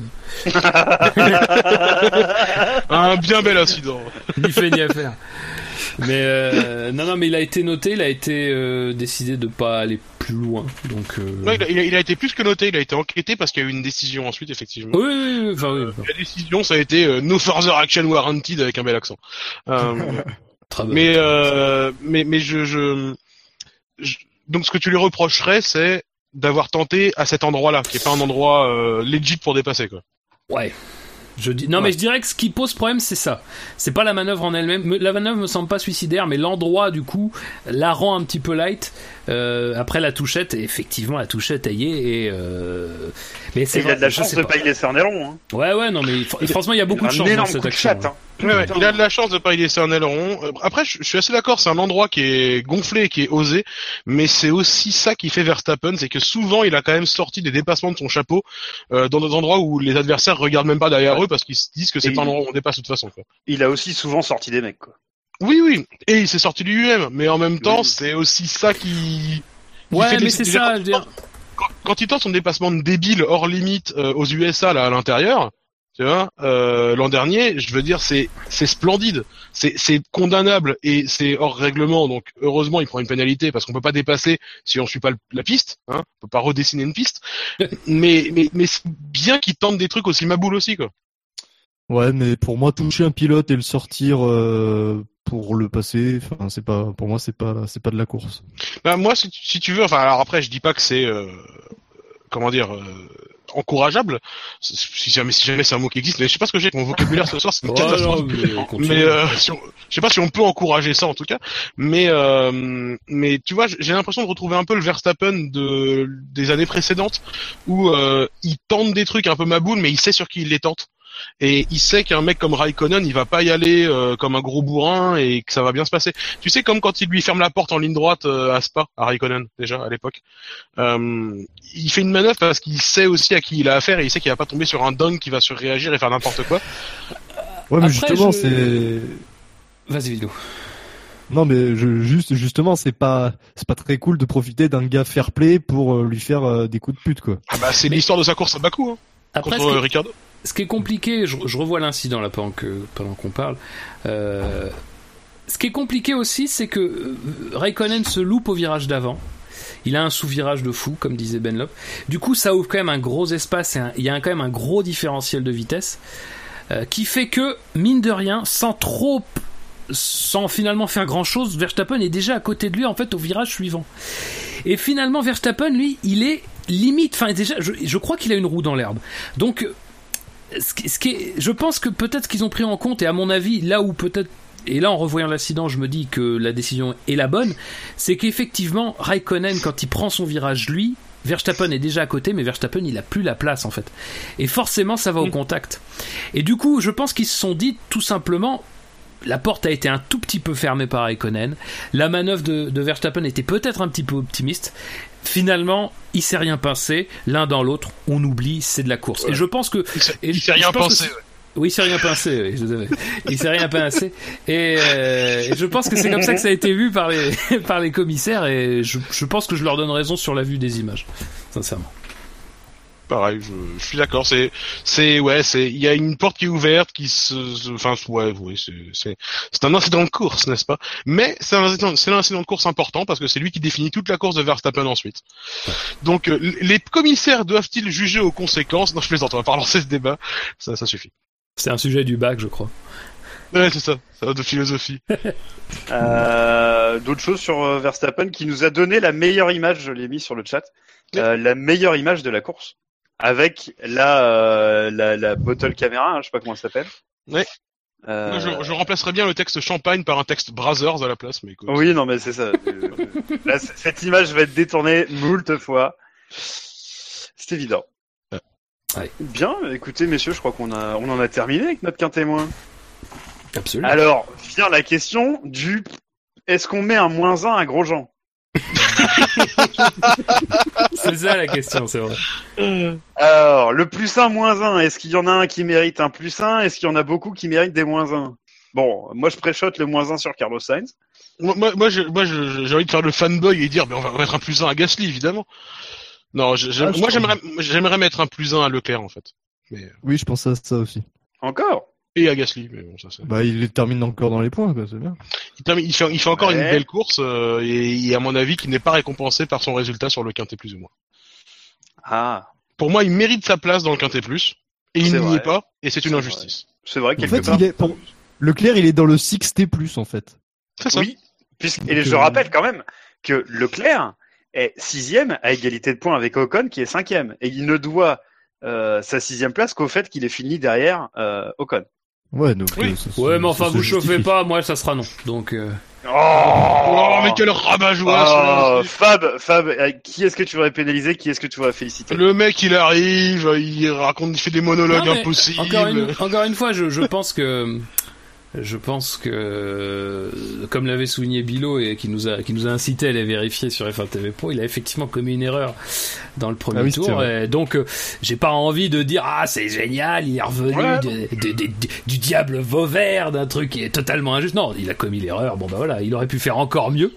S3: Un bien bel incident.
S4: ni fait ni à faire. Mais euh, non non, mais il a été noté, il a été euh, décidé de pas aller plus loin. Donc euh,
S3: Non, il, a, il a- il a été plus que noté, il a été enquêté parce qu'il y a eu une décision ensuite, effectivement.
S4: oui, oui, oui, enfin, oui, enfin,
S3: La décision, ça a été no further action warranted avec un bel accent.
S4: Très bien.
S3: mais mais mais je, je, je- donc ce que tu lui reprocherais, c'est d'avoir tenté à cet endroit-là, qui est pas un endroit legit pour dépasser quoi.
S4: Ouais. Je dis non mais je dirais que ce qui pose problème c'est ça. C'est pas la manœuvre en elle-même. Me- La manœuvre me semble pas suicidaire, mais l'endroit du coup la rend un petit peu light. Euh, après la touchette, et effectivement la touchette est. Et euh... mais c'est
S2: il a de la chance de
S4: pas.
S2: pas y laisser un aileron. Hein.
S4: Ouais ouais non mais fr- franchement il y a beaucoup de chance dans cette action.
S2: chatte.
S4: hein.
S3: Ouais, ouais,
S2: Putain.
S3: il a de la chance de pas y laisser un aileron. Après, je, suis assez d'accord, c'est un endroit qui est gonflé et qui est osé, mais c'est aussi ça qui fait Verstappen, c'est que souvent il a quand même sorti des dépassements de son chapeau euh, dans des endroits où les adversaires regardent même pas derrière eux parce qu'ils se disent que c'est un endroit où on dépasse de toute façon. Quoi.
S2: Il a aussi souvent sorti des mecs. Quoi.
S3: Oui, oui, et il s'est sorti lui-même, mais en même temps,
S2: Oui.
S3: c'est aussi ça qui. qui
S4: Ouais mais c'est ça.
S3: quand
S4: Je dire.
S3: quand, quand il tente son dépassement de débile hors limite euh, aux USA là à l'intérieur, tu vois, euh, l'an dernier, je veux dire c'est c'est splendide, c'est c'est condamnable et c'est hors règlement donc heureusement il prend une pénalité parce qu'on peut pas dépasser si on suit pas le- la piste, hein, on peut pas redessiner une piste, mais mais mais c'est bien qu'il tente des trucs aussi maboules aussi quoi.
S6: Ouais, mais pour moi, toucher un pilote et le sortir euh, pour le passer, enfin, c'est pas, pour moi, c'est pas, c'est pas de la course.
S3: Bah, moi, si, tu- si tu veux, enfin, alors après, je dis pas que c'est, euh, comment dire, euh, encourageable. Si jamais, si jamais c'est un mot qui existe, mais je sais pas ce que j'ai. Mon vocabulaire ce soir, c'est une
S4: Ouais,
S3: catastrophe.
S4: non, mais
S3: euh, si on- je sais pas si on peut encourager ça en tout cas. Mais euh, mais tu vois, j'ai l'impression de retrouver un peu le Verstappen de des années précédentes où euh, il tente des trucs un peu maboules, mais il sait sur qui il les tente. Et il sait qu'un mec comme Raikkonen, il va pas y aller euh, comme un gros bourrin et que ça va bien se passer. Tu sais, comme quand il lui ferme la porte en ligne droite euh, à Spa, à Raikkonen, déjà, à l'époque. Euh, il fait une manœuvre parce qu'il sait aussi à qui il a affaire et il sait qu'il va pas tomber sur un dingue qui va surréagir et faire n'importe quoi.
S6: Ouais, mais
S4: Après,
S6: justement,
S4: je-
S6: c'est,
S4: Vas-y vidéo.
S6: Non, mais je, juste, justement, c'est pas, c'est pas très cool de profiter d'un gars fair play pour lui faire euh, des coups de pute, quoi.
S3: Ah bah c'est l'histoire de sa course à Bakou, hein,
S4: Après,
S3: contre Ricardo.
S4: Ce qui est compliqué, je, revois l'incident là pendant que pendant qu'on parle. Euh, ce qui est compliqué aussi, c'est que euh, Raikkonen se loupe au virage d'avant. Il a un sous-virage de fou, comme disait Ben Lop. Du coup, ça ouvre quand même un gros espace et il y a quand même un gros différentiel de vitesse euh, qui fait que, mine de rien, sans trop, sans finalement faire grand chose, Verstappen est déjà à côté de lui en fait au virage suivant. Et finalement, Verstappen, lui, il est limite. Enfin, déjà, je, je crois qu'il a une roue dans l'herbe. Donc, ce qui, ce qui est, je pense que peut-être qu'ils ont pris en compte, et à mon avis, là où peut-être, et là en revoyant l'accident, je me dis que la décision est la bonne, c'est qu'effectivement, Raikkonen, quand il prend son virage, lui, Verstappen est déjà à côté, mais Verstappen, il a plus la place en fait. Et forcément, ça va au contact. Et du coup, je pense qu'ils se sont dit tout simplement. La porte a été un tout petit peu fermée par Raikkonen. La manœuvre de, de Verstappen était peut-être un petit peu optimiste. Finalement, il s'est rien passé. L'un dans l'autre, on oublie, c'est de la course. Et je pense que
S3: Il s'est rien
S4: que
S3: pensé.
S4: oui, il s'est rien pincé. Oui. Il s'est rien pincé. Et, euh, et je pense que c'est comme ça que ça a été vu par les par les commissaires. Et je, je pense que je leur donne raison sur la vue des images, sincèrement.
S3: Pareil, je, je suis d'accord. C'est, c'est, ouais, c'est, il y a une porte qui est ouverte, qui se, enfin, ouais, oui, c'est, c'est, c'est un incident de course, n'est-ce pas? Mais c'est un incident, c'est un incident de course important parce que c'est lui qui définit toute la course de Verstappen ensuite. Donc, euh, les commissaires doivent-ils juger aux conséquences? Non, je plaisante. On va pas relancer ce débat. Ça, ça suffit.
S4: C'est un sujet du bac, je crois.
S3: Ouais, c'est ça. Ça va de philosophie.
S2: Euh, D'autres choses sur euh, Verstappen qui nous a donné la meilleure image, je l'ai mis sur le chat, euh, la meilleure image de la course. Avec la, euh, la, la bottle caméra, hein, je sais pas comment ça s'appelle.
S3: Ouais.
S2: Euh,
S3: Moi, je, je remplacerais bien le texte champagne par un texte Brothers à la place, mais écoute.
S2: Oui, non, mais c'est ça. Là, cette image va être détournée moult fois. C'est évident.
S4: Ouais.
S2: Bien, écoutez, messieurs, je crois qu'on a, on en a terminé avec notre quin témoin.
S4: Absolument.
S2: Alors, vient la question du est-ce qu'on met un moins 1 à Grosjean?
S4: C'est ça la question, c'est vrai.
S2: Alors, le plus 1, moins 1, est-ce qu'il y en a un qui mérite un plus 1 Est-ce qu'il y en a beaucoup qui méritent des moins 1 Bon, moi je préchote le moins 1 sur Carlos Sainz.
S3: Moi, moi, moi, je- moi, je- j'ai envie de faire le fanboy et dire, mais on va mettre un plus 1 à Gasly, évidemment. Non,
S6: Ah,
S3: moi, j'aimerais, j'aimerais mettre un plus 1 à Leclerc, en fait. Mais,
S6: Oui, je pense à ça aussi.
S2: Encore?
S3: Et à Gasly, mais bon, ça, c'est...
S6: Bah, il les termine encore dans les points, quoi, c'est bien.
S3: Il, termine- il fait, il fait encore
S2: Ouais.
S3: une belle course, euh, et, et à mon avis, qui n'est pas récompensé par son résultat sur le quintet plus ou moins.
S2: Ah,
S3: Pour moi, il mérite sa place dans le quintet plus, et il
S2: C'est
S3: n'y
S2: vrai.
S3: est pas, et c'est une injustice.
S2: c'est vrai,
S6: En
S2: quelque
S6: fait,
S2: part.
S6: il est, pour... Leclerc, il est dans le 6T+, en fait.
S3: C'est ça.
S2: Oui, puisque, et
S6: Donc,
S2: je
S6: euh,
S2: rappelle quand même que Leclerc est sixième à égalité de points avec Ocon qui est cinquième. Et il ne doit euh, sa sixième place qu'au fait qu'il ait fini derrière euh, Ocon.
S6: Ouais, donc...
S3: Oui.
S6: euh, ça
S4: Ouais, mais enfin, vous chauffez pas, moi ça sera non. Donc, euh,
S3: Oh, mais quel rabat-joie,
S2: Oh,
S3: celui-là.
S2: Fab, Fab, euh, qui est-ce que tu voudrais pénaliser Qui est-ce que tu voudrais féliciter
S3: Le mec, il arrive, il raconte, il fait des monologues
S4: Non,
S3: impossibles.
S4: Encore une, encore une fois, je, je pense que je pense que comme l'avait souligné Bilo et qui nous a qui nous a incité à aller vérifier sur F1 TV Pro, il a effectivement commis une erreur dans le premier
S6: Ah oui,
S4: tour. Et donc euh, j'ai pas envie de dire ah c'est génial, il est revenu
S2: Ouais.
S4: de- de- de- de- du diable Vauvert d'un truc qui est totalement injuste. Non, il a commis l'erreur. Bon bah voilà, il aurait pu faire encore mieux.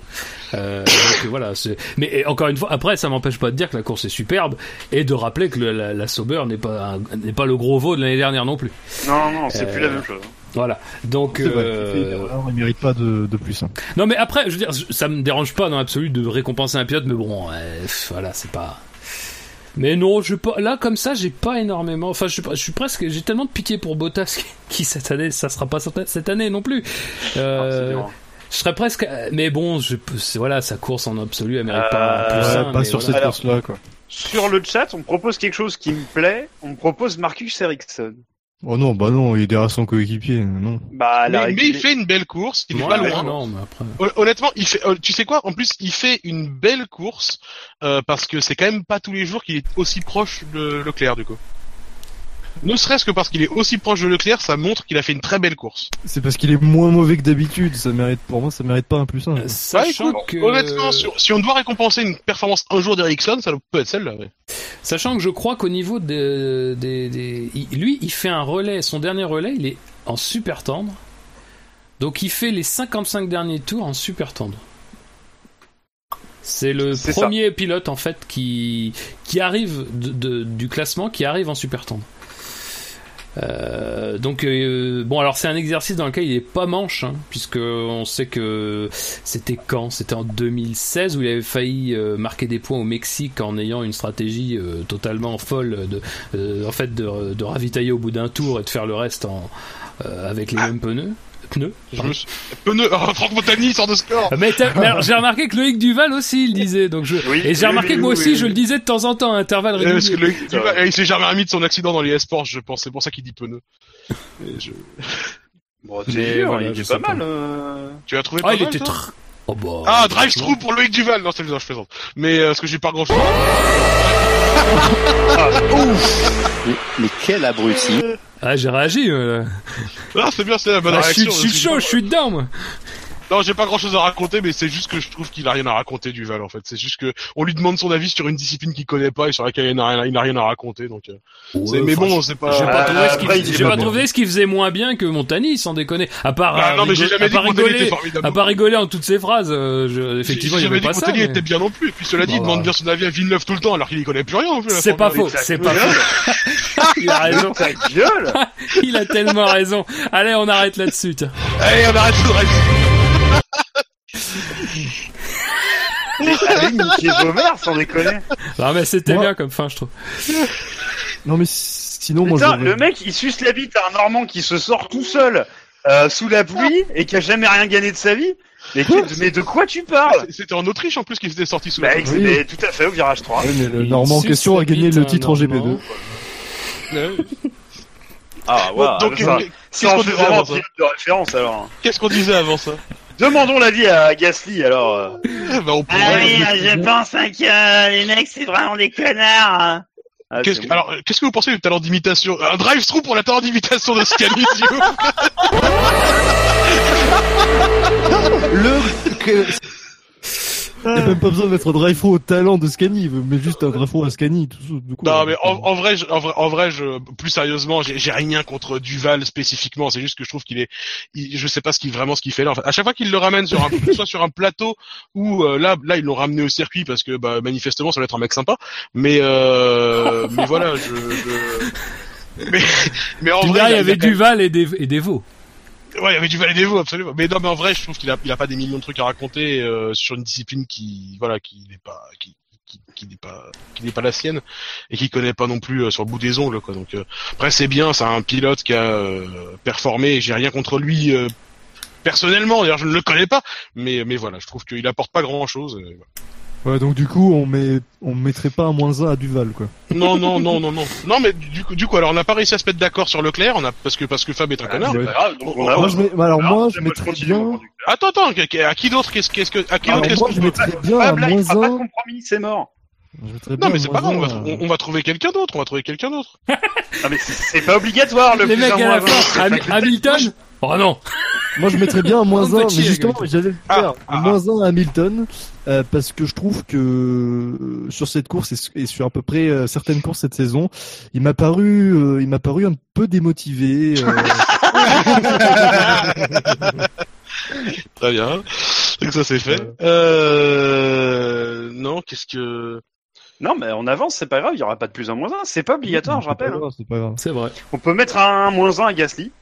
S4: Euh, donc voilà, mais encore une fois, après, ça m'empêche pas de dire que la course est superbe et de rappeler que le- la, la Sauber n'est pas n'est pas le gros veau de l'année dernière non plus.
S2: Non, non, c'est plus
S4: Euh,
S2: la même chose.
S4: Voilà. Donc
S6: vrai,
S4: euh,
S6: il il mérite pas de, de plus. hein.
S4: non, mais après, je veux dire, ça me dérange pas dans l'absolu de récompenser un pilote, mais bon, euh, voilà, c'est pas. Mais non, je pas là comme ça, j'ai pas énormément. Enfin, je je suis presque, j'ai tellement de pitié pour Bottas qui cette année, ça sera pas cette année non plus. Euh,
S2: Ah, dur.
S4: je serais presque, mais bon, je, c'est- voilà, sa course en absolu, elle mérite pas
S2: Euh,
S4: plus
S6: Ouais,
S4: un,
S6: pas sur
S4: voilà.
S6: cette course-là, quoi.
S2: Sur le chat, on propose quelque chose qui me plaît. On propose Marcus Ericsson.
S6: Oh non, bah non, il est derrière son coéquipier, non.
S2: Bah,
S3: Mais, mais il fait une belle course, il est
S4: Ouais,
S3: pas loin.
S4: non, mais après.
S3: Hon- Honnêtement, il fait. euh, Tu sais quoi En plus, il fait une belle course euh, parce que c'est quand même pas tous les jours qu'il est aussi proche de Leclerc du coup. Ne serait-ce que parce qu'il est aussi proche de Leclerc, ça montre qu'il a fait une très belle course.
S6: C'est parce qu'il est moins mauvais que d'habitude, ça mérite, pour moi, ça mérite pas un plus un.
S4: Sachant
S3: Bah,
S4: que,
S3: Honnêtement, sur- si on doit récompenser une performance un jour d'Ericsson, ça peut être celle-là. ouais.
S4: Sachant que je crois qu'au niveau de- des, il- lui, il fait un relais. Son dernier relais, il est en super tendre. Donc il fait les 55 derniers tours en super tendre. C'est le premier pilote en fait qui qui arrive de, de- du classement qui arrive en super tendre. Euh, donc euh, bon alors c'est un exercice dans lequel il est pas manche hein, puisque on sait que c'était quand? C'était en 2016 où il avait failli euh, marquer des points au Mexique en ayant une stratégie totalement folle de en fait de, de ravitailler au bout d'un tour et de faire le reste en avec les mêmes pneus pneus
S3: Je me suis... Pneu, oh, Franck Montagny sort de score.
S4: Ah, mais, t'as- mais alors, j'ai remarqué que Loïc Duval aussi il disait donc je
S2: Oui,
S4: et j'ai remarqué
S2: oui,
S4: que moi
S2: oui,
S4: aussi
S2: oui.
S4: je le disais de temps en temps à intervalles
S3: parce que
S4: réguliers.
S3: vois, il s'est jamais remis de son accident dans les sports je pense. C'est pour ça qu'il dit pneu. Et je-
S2: Bon, t'es
S4: voilà,
S2: il est pas
S4: pas.
S2: mal. euh.
S3: Tu as trouvé
S4: ah
S3: pas
S4: il
S3: mal,
S4: était tr... oh, bah,
S3: Ah, drive
S4: franchement.
S3: through pour Loïc Duval. Non, c'est je plaisante. Mais euh, parce que j'ai pas grand chose.
S9: Mais, mais quel abruti.
S4: ah j'ai réagi euh.
S3: Ah, c'est bien, c'est la bonne
S4: Ah, je suis
S3: réaction.
S4: je suis chaud je suis dedans moi
S3: Non, j'ai pas grand chose à raconter, mais c'est juste que je trouve qu'il a rien à raconter Duval en fait. C'est juste que on lui demande son avis sur une discipline qu'il connaît pas et sur laquelle il n'a rien, il n'a rien à raconter. Donc, euh, mais bon, c'est pas.
S4: J'ai pas
S2: Euh,
S4: trouvé ce qu'il
S2: après, il
S4: j'ai
S2: dit
S4: pas trouvé ce qu'il faisait moins bien que Montagny, sans déconner. À part,
S3: Ah,
S4: euh,
S3: non, mais j'ai jamais
S4: à
S3: dit
S4: part rigoler,
S3: formidable.
S4: à part rigoler en toutes ses phrases. euh, je- effectivement,
S3: j'ai
S4: il
S3: jamais
S4: avait
S3: dit
S4: pas
S3: que
S4: ça. Mais-
S3: était bien non plus. Et puis cela dit, il
S4: Bah,
S3: demande
S4: bah.
S3: bien son avis à Villeneuve tout le temps, alors qu'il y connaît plus rien. en la
S4: C'est pas faux, c'est pas faux. Il a raison. Il a tellement raison. Allez, on arrête là-dessus.
S3: Allez, on arrête tout, reste.
S2: Allez, niquer vos mères, sans déconner.
S4: Non, mais c'était bien comme fin, je trouve.
S6: Non mais sinon moi
S2: Putain,
S6: je...
S2: le mec, il suce la bite à un Normand qui se sort tout seul euh, sous la pluie et qui a jamais rien gagné de sa vie. Mais, de quoi tu parles
S3: C'était en Autriche en plus qu'il s'était sorti sous
S2: bah,
S3: la
S2: ex-
S6: Oui.
S2: mais tout à fait, au virage 3.
S6: Ouais, mais le
S4: Il
S6: Normand en
S4: suce
S6: question
S4: la
S6: a gagné
S4: bite
S6: le
S4: à un
S6: titre en GP2.
S4: Normand.
S3: Ouais.
S2: Ah,
S3: Bon,
S2: ouais,
S3: donc,
S2: ça,
S3: euh, qu'est-ce qu'on disait
S2: vraiment
S3: avant
S2: un
S3: ça
S2: pilote de référence alors.
S3: Qu'est-ce qu'on disait avant ça?
S2: Demandons l'avis à Gasly alors. euh.
S3: Bah, on pourrait-
S2: je pense que les mecs c'est vraiment des connards. Ah,
S3: Qu'est-ce
S2: c'est
S3: que,
S2: bon.
S3: alors, qu'est-ce que vous pensez du talent d'imitation Un drive-through pour la talent d'imitation de Scani, s'il vous plaît.
S10: Le que-
S6: Il n'y a même pas besoin de mettre un drive au talent de Scani, mais juste un drive à Scani. Tout, du coup,
S3: Non, mais en, en vrai, je, en vrai, en vrai, je, plus sérieusement, j'ai, j'ai rien contre Duval spécifiquement. C'est juste que je trouve qu'il est, il- je sais pas ce qu'il vraiment ce qu'il fait là. En fait, à chaque fois qu'il le ramène sur un, soit sur un plateau ou euh, là, là, ils l'ont ramené au circuit parce que bah, manifestement, ça doit être un mec sympa. Mais, euh, mais voilà, je, je... mais, mais en vrai,
S4: verras, il y avait Duval et des, et des veaux.
S3: Ouais, il y avait du Valet absolument. Mais non, mais en vrai, je trouve qu'il a, il a pas des millions de trucs à raconter euh, sur une discipline qui, voilà, qui n'est pas, qui, qui, qui n'est pas, qui n'est pas la sienne et qui connaît pas non plus euh, sur le bout des ongles, quoi. Donc euh, après, c'est bien, c'est un pilote qui a euh, performé. J'ai rien contre lui personnellement. D'ailleurs, je ne le connais pas, mais, mais voilà, je trouve qu'il apporte pas grand chose.
S6: Ouais, donc du coup, on met, on mettrait pas un moins 1 à Duval, quoi.
S3: Non, non, non, non, non. Non, mais du coup, du coup, alors on n'a pas réussi à se mettre d'accord sur Leclerc, on a parce que parce que Fab est un connard.
S2: C'est
S6: ouais.
S2: donc on
S6: Moi, je mets- alors
S2: Alors,
S6: moi, je mettrais bien.
S3: Attends, attends, à qui d'autre Qu'est-ce qu'est-ce que à qui
S2: Ah,
S3: d'autre qu'est-ce
S6: moi,
S3: qu'on
S6: je
S3: peut-
S6: mettrais bien un
S2: Fab, là, il
S6: moins
S2: fera pas de
S6: 1.
S2: compromis, c'est mort.
S3: Non, mais c'est pas grave, on va,
S6: 1,
S3: on, on va trouver quelqu'un d'autre, on va trouver quelqu'un d'autre.
S2: Ah, mais c'est c'est pas obligatoire le
S4: Les mecs à
S2: moins
S4: la fin, Hamilton Oh non
S6: Moi, je mettrais bien un moins
S4: On
S6: 1,
S4: peut
S6: mais justement, j'allais le
S3: Ah,
S6: faire.
S3: ah,
S6: un moins 1 à Hamilton, euh, parce que je trouve que euh, sur cette course et sur à peu près euh, certaines courses cette saison, il m'a paru, euh, il m'a paru un peu démotivé. euh,
S3: Très bien. Donc ça c'est fait. Euh... Non, qu'est-ce que...
S2: Non, mais on avance, c'est pas grave, il y aura pas de plus un moins un. C'est pas obligatoire, je rappelle. hein.
S6: C'est pas grave.
S4: C'est vrai.
S2: On peut mettre un moins un à Gasly.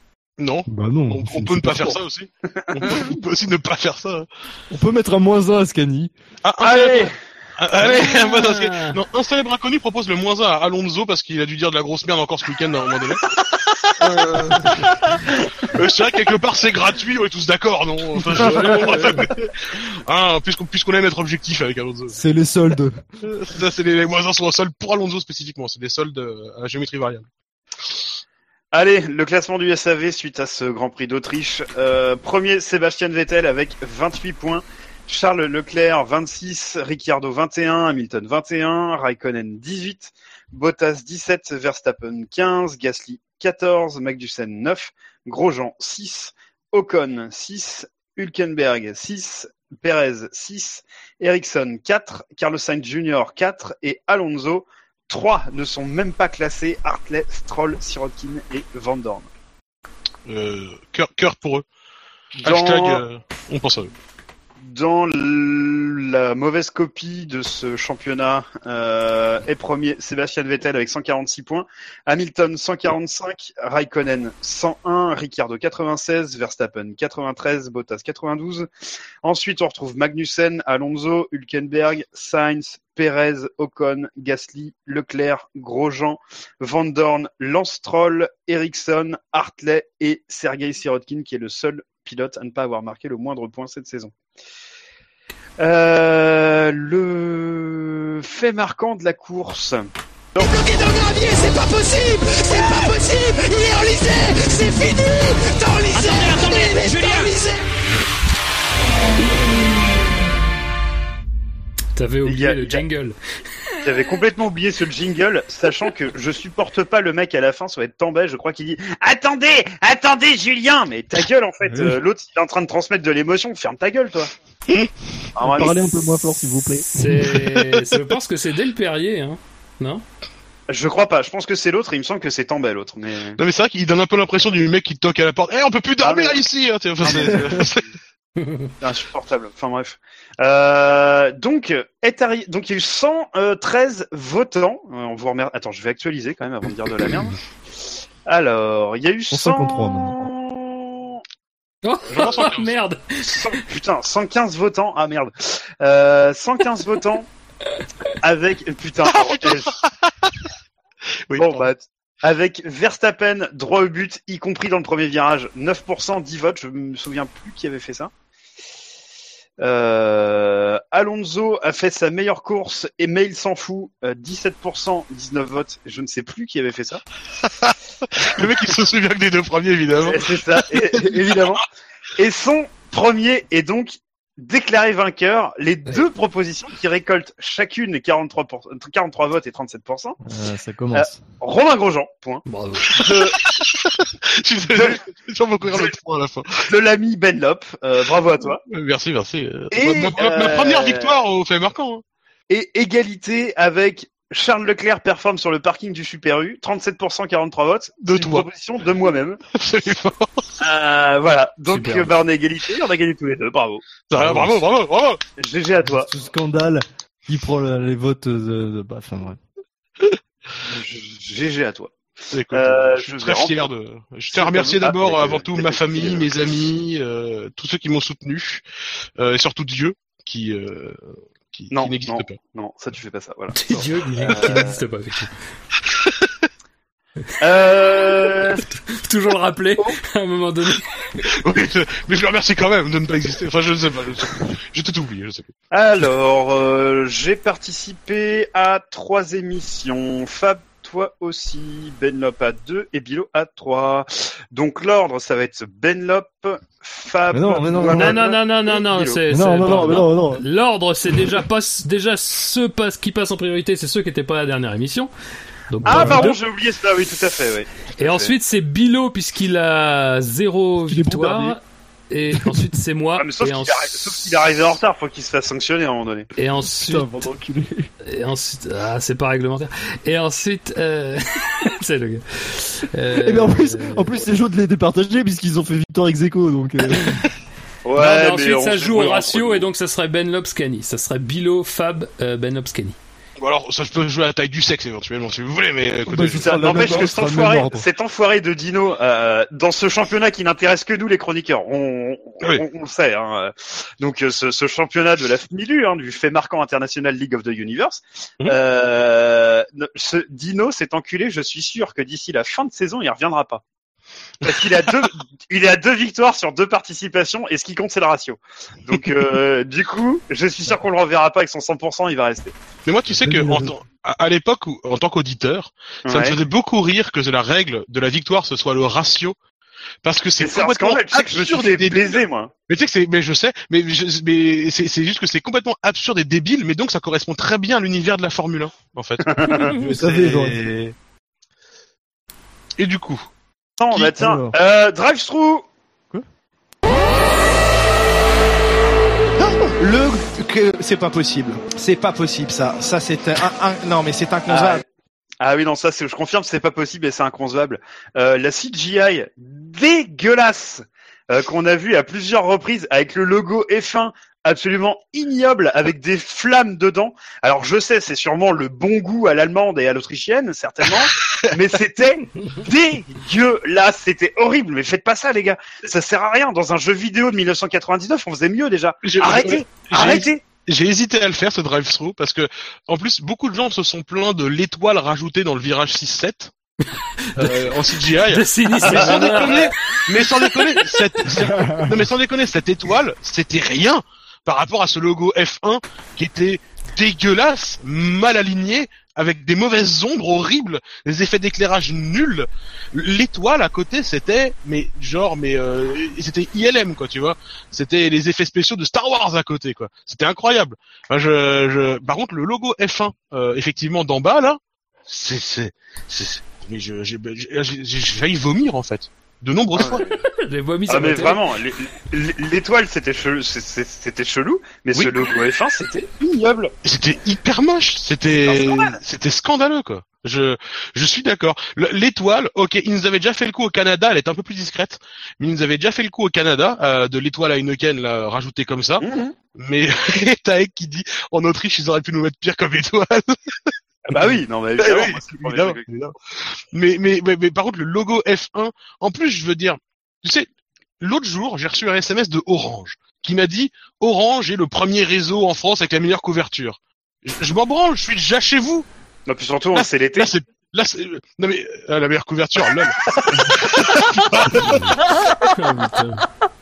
S3: Non.
S6: Bah non.
S3: On, peut ne pas faire ça aussi. On peut, on peut aussi ne pas faire ça.
S6: On peut mettre un moins 1 à Scani.
S3: Ah, un
S2: Allez
S3: célèbre- ah, allez, moi, ce
S4: Ah.
S3: cas- non, un célèbre inconnu propose le moins 1 à Alonso parce qu'il a dû dire de la grosse merde encore ce week-end à un moment donné. Euh, euh, c'est vrai que quelque part c'est gratuit, on est tous d'accord, non? Enfin, je- Ah, puisqu'on puisqu'on aime être objectif avec Alonso.
S6: C'est les soldes.
S3: Ça, c'est les, les moins 1 sont en solde pour Alonso spécifiquement, c'est des soldes euh, à géométrie variable.
S2: Allez, le classement du SAV suite à ce Grand Prix d'Autriche. Euh, premier, Sébastien Vettel avec 28 points. Charles Leclerc 26, Ricciardo 21, Hamilton 21, Raikkonen 18, Bottas 17, Verstappen 15, Gasly 14, Magnussen 9, Grosjean 6, Ocon 6, Hülkenberg 6, Perez 6, Ericsson 4, Carlos Sainz Jr. 4 et Alonso 3 ne sont même pas classés, Hartley, Stroll, Sirotkin et Van Dorn.
S3: Euh, cœur, cœur pour eux.
S2: Dans-
S3: Hashtag, euh, on pense à eux.
S2: Dans la mauvaise copie de ce championnat euh, est premier Sébastien Vettel avec 146 points, Hamilton 145, Raikkonen 101, Ricciardo 96, Verstappen 93, Bottas 92. Ensuite, on retrouve Magnussen, Alonso, Hülkenberg, Sainz, Perez, Ocon, Gasly, Leclerc, Grosjean, Van Dorn, Lance Ericsson, Hartley et Sergei Sirotkin qui est le seul pilote à ne pas avoir marqué le moindre point cette saison. Euh, le fait marquant de la course.
S11: Bloqué dans le gravier, c'est pas possible C'est pas possible Il est enlisé C'est fini T'es enlisé Attendez, attendez, Julien
S4: T'avais oublié le jingle.
S2: J'avais complètement oublié ce jingle, sachant que je supporte pas le mec à la fin, ça va être Tambay, je crois qu'il dit Attendez, attendez Julien Mais ta gueule en fait,
S6: Oui.
S2: euh, l'autre il est en train de transmettre de l'émotion, ferme ta gueule toi Ah,
S6: Parlez un peu moins fort, s'il vous plaît.
S4: Je pense que c'est Del Perrier, hein. Non?
S2: Je crois pas, je pense que c'est l'autre, il me semble que c'est Tambay l'autre, mais...
S3: Non mais c'est vrai qu'il donne un peu l'impression du mec qui toque à la porte. Eh, on peut plus dormir
S2: Ah, mais-
S3: ici. Hein, enfin,
S2: insupportable. Enfin bref. Euh, donc, est arri- donc il y a eu 113 votants. Euh, on vous remercie. Attends, je vais actualiser quand même avant de dire de la merde. Alors, il y a eu 100...
S6: 153 maintenant.
S4: Oh, merde
S2: 100 Putain, 115 votants. Ah merde. Euh, 115 votants avec putain.
S3: Oui,
S2: bon
S3: pardon.
S2: bah avec Verstappen droit au but, y compris dans le premier virage, 9%, 10 votes. Je me souviens plus qui avait fait ça. Euh, Alonso a fait sa meilleure course et Mail s'en fout, euh, 17%, 19 votes. Je ne sais plus qui avait fait ça.
S3: le mec il se souvient que des deux premiers évidemment.
S2: C'est ça, et- évidemment. Et son premier est donc déclaré vainqueur. Les deux propositions qui récoltent chacune 43, pour- 43 votes et 37%.
S6: Euh, ça commence.
S2: Romain Grosjean, point.
S4: Bravo.
S2: De,
S3: Je suis désolé, j'en vais courir le point à la fin.
S2: de l'ami Ben Lop, euh, bravo à toi.
S3: Euh, Merci, merci. Euh,
S2: Et,
S3: ma, ma- ma
S2: euh,
S3: première victoire au fait marquant. hein.
S2: Et égalité avec Charles Leclerc performe sur le parking du Super U, 37%, 43 votes.
S3: De
S2: une
S3: toi.
S2: proposition de moi-même.
S3: Absolument.
S2: Euh, voilà. Donc,
S4: Super.
S2: euh, bah, on a égalité, on a gagné tous les deux, bravo.
S3: Ah, Bravo, bravo, bravo.
S2: GG à toi.
S6: Ce scandale qui prend les votes de... de- bah, enfin, bref.
S2: GG à toi.
S3: Écoute,
S2: Euh,
S3: je suis
S2: je
S3: très fier de. Je tiens à remercier d'abord avant tout ma famille, mes amis, euh, tous ceux qui m'ont soutenu, euh, et surtout Dieu qui euh, qui,
S2: Non,
S3: qui n'existe
S2: non.
S3: pas.
S2: Non, ça tu fais pas ça, voilà.
S4: C'est Dieu qui qui n'existe pas.
S2: Euh,
S4: Toujours le rappeler, à un moment donné.
S3: Oui, je- mais je le remercie quand même de ne pas exister. Enfin, je ne sais pas. Je sais tout oublié. Je sais plus.
S2: alors, euh, j'ai participé à trois émissions. Fab, toi aussi. Benlop à deux et Bilo à trois. Donc l'ordre, ça va être Benlop, Fab.
S6: Mais non, mais non,
S2: moi-même
S4: Non, non, non, non, non, c'est,
S6: non, non, non, non, non.
S4: L'ordre, c'est déjà pas, déjà ceux pas, qui passent en priorité, c'est ceux qui étaient pas à la dernière émission. Donc,
S2: Ah, pardon, j'ai oublié ça, oui, tout à fait, oui.
S4: Et ensuite, c'est Bilo, puisqu'il a zéro
S6: Il est
S4: victoire. Et ensuite, c'est moi.
S2: Ah, mais sauf
S4: et,
S2: qu'il
S4: en-
S2: arri- sauf qu'il est arrivé en retard, faut qu'il se fasse sanctionner à un moment donné.
S4: et ensuite,
S6: Putain,
S4: et ensuite, ah, c'est pas réglementaire. Et ensuite, euh... c'est le gars. Euh,
S6: Et bien en plus, en plus c'est chaud de les départager puisqu'ils ont fait victoire ex aequo, donc. euh,
S2: Ouais,
S4: non, mais
S2: mais
S4: ensuite, ça joue au ratio, et donc ça serait Ben Lobscani. Ça serait Bilo, Fab, euh, Ben Lobscani.
S3: Ou alors, ça je peux jouer à la taille du sexe éventuellement si vous voulez, mais
S6: Bah,
S3: écoutez,
S6: je-
S3: je-
S2: Ça n'empêche que cet enfoiré, cet enfoiré de Dino, euh, dans ce championnat qui n'intéresse que nous les chroniqueurs, on, on,
S3: Oui.
S2: on- on le sait. Hein. Donc euh, ce, ce championnat de la FMILU, hein, du fait marquant international League of the Universe,
S3: Mhm.
S2: euh, ce Dino s'est enculé. Je suis sûr que d'ici la fin de saison, il reviendra pas. Parce qu'il a deux, il est à deux victoires sur deux participations et ce qui compte c'est le ratio. Donc euh, du coup, je suis sûr qu'on le reverra pas avec son 100%, il va rester.
S3: Mais moi, tu sais que en à, l'époque, où- en tant qu'auditeur, ça me faisait beaucoup rire que la règle de la victoire ce soit le ratio. Parce que c'est complètement
S2: scandale. Tu sais que je me suis
S3: absurde et débile.
S2: moi.
S3: Mais tu sais que c'est, mais je sais, mais, je- mais c'est, juste que c'est complètement absurde et débile, mais donc ça correspond très bien à l'univers de la Formule 1, en fait. Et du coup,
S2: Non,
S3: Qui-
S2: bah tiens,
S6: Alors
S2: euh, drive-through.
S10: Le que c'est pas possible. C'est pas possible ça. Ça c'est un, un- non mais c'est inconcevable.
S2: Ah oui, non, ça, c'est, je confirme, c'est pas possible et c'est inconcevable. Euh, la CGI dégueulasse euh, qu'on a vu à plusieurs reprises avec le logo F1 absolument ignoble avec des flammes dedans. Alors je sais, c'est sûrement le bon goût à l'allemande et à l'autrichienne, certainement, mais c'était dégueulasse, c'était horrible. Mais faites pas ça, les gars, ça sert à rien. Dans un jeu vidéo de 1999, on faisait mieux déjà. Arrêtez,
S3: j'ai-
S2: arrêtez.
S3: J'ai hésité à le faire ce drive-through parce que en plus beaucoup de gens se sont plaints de l'étoile rajoutée dans le virage 6-7 euh, en CGI.
S4: Sinistre.
S3: mais sans déconner, mais sans déconner, cette, cette- non mais sans déconner, cette étoile, c'était rien par rapport à ce logo F1 qui était dégueulasse, mal aligné, avec des mauvaises ombres horribles, des effets d'éclairage nuls. L'étoile à côté, c'était, mais genre, mais euh, c'était ILM quoi, tu vois. C'était les effets spéciaux de Star Wars à côté quoi. C'était incroyable. Enfin, je, je, par contre, le logo F1, euh, effectivement d'en bas là, c'est, c'est, mais je, j'ai failli vomir en fait, de nombreuses fois.
S4: J'ai vomi
S2: Ah mais vraiment, l'é- l'é- l'étoile c'était chelou, c'était chelou, mais
S3: Oui.
S2: ce logo F1 c'était ignoble.
S3: C'était hyper moche. C'était, c'était scandaleux quoi. Je, je suis d'accord. Le- L'étoile, ok, ils nous avaient déjà fait le coup au Canada, elle est un peu plus discrète, mais ils nous avaient déjà fait le coup au Canada euh, de l'étoile à Heineken là rajoutée comme ça.
S2: Mhm.
S3: Mais Taek qui dit en Autriche ils auraient pu nous mettre pire comme étoile.
S2: Ah bah oui, non mais
S3: Eh
S2: évidemment,
S3: oui,
S2: moi, c'est le premier
S3: évidemment. Mais, mais, mais, mais par contre, le logo F1, en plus, je veux dire, tu sais, l'autre jour, j'ai reçu un SMS de Orange qui m'a dit Orange est le premier réseau en France avec la meilleure couverture. Je, je m'en branle, je suis déjà chez vous.
S2: Non, puis surtout,
S3: Là,
S2: c'est l'été.
S3: Là, c'est, là, c'est, non mais, euh, la meilleure couverture, lol.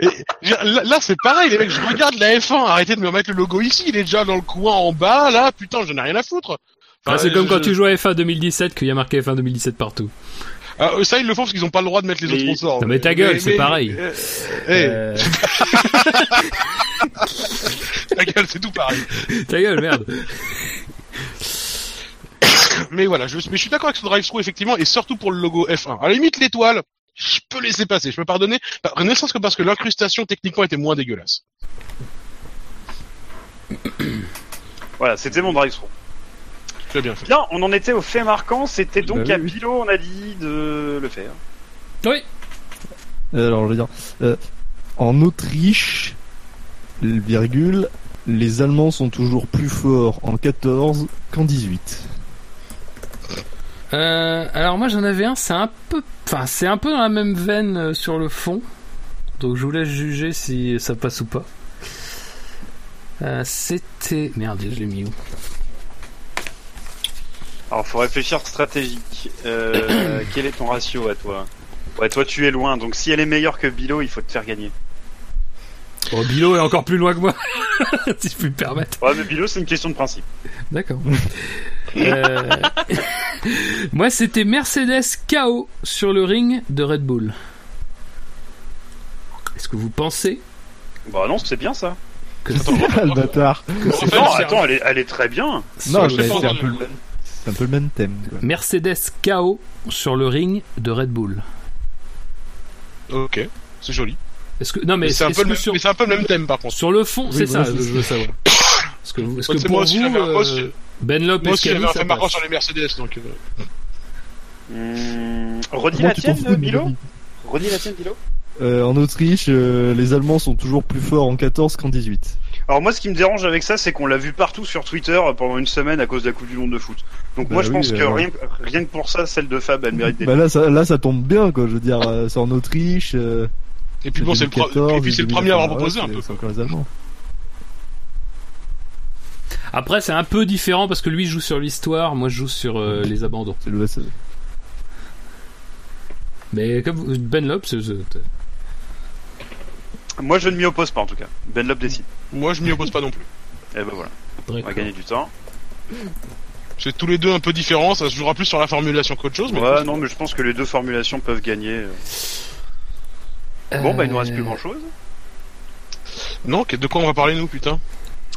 S3: Et, là, là, c'est pareil, les mecs, je regarde la F1, arrêtez de me remettre le logo ici, il est déjà dans le coin en bas, là, putain, j'en ai rien à foutre.
S4: Ah, c'est comme
S3: je-
S4: quand tu joues à F1 2017 qu'il y a marqué F1 2017 partout.
S3: Ah, eux, ça, ils le font parce qu'ils ont pas le droit de mettre les autres
S2: Mais-
S3: sponsors.
S4: Non, mais ta gueule, c'est pareil.
S3: euh, eh,
S4: Euh,
S3: ta gueule, c'est tout pareil.
S4: ta gueule, merde.
S3: Mais voilà, je, mais je suis d'accord avec ce drive-through effectivement, et surtout pour le logo F1. À la limite, l'étoile, je peux laisser passer, je peux pardonner, bah, ne serait-ce que parce que l'incrustation techniquement était moins dégueulasse.
S2: Voilà, c'était mon drive-through.
S3: Très bien fait.
S2: Bien, on en était au fait marquant, c'était donc
S6: Bah
S2: à. Bilo, on a dit de le faire.
S4: Oui.
S6: Euh, Alors, je veux dire, euh, en Autriche, virgule, les Allemands sont toujours plus forts en 14 qu'en 18.
S4: Euh, alors moi j'en avais un, c'est un peu, enfin c'est un peu dans la même veine euh, sur le fond. Donc je vous laisse juger si ça passe ou pas. Euh, C'était merde, je l'ai mis où?
S2: Alors, faut réfléchir stratégique. Euh, quel est ton ratio à toi? Ouais, toi tu es loin, donc si elle est meilleure que Bilo, il faut te faire gagner.
S4: Bon, Bilo est encore plus loin que moi, si je puis me permettre.
S2: Ouais, mais Bilo, c'est une question de principe.
S4: D'accord. Moi c'était Mercedes KO sur le ring de Red Bull. Est-ce que vous pensez
S2: Bah non, c'est bien ça.
S4: que
S6: Ah, le bâtard.
S3: Fait,
S2: non,
S3: c'est-
S2: attends, elle est, elle est très bien.
S6: Non, c'est un, peu le, c'est un peu le même thème. quoi.
S4: Mercedes KO sur le ring de Red Bull
S3: Ok, c'est joli.
S4: Est-ce que non mais,
S3: Mais c'est un, peu le
S4: que
S3: même-
S4: sur,
S3: mais c'est un peu le même thème par contre.
S4: sur le fond,
S6: Oui,
S4: c'est ça, je veux savoir. Est-ce que, que pour
S3: moi aussi,
S4: vous, euh. Ben Lop
S3: Moi aussi, j'avais un fait
S4: passe
S3: sur les Mercedes, donc... euh,
S2: Hum, redis
S6: Comment
S2: la tienne,
S6: fous de
S2: Bilo Redis la tienne, Bilo
S6: Euh, en Autriche, euh, les Allemands sont toujours plus forts en 14 qu'en 18.
S2: Alors moi, ce qui me dérange avec ça, c'est qu'on l'a vu partout sur Twitter pendant une semaine à cause de la Coupe du Monde de foot. Donc
S6: Bah
S2: moi, je
S6: oui,
S2: pense que
S6: euh,
S2: rien, rien que pour ça, celle de Fab, elle mérite des.
S6: Bah là, ça, là, ça tombe bien, quoi. Je veux dire, euh, c'est en Autriche. euh,
S3: Et puis bon, c'est le, pro-
S6: 2014,
S3: et puis c'est le premier à avoir
S6: 2014,
S3: proposé un peu.
S6: C'est encore les Allemands.
S4: Après, c'est un peu différent parce que lui joue sur l'histoire, moi je joue sur euh, les abandons.
S6: C'est le SE.
S4: Mais comme vous- Ben Lop, c'est-
S2: Moi, je ne m'y oppose pas en tout cas. Ben Lop décide.
S3: Moi, je m'y oppose pas non plus.
S2: Et ben voilà, on va gagner du temps.
S3: C'est tous les deux un peu différents, ça se jouera plus sur la formulation qu'autre chose. Mais
S2: Ouais, non, mais je pense que les deux formulations peuvent gagner. Bon, bah il nous reste plus
S4: Euh,
S2: grand chose.
S3: Non, de quoi on va parler nous, putain?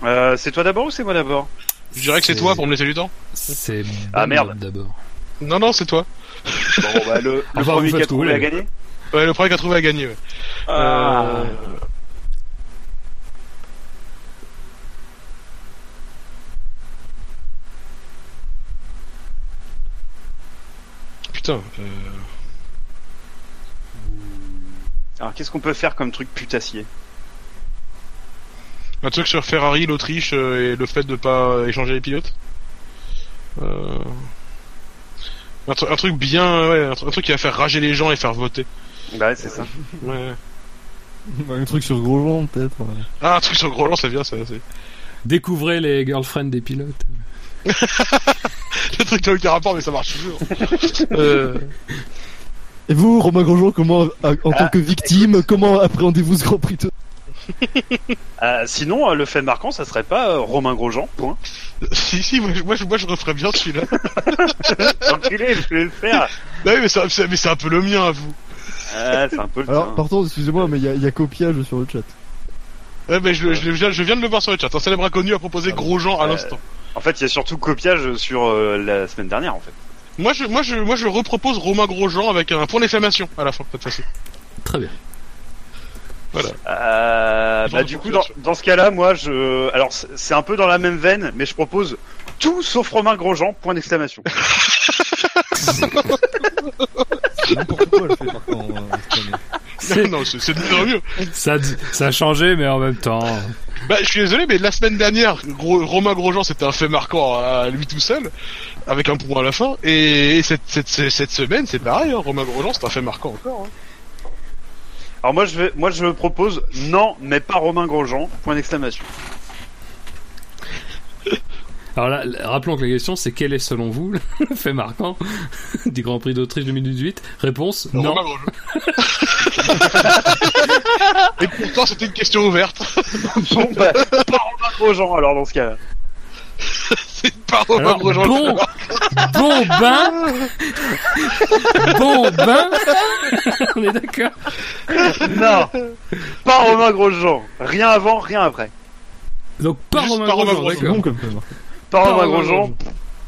S2: Euh, c'est toi d'abord ou c'est moi d'abord
S3: Je dirais que c'est toi pour me laisser du temps.
S4: C'est
S2: Ah, merde.
S4: D'abord.
S3: Non, non, c'est toi.
S2: Bon, bah le, le
S4: Enfin,
S2: premier qui a
S4: faites
S2: trouvé
S4: où,
S2: a gagné
S3: Ouais, le premier qui a trouvé a gagné. Ouais.
S2: Ah.
S3: Euh, Putain. Euh...
S2: Alors qu'est-ce qu'on peut faire comme truc putassier?
S3: Un truc sur Ferrari, l'Autriche euh, et le fait de pas échanger les pilotes. Euh... Un, tru- un truc bien, ouais, un, tru- un truc qui va faire rager les gens et faire voter.
S2: Bah ouais, c'est ça.
S3: Ouais.
S6: Un truc sur Grosjean, peut-être. ouais.
S3: Ah, un truc sur Groland, c'est bien, ça. c'est-
S4: Découvrez les girlfriends des pilotes.
S3: Le truc n'a aucun rapport, mais ça marche toujours. euh...
S6: Et vous, Romain Grosjean, comment, en
S2: Ah,
S6: tant que victime, comment appréhendez-vous ce Grand Prix de-
S2: Euh, sinon, euh, le fait marquant, ça serait pas euh, Romain Grosjean, point.
S3: si, si, moi, je- moi, je- moi, je referais bien celui-là.
S2: Enculé, je vais le faire.
S3: Bah oui, mais c'est mais c'est un peu le mien, à vous.
S2: Ah, c'est un peu le
S6: Alors,
S2: tien.
S6: par contre, excusez-moi, mais il y, a- il y a copiage sur le chat.
S3: Ouais, mais je, je, je, je viens de le voir sur le chat. Un célèbre inconnu a proposé
S6: Ah
S3: Grosjean à
S2: Euh,
S3: l'instant.
S2: En fait, il y a surtout copiage sur euh, la semaine dernière, en fait.
S3: Moi, je, moi, je, moi, je repropose Romain Grosjean avec un point d'exclamation à la fin, cette fois-ci.
S4: Très bien.
S2: Euh,
S3: Genre
S2: bah, du coup, dans, ce cas-là, moi, je, alors c'est un peu dans la même veine, mais je propose tout sauf Romain Grosjean, point d'exclamation.
S6: C'est n'importe quoi, le fait, par contre, euh.
S4: C'est-
S3: non, c'est de mieux.
S4: Ça, ça a changé, mais en même temps.
S3: Bah, je suis désolé, mais la semaine dernière, Gros- Romain Grosjean, c'était un fait marquant à lui tout seul, avec un point à la fin. Et cette, cette, cette, cette semaine, c'est pareil, hein, Romain Grosjean, c'est un fait marquant encore. hein.
S2: Alors moi, je vais, moi, je propose non, mais pas Romain Grosjean, point d'exclamation.
S4: Alors là, rappelons que la question c'est quel est selon vous le fait marquant du Grand Prix d'Autriche 2018 Réponse non.
S3: Romain Grosjean. et pourtant, c'était une question ouverte.
S2: Bon, bah, pas Romain Grosjean, alors dans ce cas-là.
S3: c'est pas Romain
S4: Alors,
S3: Grosjean.
S4: bon, bon bain, bon bain. On est d'accord.
S2: Non, pas Romain Grosjean. Rien avant, rien après.
S4: Donc pas
S3: Juste
S4: Romain
S3: pas Romain
S4: Grosjean,
S6: C'est
S4: d'accord.
S6: bon comme marquant.
S2: Pas Romain
S4: Romain
S2: Grosjean,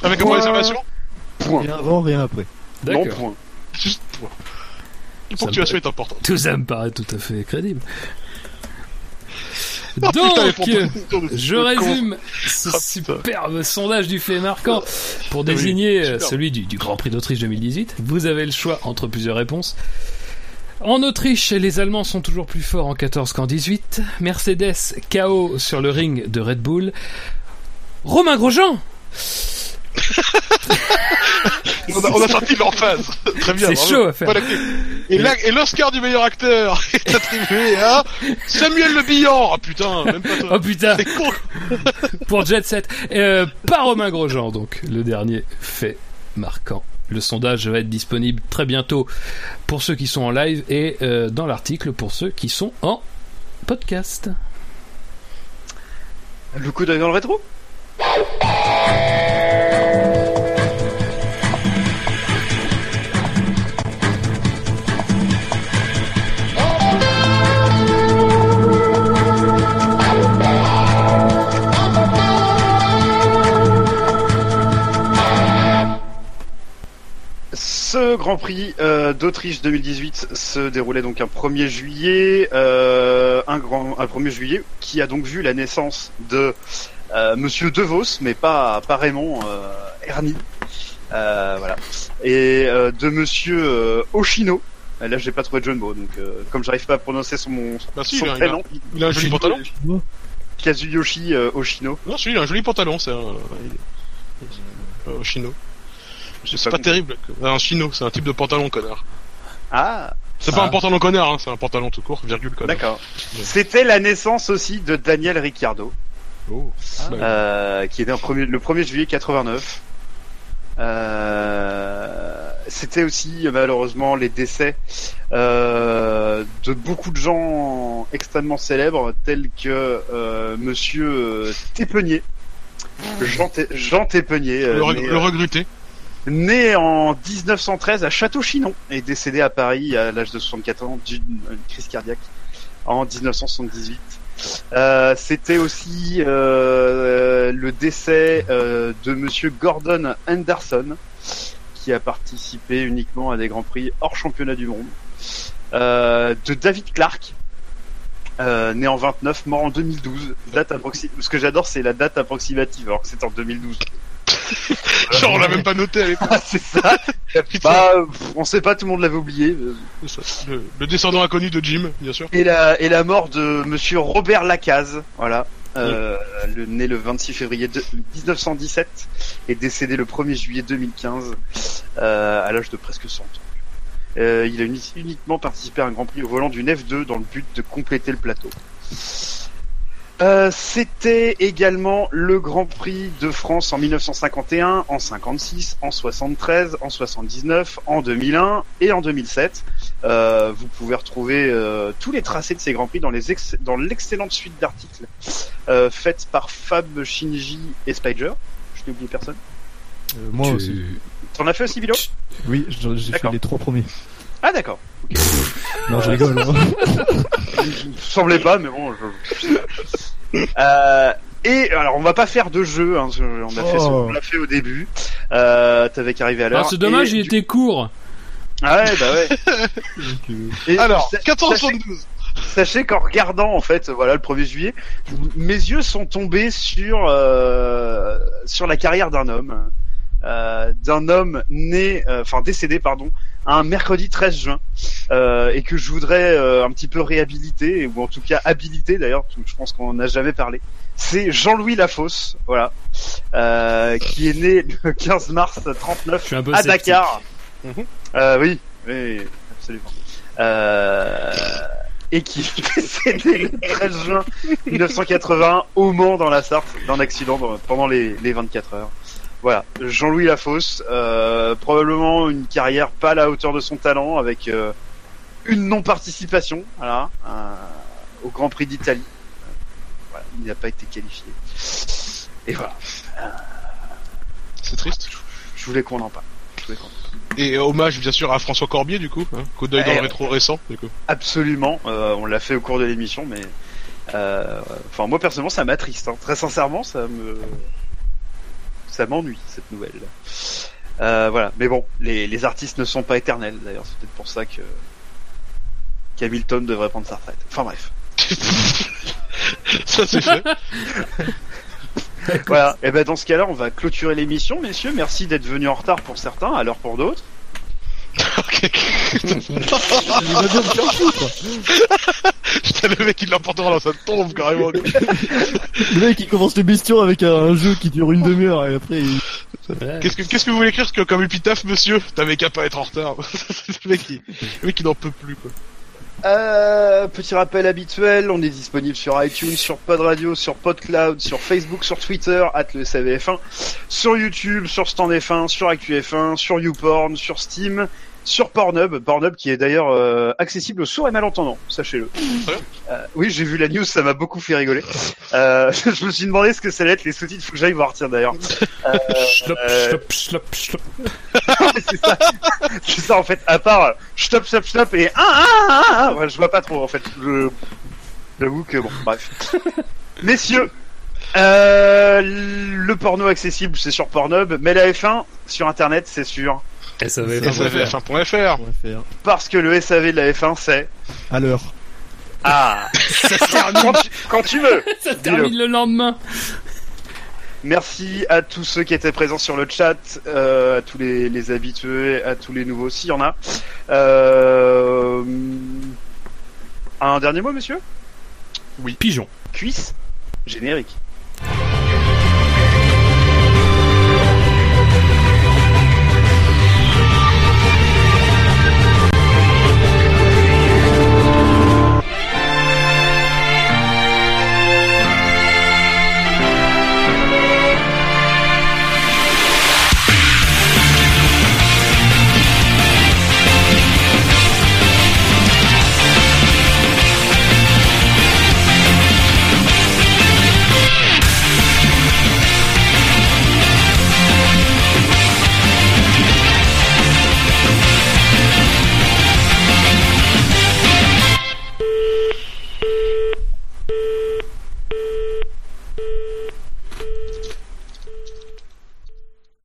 S3: Avec point d'exclamation
S2: point.
S6: Rien avant, rien après.
S2: Non,
S4: D'accord.
S2: point.
S3: Juste point. La
S4: Ça
S3: ponctuation est importante.
S4: Tout ça me paraît tout à fait crédible.
S3: Les
S4: Donc, je résume ce
S3: putain.
S4: superbe sondage du fait marquant pour désigner euh, celui du, du Grand Prix d'Autriche 2018. Vous avez le choix entre plusieurs réponses. En Autriche, les Allemands sont toujours plus forts en 14 qu'en 18. Mercedes KO sur le ring de Red Bull. Romain Grosjean
S3: On a, on a sorti l'emphase. Très bien.
S4: C'est chaud à faire.
S3: Voilà. Et l'Oscar du meilleur acteur est attribué à Samuel Le Bihan. Ah putain, même pas toi.
S4: Oh putain
S3: C'est con.
S4: pour Jet Set. Euh, pas Romain Grosjean, donc le dernier fait marquant. Le sondage va être disponible très bientôt pour ceux qui sont en live et euh, dans l'article pour ceux qui sont en podcast.
S2: Le coup d'œil dans le rétro? Ce Grand Prix euh, d'Autriche 2018 se déroulait donc un 1er juillet, euh, un grand, un 1er juillet qui a donc vu la naissance de euh, Monsieur De Vos, mais pas pas Raymond euh, Ernie, voilà, et de Monsieur Oshino. Là, j'ai pas trouvé de jeu de mots, donc comme j'arrive pas à prononcer son,
S3: Bah si,
S2: son
S3: il a, il a-
S2: prénom,
S3: il a un joli pantalon.
S2: Kazuyoshi Oshino.
S3: Non, celui il a un joli pantalon, c'est un.
S2: J'ai
S3: C'est pas terrible. Un chino, c'est un type de pantalon, connard.
S2: Ah,
S3: C'est
S4: Ah.
S3: pas un pantalon connard, hein, c'est un pantalon tout court, virgule connard.
S2: d'accord. C'était la naissance aussi de Daniel Ricciardo.
S3: Oh. Bah,
S2: euh, qui est né en premier- le 1er juillet 89. Euh, C'était aussi malheureusement les décès euh, de beaucoup de gens extrêmement célèbres tels que euh, Monsieur euh, Tépenier, Jean, Té- Jean Tépenier, euh,
S3: le, reg-
S2: né,
S3: le regretté.
S2: Né en 1913 à Château-Chinon et décédé à Paris à l'âge de 64 ans d'une euh, crise cardiaque en 1978. Euh, C'était aussi euh, le décès euh, de Monsieur Gordon Henderson, qui a participé uniquement à des grands prix hors championnat du monde. Euh, de David Clark, euh, né en 29, mort en 2012. Date Ce que j'adore, c'est la date approximative, alors que c'est en 2012.
S3: Genre, on l'a même pas noté à l'époque.
S2: Ah, c'est ça. bah, on sait pas, tout le monde l'avait oublié.
S3: ça. Le, le descendant inconnu de Jim, bien sûr.
S2: Et la, et la mort de Monsieur Robert Lacaze, voilà. Euh, le, né le 26 février de, 1917 et décédé le 1er juillet 2015 euh, à l'âge de presque 100 ans. Euh, il a uni- uniquement participé à un Grand Prix au volant d'une F2 dans le but de compléter le plateau. Euh, C'était également le Grand Prix de France en 1951, en 56, en 73, en 79, en 2001 et en 2007. Euh, vous pouvez retrouver euh, tous les tracés de ces Grands Prix dans les ex- dans l'excellente suite d'articles euh, faite par Fab, Shinji et Spider. Je n'ai oublié personne.
S6: Euh, moi
S4: Tu-
S6: aussi.
S2: T'en as fait aussi, Bilo
S6: Oui, j'ai j'ai fait les trois premiers.
S2: Ah d'accord.
S6: Non, je rigole. hein.
S2: Il me semblait pas, mais bon. Je... Euh, et alors, on va pas faire de jeu. Hein, on a fait, ce
S6: Oh.
S2: qu'on a fait au début. Euh, T'avais qu'à arriver à l'heure.
S4: Alors c'est dommage,
S2: Et
S4: il
S2: du-
S4: était court.
S2: Ah ouais, bah ouais. Et
S3: Alors,
S2: sa-
S3: 472.
S2: Sachez qu'en regardant en fait, voilà, le 1er juillet, mes yeux sont tombés sur euh, sur la carrière d'un homme, euh, d'un homme né, euh, enfin décédé, pardon, un mercredi 13 juin, euh, et que je voudrais euh, un petit peu réhabiliter, ou en tout cas habiliter d'ailleurs, je pense qu'on n'a jamais parlé. C'est Jean-Louis Lafosse, voilà, euh, qui est né le 15 mars 39
S4: Je suis un peu
S2: à
S4: sceptique.
S2: Dakar. Euh, oui, oui, absolument. Euh, et qui est décédé le 13 juin 1981 au Mans dans la Sarthe d'un accident pendant les, les 24 heures. Voilà, Jean-Louis Lafosse, euh, probablement une carrière pas à la hauteur de son talent, avec euh, une non-participation, voilà, euh, au Grand Prix d'Italie. Euh, voilà, il n'a pas été qualifié. Et voilà,
S3: C'est triste.
S2: je voulais qu'on en parle. Je voulais qu'on en parle.
S3: Et hommage, bien sûr, à François Corbier, du coup. Hein, coup d'œil dans
S2: Eh,
S3: le rétro récent, du coup.
S2: Absolument, euh, on l'a fait au cours de l'émission, mais euh, enfin moi personnellement ça m'attriste. Hein. Très sincèrement, ça me ça m'ennuie cette nouvelle. Euh, voilà, mais bon, les, les artistes ne sont pas éternels. D'ailleurs, c'est peut-être pour ça que qu'Hamilton devrait prendre sa retraite. Enfin bref,
S3: Ça, c'est fait.
S2: voilà. Et ben dans ce cas-là, on va clôturer l'émission, messieurs. Merci d'être venus en retard pour certains, à l'heure pour d'autres.
S3: Putain, le mec, il l'emportera dans sa tombe, carrément.
S6: Le mec, il commence l'émission avec un jeu qui dure une demi-heure et après, il...
S4: Ouais.
S3: Qu'est-ce que, qu'est-ce que vous voulez écrire que- comme épitaphe, monsieur T'avais qu'à pas être en retard. le mec, il, le mec, il n'en peut plus, quoi.
S2: Euh, petit rappel habituel, on est disponible sur iTunes, sur Pod Radio, sur PodCloud, sur Facebook, sur Twitter, at le SAVF1, sur YouTube, sur Stand F1, sur ActuF1, sur YouPorn, sur Steam, sur Pornhub, Pornhub qui est d'ailleurs euh, accessible aux sourds et malentendants, sachez-le. Euh, oui, j'ai vu la news, ça m'a beaucoup fait rigoler. Euh, je me suis demandé ce que ça allait être les sous-titres, faut que j'aille voir, tiens d'ailleurs. Euh,
S4: schlop, schlop, schlop.
S2: c'est ça. En fait. À part stop, stop, stop et ah ah ah, ah ouais, je vois pas trop en fait. Je... J'avoue que bon, bref. Messieurs, euh, le porno accessible c'est sur Pornhub, mais la F1 sur Internet c'est sûr.
S4: SAV.
S3: SAVF1.fr.
S6: on va faire
S2: Parce que le SAV de la F1 c'est
S6: à l'heure.
S2: ah quand, tu, quand tu veux.
S4: Ça termine le lendemain.
S2: Merci à tous ceux qui étaient présents sur le chat, euh, à tous les, les habitués, à tous les nouveaux, s'il y en a. Euh... Un dernier mot, monsieur?
S4: Pigeon.
S2: Cuisse Générique.